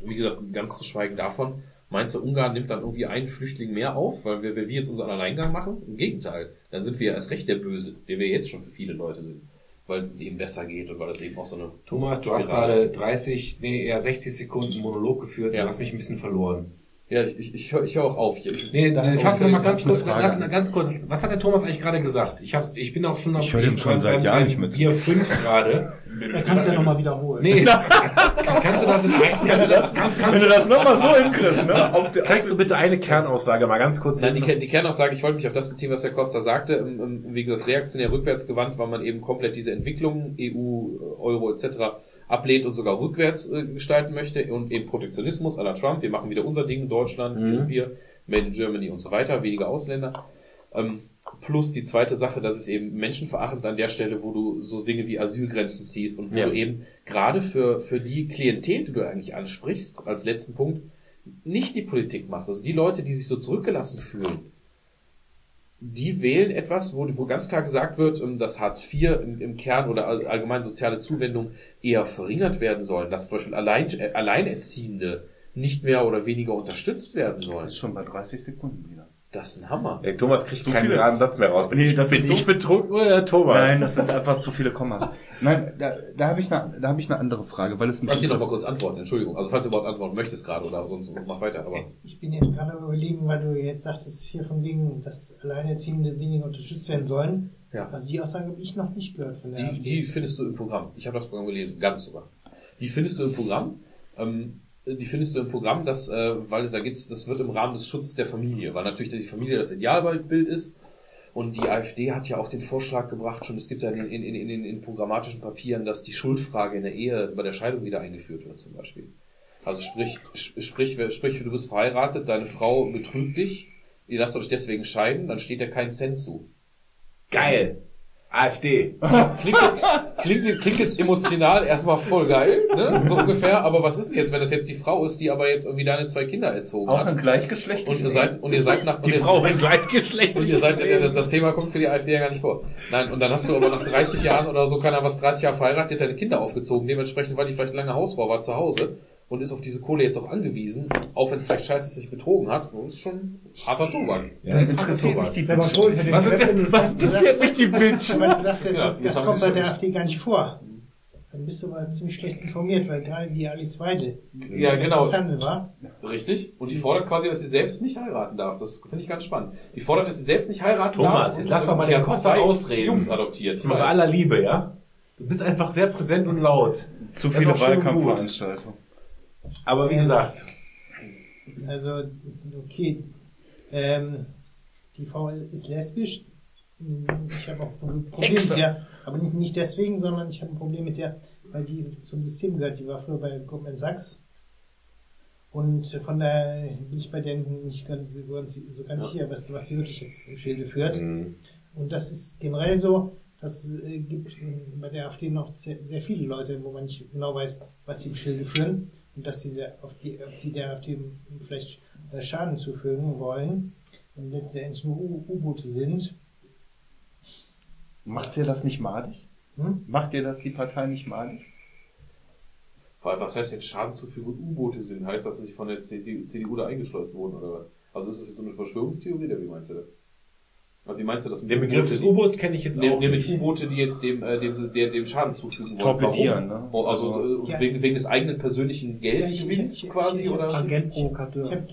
Wie gesagt, ganz zu schweigen davon, meinst du, Ungarn nimmt dann irgendwie einen Flüchtling mehr auf, weil wir, wir jetzt unseren Alleingang machen? Im Gegenteil, dann sind wir ja erst recht der Böse, der wir jetzt schon für viele Leute sind, weil es eben besser geht und weil es eben auch so eine Thomas, du hast gerade ist. 30, nee, eher 60 Sekunden Monolog geführt, Ja. du hast mich ein bisschen verloren. Ja, ich, ich, ich höre ich hör auch auf. Ich, ich, Nee, dann fassen wir mal ganz kurz, ganz, ganz kurz. Was hat der Thomas eigentlich gerade gesagt? Ich hab's, ich bin auch schon auf Ich höre dem schon seit Jahren nicht zu. Bier 5 gerade. Er kann es ja nochmal wiederholen. Nee, kannst du das in kannst du das, ganz, ganz, Wenn du das nochmal so hinkriegst, ne? Auf der, Zeigst du bitte eine Kernaussage mal ganz kurz? Nein, die, Ker- die Kernaussage, ich wollte mich auf das beziehen, was Herr Costa sagte. Wie gesagt, reaktionär rückwärts gewandt, weil man eben komplett diese Entwicklung, EU, Euro etc. ablehnt und sogar rückwärts äh, gestalten möchte und eben Protektionismus à la Trump. Wir machen wieder unser Ding, Deutschland, wir sind wir, Made in Germany und so weiter, weniger Ausländer. Ähm, plus die zweite Sache, dass es eben menschenverachtend an der Stelle, wo du so Dinge wie Asylgrenzen ziehst und wo Ja. du eben gerade für, für die Klientel, die du eigentlich ansprichst, als letzten Punkt, nicht die Politik machst. Also die Leute, die sich so zurückgelassen fühlen, die wählen etwas, wo, wo ganz klar gesagt wird, ähm, dass Hartz IV im, Kern oder all- allgemein soziale Zuwendung eher verringert werden sollen, dass zum Beispiel Allein, äh, Alleinerziehende nicht mehr oder weniger unterstützt werden sollen. ist schon bei 30 Sekunden wieder. Das ist ein Hammer. Ey, Thomas kriegt So keinen viele- geraden Satz mehr raus. Bin, Nee, ich, das bin so- ich betrunken oder der Thomas? Nein, das sind einfach zu viele Kommas. Nein, da, da habe ich eine, da habe ich eine andere Frage, weil es mich Lass dich noch mal kurz antworten, Entschuldigung. Also falls du überhaupt antworten möchtest gerade oder sonst mach weiter, aber. Ich bin jetzt gerade überlegen, weil du jetzt sagtest, hier von wegen, dass Alleinerziehende weniger unterstützt werden sollen. Ja. Also die Aussage habe ich noch nicht gehört von der Die, AfD. die findest du im Programm. Ich habe das Programm gelesen, ganz sogar. Die findest du im Programm. Ähm, die findest du im Programm, dass, äh, weil es da geht's, das wird im Rahmen des Schutzes der Familie, weil natürlich die Familie das Idealbild ist. Und die AfD hat ja auch den Vorschlag gebracht, schon es gibt ja in, in, in, in, in programmatischen Papieren, dass die Schuldfrage in der Ehe bei der Scheidung wieder eingeführt wird, zum Beispiel. Also sprich, sp- sprich, sprich, du bist verheiratet, deine Frau betrügt dich, ihr lasst euch deswegen scheiden, dann steht dir kein Cent zu. Geil. AfD. Klingt jetzt, klingt, klingt jetzt emotional erstmal voll geil, ne? so ungefähr. Aber was ist denn jetzt, wenn das jetzt die Frau ist, die aber jetzt irgendwie deine zwei Kinder erzogen auch hat? ein gleichgeschlechtliches Und ihr seid, und ihr seid nach, Die und ihr- Frau im Gleichgeschlecht. und ihr seid, das, das Thema kommt für die AfD ja gar nicht vor. Nein, und dann hast du aber nach 30 Jahren oder so, keiner was 30 Jahre verheiratet, deine Kinder aufgezogen. Dementsprechend, weil die vielleicht lange Hausfrau war zu Hause und ist auf diese Kohle jetzt auch angewiesen, auch wenn es vielleicht scheiße ist, dass sich betrogen hat, das ist schon harter Tobak. Ja, Dann das ist interessiert mich die hätte Was, ist was interessiert mich die Bitch? Aber du sagst jetzt, Ja, das, das kommt bei der. AfD gar nicht vor. Dann bist du aber ziemlich schlecht informiert, weil gerade die Alice Weide, die Ja, genau. im Fernsehen war, Richtig. Und die fordert quasi, dass sie selbst nicht heiraten darf. Das finde ich ganz spannend. Die fordert, dass sie selbst nicht heiraten Thomas, darf. jetzt und- lass doch mal den zwei ausreden. Jungs adoptiert. Ich meine, bei aller Liebe, ja? Du bist einfach sehr präsent und laut. Zu viele. Wahlkampfveranstaltungen. Aber wie gesagt, also okay, ähm, die Frau ist lesbisch. Ich habe auch ein Problem Hexe. mit der, aber nicht, deswegen, sondern ich habe ein Problem mit der, weil die zum System gehört. Die war früher bei Goldman Sachs. Und von daher bin ich bei der nicht ganz, so ganz, Ja. sicher, was, was sie wirklich jetzt im Schilde führt. Mhm. Und das ist generell so, das äh, gibt bei der AfD noch sehr, sehr viele Leute, wo man nicht genau weiß, was die im Schilde führen und dass sie der, auf die, auf die der AfD vielleicht äh, Schaden zufügen wollen und letztendlich nur U-Boote sind. Macht ihr das nicht madig? Hm? Macht ihr das die Partei nicht madig? Vor allem, was heißt jetzt Schaden zufügen und U-Boote sind? Heißt das, dass sie von der CDU, CDU da eingeschleust wurden oder was? Also ist das jetzt so eine Verschwörungstheorie oder wie meinst du das? Also wie meinst du das? mit den Begriff des U-Boots kenne ich jetzt Nee, auch mit nicht. U-Boote, die jetzt dem, äh, dem, der, dem Schaden zufügen wollen. Torpedieren, Warum? ne? Oh, Also äh, Ja. wegen, wegen des eigenen persönlichen Geldgewinns ich- ich- quasi ich- oder? Ich Agentprovokateur. habe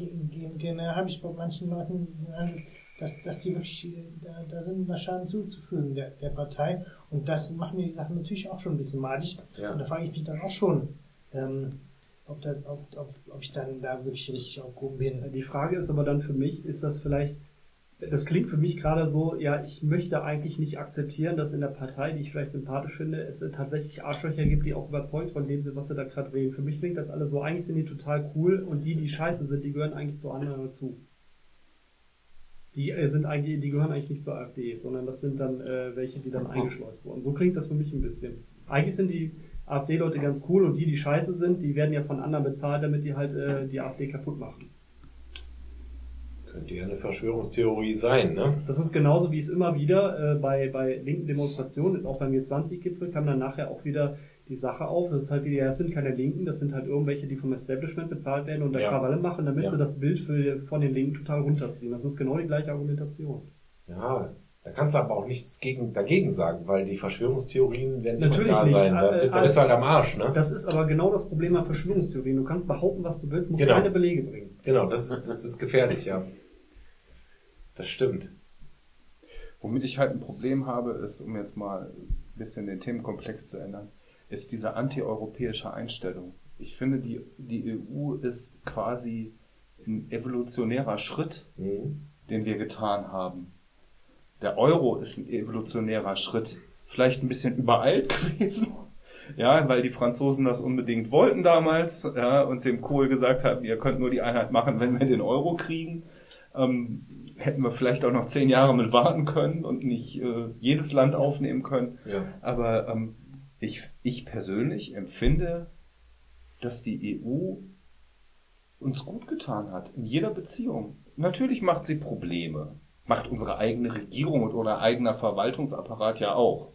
gerne habe ich bei manchen Leuten den Eindruck, dass, dass die wirklich äh, da, da sind, da Schaden zuzufügen der, der Partei. Und das macht mir die Sache natürlich auch schon ein bisschen madig. Ja. Und da frage ich mich dann auch schon, ähm, ob, da, ob, ob, ob ich dann da wirklich richtig aufgehoben bin. Die Frage ist aber dann für mich, ist das vielleicht, das klingt für mich gerade so, ja, ich möchte eigentlich nicht akzeptieren, dass in der Partei, die ich vielleicht sympathisch finde, es tatsächlich Arschlöcher gibt, die auch überzeugt von dem sind, was sie da gerade reden. Für mich klingt das alles so, eigentlich sind die total cool und die, die scheiße sind, die gehören eigentlich zu anderen dazu. Die äh, sind eigentlich, die gehören eigentlich nicht zur AfD, sondern das sind dann äh, welche, die dann eingeschleust wurden. So klingt das für mich ein bisschen. Eigentlich sind die AfD-Leute ganz cool und die, die scheiße sind, die werden ja von anderen bezahlt, damit die halt äh, die AfD kaputt machen. Könnte ja eine Verschwörungstheorie sein, ne? Das ist genauso wie es immer wieder äh, bei, bei linken Demonstrationen ist, auch beim G20-Gipfel kam dann nachher auch wieder die Sache auf. Das ist halt wieder, das sind keine Linken, das sind halt irgendwelche, die vom Establishment bezahlt werden und da Ja. Krawalle machen, damit Ja. sie das Bild für, von den Linken total runterziehen. Das ist genau die gleiche Argumentation. Ja, da kannst du aber auch nichts gegen, dagegen sagen, weil die Verschwörungstheorien werden Natürlich immer da nicht. sein. Da, Äh, da bist du halt am Arsch, ne? Das ist aber genau das Problem an Verschwörungstheorien. Du kannst behaupten, was du willst, musst Genau. keine Belege bringen. Genau, das ist, das ist gefährlich, ja. Das stimmt. Womit ich halt ein Problem habe, ist, um jetzt mal ein bisschen den Themenkomplex zu ändern, ist diese antieuropäische Einstellung. Ich finde, die, die EU ist quasi ein evolutionärer Schritt, Mhm. den wir getan haben. Der Euro ist ein evolutionärer Schritt. Vielleicht ein bisschen übereilt gewesen. Ja, weil die Franzosen das unbedingt wollten damals, ja, und dem Kohl gesagt haben, ihr könnt nur die Einheit machen, wenn wir den Euro kriegen. Ähm, hätten wir vielleicht auch noch zehn Jahre mit warten können und nicht äh, jedes Land aufnehmen können. Ja. Aber ähm, ich, ich persönlich empfinde, dass die EU uns gut getan hat in jeder Beziehung. Natürlich macht sie Probleme. Macht unsere eigene Regierung und oder eigener Verwaltungsapparat ja auch.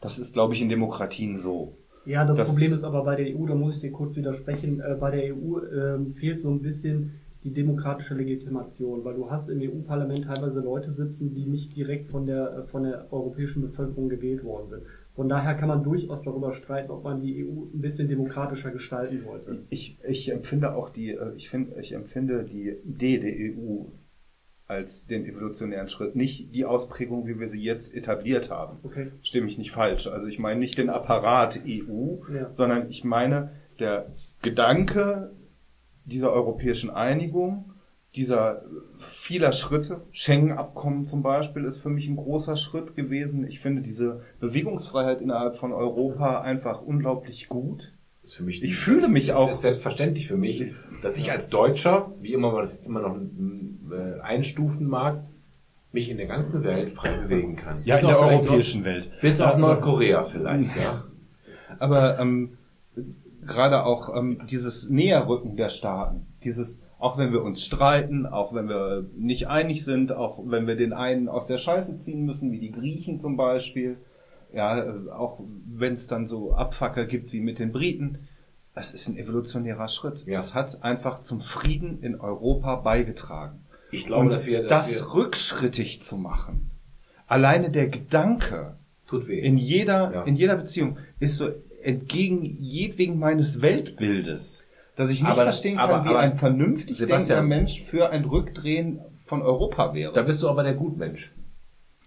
Das ist, glaube ich, in Demokratien so. Ja, das, Das- Problem ist aber bei der EU, da muss ich dir kurz widersprechen, äh, bei der EU ähm, fehlt so ein bisschen die demokratische Legitimation, weil du hast im EU-Parlament teilweise Leute sitzen, die nicht direkt von der, äh, von der europäischen Bevölkerung gewählt worden sind. Von daher kann man durchaus darüber streiten, ob man die EU ein bisschen demokratischer gestalten sollte. Ich, ich empfinde auch die, äh, ich finde, ich empfinde die Idee der EU als den evolutionären Schritt, nicht die Ausprägung, wie wir sie jetzt etabliert haben. Okay. Stimme ich nicht falsch. Also ich meine nicht den Apparat EU, Ja. sondern ich meine der Gedanke dieser europäischen Einigung, dieser vieler Schritte, Schengen-Abkommen zum Beispiel, ist für mich ein großer Schritt gewesen. Ich finde diese Bewegungsfreiheit innerhalb von Europa einfach unglaublich gut. ist für mich Ich fühle mich ist, auch- ist selbstverständlich für mich, dass ich als Deutscher, wie immer man das jetzt immer noch äh, einstufen mag, mich in der ganzen Welt frei bewegen kann. Ja, Bis in der europäischen Welt. Nord- Bis auf Nordkorea vielleicht, ja. Aber ähm, gerade auch ähm, dieses Näherrücken der Staaten, dieses, auch wenn wir uns streiten, auch wenn wir nicht einig sind, auch wenn wir den einen aus der Scheiße ziehen müssen, wie die Griechen zum Beispiel, ja, äh, auch wenn es dann so Abfacker gibt wie mit den Briten, das ist ein evolutionärer Schritt. Ja. Das hat einfach zum Frieden in Europa beigetragen. Ich glaube, Und dass wir, dass das wir, rückschrittig zu machen, alleine der Gedanke, tut weh. in jeder, Ja. in jeder Beziehung ist so entgegen jedwegen meines Weltbildes, dass ich nicht Aber- verstehen kann, aber- wie aber- ein vernünftig Sebastian- denkender Mensch für ein Rückdrehen von Europa wäre. Da bist du aber der Gutmensch.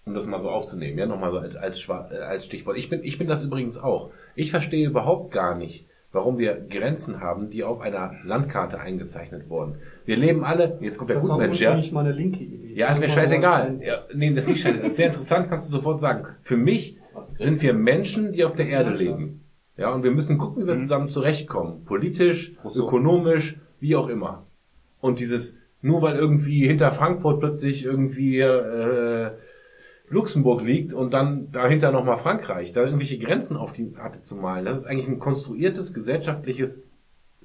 Um das mal so aufzunehmen, ja, nochmal so als, als, äh, als Stichwort. Ich bin, ich bin das übrigens auch. Ich verstehe überhaupt gar nicht, warum wir Grenzen haben, die auf einer Landkarte eingezeichnet wurden. Wir leben alle, jetzt kommt der Das Gutmensch, ja. ursprünglich mal eine linke Idee. Ja, ist mir Das scheißegal. Ja, nee, das ist nicht scheißegal. Das ist sehr interessant, kannst du sofort sagen. Für mich sind wir Menschen, die auf der Erde leben. Ja, und wir müssen gucken, wie wir zusammen zurechtkommen. Politisch, Rousseau. ökonomisch, wie auch immer. Und dieses, nur weil irgendwie hinter Frankfurt plötzlich irgendwie äh, Luxemburg liegt und dann dahinter nochmal Frankreich, da irgendwelche Grenzen auf die Karte zu malen, das ist eigentlich ein konstruiertes gesellschaftliches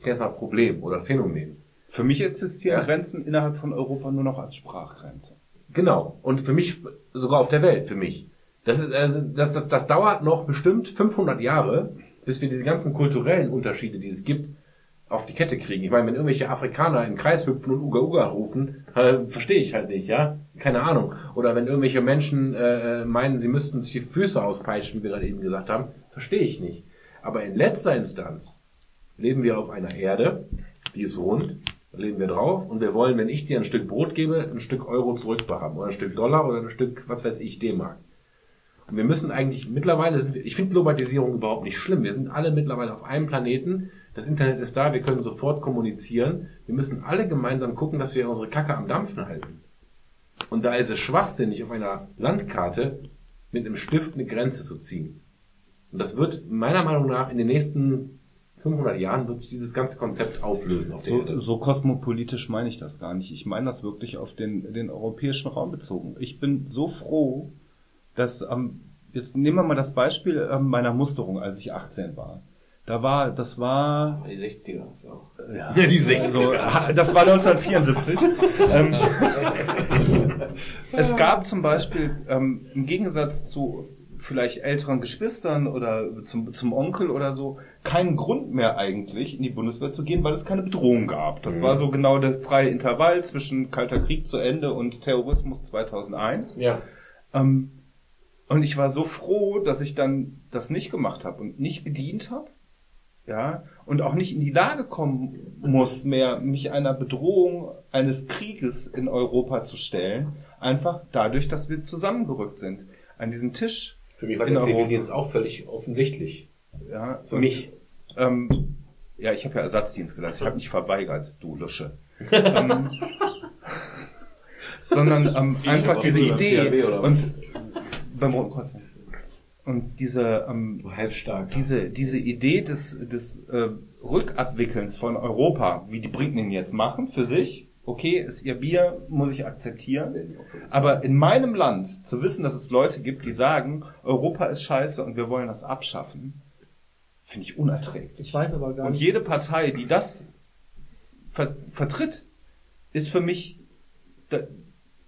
ich nenne es mal Problem oder Phänomen. Für mich existieren Ja. Grenzen innerhalb von Europa nur noch als Sprachgrenze. Genau. Und für mich, sogar auf der Welt, für mich. Das, ist, also, das, das, das dauert noch bestimmt 500 Jahre, bis wir diese ganzen kulturellen Unterschiede, die es gibt, auf die Kette kriegen. Ich meine, wenn irgendwelche Afrikaner im Kreis hüpfen und Uga Uga rufen, äh, verstehe ich halt nicht, ja? Keine Ahnung. Oder wenn irgendwelche Menschen äh, meinen, sie müssten sich die Füße auspeitschen, wie wir gerade eben gesagt haben, verstehe ich nicht. Aber in letzter Instanz leben wir auf einer Erde, die ist rund, da leben wir drauf und wir wollen, wenn ich dir ein Stück Brot gebe, ein Stück Euro zurückbehaben oder ein Stück Dollar oder ein Stück, was weiß ich, D-Mark. Wir müssen eigentlich, mittlerweile sind ich finde Globalisierung überhaupt nicht schlimm. Wir sind alle mittlerweile auf einem Planeten. Das Internet ist da, wir können sofort kommunizieren. Wir müssen alle gemeinsam gucken, dass wir unsere Kacke am Dampfen halten. Und da ist es schwachsinnig, auf einer Landkarte mit einem Stift eine Grenze zu ziehen. Und das wird meiner Meinung nach in den nächsten 500 Jahren wird sich dieses ganze Konzept auflösen auf So, so kosmopolitisch meine ich das gar nicht. Ich meine das wirklich auf den, den europäischen Raum bezogen. Ich bin so froh, dass, ähm, jetzt nehmen wir mal das Beispiel ähm, meiner Musterung, als ich 18 war. Da war, das war, Die 60er ist auch. ja, Ja, die 60er. also, das war 1974. ähm, es gab zum Beispiel ähm, im Gegensatz zu vielleicht älteren Geschwistern oder zum, zum Onkel oder so keinen Grund mehr eigentlich in die Bundeswehr zu gehen, weil es keine Bedrohung gab. Das war so genau der freie Intervall zwischen Kalter Krieg zu Ende und Terrorismus 2001. Ja. Ähm, und ich war so froh, dass ich dann das nicht gemacht habe und nicht gedient habe. Ja, und auch nicht in die Lage kommen muss, mehr mich einer Bedrohung eines Krieges in Europa zu stellen. Einfach dadurch, dass wir zusammengerückt sind. An diesem Tisch. Für mich war der. Zivildienst auch völlig offensichtlich. Ja, Für und, mich. Ähm, ja, ich habe ja Ersatzdienst geleistet. Ich habe nicht verweigert, du Lusche. ähm, sondern ähm, einfach diese Idee oder und beim Roten Kreuz. Und diese ähm, diese, diese Idee des, des äh, Rückabwickelns von Europa, wie die Briten ihn jetzt machen, für sich, okay, ist ihr Bier, muss ich akzeptieren. Aber in meinem Land zu wissen, dass es Leute gibt, die sagen, Europa ist scheiße und wir wollen das abschaffen, finde ich unerträglich. Ich weiß aber gar Und nicht. jede Partei, die das ver vertritt, ist für mich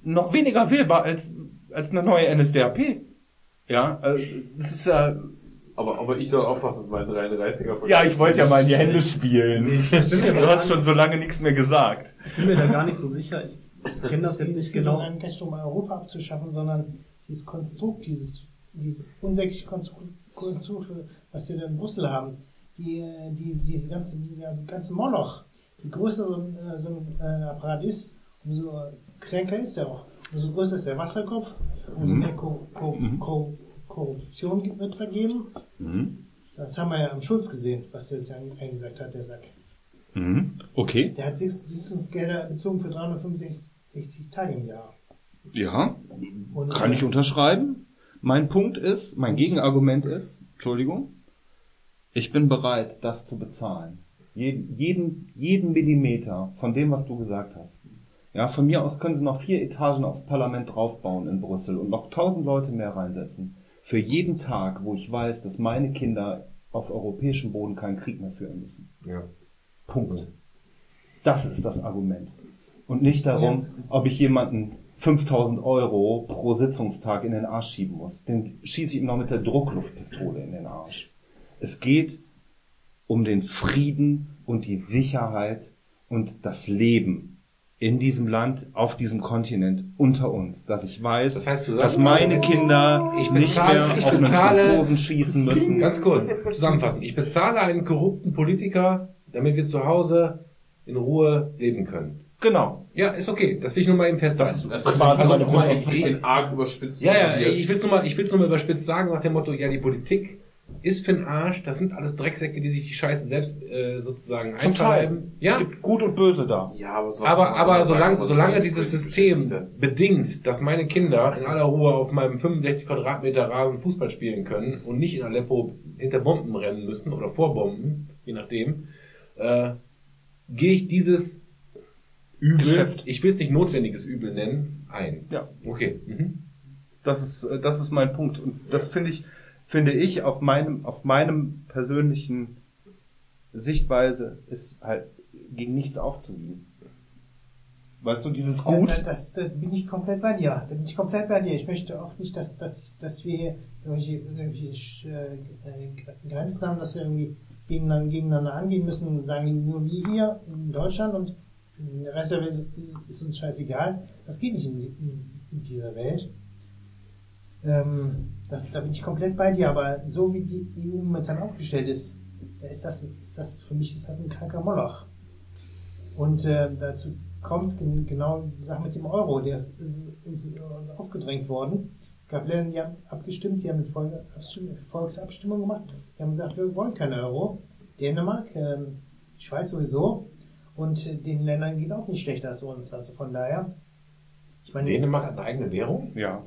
noch weniger wählbar als, als eine neue NSDAP. Ja, also, das ist ja, Aber, aber ich soll aufpassen mit meinen 33er. ja, ich wollte ja mal in die Hände spielen. mir Du hast schon so lange nichts mehr gesagt. Ich bin mir da gar nicht so sicher. Ich kenne das Es jetzt nicht geht genau. gar nicht um Europa abzuschaffen, sondern dieses Konstrukt, dieses, dieses unsägliche Konstrukt, was wir da in Brüssel haben, die, die, diese ganze, dieser ganze Moloch, je größer so ein, so ein äh, Apparat ist, umso kränker ist er auch. Umso größer ist der Wasserkopf, umso mehr Ko Ko Ko Korruption wird es da geben. Das haben wir ja am Schulz gesehen, was der jetzt eingesagt hat, der Sack. Mhm. Okay. Der hat Sitzungsgelder bezogen für 365 Tage im Jahr. Ja, Und, kann ich unterschreiben. Mein Punkt ist, mein Gegenargument ist, Entschuldigung, ich bin bereit, das zu bezahlen. Jeden, jeden, jeden Millimeter von dem, was du gesagt hast. Ja, von mir aus können sie noch vier Etagen aufs Parlament draufbauen in Brüssel und noch tausend Leute mehr reinsetzen. Für jeden Tag, wo ich weiß, dass meine Kinder auf europäischem Boden keinen Krieg mehr führen müssen. Ja. Punkt. Das ist das Argument. Und nicht darum, ob ich jemanden 5000 Euro pro Sitzungstag in den Arsch schieben muss. Den schieße ich ihm noch mit der Druckluftpistole in den Arsch. Es geht um den Frieden und die Sicherheit und das Leben in diesem Land, auf diesem Kontinent, unter uns. Dass ich weiß, Das heißt, dass meine Kinder Ich nicht bezahle- mehr ich auf einen bezahle- Franzosen schießen müssen. Ganz kurz, zusammenfassen. Ich bezahle einen korrupten Politiker, damit wir zu Hause in Ruhe leben können. Genau. Ja, ist okay. Das will ich nur mal eben festhalten. Das ist Quasi also meine nochmal ein bisschen arg überspitzt. Ja, ja, ich will es nur mal, ich will's nur mal überspitzt sagen nach dem Motto, ja, die Politik ist für den Arsch, das sind alles Drecksäcke, die sich die Scheiße selbst äh, sozusagen Zum Teil. einverleiben. Ja, Gibt Gut und Böse da. Ja, aber, aber, aber solange, solange die dieses System bedingt, dass meine Kinder in aller Ruhe auf meinem 65 Quadratmeter Rasen Fußball spielen können und nicht in Aleppo hinter Bomben rennen müssen oder vor Bomben, je nachdem, äh, gehe ich dieses Übel, Geschäft. ich will es nicht notwendiges Übel nennen, ein. Ja. Okay. Mhm. Das ist, äh, das ist mein Punkt. Und das finde ich, finde ich auf meinem, auf meinem persönlichen Sichtweise ist halt gegen nichts aufzuwiegen. Weißt du, dieses Gut. Ja, das, da bin ich komplett bei dir. Da bin ich komplett bei dir. Ich möchte auch nicht, dass, dass, dass wir hier solche, irgendwelche äh, äh, Grenzen haben, dass wir irgendwie gegeneinander, gegeneinander angehen müssen und sagen, nur wir hier in Deutschland und der Rest der Welt ist, uns scheißegal. Das geht nicht in, in, in dieser Welt. Ähm, das, da bin ich komplett bei dir, aber so wie die EU momentan aufgestellt ist, da ist das, ist das, für mich ist das ein kranker Moloch. Und äh, dazu kommt gen genau die Sache mit dem Euro, der ist, ist uns äh, aufgedrängt worden. Es gab Länder, die haben abgestimmt, die haben eine Volksabstimmung, gemacht, die haben gesagt, wir wollen keinen Euro. Dänemark, die Schweiz sowieso. Und äh, den Ländern geht auch nicht schlechter als uns. Also von daher, ich meine, Dänemark hat eine eigene Währung? Ja.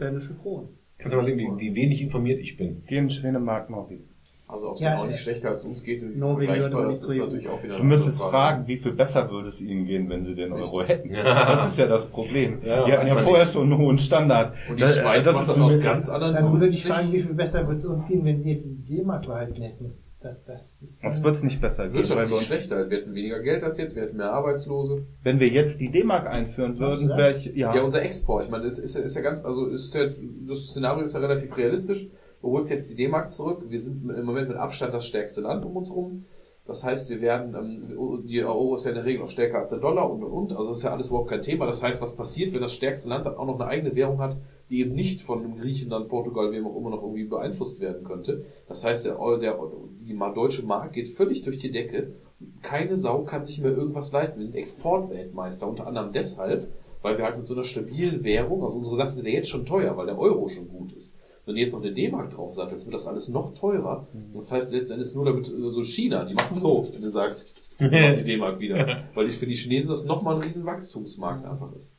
Dänische Kronen. Kannst du mal sehen, wie, wie wenig informiert ich bin. Gehen Dänemark, Norwegen. Also ob es Ja, auch nicht schlechter als uns geht, Norwegen vergleichbar, das nicht ist natürlich auch wieder Du müsstest fragen, wie viel besser würde es ihnen gehen, wenn sie den Euro hätten. Ja. Das ist ja das Problem. Ja, die hatten ja vorher nicht. schon einen hohen Standard. Und die Das- Schweiz das macht das aus ganz anderen dann würde ich fragen, wie viel besser würde es uns gehen, wenn wir die D-Mark behalten hätten. Das, das ist, Sonst wird's nicht besser gehen, weil wir uns, schlechter. Wir hätten weniger Geld als jetzt, wir hätten mehr Arbeitslose. wenn wir jetzt die D-Mark einführen würden, wäre ich, ja. Ja, unser Export. Ich meine, das ist, ja- ist ja ganz, also ist ja, das Szenario ist ja relativ realistisch. Du holst jetzt die D-Mark zurück. Wir sind im Moment mit Abstand das stärkste Land um uns rum. Das heißt, wir werden, ähm, die Euro ist ja in der Regel auch stärker als der Dollar und und und. Also das ist ja alles überhaupt kein Thema. Das heißt, was passiert, wenn das stärkste Land dann auch noch eine eigene Währung hat, die eben nicht von Griechenland, Portugal, wem auch immer noch irgendwie beeinflusst werden könnte. Das heißt, der, der, die deutsche Mark geht völlig durch die Decke. Keine Sau kann sich mehr irgendwas leisten. Wir sind Exportweltmeister, unter anderem deshalb, weil wir halt mit so einer stabilen Währung, also unsere Sachen sind ja jetzt schon teuer, weil der Euro schon gut ist. Wenn du jetzt noch eine D-Mark drauf sattelst, wird das alles noch teurer. Das heißt letztendlich nur damit, äh, so China, die machen so, wenn du sagst, die D-Mark wieder. Weil ich für die Chinesen das nochmal ein riesen Wachstumsmarkt einfach ist.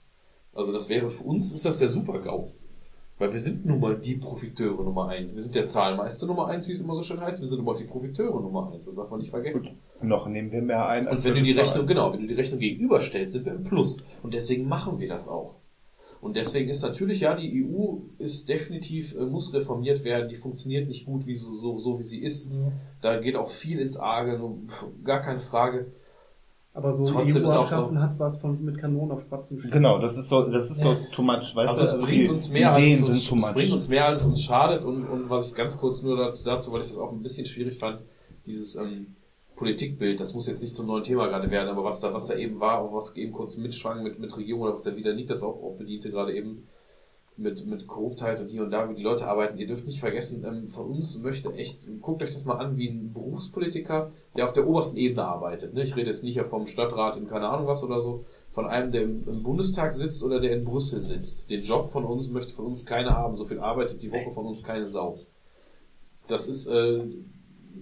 Also das wäre für uns ist das der Super-GAU. Weil wir sind nun mal die Profiteure Nummer eins. Wir sind der Zahlmeister Nummer eins, wie es immer so schön heißt. Wir sind aber auch die Profiteure Nummer eins. Das darf man nicht vergessen. Noch nehmen wir mehr ein, Und wenn du die bezahlen. Rechnung, genau, wenn du die Rechnung gegenüberstellst, sind wir im Plus. Und deswegen machen wir das auch. Und deswegen ist natürlich, ja, die EU ist definitiv, äh, muss reformiert werden, die funktioniert nicht gut, wie so, so, so wie sie ist. Da geht auch viel ins Arge, gar keine Frage. Aber so Trotzdem EU abschaffen hat was von mit Kanonen auf Spatzen schießen. Genau, das ist so, das ist so too much, weißt Also du? es Also bringt uns mehr Ideen als uns, es bringt uns mehr als uns schadet und, und was ich ganz kurz nur dazu- dazu, weil ich das auch ein bisschen schwierig fand, dieses ähm, Politikbild, das muss jetzt nicht zum neuen Thema gerade werden, aber was da, was da eben war, auch was eben kurz mitschwang mit, mit Regierung oder was da wieder liegt, das auch, auch bediente gerade eben mit, mit Korruptheit und hier und da, wie die Leute arbeiten. Ihr dürft nicht vergessen, ähm, von uns möchte echt, guckt euch das mal an, wie ein Berufspolitiker, der auf der obersten Ebene arbeitet. Ne? Ich rede jetzt nicht ja vom Stadtrat in keine Ahnung was oder so, von einem, der im, im Bundestag sitzt oder der in Brüssel sitzt. Den Job von uns möchte von uns keiner haben. So viel arbeitet die Woche von uns keine Sau. Das ist, äh,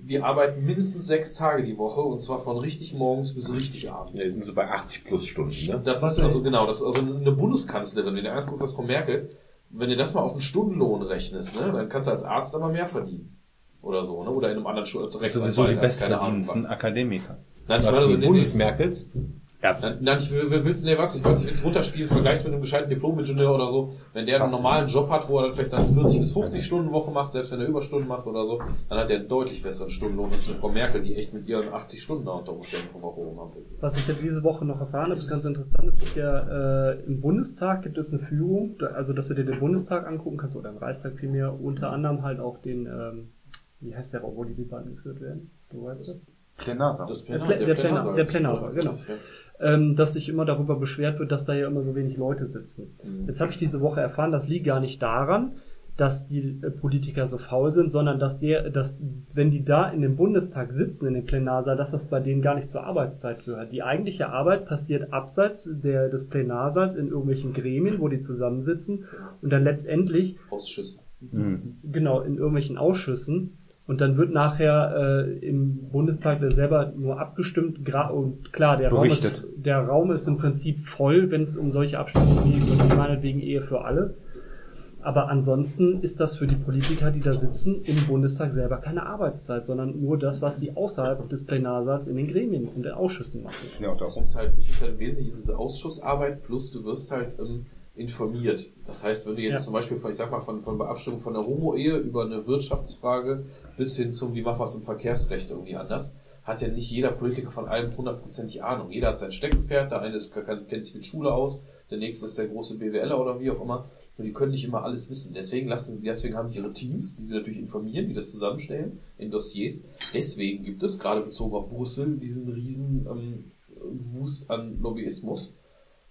wir arbeiten mindestens sechs Tage die Woche und zwar von richtig morgens bis richtig abends. Wir sind so bei 80 plus Stunden, ne? Das ist also genau, das ist also eine Bundeskanzlerin, wenn du eins guckst, was von Merkel, wenn du das mal auf einen Stundenlohn rechnest, ne, dann kannst du als Arzt aber mehr verdienen. Oder so, ne? Oder in einem anderen Schul als Sowieso die Rechtsanwalt, als keine Ahnung bestverdiensten. Akademiker. Nein, ich Was meine, die. Bundesmerkels? Nein, nein, ich will, will, willst, nee, was, ich wollte jetzt runterspielen, vergleichst mit einem gescheiten Diplom-Ingenieur oder so. Wenn der einen normalen Job hat, wo er dann vielleicht seine 40 bis 50 Stunden Woche macht, selbst wenn er Überstunden macht oder so, dann hat er einen deutlich besseren Stundenlohn als eine Frau Merkel, die echt mit ihren 80 Stunden da unter Umständen vom Woche rumhampelt. Was ich jetzt diese Woche noch erfahren habe, ist ganz interessant. Es gibt ja äh, im Bundestag gibt es eine Führung, also dass du dir den Bundestag angucken kannst oder den Reichstag vielmehr, unter anderem halt auch den, ähm, wie heißt der, wo die Debatten geführt werden? Du weißt das? Plenarsaal. Das Der Plä- der Plenar- der Plenarsaal, genau. Ja. Ähm, dass sich immer darüber beschwert wird, dass da ja immer so wenig Leute sitzen. Mhm. Jetzt habe ich diese Woche erfahren, das liegt gar nicht daran, dass die äh, Politiker so faul sind, sondern dass der, dass wenn die da in dem Bundestag sitzen, in dem Plenarsaal, dass das bei denen gar nicht zur Arbeitszeit gehört. Die eigentliche Arbeit passiert abseits der, des Plenarsaals in irgendwelchen Gremien, wo die zusammensitzen und dann letztendlich Ausschüsse. Mhm. genau in irgendwelchen Ausschüssen und dann wird nachher äh, im Bundestag der selber nur abgestimmt gra und klar der Raum, ist, der Raum ist im Prinzip voll, wenn es um solche Abstimmungen geht, wie meinetwegen Ehe für alle. Aber ansonsten ist das für die Politiker, die da sitzen, im Bundestag selber keine Arbeitszeit, sondern nur das, was die außerhalb des Plenarsaals in den Gremien und den Ausschüssen machen. Ja, auch Es darum. ist halt, es ist halt im Wesentlichen diese Ausschussarbeit plus du wirst halt ähm, informiert. Das heißt, wenn du jetzt Ja. zum Beispiel, ich sag mal, von, von Beabstimmung von der Homo-Ehe über eine Wirtschaftsfrage bis hin zum, wie machen wir es im Verkehrsrecht irgendwie anders, hat ja nicht jeder Politiker von allem hundertprozentig Ahnung. Jeder hat sein Steckenpferd, der eine ist, kennt sich mit Schule aus, der nächste ist der große BWLer oder wie auch immer. Und die können nicht immer alles wissen. Deswegen lassen, deswegen haben die ihre Teams, die sie natürlich informieren, die das zusammenstellen in Dossiers. Deswegen gibt es, gerade bezogen auf Brüssel, diesen riesen ähm, Wust an Lobbyismus,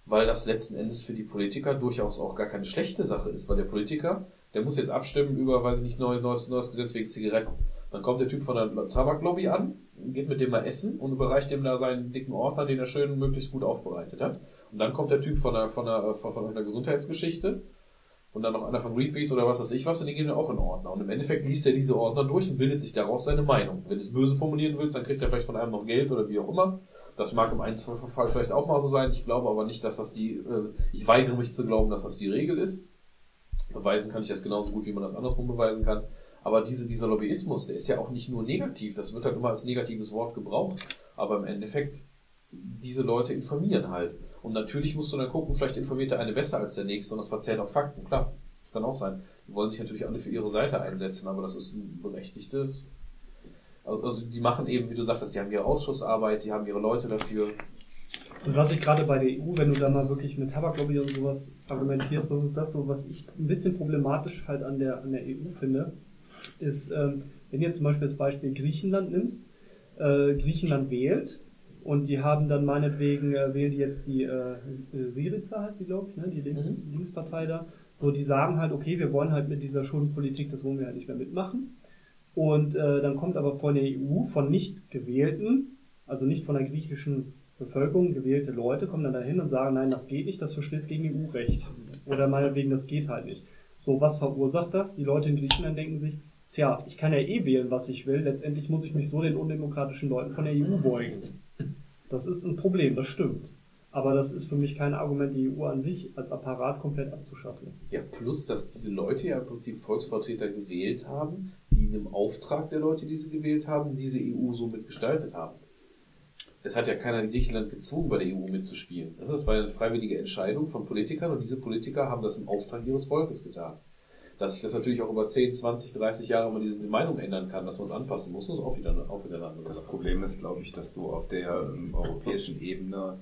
weil das letzten Endes für die Politiker durchaus auch gar keine schlechte Sache ist, weil der Politiker, der muss jetzt abstimmen über, weiß ich nicht, neues, neues, neues Gesetz wegen Zigaretten. Dann kommt der Typ von der Tabaklobby an, geht mit dem mal essen und überreicht dem da seinen dicken Ordner, den er schön möglichst gut aufbereitet hat. Und dann kommt der Typ von der, von der, von, von einer Gesundheitsgeschichte und dann noch einer von Greenpeace oder was weiß ich was, und die gehen dann auch in Ordner. Und im Endeffekt liest er diese Ordner durch und bildet sich daraus seine Meinung. Wenn du es böse formulieren willst, dann kriegt er vielleicht von einem noch Geld oder wie auch immer. Das mag im Einzelfall vielleicht auch mal so sein. Ich glaube aber nicht, dass das die, äh, ich weigere mich zu glauben, dass das die Regel ist. Beweisen kann ich das genauso gut, wie man das andersrum beweisen kann. Aber diese, dieser Lobbyismus, der ist ja auch nicht nur negativ. Das wird halt immer als negatives Wort gebraucht. Aber im Endeffekt, diese Leute informieren halt. Und natürlich musst du dann gucken, vielleicht informiert der eine besser als der nächste und das verzerrt auch Fakten. Klar, das kann auch sein. Die wollen sich natürlich alle für ihre Seite einsetzen, aber das ist ein berechtigtes Also, also die machen eben, wie du sagtest, die haben ihre Ausschussarbeit, die haben ihre Leute dafür. Und was ich gerade bei der EU, wenn du da mal wirklich mit Tabaklobby und sowas argumentierst, das ist das so, was ich ein bisschen problematisch halt an der, an der EU finde, ist, ähm, wenn du jetzt zum Beispiel das Beispiel Griechenland nimmst, äh, Griechenland wählt und die haben dann meinetwegen, äh, wählen die jetzt die äh, Syriza heißt sie, glaube ich, ne? die Links Mhm. Linkspartei da, so die sagen halt, okay, wir wollen halt mit dieser Schuldenpolitik, das wollen wir halt nicht mehr mitmachen. Und äh, dann kommt aber von der EU, von nicht gewählten, also nicht von der griechischen Bevölkerung gewählte Leute, kommen dann dahin und sagen, nein, das geht nicht, das verstößt gegen EU-Recht. Oder meinetwegen, das geht halt nicht. So, was verursacht das? Die Leute in Griechenland denken sich, tja, ich kann ja eh wählen, was ich will, letztendlich muss ich mich so den undemokratischen Leuten von der EU beugen. Das ist ein Problem, das stimmt. Aber das ist für mich kein Argument, die EU an sich als Apparat komplett abzuschaffen. Ja, plus, dass diese Leute ja im Prinzip Volksvertreter gewählt haben, die in dem Auftrag der Leute, die sie gewählt haben, diese EU so mitgestaltet haben. Es hat ja keiner in Griechenland gezwungen, bei der EU mitzuspielen. Das war ja eine freiwillige Entscheidung von Politikern und diese Politiker haben das im Auftrag ihres Volkes getan. Dass sich das natürlich auch über 10, 20, 30 Jahre mal diese Meinung ändern kann, dass man es anpassen muss, ist auch wieder, auch wieder eine andere Das. Problem ist, glaube ich, dass du auf der ähm, europäischen Ebene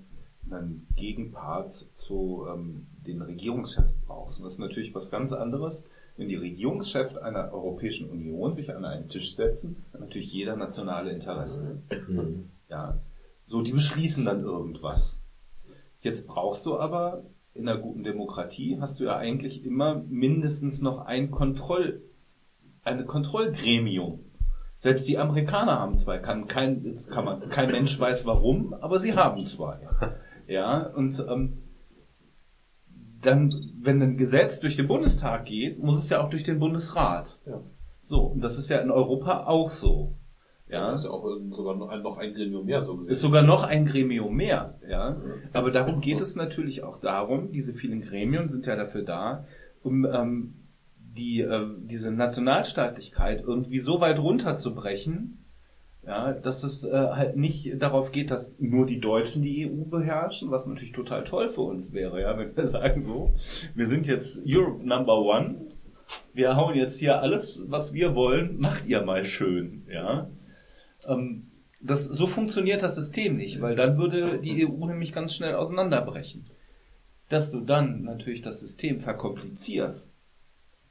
einen Gegenpart zu ähm, den Regierungschefs brauchst. Und das ist natürlich was ganz anderes, wenn die Regierungschefs einer Europäischen Union sich an einen Tisch setzen, hat natürlich jeder nationale Interesse. Ja, so die beschließen dann irgendwas. Jetzt brauchst du aber in einer guten Demokratie hast du ja eigentlich immer mindestens noch ein Kontroll, eine Kontrollgremium. Selbst die Amerikaner haben zwei, kann kein, kann man, kein Mensch weiß warum, aber sie haben zwei. Ja, und ähm, dann, wenn ein Gesetz durch den Bundestag geht, muss es ja auch durch den Bundesrat. Ja. So, und das ist ja in Europa auch so. Ja, Das ist ja auch sogar noch ein, noch ein Gremium mehr so gesehen. ist sogar noch ein Gremium mehr, ja. Aber darum geht es natürlich auch darum, diese vielen Gremien sind ja dafür da, um ähm, die, äh, diese Nationalstaatlichkeit irgendwie so weit runterzubrechen, ja, dass es äh, halt nicht darauf geht, dass nur die Deutschen die EU beherrschen, was natürlich total toll für uns wäre, ja, wenn wir sagen so, wir sind jetzt Europe Number One, wir hauen jetzt hier alles, was wir wollen, macht ihr mal schön, ja. Ähm, das, so funktioniert das System nicht, weil dann würde die EU nämlich ganz schnell auseinanderbrechen. Dass du dann natürlich das System verkomplizierst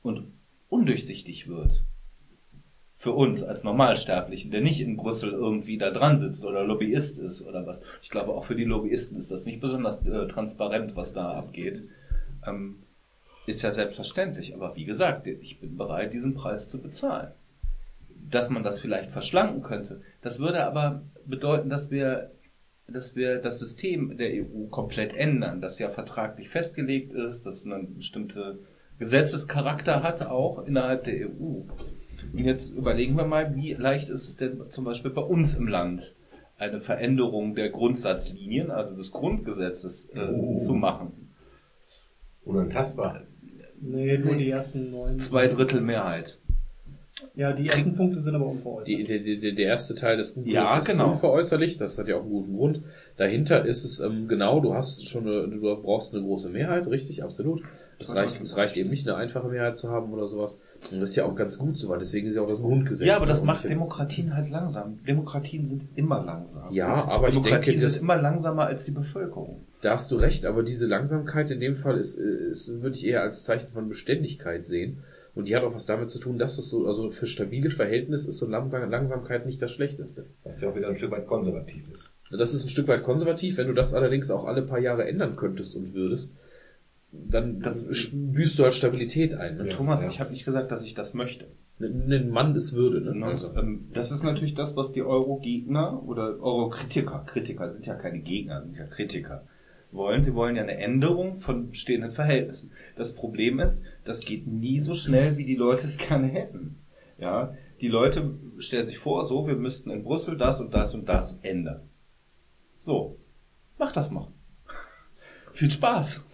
und undurchsichtig wird. Für uns als Normalsterblichen, der nicht in Brüssel irgendwie da dran sitzt oder Lobbyist ist oder was. Ich glaube, auch für die Lobbyisten ist das nicht besonders äh, transparent, was da abgeht. Ähm, ist ja selbstverständlich. Aber wie gesagt, ich bin bereit, diesen Preis zu bezahlen dass man das vielleicht verschlanken könnte. Das würde aber bedeuten, dass wir, dass wir das System der EU komplett ändern, das ja vertraglich festgelegt ist, das einen bestimmte Gesetzescharakter hat, auch innerhalb der EU. Und jetzt überlegen wir mal, wie leicht ist es denn zum Beispiel bei uns im Land, eine Veränderung der Grundsatzlinien, also des Grundgesetzes, äh, zu machen. Unantastbar. Nee, nur die ersten neun. Zwei Drittel Mehrheit. Ja, die ersten Punkte sind aber unveräußert. Die, der, der, der erste Teil des Buches Ja, ist genau. unveräußerlich, das hat ja auch einen guten Grund. Dahinter ist es ähm, genau, du hast schon eine, du brauchst eine große Mehrheit, richtig, absolut. Es reicht, es reicht eben nicht, eine einfache Mehrheit zu haben oder sowas. Und das ist ja auch ganz gut so, weil deswegen ist ja auch das Grundgesetz. Ja, aber das da. macht Demokratien halt langsam. Demokratien sind immer langsam. Ja, aber ich Demokratien denke, das- sind immer langsamer als die Bevölkerung. Da hast du recht, aber diese Langsamkeit in dem Fall ist, ist würde ich eher als Zeichen von Beständigkeit sehen. Und die hat auch was damit zu tun, dass es so, also für stabile Verhältnisse ist so Langsam Langsamkeit nicht das Schlechteste. Was ja auch wieder ein Stück weit konservativ ist. Das ist ein Stück weit konservativ. Wenn du das allerdings auch alle paar Jahre ändern könntest und würdest, dann Das- büßt du halt Stabilität ein. Ne? Thomas, ja. ich habe nicht gesagt, dass ich das möchte. Ein Mann ist Würde. Ne? Und, Also. ähm, das ist natürlich das, was die Euro-Gegner oder Euro-Kritiker, Kritiker sind ja keine Gegner, sind ja Kritiker, wollen. Sie wollen ja eine Änderung von bestehenden Verhältnissen. Das Problem ist, das geht nie so schnell, wie die Leute es gerne hätten. Ja, die Leute stellen sich vor, so, wir müssten in Brüssel das und das und das ändern. So, mach das mal. Viel Spaß.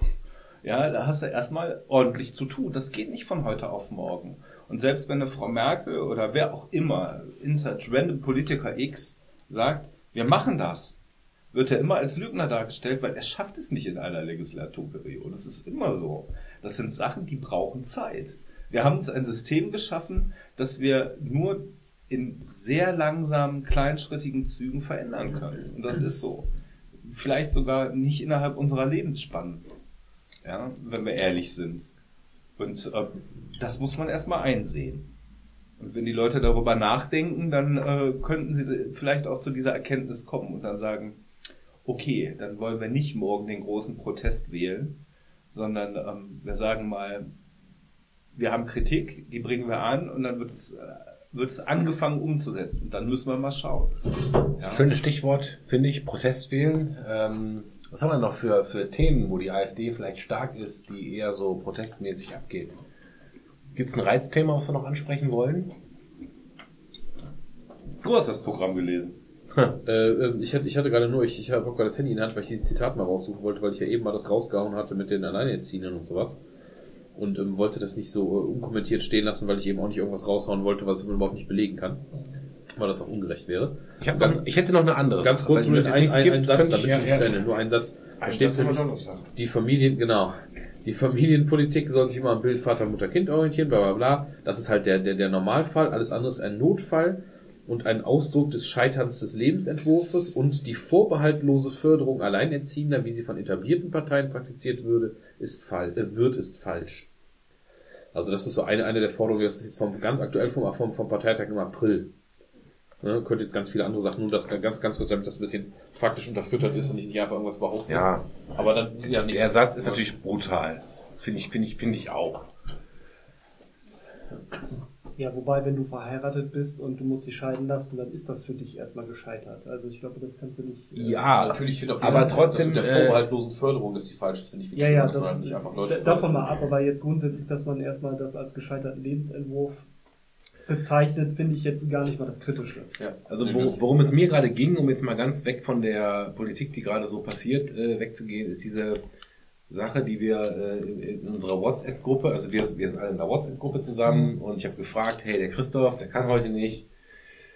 Ja, da hast du erstmal ordentlich zu tun. Das geht nicht von heute auf morgen. Und selbst wenn eine Frau Merkel oder wer auch immer, inside random Politiker X, sagt, wir machen das, wird er immer als Lügner dargestellt, weil er schafft es nicht in einer Legislaturperiode. Das ist immer so. Das sind Sachen, die brauchen Zeit. Wir haben uns ein System geschaffen, dass wir nur in sehr langsamen, kleinschrittigen Zügen verändern können. Und das ist so. Vielleicht sogar nicht innerhalb unserer Lebensspanne. Ja, wenn wir ehrlich sind. Und äh, das muss man erstmal einsehen. Und wenn die Leute darüber nachdenken, dann äh, könnten sie vielleicht auch zu dieser Erkenntnis kommen und dann sagen, okay, dann wollen wir nicht morgen den großen Protest wählen, sondern ähm, wir sagen mal, wir haben Kritik, die bringen wir an und dann wird es, äh, wird es angefangen umzusetzen. Und dann müssen wir mal schauen. Ja. Schönes Stichwort, finde ich, Protest wählen. Ähm, was haben wir noch für, für Themen, wo die AfD vielleicht stark ist, die eher so protestmäßig abgeht? Gibt es ein Reizthema, was wir noch ansprechen wollen? Du hast das Programm gelesen. Äh, äh, ich, hatte, ich hatte gerade nur, ich, ich habe gerade das Handy in der Hand, weil ich dieses Zitat mal raussuchen wollte, weil ich ja eben mal das rausgehauen hatte mit den Alleinerziehenden und sowas. Und ähm, wollte das nicht so äh, unkommentiert stehen lassen, weil ich eben auch nicht irgendwas raushauen wollte, was ich überhaupt nicht belegen kann. Weil das auch ungerecht wäre. Ich, hab noch, ich hätte noch eine andere. Ganz kurz, nur ein, ein, gibt, ein Satz, damit ich- ich ja, zu ja. Ende. Nur ein Satz. Da Ein steht Satz immer nämlich, die Familien, genau. Die Familienpolitik soll sich immer am Bild Vater, Mutter, Kind orientieren, bla bla bla. Das ist halt der, der, der Normalfall. Alles andere ist ein Notfall und ein Ausdruck des Scheiterns des Lebensentwurfs und die vorbehaltlose Förderung Alleinerziehender, wie sie von etablierten Parteien praktiziert würde, ist fall, äh, wird, ist falsch. Also das ist so eine, eine der Forderungen, das ist jetzt vom, ganz aktuell vom, vom, vom Parteitag im April. Ne, könnte jetzt ganz viele andere Sachen, nur das ganz, ganz kurz, damit das ein bisschen faktisch unterfüttert ist und ich nicht einfach irgendwas behaupte. Ja, Aber dann, ja, nee. der Satz ist natürlich brutal. Finde ich, finde ich, finde ich auch. Ja, wobei, wenn du verheiratet bist und du musst dich scheiden lassen, dann ist das für dich erstmal gescheitert. Also ich glaube, das kannst du nicht. äh, Ja, Natürlich finde aber diese- trotzdem, das mit der äh, vorbehaltlosen Förderung, dass die falsch ist, finde ich viel Ja, ja, dass das, man nicht einfach Leute da- davon mal ab, aber jetzt grundsätzlich, dass man erstmal das als gescheiterten Lebensentwurf bezeichnet, finde ich jetzt gar nicht mal das Kritische. Ja. Also wo, das- worum es mir gerade ging, um jetzt mal ganz weg von der Politik, die gerade so passiert, äh, wegzugehen, ist diese Sache, die wir äh, in, unserer WhatsApp-Gruppe, also wir, wir sind alle in einer WhatsApp-Gruppe zusammen und ich habe gefragt, hey, der Christoph, der kann heute nicht.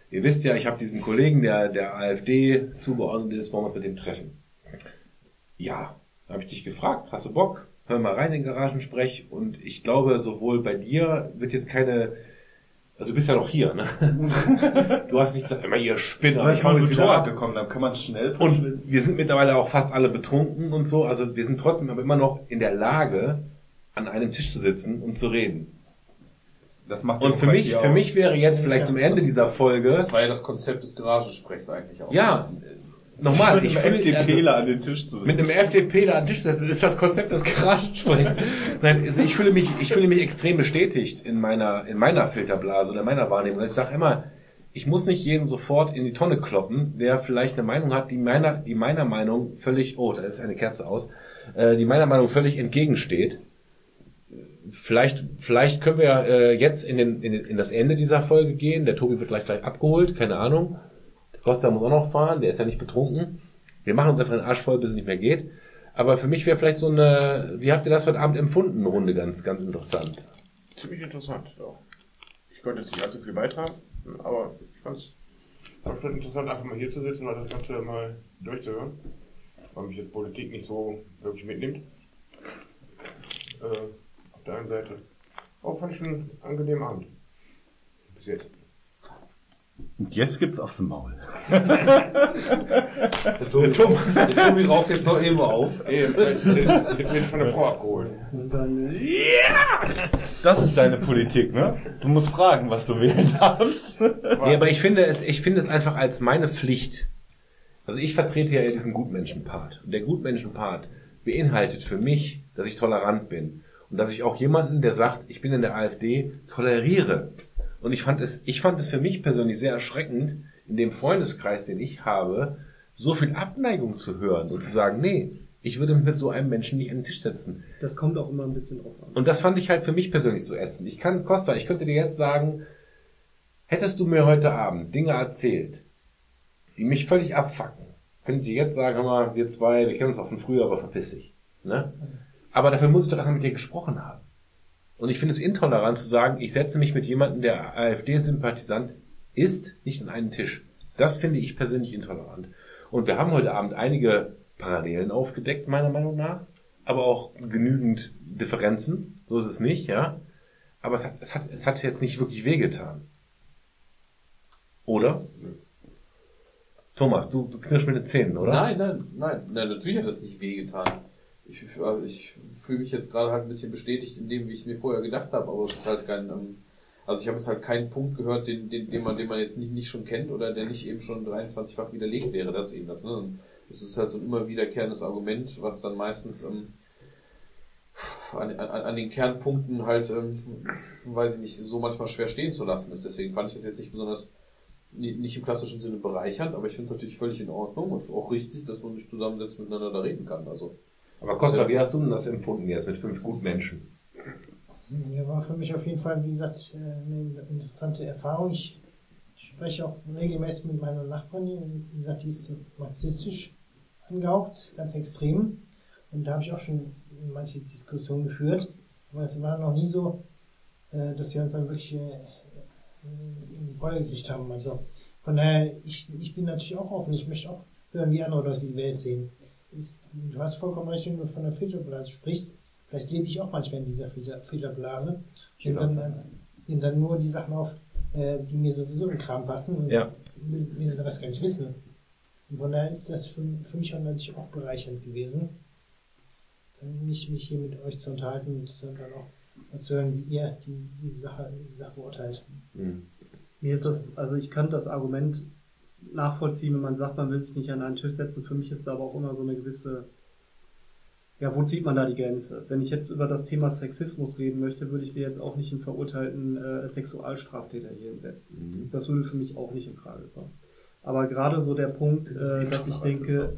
Ihr wisst ja, ich habe diesen Kollegen, der der AfD zugeordnet ist, wollen wir uns mit dem treffen. Ja, habe ich dich gefragt, hast du Bock? Hör mal rein in den Garagensprech und ich glaube, sowohl bei dir wird jetzt keine also du bist ja noch hier, ne? Du hast nicht gesagt, immer ihr Spinner. Aber ich mal Motorrad gekommen, dann kann man schnell Und wir sind mittlerweile auch fast alle betrunken und so. Also wir sind trotzdem aber immer noch in der Lage, an einem Tisch zu sitzen und zu reden. Das macht Und für mich, für mich wäre jetzt vielleicht zum Ende dieser Folge, Das war ja das Konzept des Garagensprechs eigentlich auch. ja, nochmal, ich mit fühle einem also, FDPler an den Tisch zu sitzen. mit einem FDPler an den Tisch setzen, ist das Konzept des Garagensprechs. Nein, also ich fühle mich, ich fühle mich extrem bestätigt in meiner, in meiner Filterblase oder meiner Wahrnehmung. Ich sage immer, ich muss nicht jeden sofort in die Tonne kloppen, der vielleicht eine Meinung hat, die meiner, die meiner Meinung völlig, oh, da ist eine Kerze aus, äh, die meiner Meinung völlig entgegensteht. Vielleicht, vielleicht können wir äh, jetzt in, den, in, in das Ende dieser Folge gehen. Der Tobi wird gleich gleich abgeholt, keine Ahnung. Costa muss auch noch fahren, der ist ja nicht betrunken. Wir machen uns einfach den Arsch voll, bis es nicht mehr geht. Aber für mich wäre vielleicht so eine, wie habt ihr das heute Abend empfunden, Runde ganz, ganz interessant. Ziemlich interessant, ja. Ich konnte jetzt nicht allzu viel beitragen, aber ich fand es schon interessant, einfach mal hier zu sitzen und das Ganze mal durchzuhören. Weil mich jetzt Politik nicht so wirklich mitnimmt. Äh, auf der einen Seite. Aber fand ich einen angenehmen Abend. Bis jetzt. Und jetzt gibt's aufs Maul. Der Tobi, der Tobi raucht jetzt noch eben auf. Ey, jetzt, jetzt, jetzt werde ich von der Frau abgeholt. Und dann, äh, Das ist deine Politik, ne? Du musst fragen, was du wählen darfst. Nee, aber ich finde es, ich finde es einfach als meine Pflicht. Also ich vertrete ja diesen Gutmenschen-Part. Und der Gutmenschen-Part beinhaltet für mich, dass ich tolerant bin. Und dass ich auch jemanden, der sagt, ich bin in der AfD, toleriere. Und ich fand es, ich fand es für mich persönlich sehr erschreckend, in dem Freundeskreis, den ich habe, so viel Abneigung zu hören und zu sagen, nee, ich würde mich mit so einem Menschen nicht an den Tisch setzen. das kommt auch immer ein bisschen drauf an. Und das fand ich halt für mich persönlich so ätzend. Ich kann, Costa, ich könnte dir jetzt sagen, hättest du mir heute Abend Dinge erzählt, die mich völlig abfacken, könnte ich dir jetzt sagen, hör mal, wir zwei, wir kennen uns auch von früher, aber verpiss dich. Ne? Aber dafür muss ich doch erstmal mit dir gesprochen haben. Und ich finde es intolerant zu sagen, ich setze mich mit jemandem, der AfD-Sympathisant ist, nicht an einen Tisch. Das finde ich persönlich intolerant. Und wir haben heute Abend einige Parallelen aufgedeckt, meiner Meinung nach, aber auch genügend Differenzen. So ist es nicht, ja. Aber es hat, es hat, es hat jetzt nicht wirklich wehgetan. Oder? Thomas, du, du knirschst mit den Zähnen, oder? Nein, nein, nein, nein, natürlich hat das nicht wehgetan. Ich, also ich fühle mich jetzt gerade halt ein bisschen bestätigt in dem, wie ich es mir vorher gedacht habe, aber es ist halt kein, ähm, also ich habe jetzt halt keinen Punkt gehört, den, den, den man, den man jetzt nicht, nicht schon kennt oder der nicht eben schon 23-fach widerlegt wäre, das eben das, ne? Es ist halt so ein immer wiederkehrendes Argument, was dann meistens ähm, an, an, an den Kernpunkten halt, ähm, weiß ich nicht, so manchmal schwer stehen zu lassen ist. Deswegen fand ich das jetzt nicht besonders ni- nicht im klassischen Sinne bereichernd, aber ich finde es natürlich völlig in Ordnung und auch richtig, dass man sich zusammensetzt miteinander da reden kann. Also Aber Costa, wie hast du denn das empfunden jetzt mit fünf guten Menschen? Ja, war für mich auf jeden Fall, wie gesagt, äh, eine interessante Erfahrung. Ich spreche auch regelmäßig mit meiner Nachbarin, wie gesagt, die ist marxistisch angehaucht, ganz extrem. Und da habe ich auch schon manche Diskussionen geführt. Aber es war noch nie so, äh, dass wir uns dann wirklich äh, in die Beule gekriegt haben. Also von daher, ich, ich bin natürlich auch offen. Ich möchte auch hören, wie andere Leute die Welt sehen. Ist, du hast vollkommen recht, wenn du von der Filterblase sprichst. Vielleicht lebe ich auch manchmal in dieser Filter, Filterblase. Und dann, äh, nehme dann nur die Sachen auf, äh, die mir sowieso im Kram passen und Ja. will, will den Rest gar nicht wissen. Und von daher ist das für, für mich auch natürlich auch bereichernd gewesen, dann mich, mich hier mit euch zu unterhalten und dann auch mal zu hören, wie ihr die, die, Sache, die Sache beurteilt. Hm. Mir ist das, also ich kann das Argument nachvollziehen, wenn man sagt, man will sich nicht an einen Tisch setzen. Für mich ist da aber auch immer so eine gewisse, ja, wo zieht man da die Grenze? Wenn ich jetzt über das Thema Sexismus reden möchte, würde ich mir jetzt auch nicht einen verurteilten äh, Sexualstraftäter hier hinsetzen. Mhm. Das würde für mich auch nicht in Frage kommen. Aber gerade so der Punkt, äh, dass ich denke,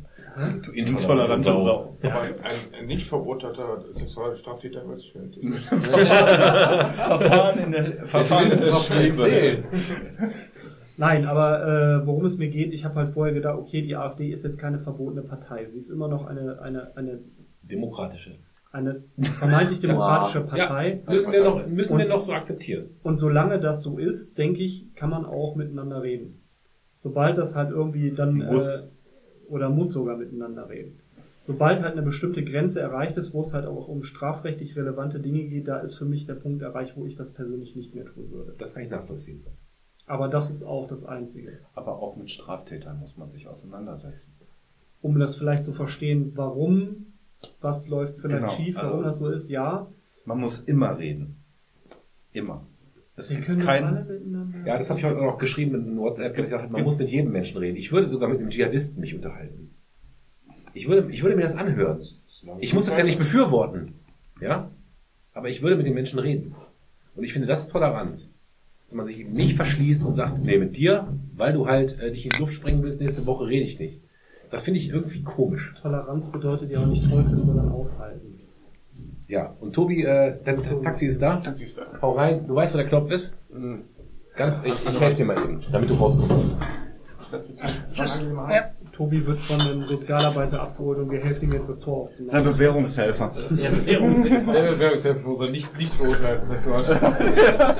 Du Intolerante Sau. Aber ein, ein nicht verurteilter Sexualstraftäter weiß ich nicht. Verfahren in der Verfahren in der erzählen. Nein, aber äh, worum es mir geht, ich habe halt vorher gedacht, okay, die AfD ist jetzt keine verbotene Partei. Sie ist immer noch eine, eine, eine, Demokratische. eine vermeintlich demokratische Partei. Ja, müssen wir noch, müssen wir noch so akzeptieren. Und solange das so ist, denke ich, kann man auch miteinander reden. Sobald das halt irgendwie dann Muss. Äh, oder muss sogar miteinander reden. Sobald halt eine bestimmte Grenze erreicht ist, wo es halt auch um strafrechtlich relevante Dinge geht, da ist für mich der Punkt erreicht, wo ich das persönlich nicht mehr tun würde. Das kann ich nachvollziehen. Aber das ist auch das Einzige. Aber auch mit Straftätern muss man sich auseinandersetzen. Um das vielleicht zu verstehen, warum, was läuft vielleicht Genau, schief, warum also- das so ist, ja. Man muss immer reden. Immer. Es Wir können keinen- alle miteinander. Ja, das habe ich heute auch noch geschrieben in WhatsApp. gesagt, man muss mit jedem Menschen reden. Ich würde sogar mit einem Dschihadisten mich unterhalten. Ich würde, ich würde mir das anhören. Ich muss das ja nicht befürworten. Ja? Aber ich würde mit den Menschen reden. Und ich finde, das ist Toleranz. Dass man sich eben nicht verschließt und sagt, nee, mit dir, weil du halt äh, dich in die Luft sprengen willst, nächste Woche rede ich nicht. Das finde ich irgendwie komisch. Toleranz bedeutet ja auch nicht teufeln, sondern aushalten. Ja, und Tobi, äh, dein Taxi ist da. Taxi ist da. Hau rein. Du weißt, wo der Knopf ist? Ganz, ich, ich helfe dir mal eben, damit du rauskommst. Tobi wird von einem Sozialarbeiter abgeholt und wir helfen ihm jetzt das Tor aufzumachen. Sein Bewährungshelfer. Der Bewerbungshilfe für unsere nicht, nicht verurteilten Sexualstraftäter.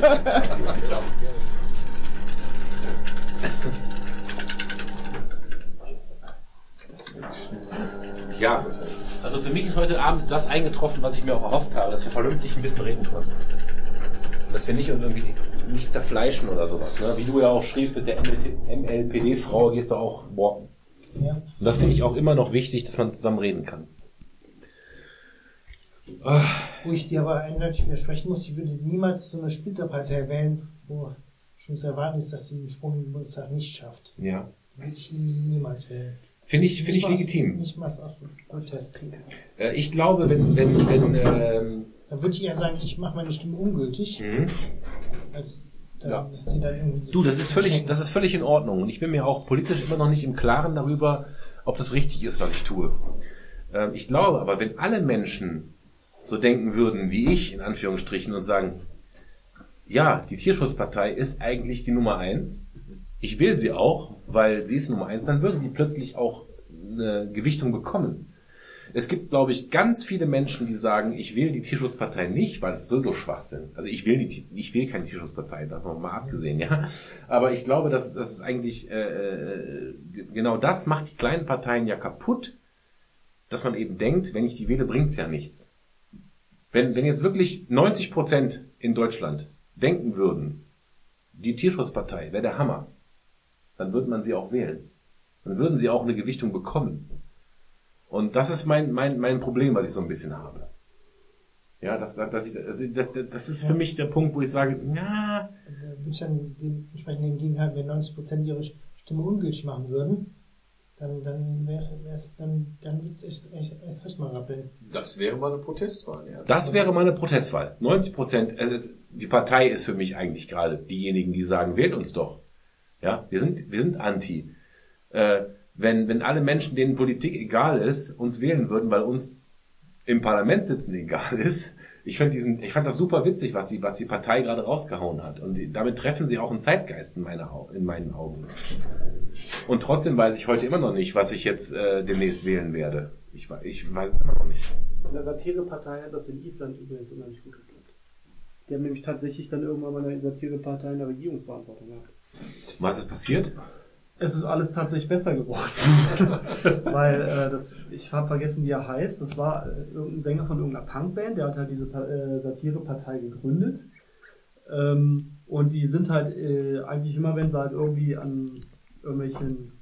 Ja, also für mich ist heute Abend das eingetroffen, was ich mir auch erhofft habe, dass wir vernünftig ein bisschen reden können. Dass wir nicht uns irgendwie nicht zerfleischen oder sowas. Ne? Wie du ja auch schriebst mit der MLPD-Frau, gehst du auch walken. Ja. Und das finde ich auch immer noch wichtig, dass man zusammen reden kann. Ah, Wo ich dir aber eindeutig widersprechen muss, ich würde niemals so eine Splitterpartei wählen, wo schon zu erwarten ist, dass sie den Sprung in den Bundestag nicht schafft. ja. Würde ich nie- niemals wählen. Finde ich, finde ich legitim. Nicht mal aus Protest. Äh, ich glaube, wenn, wenn, wenn, ähm, Dann würde ich eher sagen, ich mache meine Stimme ungültig, mhm. als irgendwie so Du, das ist völlig, das ist völlig in Ordnung. Und ich bin mir auch politisch immer noch nicht im Klaren darüber, ob das richtig ist, was ich tue. Ähm, ich glaube aber, wenn alle Menschen so denken würden wie ich, in Anführungsstrichen, und sagen, ja, die Tierschutzpartei ist eigentlich die Nummer eins. Ich will sie auch, weil sie ist Nummer eins, dann würde die plötzlich auch eine Gewichtung bekommen. Es gibt, glaube ich, ganz viele Menschen, die sagen, ich will die Tierschutzpartei nicht, weil es so, so schwach sind. Also ich will die, ich will keine Tierschutzpartei, davon mal abgesehen, ja. Aber ich glaube, dass das ist eigentlich äh, äh, genau das macht die kleinen Parteien ja kaputt, dass man eben denkt, wenn ich die wähle, bringt's ja nichts. Wenn, wenn jetzt wirklich 90 Prozent in Deutschland denken würden, die Tierschutzpartei wäre der Hammer, dann würde man sie auch wählen. Dann würden sie auch eine Gewichtung bekommen. Und das ist mein, mein, mein Problem, was ich so ein bisschen habe. Ja, das, das, ich, also das, das ist für mich der Punkt, wo ich sage, ja, Da würde ich dann dementsprechend entgegenhalten, wenn 90% ihre Stimme ungültig machen würden, dann, dann wäre es, dann, dann wird es echt, echt, erst recht mal rappeln. Das wäre mal eine Protestwahl, ja. Das wäre mal eine Protestwahl. 90 Prozent, also die Partei ist für mich eigentlich gerade diejenigen, die sagen, wählt uns doch. Ja, wir sind, wir sind anti. Äh, wenn, wenn alle Menschen, denen Politik egal ist, uns wählen würden, weil uns im Parlament sitzen egal ist, ich fand diesen, ich fand das super witzig, was die, was die Partei gerade rausgehauen hat. Und damit treffen sie auch einen Zeitgeist in, meiner, in meinen Augen. Und trotzdem weiß ich heute immer noch nicht, was ich jetzt äh, demnächst wählen werde. Ich, ich weiß es immer noch nicht. In der Satirepartei hat das in Island übrigens unheimlich gut geklappt. Die haben nämlich tatsächlich dann irgendwann mal eine Satirepartei in der Regierungsverantwortung gehabt. Was ist passiert? Es ist alles tatsächlich besser geworden. Weil äh, das, ich habe vergessen, wie er heißt. Das war äh, irgendein Sänger von irgendeiner Punkband, der hat halt diese äh, Satirepartei gegründet. Ähm, und die sind halt äh, eigentlich immer, wenn sie halt irgendwie an irgendwelchen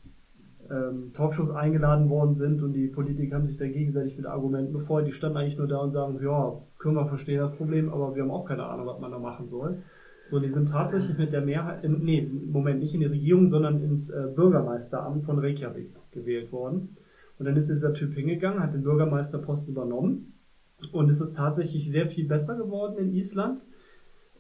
ähm, Talkshows eingeladen worden sind und die Politiker haben sich da gegenseitig mit Argumenten befeuert, die standen eigentlich nur da und sagen, ja, können wir verstehen das Problem, aber wir haben auch keine Ahnung, was man da machen soll. So, die sind tatsächlich mit der Mehrheit, in, nee, Moment nicht in die Regierung, sondern ins äh, Bürgermeisteramt von Reykjavik gewählt worden. Und dann ist dieser Typ hingegangen, hat den Bürgermeisterposten übernommen und es ist tatsächlich sehr viel besser geworden in Island,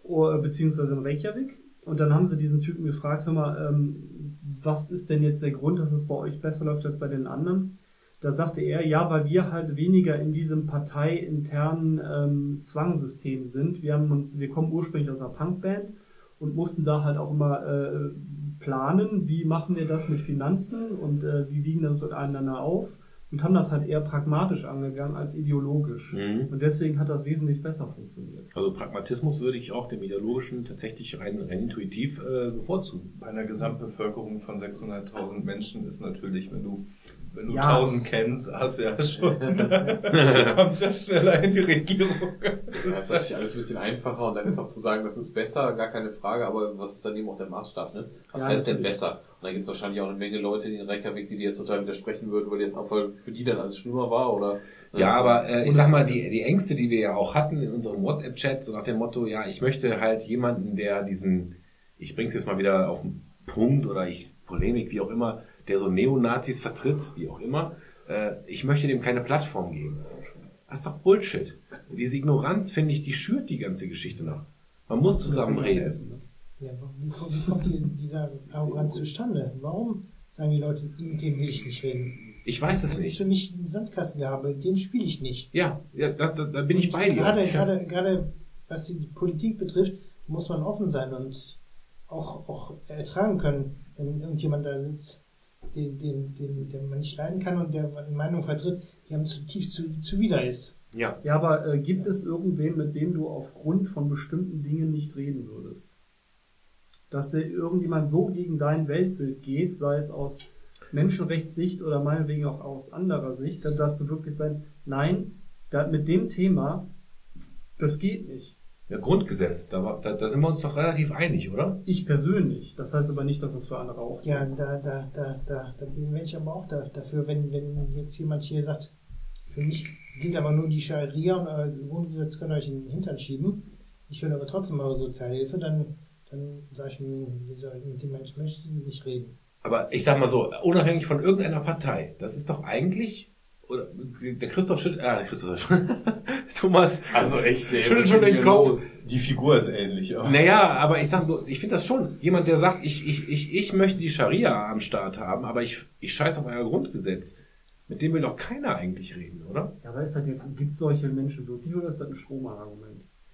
o- beziehungsweise in Reykjavik. Und dann haben sie diesen Typen gefragt, hör mal, ähm, was ist denn jetzt der Grund, dass es bei euch besser läuft als bei den anderen? Da sagte er, ja, weil wir halt weniger in diesem parteiinternen ähm, Zwangssystem sind. Wir haben uns, wir kommen ursprünglich aus einer Punkband und mussten da halt auch immer äh, planen, wie machen wir das mit Finanzen und äh, wie wiegen das miteinander auf und haben das halt eher pragmatisch angegangen als ideologisch. Mhm. Und deswegen hat das wesentlich besser funktioniert. Also Pragmatismus würde ich auch dem ideologischen tatsächlich rein, rein intuitiv äh, bevorzugen. Bei einer Gesamtbevölkerung von 600.000 Menschen ist natürlich, wenn du, wenn du Ja. 1000 kennst, hast du ja schon, kommst ja schneller in die Regierung. Ja, das ist natürlich alles ein bisschen einfacher und dann ist auch zu sagen, das ist besser, gar keine Frage, aber was ist dann eben auch der Maßstab, ne? Was Ja, heißt denn besser? Und dann gibt es wahrscheinlich auch eine Menge Leute in Reykjavik, die dir jetzt total widersprechen würden, weil jetzt auch weil für die dann alles schlimmer war oder Ja, aber äh, ich sag mal, die, die Ängste, die wir ja auch hatten in unserem WhatsApp-Chat, so nach dem Motto, ja, ich möchte halt jemanden, der diesen, ich bring's jetzt mal wieder auf den Punkt oder ich Polemik, wie auch immer, der so Neonazis vertritt, wie auch immer, äh, ich möchte dem keine Plattform geben. Das ist doch Bullshit. Diese Ignoranz, finde ich, die schürt die ganze Geschichte noch. Man muss zusammen reden. Ja, wie, kommt- wie kommt die, dieser Arroganz zustande? Warum sagen die Leute, mit dem will ich nicht reden? Ich weiß es Das ist nicht. für mich ein Sandkastengehabe, mit dem spiele ich nicht. Ja, ja da, da, da bin ich bei dir. Gerade, Ich- gerade, gerade was die Politik betrifft, muss man offen sein und auch, auch ertragen können, wenn irgendjemand da sitzt, den, den, den, den man nicht leiden kann und der eine Meinung vertritt, die einem zutiefst zu, zuwider ist. Ja, Ja, aber äh, gibt es irgendwen, mit dem du aufgrund von bestimmten Dingen nicht reden würdest? Dass äh, irgendjemand so gegen dein Weltbild geht, sei es aus Menschenrechtssicht oder meinetwegen auch aus anderer Sicht, dann dass du wirklich sein, nein, da, mit dem Thema, das geht nicht. ja Grundgesetz, da, da, da sind wir uns doch relativ einig, oder? Ich persönlich. Das heißt aber nicht, dass das für andere auch Ja, da, da, da, da, da bin ich aber auch da, dafür, wenn, wenn jetzt jemand hier sagt, für mich gilt aber nur die Scharia und euer Grundgesetz könnt ihr euch in den Hintern schieben, ich will aber trotzdem eure Sozialhilfe, dann, dann sage ich mir, wie soll ich mit dem Menschen möchte ich nicht reden. Aber ich sag mal so, unabhängig von irgendeiner Partei, das ist doch eigentlich, oder der Christoph schüttelt, ah, Christoph, Thomas, Also echt, schüttelt schon den Kopf. Die Figur ist ähnlich, aber. Naja, aber ich sag nur, ich finde das schon, jemand, der sagt, ich, ich, ich, ich möchte die Scharia am Start haben, aber ich, ich scheiß auf euer Grundgesetz. Mit dem will doch keiner eigentlich reden, oder? Ja, aber ist das jetzt, gibt solche Menschen wirklich oder ist das ein Stromer-Argument?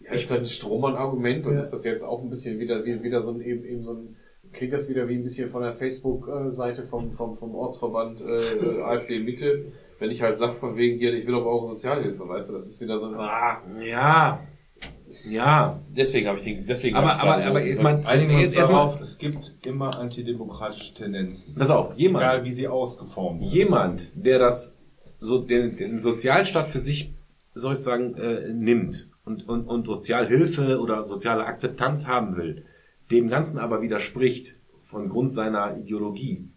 Ja, ist das ein Strohmann-Argument und Ja. ist das jetzt auch ein bisschen wieder, wie- wieder so ein, eben, eben so ein, klingt das wieder wie ein bisschen von der Facebook-Seite vom, vom, vom Ortsverband äh, AfD Mitte, wenn ich halt sag von wegen hier, ich will aber eure Sozialhilfe, weißt du, das ist wieder so ein, Ah, ja. Ja, deswegen habe ich den, deswegen Aber- hab ich aber- aber so, jetzt man, Einigen wir uns jetzt erstmal, darauf, es gibt immer antidemokratische Tendenzen. pass auf, jemand, Egal wie sie ausgeformt sind. jemand, der das, so, den, den Sozialstaat für sich, soll ich sagen, äh, nimmt und, und, und Sozialhilfe oder soziale Akzeptanz haben will, dem Ganzen aber widerspricht, von Grund seiner Ideologie.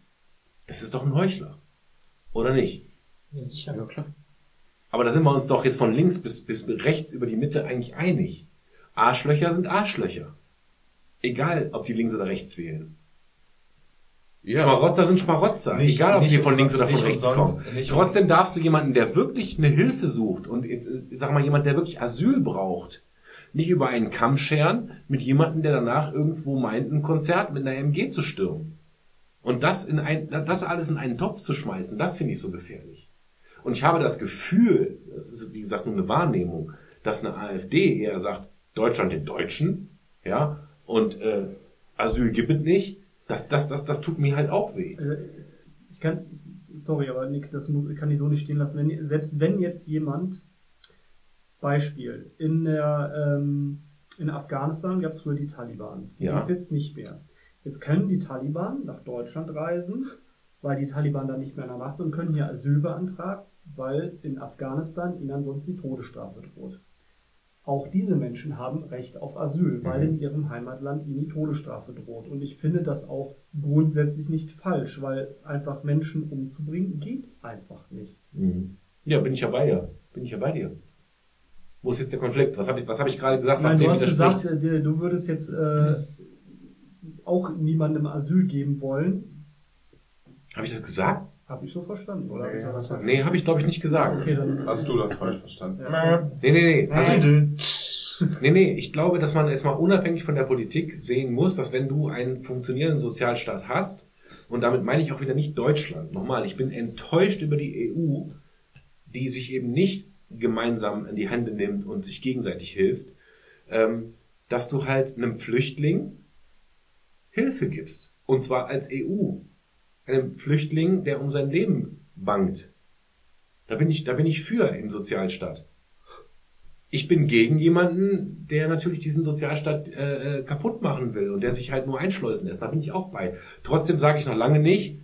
Das ist doch ein Heuchler. Oder nicht? Ja, sicher. Ja, klar. Aber da sind wir uns doch jetzt von links bis, bis rechts über die Mitte eigentlich einig. Arschlöcher sind Arschlöcher. Egal, ob die links oder rechts wählen. Ja. Schmarotzer sind Schmarotzer. Nicht- egal, ob nicht sie von links oder von rechts kommen. Trotzdem darfst du jemanden, der wirklich eine Hilfe sucht und äh, sag mal jemand, der wirklich Asyl braucht, nicht über einen Kamm scheren mit jemandem, der danach irgendwo meint, ein Konzert mit einer MG zu stürmen. Und das in ein, das alles in einen Topf zu schmeißen, das finde ich so gefährlich. Und ich habe das Gefühl, das ist wie gesagt nur eine Wahrnehmung, dass eine AfD eher sagt, Deutschland den Deutschen, ja, und äh, Asyl gibt es nicht. Das, das, das, das tut mir halt auch weh. Äh, Ich kann, sorry, aber Nick, das muss, kann ich so nicht stehen lassen. Wenn, selbst wenn jetzt jemand, Beispiel, in der, ähm, in Afghanistan gab es früher die Taliban. Die Ja. gibt's jetzt nicht mehr. Jetzt können die Taliban nach Deutschland reisen, weil die Taliban da nicht mehr in der Macht sind und können hier Asyl beantragen, weil in Afghanistan ihnen ansonsten die Todesstrafe droht. Auch diese Menschen haben Recht auf Asyl, weil in ihrem Heimatland ihnen die Todesstrafe droht. Und ich finde das auch grundsätzlich nicht falsch, weil einfach Menschen umzubringen geht einfach nicht. Mhm. Ja, bin ich ja bei dir. Bin ich ja bei dir. Wo ist jetzt der Konflikt? Was habe ich, was hab ich gerade gesagt, was meine, du hast gesagt, äh, du würdest jetzt äh, auch niemandem Asyl geben wollen. Habe ich das gesagt? Habe ich so verstanden, oder? Nee, Hab ich Nee, habe ich glaube ich nicht gesagt. Okay, dann. Hast du das falsch verstanden? Ja. Nee, nee, nee. Also, nee, nee. Ich glaube, dass man erstmal unabhängig von der Politik sehen muss, dass wenn du einen funktionierenden Sozialstaat hast, und damit meine ich auch wieder nicht Deutschland. Nochmal, ich bin enttäuscht über die EU, die sich eben nicht gemeinsam in die Hände nimmt und sich gegenseitig hilft, ähm, dass du halt einem Flüchtling Hilfe gibst. Und zwar als EU. Einem Flüchtling, der um sein Leben bangt. Da bin ich, da bin ich für im Sozialstaat. Ich bin gegen jemanden, der natürlich diesen Sozialstaat äh, äh, kaputt machen will und der sich halt nur einschleusen lässt. Da bin ich auch bei. Trotzdem sage ich noch lange nicht,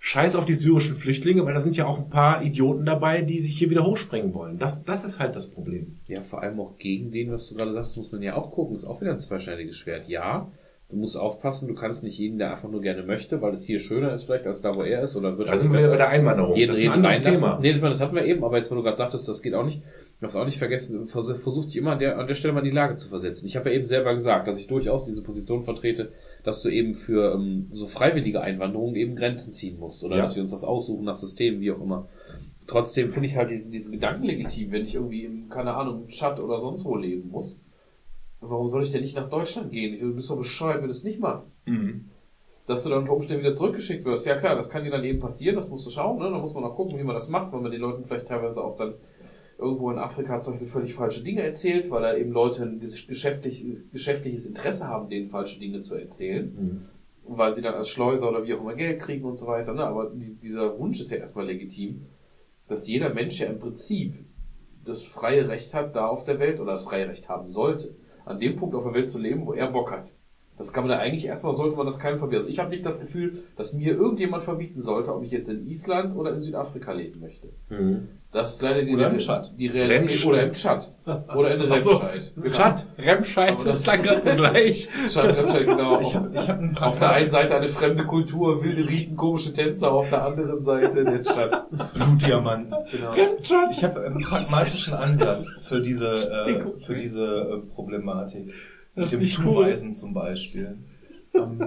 scheiß auf die syrischen Flüchtlinge, weil da sind ja auch ein paar Idioten dabei, die sich hier wieder hochsprengen wollen. Das, das ist halt das Problem. Ja, vor allem auch gegen den, was du gerade sagst, muss man ja auch gucken. Ist auch wieder ein zweischneidiges Schwert. Ja, du musst aufpassen, du kannst nicht jeden, der einfach nur gerne möchte, weil es hier schöner ist vielleicht als da, wo er ist oder wird Da sind wir bei der Einwanderung. jeden das ist ein reden anderes. Thema. Nee, das hatten wir eben, aber jetzt, wo du gerade sagtest, das geht auch nicht, du hast auch nicht vergessen, vers versucht dich immer an der, an der Stelle mal in die Lage zu versetzen. Ich habe ja eben selber gesagt, dass ich durchaus diese Position vertrete, dass du eben für ähm, so freiwillige Einwanderung eben Grenzen ziehen musst oder Ja. dass wir uns das aussuchen nach Systemen, wie auch immer. Trotzdem finde ich halt diesen, diesen Gedanken legitim, wenn ich irgendwie im, keine Ahnung, Tschad oder sonst wo leben muss. Warum soll ich denn nicht nach Deutschland gehen? Ich, du bist doch bescheuert, wenn du es nicht machst. Mhm. Dass du dann unter Umständen wieder zurückgeschickt wirst. Ja klar, das kann dir dann eben passieren, das musst du schauen, ne? Da muss man auch gucken, wie man das macht, weil man den Leuten vielleicht teilweise auch dann irgendwo in Afrika zum Beispiel völlig falsche Dinge erzählt, weil da eben Leute ein ges- geschäftlich, geschäftliches Interesse haben, denen falsche Dinge zu erzählen. Mhm. Weil sie dann als Schleuser oder wie auch immer Geld kriegen und so weiter. Ne? Aber die, dieser Wunsch ist ja erstmal legitim, dass jeder Mensch ja im Prinzip das freie Recht hat, da auf der Welt oder das freie Recht haben sollte, an dem Punkt auf der Welt zu leben, wo er Bock hat. Das kann man da eigentlich erstmal sollte man das keinem verbieten. Also ich habe nicht das Gefühl, dass mir irgendjemand verbieten sollte, ob ich jetzt in Island oder in Südafrika leben möchte. Mhm. Das ist leider die, Oder Tschad. die Realität. Remscheid. Oder im Tschad. Oder in Ach so. Remscheid. Genau. Chat, Remscheid, Aber das- das klang gerade so gleich. Tschad, Remscheid, genau. Ich habe ich hab auf der einen Seite eine fremde Kultur, wilde Riten, komische Tänzer, auf der anderen Seite der Tschad. Blutdiamanten. Genau. Ich habe einen pragmatischen Ansatz für diese, äh, für diese äh, Problematik. Mit dem Zuweisen zum Beispiel. Ähm,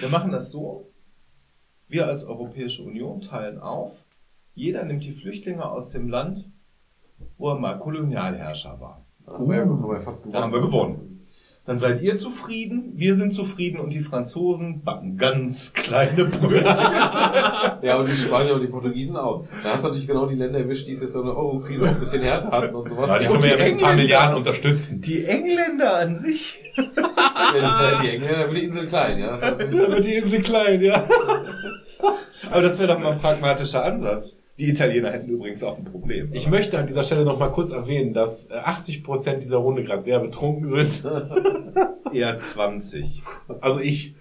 wir machen das so. Wir als Europäische Union teilen auf. Jeder nimmt die Flüchtlinge aus dem Land, wo er mal Kolonialherrscher war. Da haben wir, ja- haben wir fast gewonnen. Da haben wir gewonnen. Dann seid ihr zufrieden, wir sind zufrieden und die Franzosen backen ganz kleine Brötchen. Ja, und die Spanier und die Portugiesen auch. Da hast du natürlich genau die Länder erwischt, die es jetzt so eine Euro-Krise auch ein bisschen härter hatten und sowas. Ja, die und können wir ja mit ein paar Engländer. Milliarden unterstützen. Die Engländer an sich. die Engländer wird die Insel klein, ja. Natürlich- wird die Insel klein, ja. Aber das wäre doch mal ein pragmatischer Ansatz. Die Italiener hätten übrigens auch ein Problem. Ich möchte an dieser Stelle noch mal kurz erwähnen, dass äh, 80% dieser Runde gerade sehr betrunken sind. eher 20. Also ich.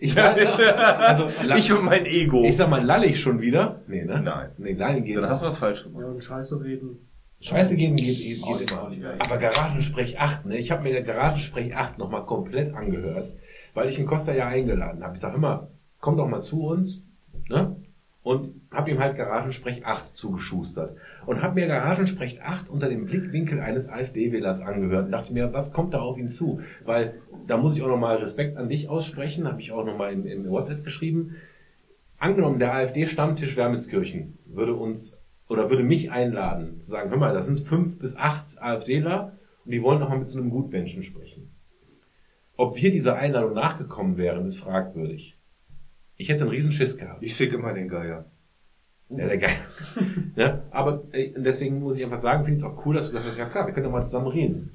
Ich, also, ich und mein Ego. ich sag mal, lalle ich schon wieder? Nee, ne? Nein. Nee, lallen geht. Dann hast du was falsch Ja, gemacht. und Scheiße reden. Scheiße gehen geht, geht, geht immer. ja. Aber Garagensprech 8, ne? Ich habe mir der Garagensprech 8 nochmal komplett angehört, weil ich den Costa ja eingeladen habe. Ich sage immer, komm doch mal zu uns, ne? Und habe ihm halt Garagensprech 8 zugeschustert. Und habe mir Garagensprech 8 unter dem Blickwinkel eines AfD-Wählers angehört und dachte mir, was kommt da auf ihn zu? Weil da muss ich auch nochmal Respekt an dich aussprechen, habe ich auch nochmal im, im WhatsApp geschrieben. Angenommen, der AfD-Stammtisch Wermelskirchen würde uns oder würde mich einladen, zu sagen, hör mal, das sind fünf bis acht AfDler und die wollen nochmal mit so einem Gutmenschen sprechen. Ob wir dieser Einladung nachgekommen wären, ist fragwürdig. Ich hätte einen riesen Schiss gehabt. Ich schicke immer den Geier. Ja, der Geil. ja, aber äh, deswegen muss ich einfach sagen, finde ich es auch cool, dass du gesagt hast, ja klar, wir können doch mal zusammen reden.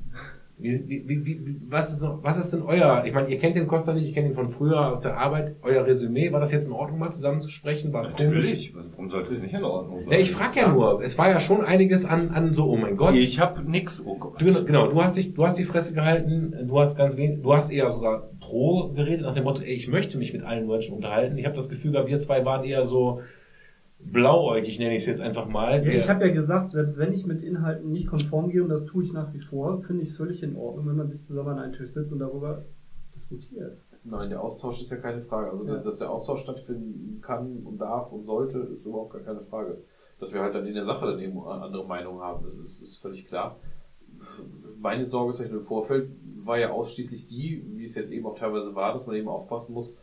Wie, wie, wie, was, ist noch, was ist denn euer, ich meine, ihr kennt den Costa nicht, ich kenne ihn von früher aus der Arbeit, euer Resümee, war das jetzt in Ordnung, mal zusammen zu sprechen? War es komisch? Natürlich. Also, Warum sollte es nicht in Ordnung sein? Ja, ich frage ja nur, es war ja schon einiges an, an so, oh mein Gott. Ich habe nix, oh Gott. Du, genau, du hast dich, du hast die Fresse gehalten, du hast ganz wenig, du hast eher sogar pro geredet nach dem Motto, ey, ich möchte mich mit allen Menschen unterhalten. Ich habe das Gefühl gehabt, wir zwei waren eher so blauäugig, nenne ich es jetzt einfach mal. Ja, ich habe ja gesagt, selbst wenn ich mit Inhalten nicht konform gehe, und das tue ich nach wie vor, finde ich es völlig in Ordnung, wenn man sich zusammen an einen Tisch setzt und darüber diskutiert. Nein, der Austausch ist ja keine Frage. Also, Ja. dass der Austausch stattfinden kann und darf und sollte, ist überhaupt gar keine Frage. Dass wir halt dann in der Sache dann eben eine andere Meinung haben, das ist, ist völlig klar. Meine Sorge im Vorfeld war ja ausschließlich die, wie es jetzt eben auch teilweise war, dass man eben aufpassen muss,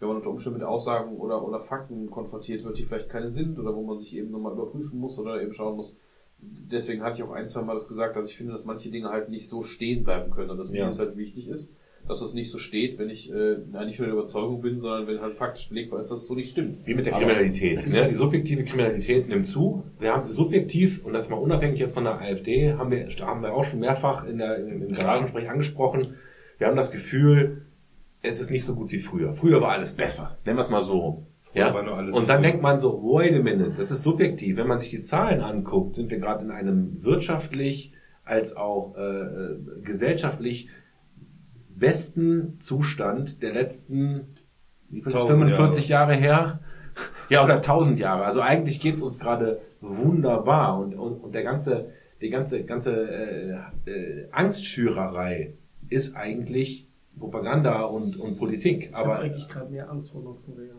wenn man unter Umständen mit Aussagen oder, oder Fakten konfrontiert wird, die vielleicht keine sind oder wo man sich eben nochmal überprüfen muss oder eben schauen muss. Deswegen hatte ich auch ein, zwei Mal das gesagt, dass ich finde, dass manche Dinge halt nicht so stehen bleiben können und dass mir Ja. das halt wichtig ist, dass das nicht so steht, wenn ich äh, nicht nur der Überzeugung bin, sondern wenn halt faktisch belegbar ist, dass es so nicht stimmt. Wie mit der Aber- Kriminalität. Ne? Die subjektive Kriminalität nimmt zu. Wir haben subjektiv, und das mal unabhängig jetzt von der AfD, haben wir, haben wir auch schon mehrfach in der, im, Garagensprech angesprochen. Wir haben das Gefühl, es ist nicht so gut wie früher. Früher war alles besser. Nennen wir es mal so rum. Ja? Und dann denkt man so, wait a minute, das ist subjektiv. Wenn man sich die Zahlen anguckt, sind wir gerade in einem wirtschaftlich als auch äh, äh, gesellschaftlich besten Zustand der letzten wie viel ist 1000 45 Jahre. her? Ja, oder 1000 Jahre. Also eigentlich geht's uns gerade wunderbar und, und, und der ganze, die ganze, ganze äh, äh, Angstschürerei ist eigentlich Propaganda und, und Politik. Ich habe Aber eigentlich gerade mehr Angst vor Nordkorea.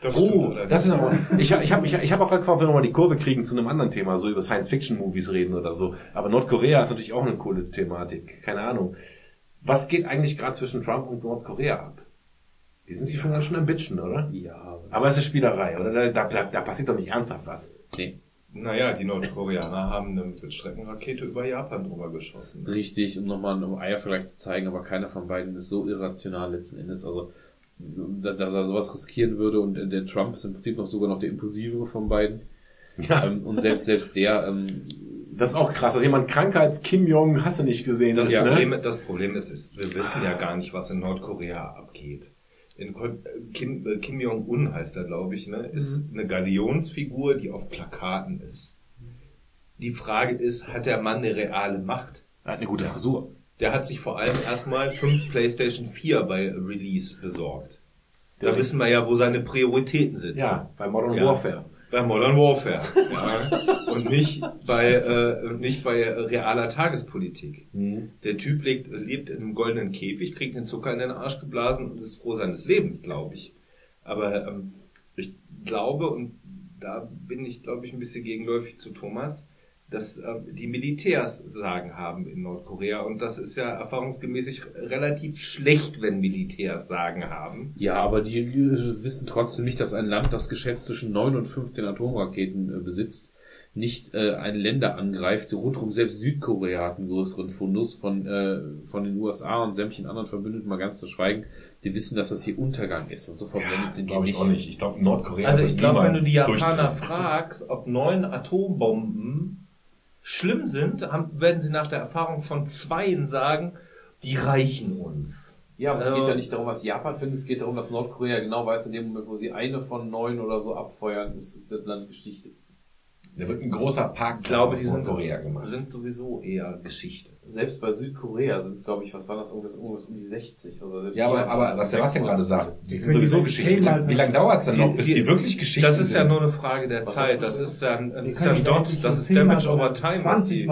Das Oh, das ist aber. Ich, ich habe ich, ich hab auch gerade gefragt, wenn wir mal die Kurve kriegen zu einem anderen Thema, so über Science-Fiction-Movies reden oder so. Aber Nordkorea ist natürlich auch eine coole Thematik. Keine Ahnung. Was geht eigentlich gerade zwischen Trump und Nordkorea ab? Die sind sich schon ganz schön am Bitchen, oder? Ja, Aber es ist Spielerei, oder? Da, da, da passiert doch nicht ernsthaft was. nee. Naja, die Nordkoreaner haben eine Mittelstreckenrakete über Japan drüber geschossen. Richtig, um nochmal einen Eiervergleich zu zeigen, aber keiner von beiden ist so irrational letzten Endes. Also, da- dass er sowas riskieren würde und der Trump ist im Prinzip noch sogar noch der impulsivere von beiden. Ja. Ähm, und selbst, selbst der, ähm, Das ist auch krass, dass jemand kranker als Kim Jong hast du nicht gesehen. Das, ist, Problem, ne? das Problem ist, ist, wir wissen ja gar nicht, was in Nordkorea abgeht. In Ko- Kim, äh, Kim Jong-un heißt er, glaube ich, ne, ist eine Galionsfigur, die auf Plakaten ist. Die Frage ist, hat der Mann eine reale Macht? Er hat eine gute Frisur. Der hat sich vor allem erstmal fünf PlayStation 4 bei Release besorgt. Da wissen wir ja, wo seine Prioritäten sitzen. Ja, bei Modern Ja. Warfare. Bei Modern Warfare. ja. Und nicht bei, äh, nicht bei realer Tagespolitik. Mhm. Der Typ lebt, lebt in einem goldenen Käfig, kriegt den Zucker in den Arsch geblasen und ist froh seines Lebens, glaube ich. Aber ähm, ich glaube, und da bin ich, glaube ich, ein bisschen gegenläufig zu Thomas, dass ähm, die Militärs Sagen haben in Nordkorea. Und das ist ja erfahrungsgemäß relativ schlecht, wenn Militärs Sagen haben. ja, aber die äh, wissen trotzdem nicht, dass ein Land, das geschätzt zwischen 9 und 15 Atomraketen äh, besitzt, nicht äh, ein Länder angreift. Rundherum selbst Südkorea hat einen größeren Fundus von, äh, von den USA und sämtlichen anderen Verbündeten mal ganz zu schweigen. Die wissen, dass das hier Untergang ist und so verblendet sind die Glaube ich nicht. auch nicht. Ich glaube, Nordkorea Also ich glaube, wenn du die Japaner fragst, ob neun Atombomben schlimm sind, haben, werden sie nach der Erfahrung von zweien sagen, die reichen uns. Ja, aber es Also- geht ja nicht darum, was Japan findet, es geht darum, dass Nordkorea genau weiß, in dem Moment, wo sie eine von neun oder so abfeuern, ist, ist das Land Geschichte. Da wird ein großer Park Ich glaube, die sind, Nordkorea gemacht. sind sowieso eher Geschichte. Selbst bei Südkorea sind es, glaube ich, was war das, irgendwas, irgendwas um die 60. Also selbst Ja, aber, aber was Sebastian gerade sagt, die sind sowieso Geschichte. Wie lange lang dauert's denn noch, bis die, die- wirklich Geschichte Das ist ja sind? nur eine Frage der Was Zeit. Das ist ja ein, das ist kann ja ein Dot, das ist Damage over Time, was 20 die,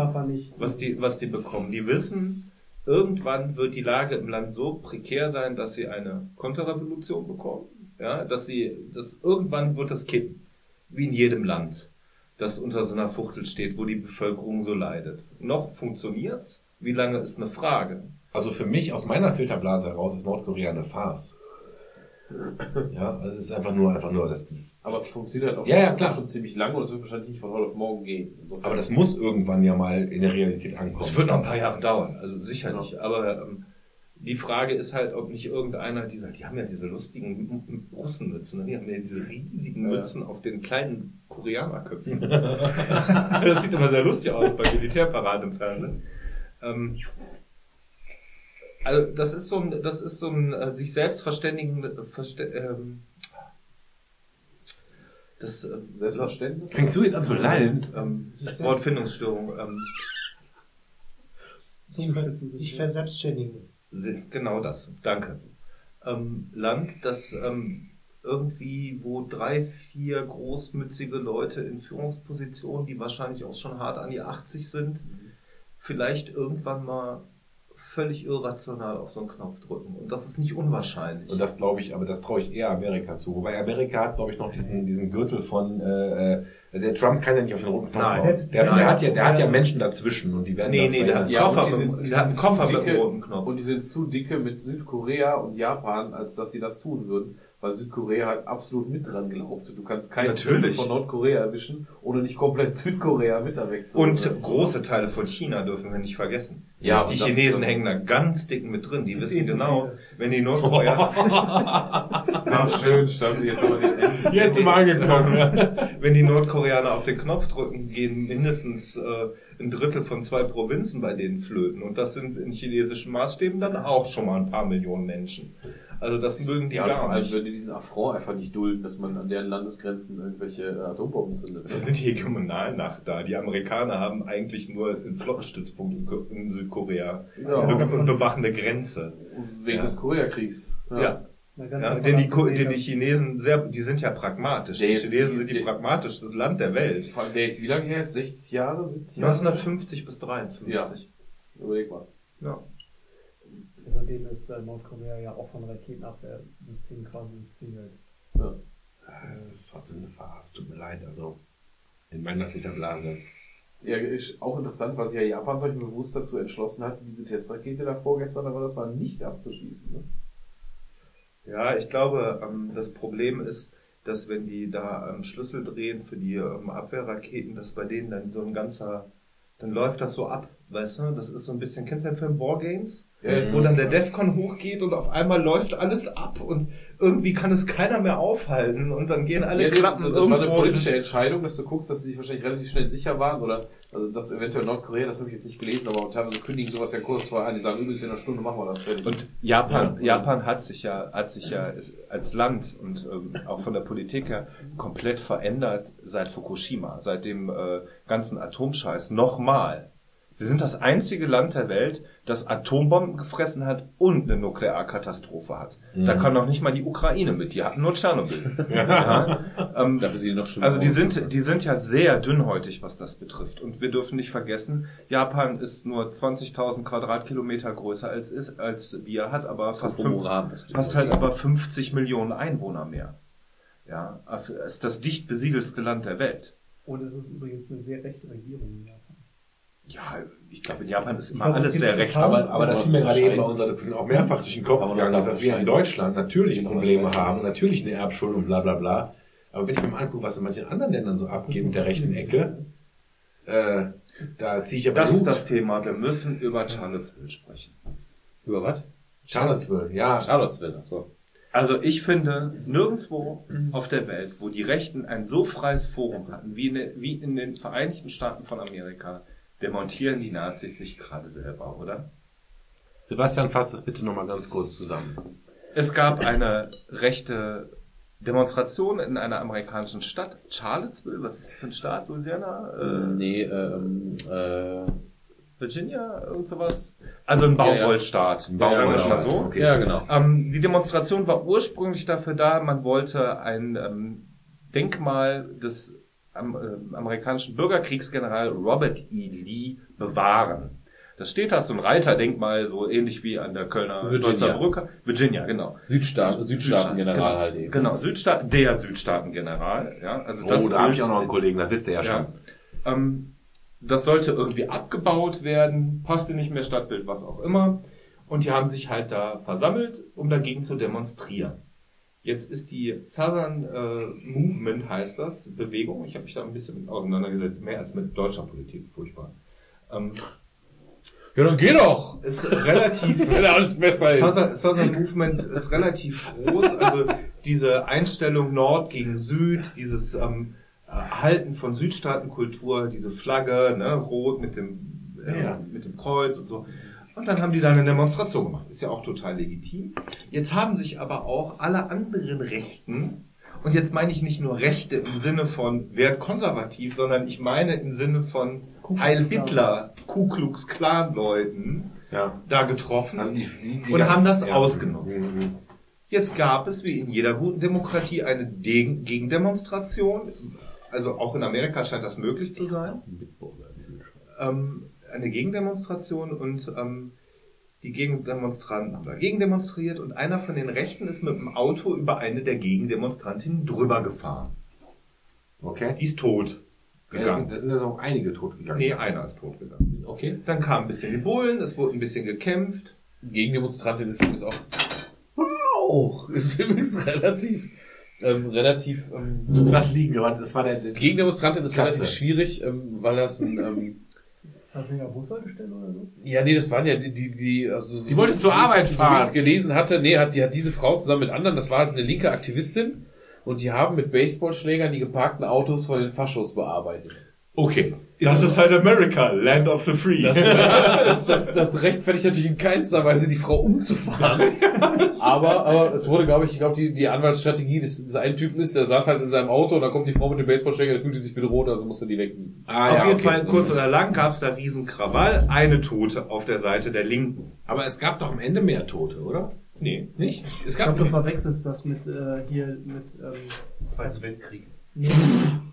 was die, was die bekommen. Die wissen, irgendwann wird die Lage im Land so prekär sein, dass sie eine Konterrevolution bekommen. Ja, dass sie, dass irgendwann wird es kippen. Wie in jedem Land, das unter so einer Fuchtel steht, wo die Bevölkerung so leidet. Noch funktioniert's. Wie lange ist eine Frage? Also für mich aus meiner Filterblase heraus ist Nordkorea eine Farce. Ja, also es ist einfach nur, einfach nur, das, das Aber es funktioniert halt auch Ja, ja, schon, klar. schon ziemlich lange und es wird wahrscheinlich nicht von heute auf morgen gehen. Insofern- aber das muss irgendwann ja mal in der Realität ankommen. Es wird noch ein paar Jahre dauern, also sicher nicht. Aber ähm, die Frage ist halt, ob nicht irgendeiner dieser, die haben ja diese lustigen Russenmützen, ne? die haben ja diese riesigen Mützen auf den kleinen Koreanerköpfen. das sieht immer sehr lustig aus bei Militärparaden im Fernsehen. Ähm, also das ist so ein, das ist so ein äh, sich selbst verständigen, äh, verste ähm, das äh, Selbstverständnis. Fängst du jetzt an zu lallen? ähm, Wortfindungsstörung. Ähm, Sich, sich verselbstständigen. Genau das, danke. Ähm, Land, das ähm, irgendwie, wo drei, vier großmützige Leute in Führungspositionen, die wahrscheinlich auch schon hart an die 80 sind, vielleicht irgendwann mal völlig irrational auf so einen Knopf drücken. Und das ist nicht unwahrscheinlich. Und das glaube ich, aber das traue ich eher Amerika zu. Wobei Amerika hat, glaube ich, noch diesen, diesen Gürtel von, äh, äh, der Trump kann ja nicht auf den roten Knopf Nein. Selbst der, der, hat ja, der hat ja Menschen dazwischen und die werden Nee, das nee, der hat-. Ja, Koffer die mit- sind, die hat einen Koffer zu mit einem dicke, roten Knopf. Und die sind zu dicke mit Südkorea und Japan, als dass sie das tun würden. Weil Südkorea halt absolut mit dran glaubt. Du kannst keinen Natürlich. Von Nordkorea erwischen, ohne nicht komplett Südkorea mit da wegzuholen. Und große Teile von China dürfen wir nicht vergessen. Ja, die Chinesen ist- hängen da ganz dick mit drin. Die wissen genau, viele. wenn die Nordkoreaner, Ja, schön, stand jetzt aber die Enden. Jetzt mal angekommen, wenn die Nordkoreaner auf den Knopf drücken, gehen mindestens äh, ein Drittel von zwei Provinzen bei denen flöten. Und das sind in chinesischen Maßstäben dann auch schon mal ein paar Millionen Menschen. Also das mögen die Ja, und vor gar allem nicht. würden die diesen Affront einfach nicht dulden, dass man an deren Landesgrenzen irgendwelche äh, Atombomben zündet. Das sind die Hegemonalnacht da. Die Amerikaner haben eigentlich nur einen Flottenstützpunkt in Ko- in Südkorea Ja, und bewachen eine Grenze. wegen Ja. des Koreakriegs. Ja. Ja, davon denn die, denn die Chinesen sehr, die sind ja pragmatisch. Die Chinesen sind die pragmatischste Land der Welt. Vor allem der jetzt wie lange her ist? 60 Jahre, 70 Jahre? 1950 bis 53. Überleg mal. Ja. Seitdem ist äh, Nordkorea ja auch von Raketenabwehrsystemen quasi umzingelt. Ja. Das ist trotzdem eine Farce, tut mir leid, also in meiner Filterblase. Ja, ist auch interessant, weil sich ja Japan solch bewusst dazu entschlossen hat, diese Testrakete da vorgestern, aber das war nicht abzuschießen. Ne? Ja, ich glaube, ähm, das Problem ist, dass wenn die da am Schlüssel drehen für die ähm, Abwehrraketen, dass bei denen dann so ein ganzer, dann läuft das so ab, weißt du? Das ist so ein bisschen, kennst du den Film Wargames? Ja, Wo dann der Defcon hochgeht und auf einmal läuft alles ab und irgendwie kann es keiner mehr aufhalten und dann gehen alle ja, Klappen das war eine politische Entscheidung, dass du guckst, dass sie sich wahrscheinlich relativ schnell sicher waren oder also das eventuell Nordkorea, das habe ich jetzt nicht gelesen, aber teilweise kündigen sowas ja kurz vorher an, die sagen übrigens in einer Stunde machen wir das fertig. Und Japan, Ja. Japan hat sich ja, hat sich ja als Land und ähm, auch von der Politik her komplett verändert seit Fukushima, seit dem äh, ganzen Atomscheiß. Nochmal. Sie sind das einzige Land der Welt, das Atombomben gefressen hat und eine Nuklearkatastrophe hat. Da kann noch nicht mal die Ukraine mit, die hatten nur Tschernobyl. ja. ähm, die noch schlimmer also die sind, die sind ja sehr dünnhäutig, was das betrifft. Und wir dürfen nicht vergessen, Japan ist nur 20.000 Quadratkilometer größer als ist, als wir, hat aber fast, fünf, fast halt aber 50 Millionen Einwohner mehr. Ja, ist das dicht besiedelste Land der Welt. Und es ist übrigens eine sehr rechte Regierung in Japan. Ja, ich glaube, in Japan ist immer glaube, es alles sehr rechts. Aber, aber das was fiel mir gerade eben bei unserer Diskussion auch mehrfach durch den Kopf gegangen, da ist, dass wir in? Deutschland natürlich Probleme haben, natürlich eine Erbschuld und bla bla bla. Aber wenn ich mir mal angucke, was in manchen anderen Ländern so abgeht mit der rechten Ecke, äh, da ziehe ich aber Das ist Blut. das Thema. Wir müssen über Charlottesville sprechen. Über was? Charlottesville, ja. Charlottesville, achso. Also ich finde, nirgendwo auf der Welt, wo die Rechten ein so freies Forum hatten, wie in, den- wie in den Vereinigten Staaten von Amerika, demontieren die Nazis sich gerade selber, oder? Sebastian, fass das bitte nochmal ganz kurz zusammen. Es gab eine rechte Demonstration in einer amerikanischen Stadt, Charlottesville, was ist das für ein Staat, Louisiana? Äh, Nee, ähm, äh, Virginia, irgend sowas? Also ein Ja, ja. Baumwollstaat, sagen wir es mal Baumwollstaat, so. okay. ja genau. Ähm, die Demonstration war ursprünglich dafür da, man wollte ein ähm, Denkmal des amerikanischen Bürgerkriegsgeneral Robert E. Lee bewahren. Das steht da, so ein Reiterdenkmal, so ähnlich wie an der Kölner Virginia. Brücke. Virginia, genau. Südstaat, Südstaaten-General genau. halt eben. Genau, Südstaat, der Südstaatengeneral. Ja, also Oh, da habe ich auch noch einen Kollegen, das wisst ihr ja, schon. ähm, das sollte irgendwie abgebaut werden, passte nicht mehr Stadtbild, was auch immer. Und die haben sich halt da versammelt, um dagegen zu demonstrieren. Jetzt ist die Southern äh, Movement, heißt das, Bewegung. Ich habe mich da ein bisschen mit auseinandergesetzt, mehr als mit deutscher Politik, furchtbar. Ähm, Ja, dann geh doch! ist relativ Wenn alles besser ist. Southern, Southern Movement ist relativ groß. Also diese Einstellung Nord gegen Süd, dieses ähm, Erhalten von Südstaatenkultur, diese Flagge, ne, rot mit dem, äh, Ja. mit dem Kreuz und so. Und dann haben die da eine Demonstration gemacht. Ist ja auch total legitim. Jetzt haben sich aber auch alle anderen Rechten, und jetzt meine ich nicht nur Rechte im Sinne von wertkonservativ, sondern ich meine im Sinne von Heil. Hitler, Ku Klux Klan Leuten, Ja. da getroffen Also die, die, die und haben das ja. ausgenutzt. Mhm. Jetzt gab es, wie in jeder guten Demokratie, eine De Gegendemonstration. Also auch in Amerika scheint das möglich zu sein. Ähm, eine Gegendemonstration und ähm, die Gegendemonstranten haben dagegen demonstriert und einer von den Rechten ist mit dem Auto über eine der Gegendemonstrantinnen drüber gefahren. Okay. Die ist tot Ja, gegangen. da sind jetzt auch einige tot gegangen. Nee, einer ist tot gegangen. Okay. Dann kam ein bisschen die Bullen, es wurde ein bisschen gekämpft. Gegendemonstrantin ist übrigens auch. Wow! Ist übrigens relativ, ähm, relativ, ähm, Lass liegen, aber das war der, der Gegendemonstrantin ist Katze. relativ schwierig, ähm, weil das ein, ähm, Hast du ihn auf Bushaltestelle oder so? ja, nee, das waren ja die, die, die also. Die wollte zur so wie ich- Arbeit So wie fahren. ich es gelesen hatte, nee, hat, die hat diese Frau zusammen mit anderen, das war halt eine linke Aktivistin, und die haben mit Baseballschlägern die geparkten Autos von den Faschos bearbeitet. Okay. Das ist halt America, Land of the Free. Das, das, das, das rechtfertigt natürlich in keinster Weise, die Frau umzufahren. aber, aber es wurde, glaube ich, ich glaube, die, die Anwaltsstrategie des, des einen Typen ist, der saß halt in seinem Auto und da kommt die Frau mit dem Baseballschläger, der fühlte sich bedroht, also musste die weg. Ah, auf ja, jeden okay. Fall, kurz oder lang, gab es da riesen Krawall, eine Tote auf der Seite der Linken. Aber es gab doch am Ende mehr Tote, oder? Nee. Nicht? Es Ich gab glaube, du verwechselst das mit äh, hier mit ähm, Zweiter Weltkrieg. Nee,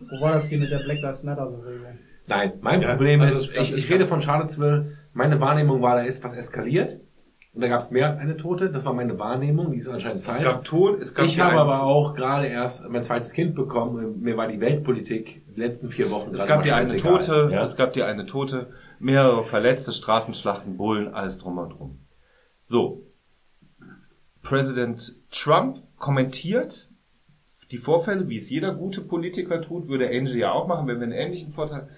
wo war das hier mit der Black Lives Matter Bewegung? Nein, mein Ja, Problem also ist, es ich, es ich rede von Charlottesville. Meine Wahrnehmung war, da ist was eskaliert. Und da gab es mehr als eine Tote. Das war meine Wahrnehmung. Die ist anscheinend Es falsch. gab Tod, es gab ich habe aber auch gerade erst mein zweites Kind bekommen. Mir war die Weltpolitik die letzten vier Wochen Es gab die eine. Tote, Ja? es gab die eine Tote, mehrere Verletzte, Straßenschlachten, Bullen, alles drum und drum. So. Präsident Trump kommentiert die Vorfälle, wie es jeder gute Politiker tut, würde Angie ja auch machen, wenn wir einen ähnlichen Vorteil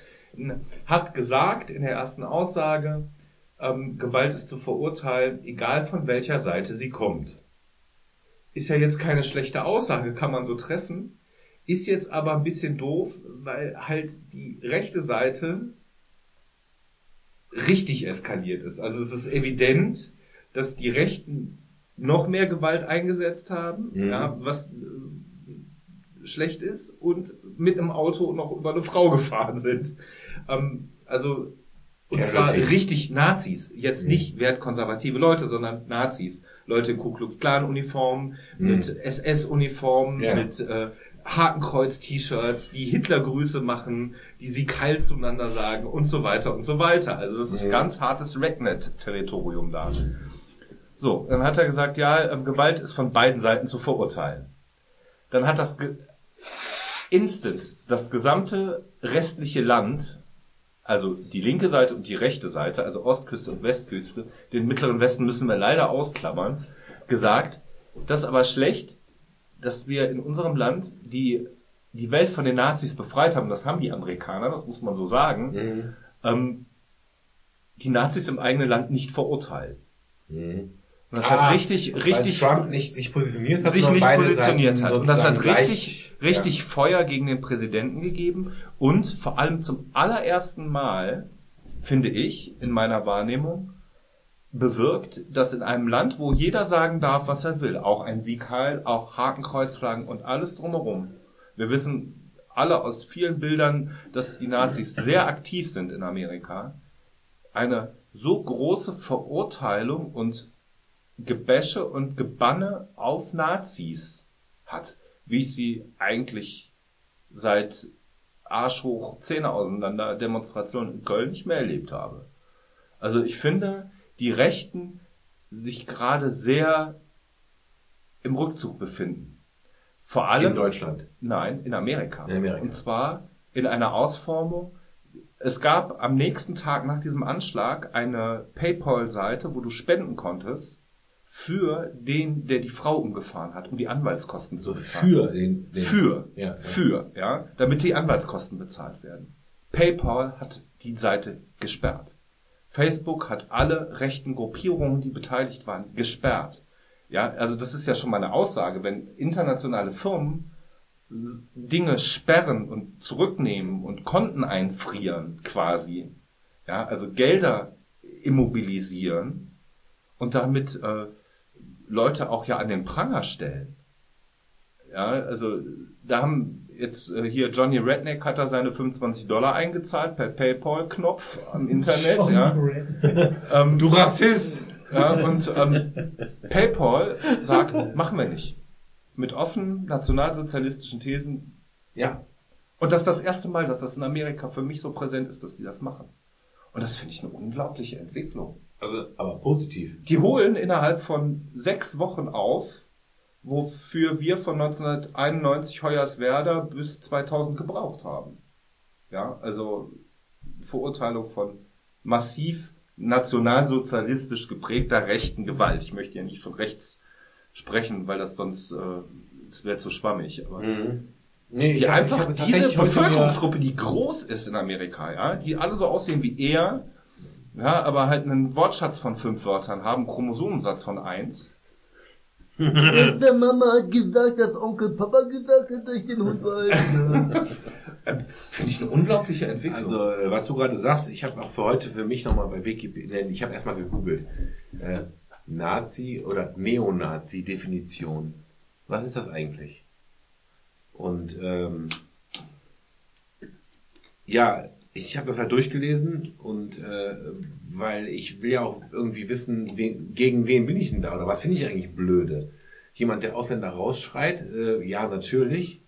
hat gesagt in der ersten Aussage, ähm, Gewalt ist zu verurteilen, egal von welcher Seite sie kommt. Ist ja jetzt keine schlechte Aussage, kann man so treffen. Ist jetzt aber ein bisschen doof, weil halt die rechte Seite richtig eskaliert ist. Also es ist evident, dass die Rechten noch mehr Gewalt eingesetzt haben, Mhm. ja, was schlecht ist und mit einem Auto noch über eine Frau gefahren sind. Ähm, also und Ja, zwar richtig. richtig Nazis, jetzt Mhm. nicht wertkonservative Leute, sondern Nazis. Leute in Ku Klux Klan Uniformen, Mhm. mit SS-Uniformen, Ja. mit äh, Hakenkreuz-T-Shirts, die Hitlergrüße machen, die sie keil zueinander sagen und so weiter und so weiter. Also das ist Ja. ganz hartes Rednet-Territorium da. So, dann hat er gesagt, ja, ähm, Gewalt ist von beiden Seiten zu verurteilen. Dann hat das instant das gesamte restliche Land, also die linke Seite und die rechte Seite, also Ostküste und Westküste, den mittleren Westen müssen wir leider ausklammern, gesagt, das ist aber schlecht, dass wir in unserem Land die, die Welt von den Nazis befreit haben. Das haben die Amerikaner, das muss man so sagen. Mhm. Ähm, die Nazis im eigenen Land nicht verurteilt. Mhm. Und das Ah, hat richtig, richtig Weil Trump nicht sich positioniert hat, sich nicht beide positioniert Seiten hat. Und das hat richtig, gleich- richtig Feuer gegen den Präsidenten gegeben und vor allem zum allerersten Mal, finde ich, in meiner Wahrnehmung, bewirkt, dass in einem Land, wo jeder sagen darf, was er will, auch ein Siegheil, auch Hakenkreuzflaggen und alles drumherum. Wir wissen alle aus vielen Bildern, dass die Nazis sehr aktiv sind in Amerika. Eine so große Verurteilung und Gebäsche und Gebanne auf Nazis hat, wie ich sie eigentlich seit Arsch hoch Zähne auseinander Demonstrationen in Köln nicht mehr erlebt habe. Also ich finde, die Rechten sich gerade sehr im Rückzug befinden. Vor allem In Deutschland. Nein, in Amerika. In Amerika. Und zwar in einer Ausformung. Es gab am nächsten Tag nach diesem Anschlag eine PayPal-Seite, wo du spenden konntest für den, der die Frau umgefahren hat, um die Anwaltskosten zu bezahlen. Für den, den Für. Ja, ja. Für, ja, damit die Anwaltskosten bezahlt werden. PayPal hat die Seite gesperrt. Facebook hat alle rechten Gruppierungen, die beteiligt waren, gesperrt. Ja, also das ist ja schon mal eine Aussage, wenn internationale Firmen Dinge sperren und zurücknehmen und Konten einfrieren quasi, ja, also Gelder immobilisieren und damit äh, Leute auch ja an den Pranger stellen. Ja, also da haben jetzt äh, hier Johnny Redneck hat da seine 25 Dollar eingezahlt per PayPal-Knopf am Internet, ja. Ähm, Du Rassist! ja, und ähm, PayPal sagt, machen wir nicht. Mit offenen nationalsozialistischen Thesen. Ja. Und das ist das erste Mal, dass das in Amerika für mich so präsent ist, dass die das machen. Und das finde ich eine unglaubliche Entwicklung. Also, aber positiv. Die holen innerhalb von sechs Wochen auf, wofür wir von 1991 Hoyerswerda bis 2000 gebraucht haben. Ja, also Verurteilung von massiv nationalsozialistisch geprägter rechten Gewalt. Ich möchte ja nicht von rechts sprechen, weil das sonst, äh, es wäre zu schwammig. Aber Mhm. Nee, die hab- einfach hab diese heute mir- Bevölkerungsgruppe, die groß ist in Amerika, ja, die alle so aussehen wie er, ja, aber halt einen Wortschatz von fünf Wörtern haben, Chromosomensatz von eins. Der Mama hat gesagt, dass Onkel Papa gesagt hat, dass ich den Hund behalte. Finde ich eine unglaubliche Entwicklung. Also, äh, was du gerade sagst, ich habe auch für heute für mich nochmal bei Wikipedia, ich habe erstmal gegoogelt, äh, Nazi oder Neonazi-Definition. Was ist das eigentlich? Und ähm, ja, ich habe das halt durchgelesen und äh, weil ich will ja auch irgendwie wissen, wen, gegen wen bin ich denn da oder was finde ich eigentlich blöde? Jemand, der Ausländer rausschreit, äh, ja natürlich,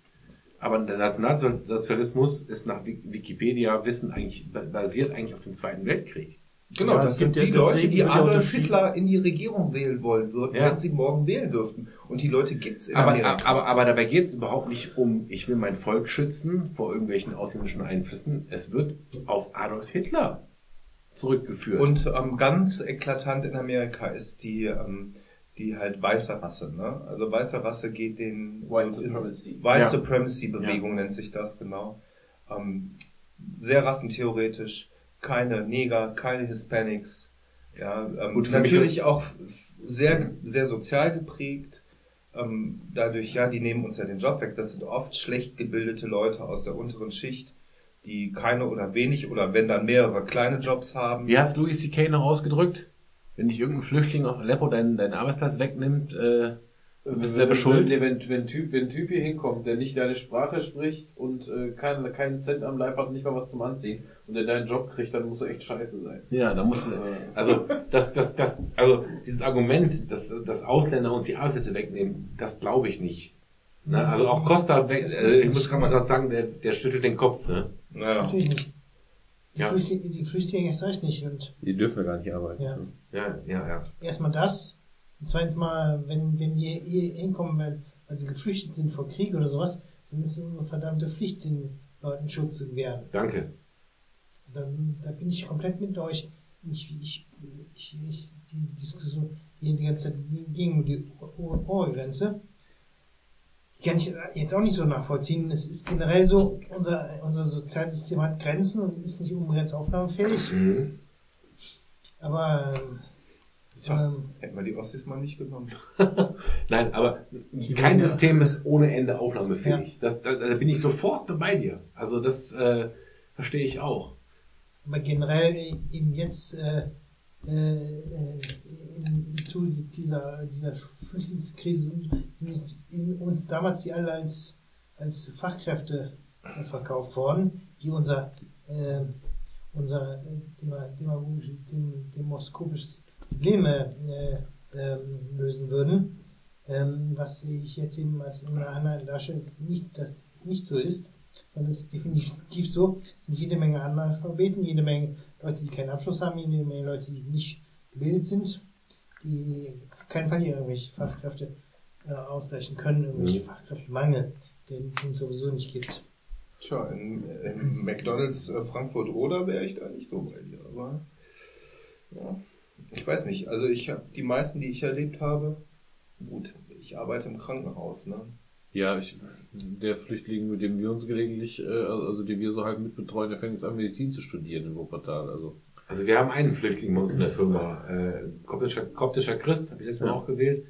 aber der Nationalsozialismus ist nach Wik- Wikipedia Wissen eigentlich basiert eigentlich auf dem Zweiten Weltkrieg. Genau, Ja, das sind die ja Leute, die Adolf. Hitler in die Regierung wählen wollen würden, Ja. wenn sie morgen wählen dürften. Und die Leute gibt's in Aber, Amerika. aber, aber dabei geht es überhaupt nicht um, ich will mein Volk schützen vor irgendwelchen ausländischen Einflüssen. Es wird auf Adolf Hitler zurückgeführt. Und ähm, ganz eklatant in Amerika ist die, ähm, die halt weiße Rasse. Ne? Also weiße Rasse geht den White so Supremacy. White Ja. Supremacy Bewegung nennt sich das genau. Ähm, sehr rassentheoretisch, keine Neger, keine Hispanics. Ja, ähm, Gut, natürlich auch sehr, sehr sozial geprägt. Ähm, dadurch, ja, die nehmen uns ja den Job weg. Das sind oft schlecht gebildete Leute aus der unteren Schicht, die keine oder wenig oder wenn dann mehrere kleine Jobs haben. Wie hat's Louis C.K. noch ausgedrückt? Wenn dich irgendein Flüchtling aus Aleppo deinen, deinen Arbeitsplatz wegnimmt, äh, bist selber schuld. Wenn, wenn, wenn, typ, wenn ein Typ hier hinkommt, der nicht deine Sprache spricht und äh, keinen, keinen Cent am Leib hat, nicht mal was zum Anziehen und der deinen Job kriegt, dann muss er echt scheiße sein. Ja, da musst du, Äh, also, das, das, das, also, dieses Argument, dass, dass Ausländer uns die Arbeitsplätze wegnehmen, das glaube ich nicht. Ne? Also auch Costa, äh, ich muss gerade mal gerade sagen, der, der schüttelt den Kopf, ne? Naja. Natürlich nicht. Die, Ja. Flüchtlinge, die Flüchtlinge erst recht nicht. Und Die dürfen wir gar nicht arbeiten. Ja. Ja, ja, ja. erstmal das. Und zweitens mal, wenn, wenn die hier hinkommen, weil, weil sie geflüchtet sind vor Krieg oder sowas, dann ist es unsere verdammte Pflicht, den Leuten Schutz zu gewähren. Danke. Dann, da bin ich komplett mit euch. Ich, ich, ich, ich, die Diskussion hier die ganze Zeit gegen die Ohr- Ohrgrenze. Die kann ich jetzt auch nicht so nachvollziehen. Es ist generell so, unser, unser Sozialsystem hat Grenzen und ist nicht unbegrenzt aufnahmefähig. Mhm. Aber ähm, ähm, Hätten wir die Ossis mal nicht genommen. Nein, aber kein System ist ohne Ende aufnahmefähig. Das, da, da bin ich sofort bei dir. Also das äh, verstehe ich auch. Aber generell eben jetzt äh, äh, äh, in, zu dieser, dieser Flüchtlingskrise sind, in uns damals die alle als, als Fachkräfte äh, verkauft worden, die unser, äh, unser äh, dema- demagogisch- dem, demoskopisches Probleme äh, ähm, lösen würden. Ähm, was ich jetzt eben als in einer anderen Darstellung nicht, das nicht so ist, sondern es ist definitiv so, es sind jede Menge Analphabeten, jede Menge Leute, die keinen Abschluss haben, jede Menge Leute, die nicht gebildet sind, die auf keinen Fall hier irgendwelche Fachkräfte äh, ausgleichen können, irgendwelche Mhm. Fachkräftemangel, den den es sowieso nicht gibt. Tja, in, in McDonalds äh, Frankfurt oder wäre ich da nicht so bei dir, aber ja, ich weiß nicht. Also ich habe die meisten, die ich erlebt habe, gut, ich arbeite im Krankenhaus, ne? Ja, ich, der Flüchtling, mit dem wir uns gelegentlich, äh, also den wir so halb mitbetreuen, der fängt jetzt an, Medizin zu studieren in Wuppertal. Also Also wir haben einen Flüchtling bei uns in der Firma, äh, koptischer, koptischer Christ, habe ich letztes Mal Ja. auch gewählt,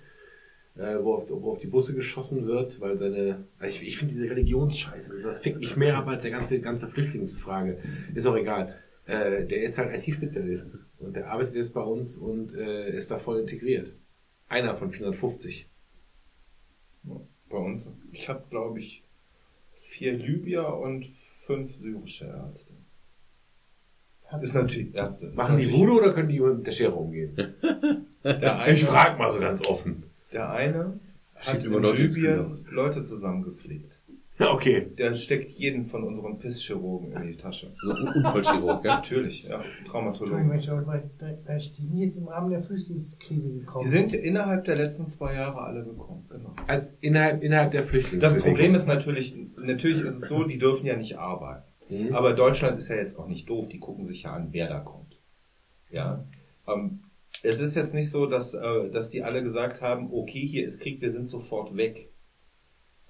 äh, wo, auf, wo auf die Busse geschossen wird, weil seine, ich, ich finde diese Religionsscheiße, das fickt mich mehr ab als der ganze, ganze Flüchtlingsfrage. Ist auch egal. Äh, der ist halt IT-Spezialist und der arbeitet jetzt bei uns und äh, ist da voll integriert. Einer von 450. Bei uns. Ich habe, glaube ich, vier Libyer und fünf syrische Ärzte. Ist natürlich Ärzte. Ist Machen die natürlich- Voodoo oder können die mit der Schere umgehen? Der eine, Ich frage mal so ganz offen. Der eine hat in Libyen. Leute zusammengepflegt. Okay. Der steckt jeden von unseren Pisschirurgen in die Tasche. so ein Unfallchirurg, ja? Natürlich, ja. Traumatologen. die sind jetzt im Rahmen der Flüchtlingskrise gekommen. Die sind innerhalb der letzten zwei Jahre alle gekommen, genau. Als innerhalb, innerhalb der Flüchtlings. Das Problem ist natürlich, natürlich ist es so, die dürfen ja nicht arbeiten. Mhm. Aber Deutschland ist ja jetzt auch nicht doof, die gucken sich ja an, wer da kommt. Ja. Ähm, es ist jetzt nicht so, dass, äh, dass die alle gesagt haben, okay, hier ist Krieg, wir sind sofort weg.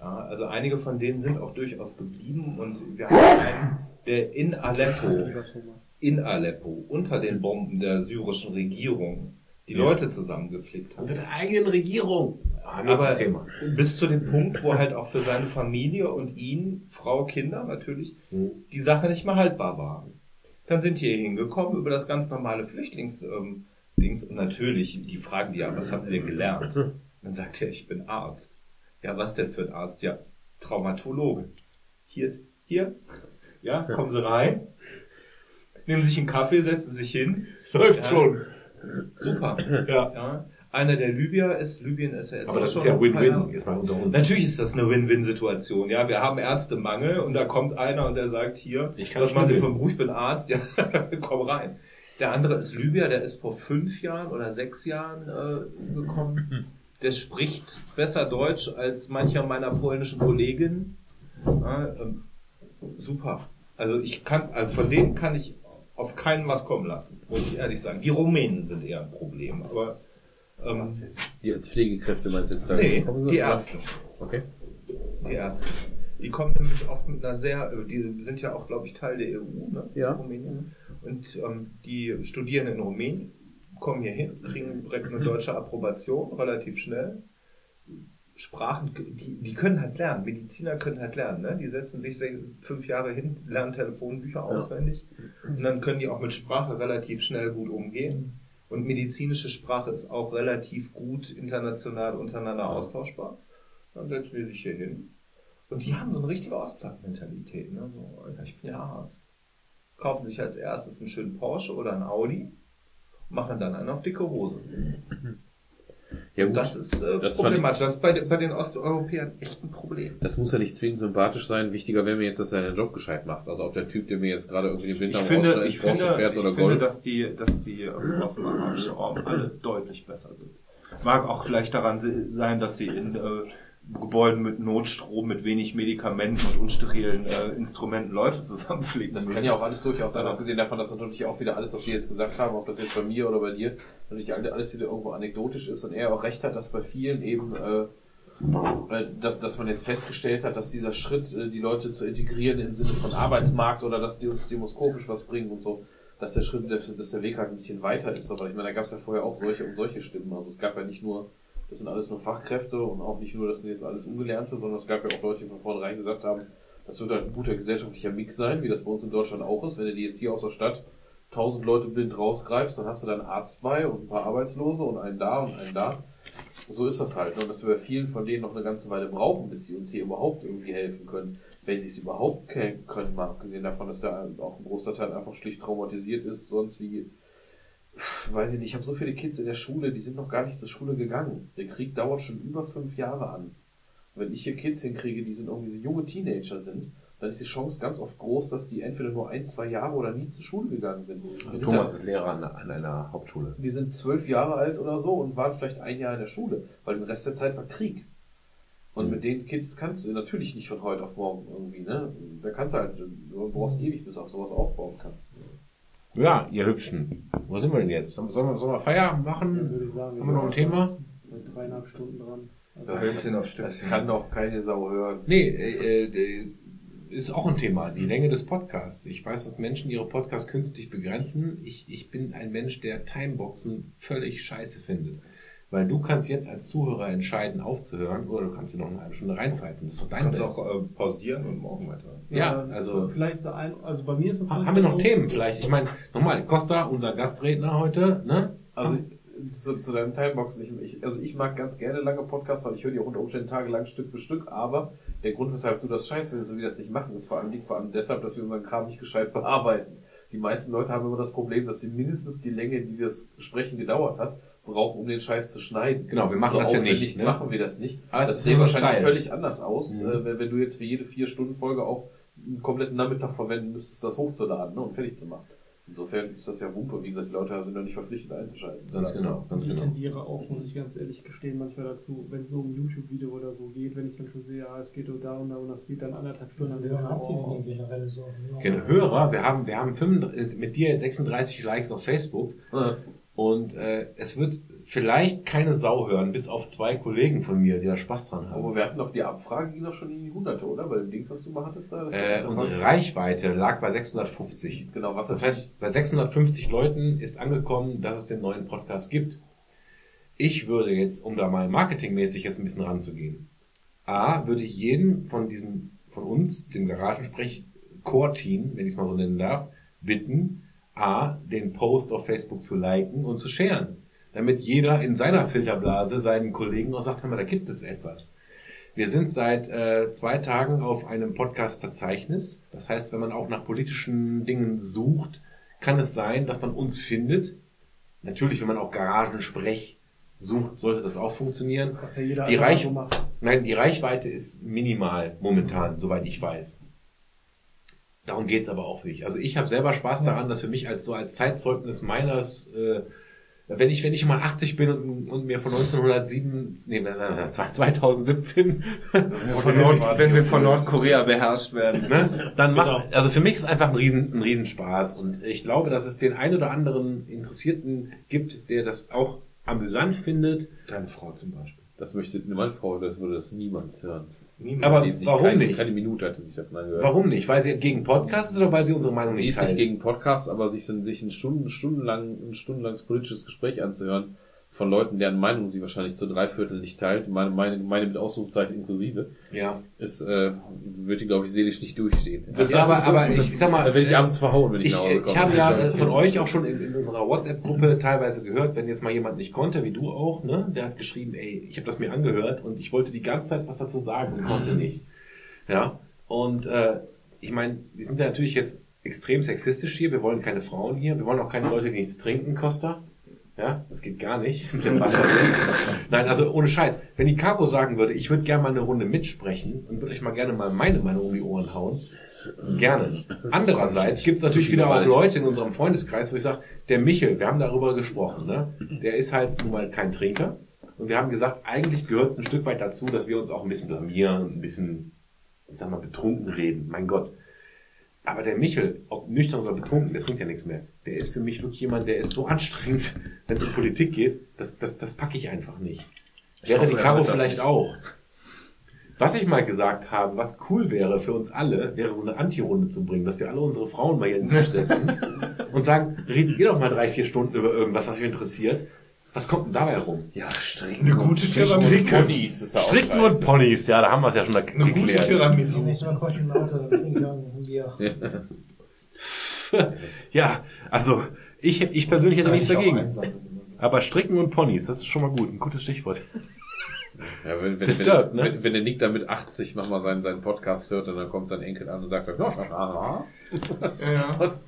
Ja, also einige von denen sind auch durchaus geblieben und wir haben einen, der in Aleppo, in Aleppo, unter den Bomben der syrischen Regierung, die. Leute zusammengeflickt hat. Unter der eigenen Regierung. Ah, Aber Thema. bis zu dem Punkt, wo halt auch für seine Familie und ihn, Frau, Kinder natürlich, Mhm. die Sache nicht mehr haltbar war. Dann sind die hier hingekommen über das ganz normale Flüchtlings ähm, und natürlich, die fragen die ja, was haben sie denn gelernt? Dann sagt er, ich bin Arzt. Ja, was denn für ein Arzt? Ja, Traumatologe. Hier ist, hier, ja, kommen Sie rein, nehmen sich einen Kaffee, setzen sich hin. Läuft Ja. schon. Super. Ja. Ja. Einer der Libyer ist, Libyen ist ja jetzt Aber das ist ja Win-Win, jetzt mal unter uns. Natürlich ist das eine Win-Win-Situation. Ja, wir haben Ärztemangel und da kommt einer und der sagt hier, Ich kann was machen Sie vom Beruf? Ich bin Arzt. Ja, komm rein. Der andere ist Libyer, der ist vor fünf Jahren oder sechs Jahren äh, gekommen. Der spricht besser Deutsch als mancher meiner polnischen Kolleginnen. Ja, ähm, super. Also ich kann, also von denen kann ich auf keinen was kommen lassen, muss ich ehrlich sagen. Die Rumänen sind eher ein Problem, aber ähm, Die als Pflegekräfte meinst du jetzt da? nee, die. Ärzte. Okay. Die Ärzte. Die kommen nämlich oft mit einer sehr, äh, die sind ja auch, glaube ich, Teil der EU, ne? Ja. Rumänien. Und ähm, die studieren in Rumänien, kommen hier hin, kriegen direkt eine deutsche Approbation, relativ schnell. Sprachen, die, die können halt lernen. Mediziner können halt lernen. Ne? Die setzen sich sech- fünf Jahre hin, lernen Telefonbücher auswendig. Und dann können die auch mit Sprache relativ schnell gut umgehen. Und medizinische Sprache ist auch relativ gut international untereinander austauschbar. Dann setzen die sich hier hin. Und die haben so eine richtige Ostblock-Mentalität. Ne? So, ich bin ja Arzt. Kaufen sich als erstes einen schönen Porsche oder einen Audi, machen dann einen auf dicke Hose. Ja, gut. das ist äh, Das problematisch. Das ist bei, bei den Osteuropäern echt ein Problem. Das muss ja nicht zwingend sympathisch sein. Wichtiger wäre mir jetzt, dass er seinen Job gescheit macht. Also ob der Typ, der mir jetzt gerade irgendwie den Ich Winter finde, ich Porsche finde, fährt ich oder finde Golf. dass die, dass die aus dem arabischen Raum alle deutlich besser sind. Mag auch vielleicht daran se- sein, dass sie in äh, Gebäuden mit Notstrom, mit wenig Medikamenten und unsterilen äh, Instrumenten Leute zusammenpflegen Das müssen. kann ja auch alles durchaus sein, Ja. abgesehen davon, dass natürlich auch wieder alles, was Sie jetzt gesagt haben, ob das jetzt bei mir oder bei dir, natürlich alles wieder irgendwo anekdotisch ist und er auch recht hat, dass bei vielen eben, äh, äh, dass, dass man jetzt festgestellt hat, dass dieser Schritt, äh, die Leute zu integrieren im Sinne von Arbeitsmarkt oder dass die uns demoskopisch was bringen und so, dass der Schritt, dass der Weg halt ein bisschen weiter ist. Aber ich meine, da gab es ja vorher auch solche und solche Stimmen. Also es gab ja nicht nur, das sind alles nur Fachkräfte und auch nicht nur, das sind jetzt alles Ungelernte, sondern es gab ja auch Leute, die von vornherein gesagt haben, das wird halt ein guter gesellschaftlicher Mix sein, wie das bei uns in Deutschland auch ist. Wenn du dir jetzt hier aus der Stadt tausend Leute blind rausgreifst, dann hast du da einen Arzt bei und ein paar Arbeitslose und einen da und einen da. So ist das halt. ne? Und dass wir bei vielen von denen noch eine ganze Weile brauchen, bis sie uns hier überhaupt irgendwie helfen können. Wenn sie es überhaupt ke- können, mal abgesehen davon, dass da auch ein großer Teil einfach schlicht traumatisiert ist, sonst wie, weiß ich nicht, ich habe so viele Kids in der Schule, die sind noch gar nicht zur Schule gegangen. Der Krieg dauert schon über fünf Jahre an. Und wenn ich hier Kids hinkriege, die sind irgendwie so junge Teenager sind dann ist die Chance ganz oft groß, dass die entweder nur ein, zwei Jahre oder nie zur Schule gegangen sind. Die Also sind Thomas dann- ist Lehrer an, an einer Hauptschule. die sind zwölf Jahre alt oder so und waren vielleicht ein Jahr in der Schule, weil den Rest der Zeit war Krieg. Und Mhm. mit den Kids kannst du natürlich nicht von heute auf morgen irgendwie, ne? Da kannst du halt, du brauchst ewig, bis du auf sowas aufbauen kannst. Ja, ihr Hübschen. Wo sind wir denn jetzt? Sollen wir, sollen wir Feierabend machen? Würde ich sagen. Haben wir noch ein Thema? Seit dreieinhalb Stunden dran. Also, Hölzchen auf Das Stöckchen. kann doch keine Sau hören. Nee, äh, äh, ist auch ein Thema, die Länge des Podcasts. Ich weiß, dass Menschen ihre Podcasts künstlich begrenzen. Ich, ich bin ein Mensch, der Timeboxen völlig scheiße findet. Weil du kannst jetzt als Zuhörer entscheiden, aufzuhören, oder du kannst dir noch eine halbe Stunde reinpfeifen. Das ist doch dein Kannst Welt. auch äh, pausieren und morgen weiter. Ja, also- Vielleicht so ein, also bei mir ist das Haben wir noch so- Themen vielleicht? Ich meine, nochmal, Costa, unser Gastredner heute, ne? Also zu, zu deinem Timeboxen, ich, ich, also ich mag ganz gerne lange Podcasts, weil ich höre die auch unter Umständen tagelang Stück für Stück, aber der Grund, weshalb du das scheiß findest und wir das nicht machen, ist vor allem liegt vor allem deshalb, dass wir unseren Kram nicht gescheit bearbeiten. Die meisten Leute haben immer das Problem, dass sie mindestens die Länge, die das Sprechen gedauert hat, brauchen, um den Scheiß zu schneiden. Genau, wir machen das ja nicht, ne? machen wir das nicht. Aber es das unser wahrscheinlich Style. völlig anders aus, Mhm. äh, wenn, wenn du jetzt für jede vier Stunden Folge auch einen kompletten Nachmittag verwenden müsstest, das hochzuladen ne, und fertig zu machen. Insofern ist das ja Wumpe. Wie gesagt, die Leute sind ja nicht verpflichtet einzuschalten. Ganz genau, Und ganz ich genau. tendiere auch, muss ich ganz ehrlich gestehen, manchmal dazu, wenn es so um ein YouTube-Video oder so geht, wenn ich dann schon sehe, ja, es geht nur da und da und das geht dann anderthalb Stunden, ich, Ja, habt ihr denn generell so? Genau, Hörer, wir haben, wir haben 35, mit dir jetzt 36 Likes auf Facebook Ja. Und äh, es wird vielleicht keine Sau hören, bis auf zwei Kollegen von mir, die da Spaß dran haben. Aber wir hatten doch die Abfrage, ging doch schon in die Hunderte, oder? Bei dem Dings, was du mal hattest da? Äh, unsere Reichweite lag bei 650. Genau, was Das heißt, bei 650 Leuten ist angekommen, dass es den neuen Podcast gibt. Ich würde jetzt, um da mal marketingmäßig jetzt ein bisschen ranzugehen, A, würde ich jeden von diesen, von uns, dem Garagensprech Core-Team, wenn ich es mal so nennen darf, bitten, A, den Post auf Facebook zu liken und zu sharen. Damit jeder in seiner Filterblase seinen Kollegen auch sagt, hör mal, da gibt es etwas. Wir sind seit äh, zwei Tagen auf einem Podcast-Verzeichnis. Das heißt, wenn man auch nach politischen Dingen sucht, kann es sein, dass man uns findet. Natürlich, wenn man auch Garagensprech sucht, sollte das auch funktionieren. was ja jeder Die Reich- so. Nein, die Reichweite ist minimal momentan, soweit ich weiß. Darum geht's aber auch nicht. Also ich habe selber Spaß daran, dass für mich als so als Zeitzeugnis meines, äh, wenn ich wenn ich mal 80 bin und, und mir von 1907, nee, nein, nein, nein, 2017, Von Nord, wenn wir von Nordkorea beherrscht werden. ne, dann macht also für mich ist einfach ein riesen ein Riesenspaß und ich glaube, dass es den ein oder anderen Interessierten gibt, der das auch amüsant findet. Deine Frau zum Beispiel. Das möchte meine Frau, das würde das niemals hören. Aber Die sich warum keine, nicht? Keine Minute hatte sich davon angehört. Warum nicht? Weil sie gegen Podcasts ist oder weil sie unsere Meinung Die nicht ist nicht teilt? gegen Podcasts, aber sich, sich ein Stunden, stundenlang, ein stundenlanges politisches Gespräch anzuhören von Leuten, deren Meinung sie wahrscheinlich zu drei Viertel nicht teilt, meine, meine, meine mit Ausrufzeichen inklusive, Ja. ist, äh, wird die, glaube ich, seelisch nicht durchstehen. Ja, aber, aber ich, ich sag mal, werde ich äh, abends verhauen, wenn ich, ich, nach Hause komme. ich habe ja äh, von euch auch schon in, in unserer WhatsApp-Gruppe teilweise gehört, wenn jetzt mal jemand nicht konnte, wie du auch, ne, der hat geschrieben, ey, ich habe das mir angehört und ich wollte die ganze Zeit was dazu sagen und konnte nicht. Ja. Und äh, ich meine, wir sind ja natürlich jetzt extrem sexistisch hier, wir wollen keine Frauen hier, wir wollen auch keine Leute, die nichts trinken, Costa. Ja, das geht gar nicht mit dem Wasser. Nein, also ohne Scheiß. Wenn die Capo sagen würde, ich würde gerne mal eine Runde mitsprechen und würde euch mal gerne mal meine Meinung um die Ohren hauen, gerne. Andererseits gibt es natürlich wieder auch Leute in unserem Freundeskreis, wo ich sage, der Michel, wir haben darüber gesprochen, ne? der ist halt nun mal kein Trinker. Und wir haben gesagt, eigentlich gehört es ein Stück weit dazu, dass wir uns auch ein bisschen blamieren ein bisschen, ich sag mal, betrunken reden. Mein Gott. Aber der Michel, ob nüchtern oder betrunken, der trinkt ja nichts mehr. Der ist für mich wirklich jemand, der ist so anstrengend, wenn es um Politik geht, das, das, das packe ich einfach nicht. Wäre hoffe, die Caro vielleicht nicht. auch. Was ich mal gesagt habe, was cool wäre für uns alle, wäre so eine Anti-Runde zu bringen, dass wir alle unsere Frauen mal hier in den Tisch setzen und sagen, redet ihr doch mal drei, vier Stunden über irgendwas, was euch interessiert. Was kommt denn dabei rum? Ja, stricken. Eine gute Stricken Ponys ist ja auch Stricken scheiße. und Ponys, ja, da haben wir es ja schon Eine gute geklärt. Tiramisu. Nächstes Mal komme ich im Auto, dann trinke ich auch ein Bier. ja, also ich, ich persönlich hätte nichts dagegen. Aber Stricken und Ponys, das ist schon mal gut, ein gutes Stichwort. Ja, wenn, wenn, Disturbed, wenn, ne? wenn, wenn der Nick dann mit 80 nochmal seinen, seinen Podcast hört und dann kommt sein Enkel an und sagt, ja, aha. Ja.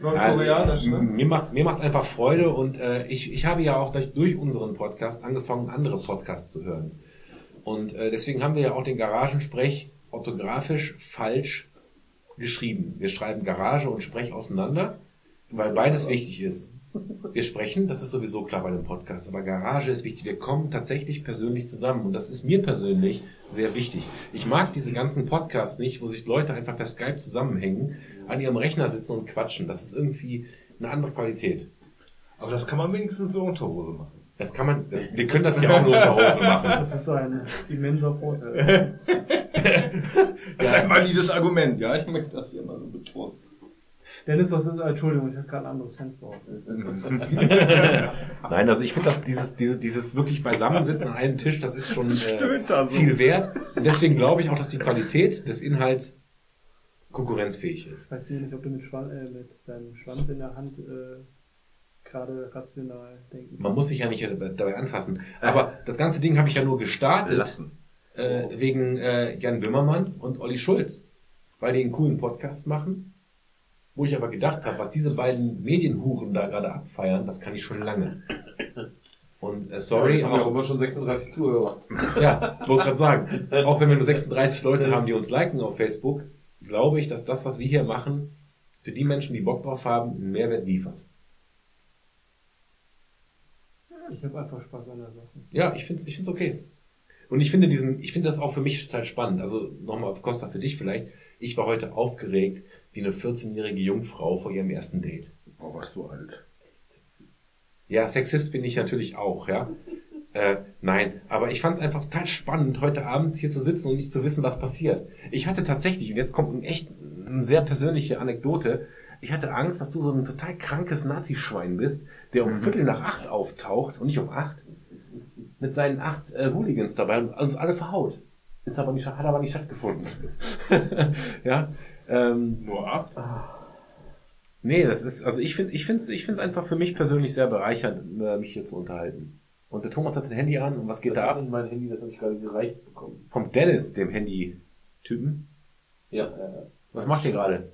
Nordkoreanisch, ne? Mir macht mir macht's einfach Freude und äh, ich, ich habe ja auch durch, durch unseren Podcast angefangen, andere Podcasts zu hören. Und äh, deswegen haben wir ja auch den Garagensprech orthografisch falsch geschrieben. Wir schreiben Garage und Sprech auseinander, weil beides wichtig ist. Wir sprechen, das ist sowieso klar bei dem Podcast, aber Garage ist wichtig. Wir kommen tatsächlich persönlich zusammen und das ist mir persönlich sehr wichtig. Ich mag diese ganzen Podcasts nicht, wo sich Leute einfach per Skype zusammenhängen, an ihrem Rechner sitzen und quatschen. Das ist irgendwie eine andere Qualität. Aber das kann man wenigstens so unter Hose machen. Das kann man, das, wir können das ja auch nur unter Hose machen. Das ist ein immenser Vorteil. Das ist ein valides Argument, ja. Ich möchte das hier mal so betonen. Dennis, was ist, äh, Entschuldigung, ich habe gerade ein anderes Fenster auf. Nein, also ich finde das dieses, dieses, dieses wirklich Beisammensitzen an einem Tisch, das ist schon äh, viel wert. Und deswegen glaube ich auch, dass die Qualität des Inhalts konkurrenzfähig ist. Ich weiß nicht, ob du mit, Schwan äh, mit deinem Schwanz in der Hand äh, gerade rational denken Man muss sich ja nicht äh, dabei anfassen. Aber das ganze Ding habe ich ja nur gestartet Lassen. äh, wegen äh, Jan Böhmermann und Olli Schulz, weil die einen coolen Podcast machen. Wo ich aber gedacht habe, was diese beiden Medienhuren da gerade abfeiern, das kann ich schon lange. Und äh, sorry, Sorry, haben wir auch, immer schon 36 Zuhörer. ja, ich wollte gerade sagen, auch wenn wir nur 36 Leute haben, die uns liken auf Facebook, glaube ich, dass das, was wir hier machen, für die Menschen, die Bock drauf haben, einen Mehrwert liefert. Ich habe einfach Spaß an der Sache. Ja, ich finde es ich find's okay. Und ich finde diesen, ich finde das auch für mich total spannend. Also nochmal, Costa, für dich vielleicht. Ich war heute aufgeregt wie eine 14-jährige Jungfrau vor ihrem ersten Date. Oh, warst du alt. Ja, Sexist bin ich natürlich auch, ja. Äh, nein, aber ich fand es einfach total spannend, heute Abend hier zu sitzen und nicht zu wissen, was passiert. Ich hatte tatsächlich, und jetzt kommt ein echt eine sehr persönliche Anekdote, ich hatte Angst, dass du so ein total krankes Nazischwein bist, der um Viertel nach acht auftaucht und nicht um acht, mit seinen acht äh, Hooligans dabei und uns alle verhaut. Ist aber nicht, hat aber nicht stattgefunden. ja. Ähm, Nur acht? Nee, das ist, also ich finde, ich finde es ich find's einfach für mich persönlich sehr bereichernd, äh, mich hier zu unterhalten. Und der Thomas hat sein Handy an und was geht Das da ab? nicht mein Handy, das habe ich gerade gereicht bekommen. Vom Dennis, dem Handy-Typen. Ja, äh, Was macht ihr gerade?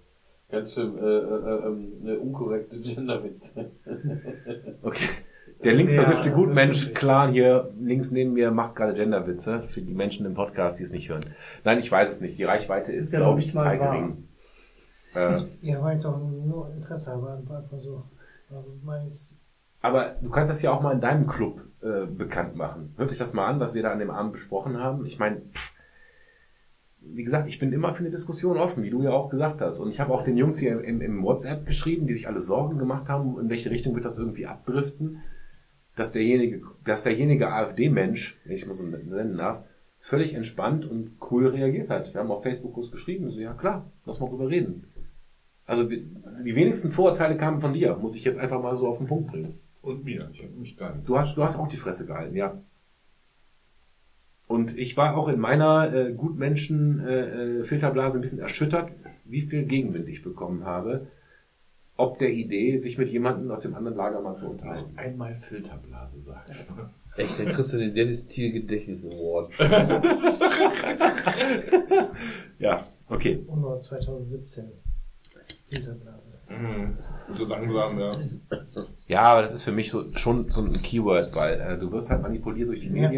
Ganz schön äh, äh, ähm, eine unkorrekte Genderwitze. Okay. Der linksversiffte Ja, Gutmensch Clan hier links neben mir macht gerade Genderwitze für die Menschen im Podcast, die es nicht hören. Nein, ich weiß es nicht. Die Reichweite ist, ja glaube ich, total gering. Äh, Ja, war jetzt auch nur Interesse, aber einfach so. Aber mal jetzt, aber du kannst das ja auch mal in deinem Club äh, bekannt machen. Hört euch das mal an, was wir da an dem Abend besprochen haben. Ich meine, wie gesagt, ich bin immer für eine Diskussion offen, wie du ja auch gesagt hast. Und ich habe auch den Jungs hier im, im WhatsApp geschrieben, die sich alle Sorgen gemacht haben, in welche Richtung wird das irgendwie abdriften, dass derjenige, dass derjenige AfD-Mensch, wenn ich es mal so nennen darf, völlig entspannt und cool reagiert hat. Wir haben auf Facebook groß geschrieben, so, ja klar, lass mal drüber reden. Also die wenigsten Vorurteile kamen von dir, muss ich jetzt einfach mal so auf den Punkt bringen. Und mir. Ich habe mich gar nicht. Du hast, du hast auch die Fresse gehalten, ja. Und ich war auch in meiner äh, Gutmenschen-Filterblase ein bisschen erschüttert, wie viel Gegenwind ich bekommen habe, ob der Idee, sich mit jemandem aus dem anderen Lager mal zu unterhalten. einmal Filterblase sagst. Echt, dann kriegst du den Dennis Thiel Gedächtnis Award. Ja, okay. UNO 2017. Filterblase. Mhm. So langsam, ja. Ja, aber das ist für mich so, schon so ein Keyword, weil äh, du wirst halt manipuliert durch die Ja.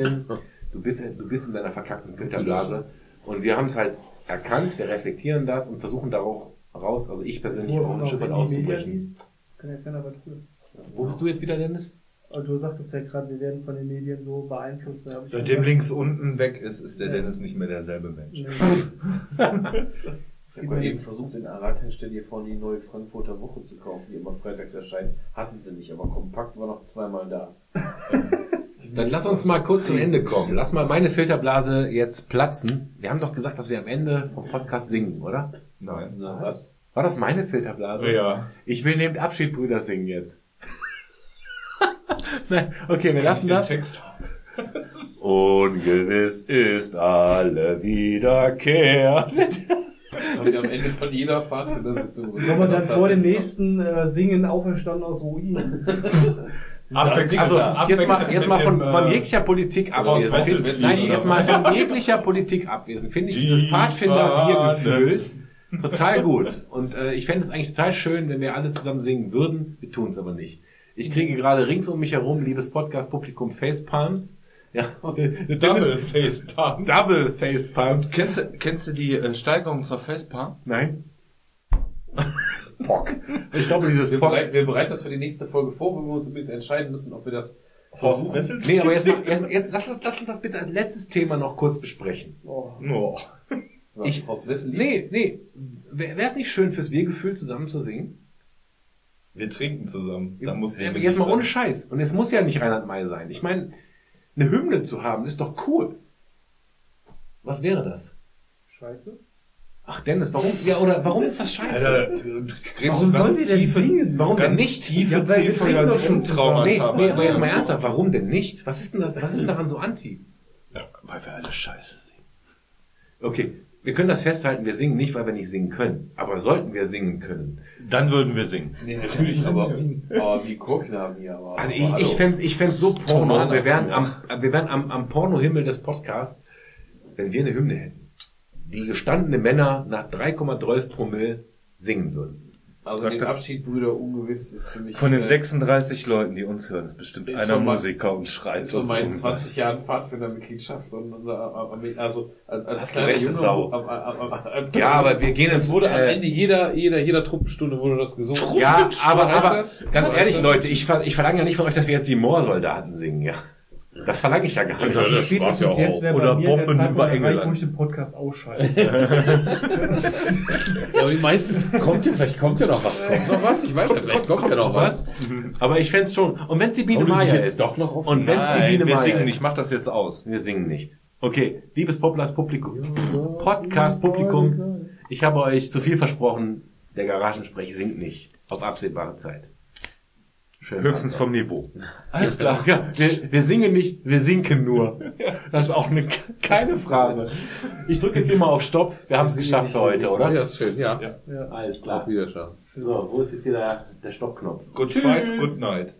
Du bist, du bist in deiner verkackten Filterblase und wir haben es halt erkannt, wir reflektieren das und versuchen darauf raus, also ich persönlich auch ein Stück weit auszubrechen. Kann ja keiner was tun. Wo bist du jetzt wieder, Dennis? Aber du sagtest ja gerade, wir werden von den Medien so beeinflusst. Seitdem links unten weg ist, ist der Ja. Dennis nicht mehr derselbe Mensch. nee. Ich habe mal eben versucht, in Arathenstelle hier vorne die neue Frankfurter Woche zu kaufen, die immer freitags erscheint. Hatten sie nicht, aber kompakt war noch zweimal da. Dann lass uns mal kurz zum Ende kommen. Lass mal meine Filterblase jetzt platzen. Wir haben doch gesagt, dass wir am Ende vom Podcast singen, oder? Nein. Was? War das meine Filterblase? Ja. Ich will neben Abschied Brüder singen jetzt. Nein, okay, wir lassen Den das. Text. Ungewiss ist alle Wiederkehr. Haben wir am Ende von jeder so Sollen wir dann vor dem nächsten äh, Singen auferstanden aus Ruinen? Abwechselnd. Also jetzt mal, jetzt mal von, dem, von äh, jeglicher Politik abwesend. Wessel- Nein, jetzt mal von jeglicher Politik abwesend. Finde ich Die dieses Pfadfinder-Wir-Gefühl Fahne. total gut. Und äh, ich fände es eigentlich total schön, wenn wir alle zusammen singen würden. Wir tun es aber nicht. Ich kriege gerade rings um mich herum, liebes Podcast-Publikum, Facepalms. Ja, Double Dennis- Face Palm. Double Facepalms. Kennst du, kennst du die äh, Steigerung zur Facepalm? Nein. Pock. Ich glaube, dieses Wir Pock. bereiten, wir bereiten das für die nächste Folge vor, wo wir uns übrigens entscheiden müssen, ob wir das versuchen. Nee, aber jetzt, mal- jetzt, jetzt lass, uns, lass uns das bitte als letztes Thema noch kurz besprechen. Oh. Was, Ich- aus Wessel Nee, nee. Wäre es nicht schön fürs Wir-Gefühl zusammen zu singen? Wir trinken zusammen. Da muss Ja, aber jetzt mal ohne Scheiß. Und es muss ja nicht Reinhard May sein. Ich meine, eine Hymne zu haben, ist doch cool. Was wäre das? Scheiße. Ach Dennis, warum? Ja, oder warum ist das scheiße? Alter, Warum sollen sie denn singen? warum denn nicht? tiefe Ja, weil wir trinken doch schon Traumata. Nee, nee, aber jetzt mal ernsthaft, warum denn nicht? Was ist denn das, was ist denn daran so anti? Weil wir alle scheiße singen. Okay, wir können das festhalten, wir singen nicht, weil wir nicht singen können. Aber sollten wir singen können? Dann würden wir singen. Nee, natürlich, aber, aber wie Chorknaben hier. Aber, Also ich, ich fänd's ich fänd's so Porno, wir wären, ja. am, wir wären am, am Pornohimmel des Podcasts, wenn wir eine Hymne hätten. Die gestandene Männer nach 3,12 Promille singen würden. Also Sag den Abschied, Brüder, ungewiss ist für mich. Von den äh, 36 Leuten, die uns hören, ist bestimmt Ist einer Musiker und schreit ist von meinen irgendwas. 20 Jahren Pfadfindermitgliedschaft und, und äh, also als, als Hast du kleiner rechte Junge, Sau. äh, äh, äh, als Ja, aber wir gehen es ins wurde am äh, Ende jeder jeder jeder Truppenstunde wurde das gesungen. Ja, aber, aber ganz ehrlich? Leute, ich, ver ich verlange ja nicht von euch, dass wir jetzt die Moorsoldaten singen, ja. Das verlange ich ja gar nicht. Ja, das Spätestens war's ja jetzt auch. wäre Oder bei mir Bomben der über England. wo ich den Podcast ausschalte. Ja, aber die meisten kommt ja vielleicht kommt ja noch was. Kommt noch was? Ich weiß ja, vielleicht kommt, ja noch was. Aber ich fänd's schon. Und wenn's die Biene Maya ist. doch noch auf und wenn's die Nein, Biene wir Maya singen nicht. Mach das jetzt aus. Wir singen nicht. Okay, liebes Poplars Publikum, Podcast-Publikum, ich habe euch zu viel versprochen, der Garagensprech singt nicht. Auf absehbare Zeit. Schön. Höchstens vom Niveau. Alles klar. Ja, wir, wir singen nicht, wir sinken nur. Das ist auch eine, keine Phrase. Ich drücke jetzt hier mal auf Stopp. Wir haben es geschafft für heute, Ja, oder? ist schön, ja. Alles Auf klar. Wiedersehen. So, wo ist jetzt hier der, der Stoppknopf? Good fight, good night.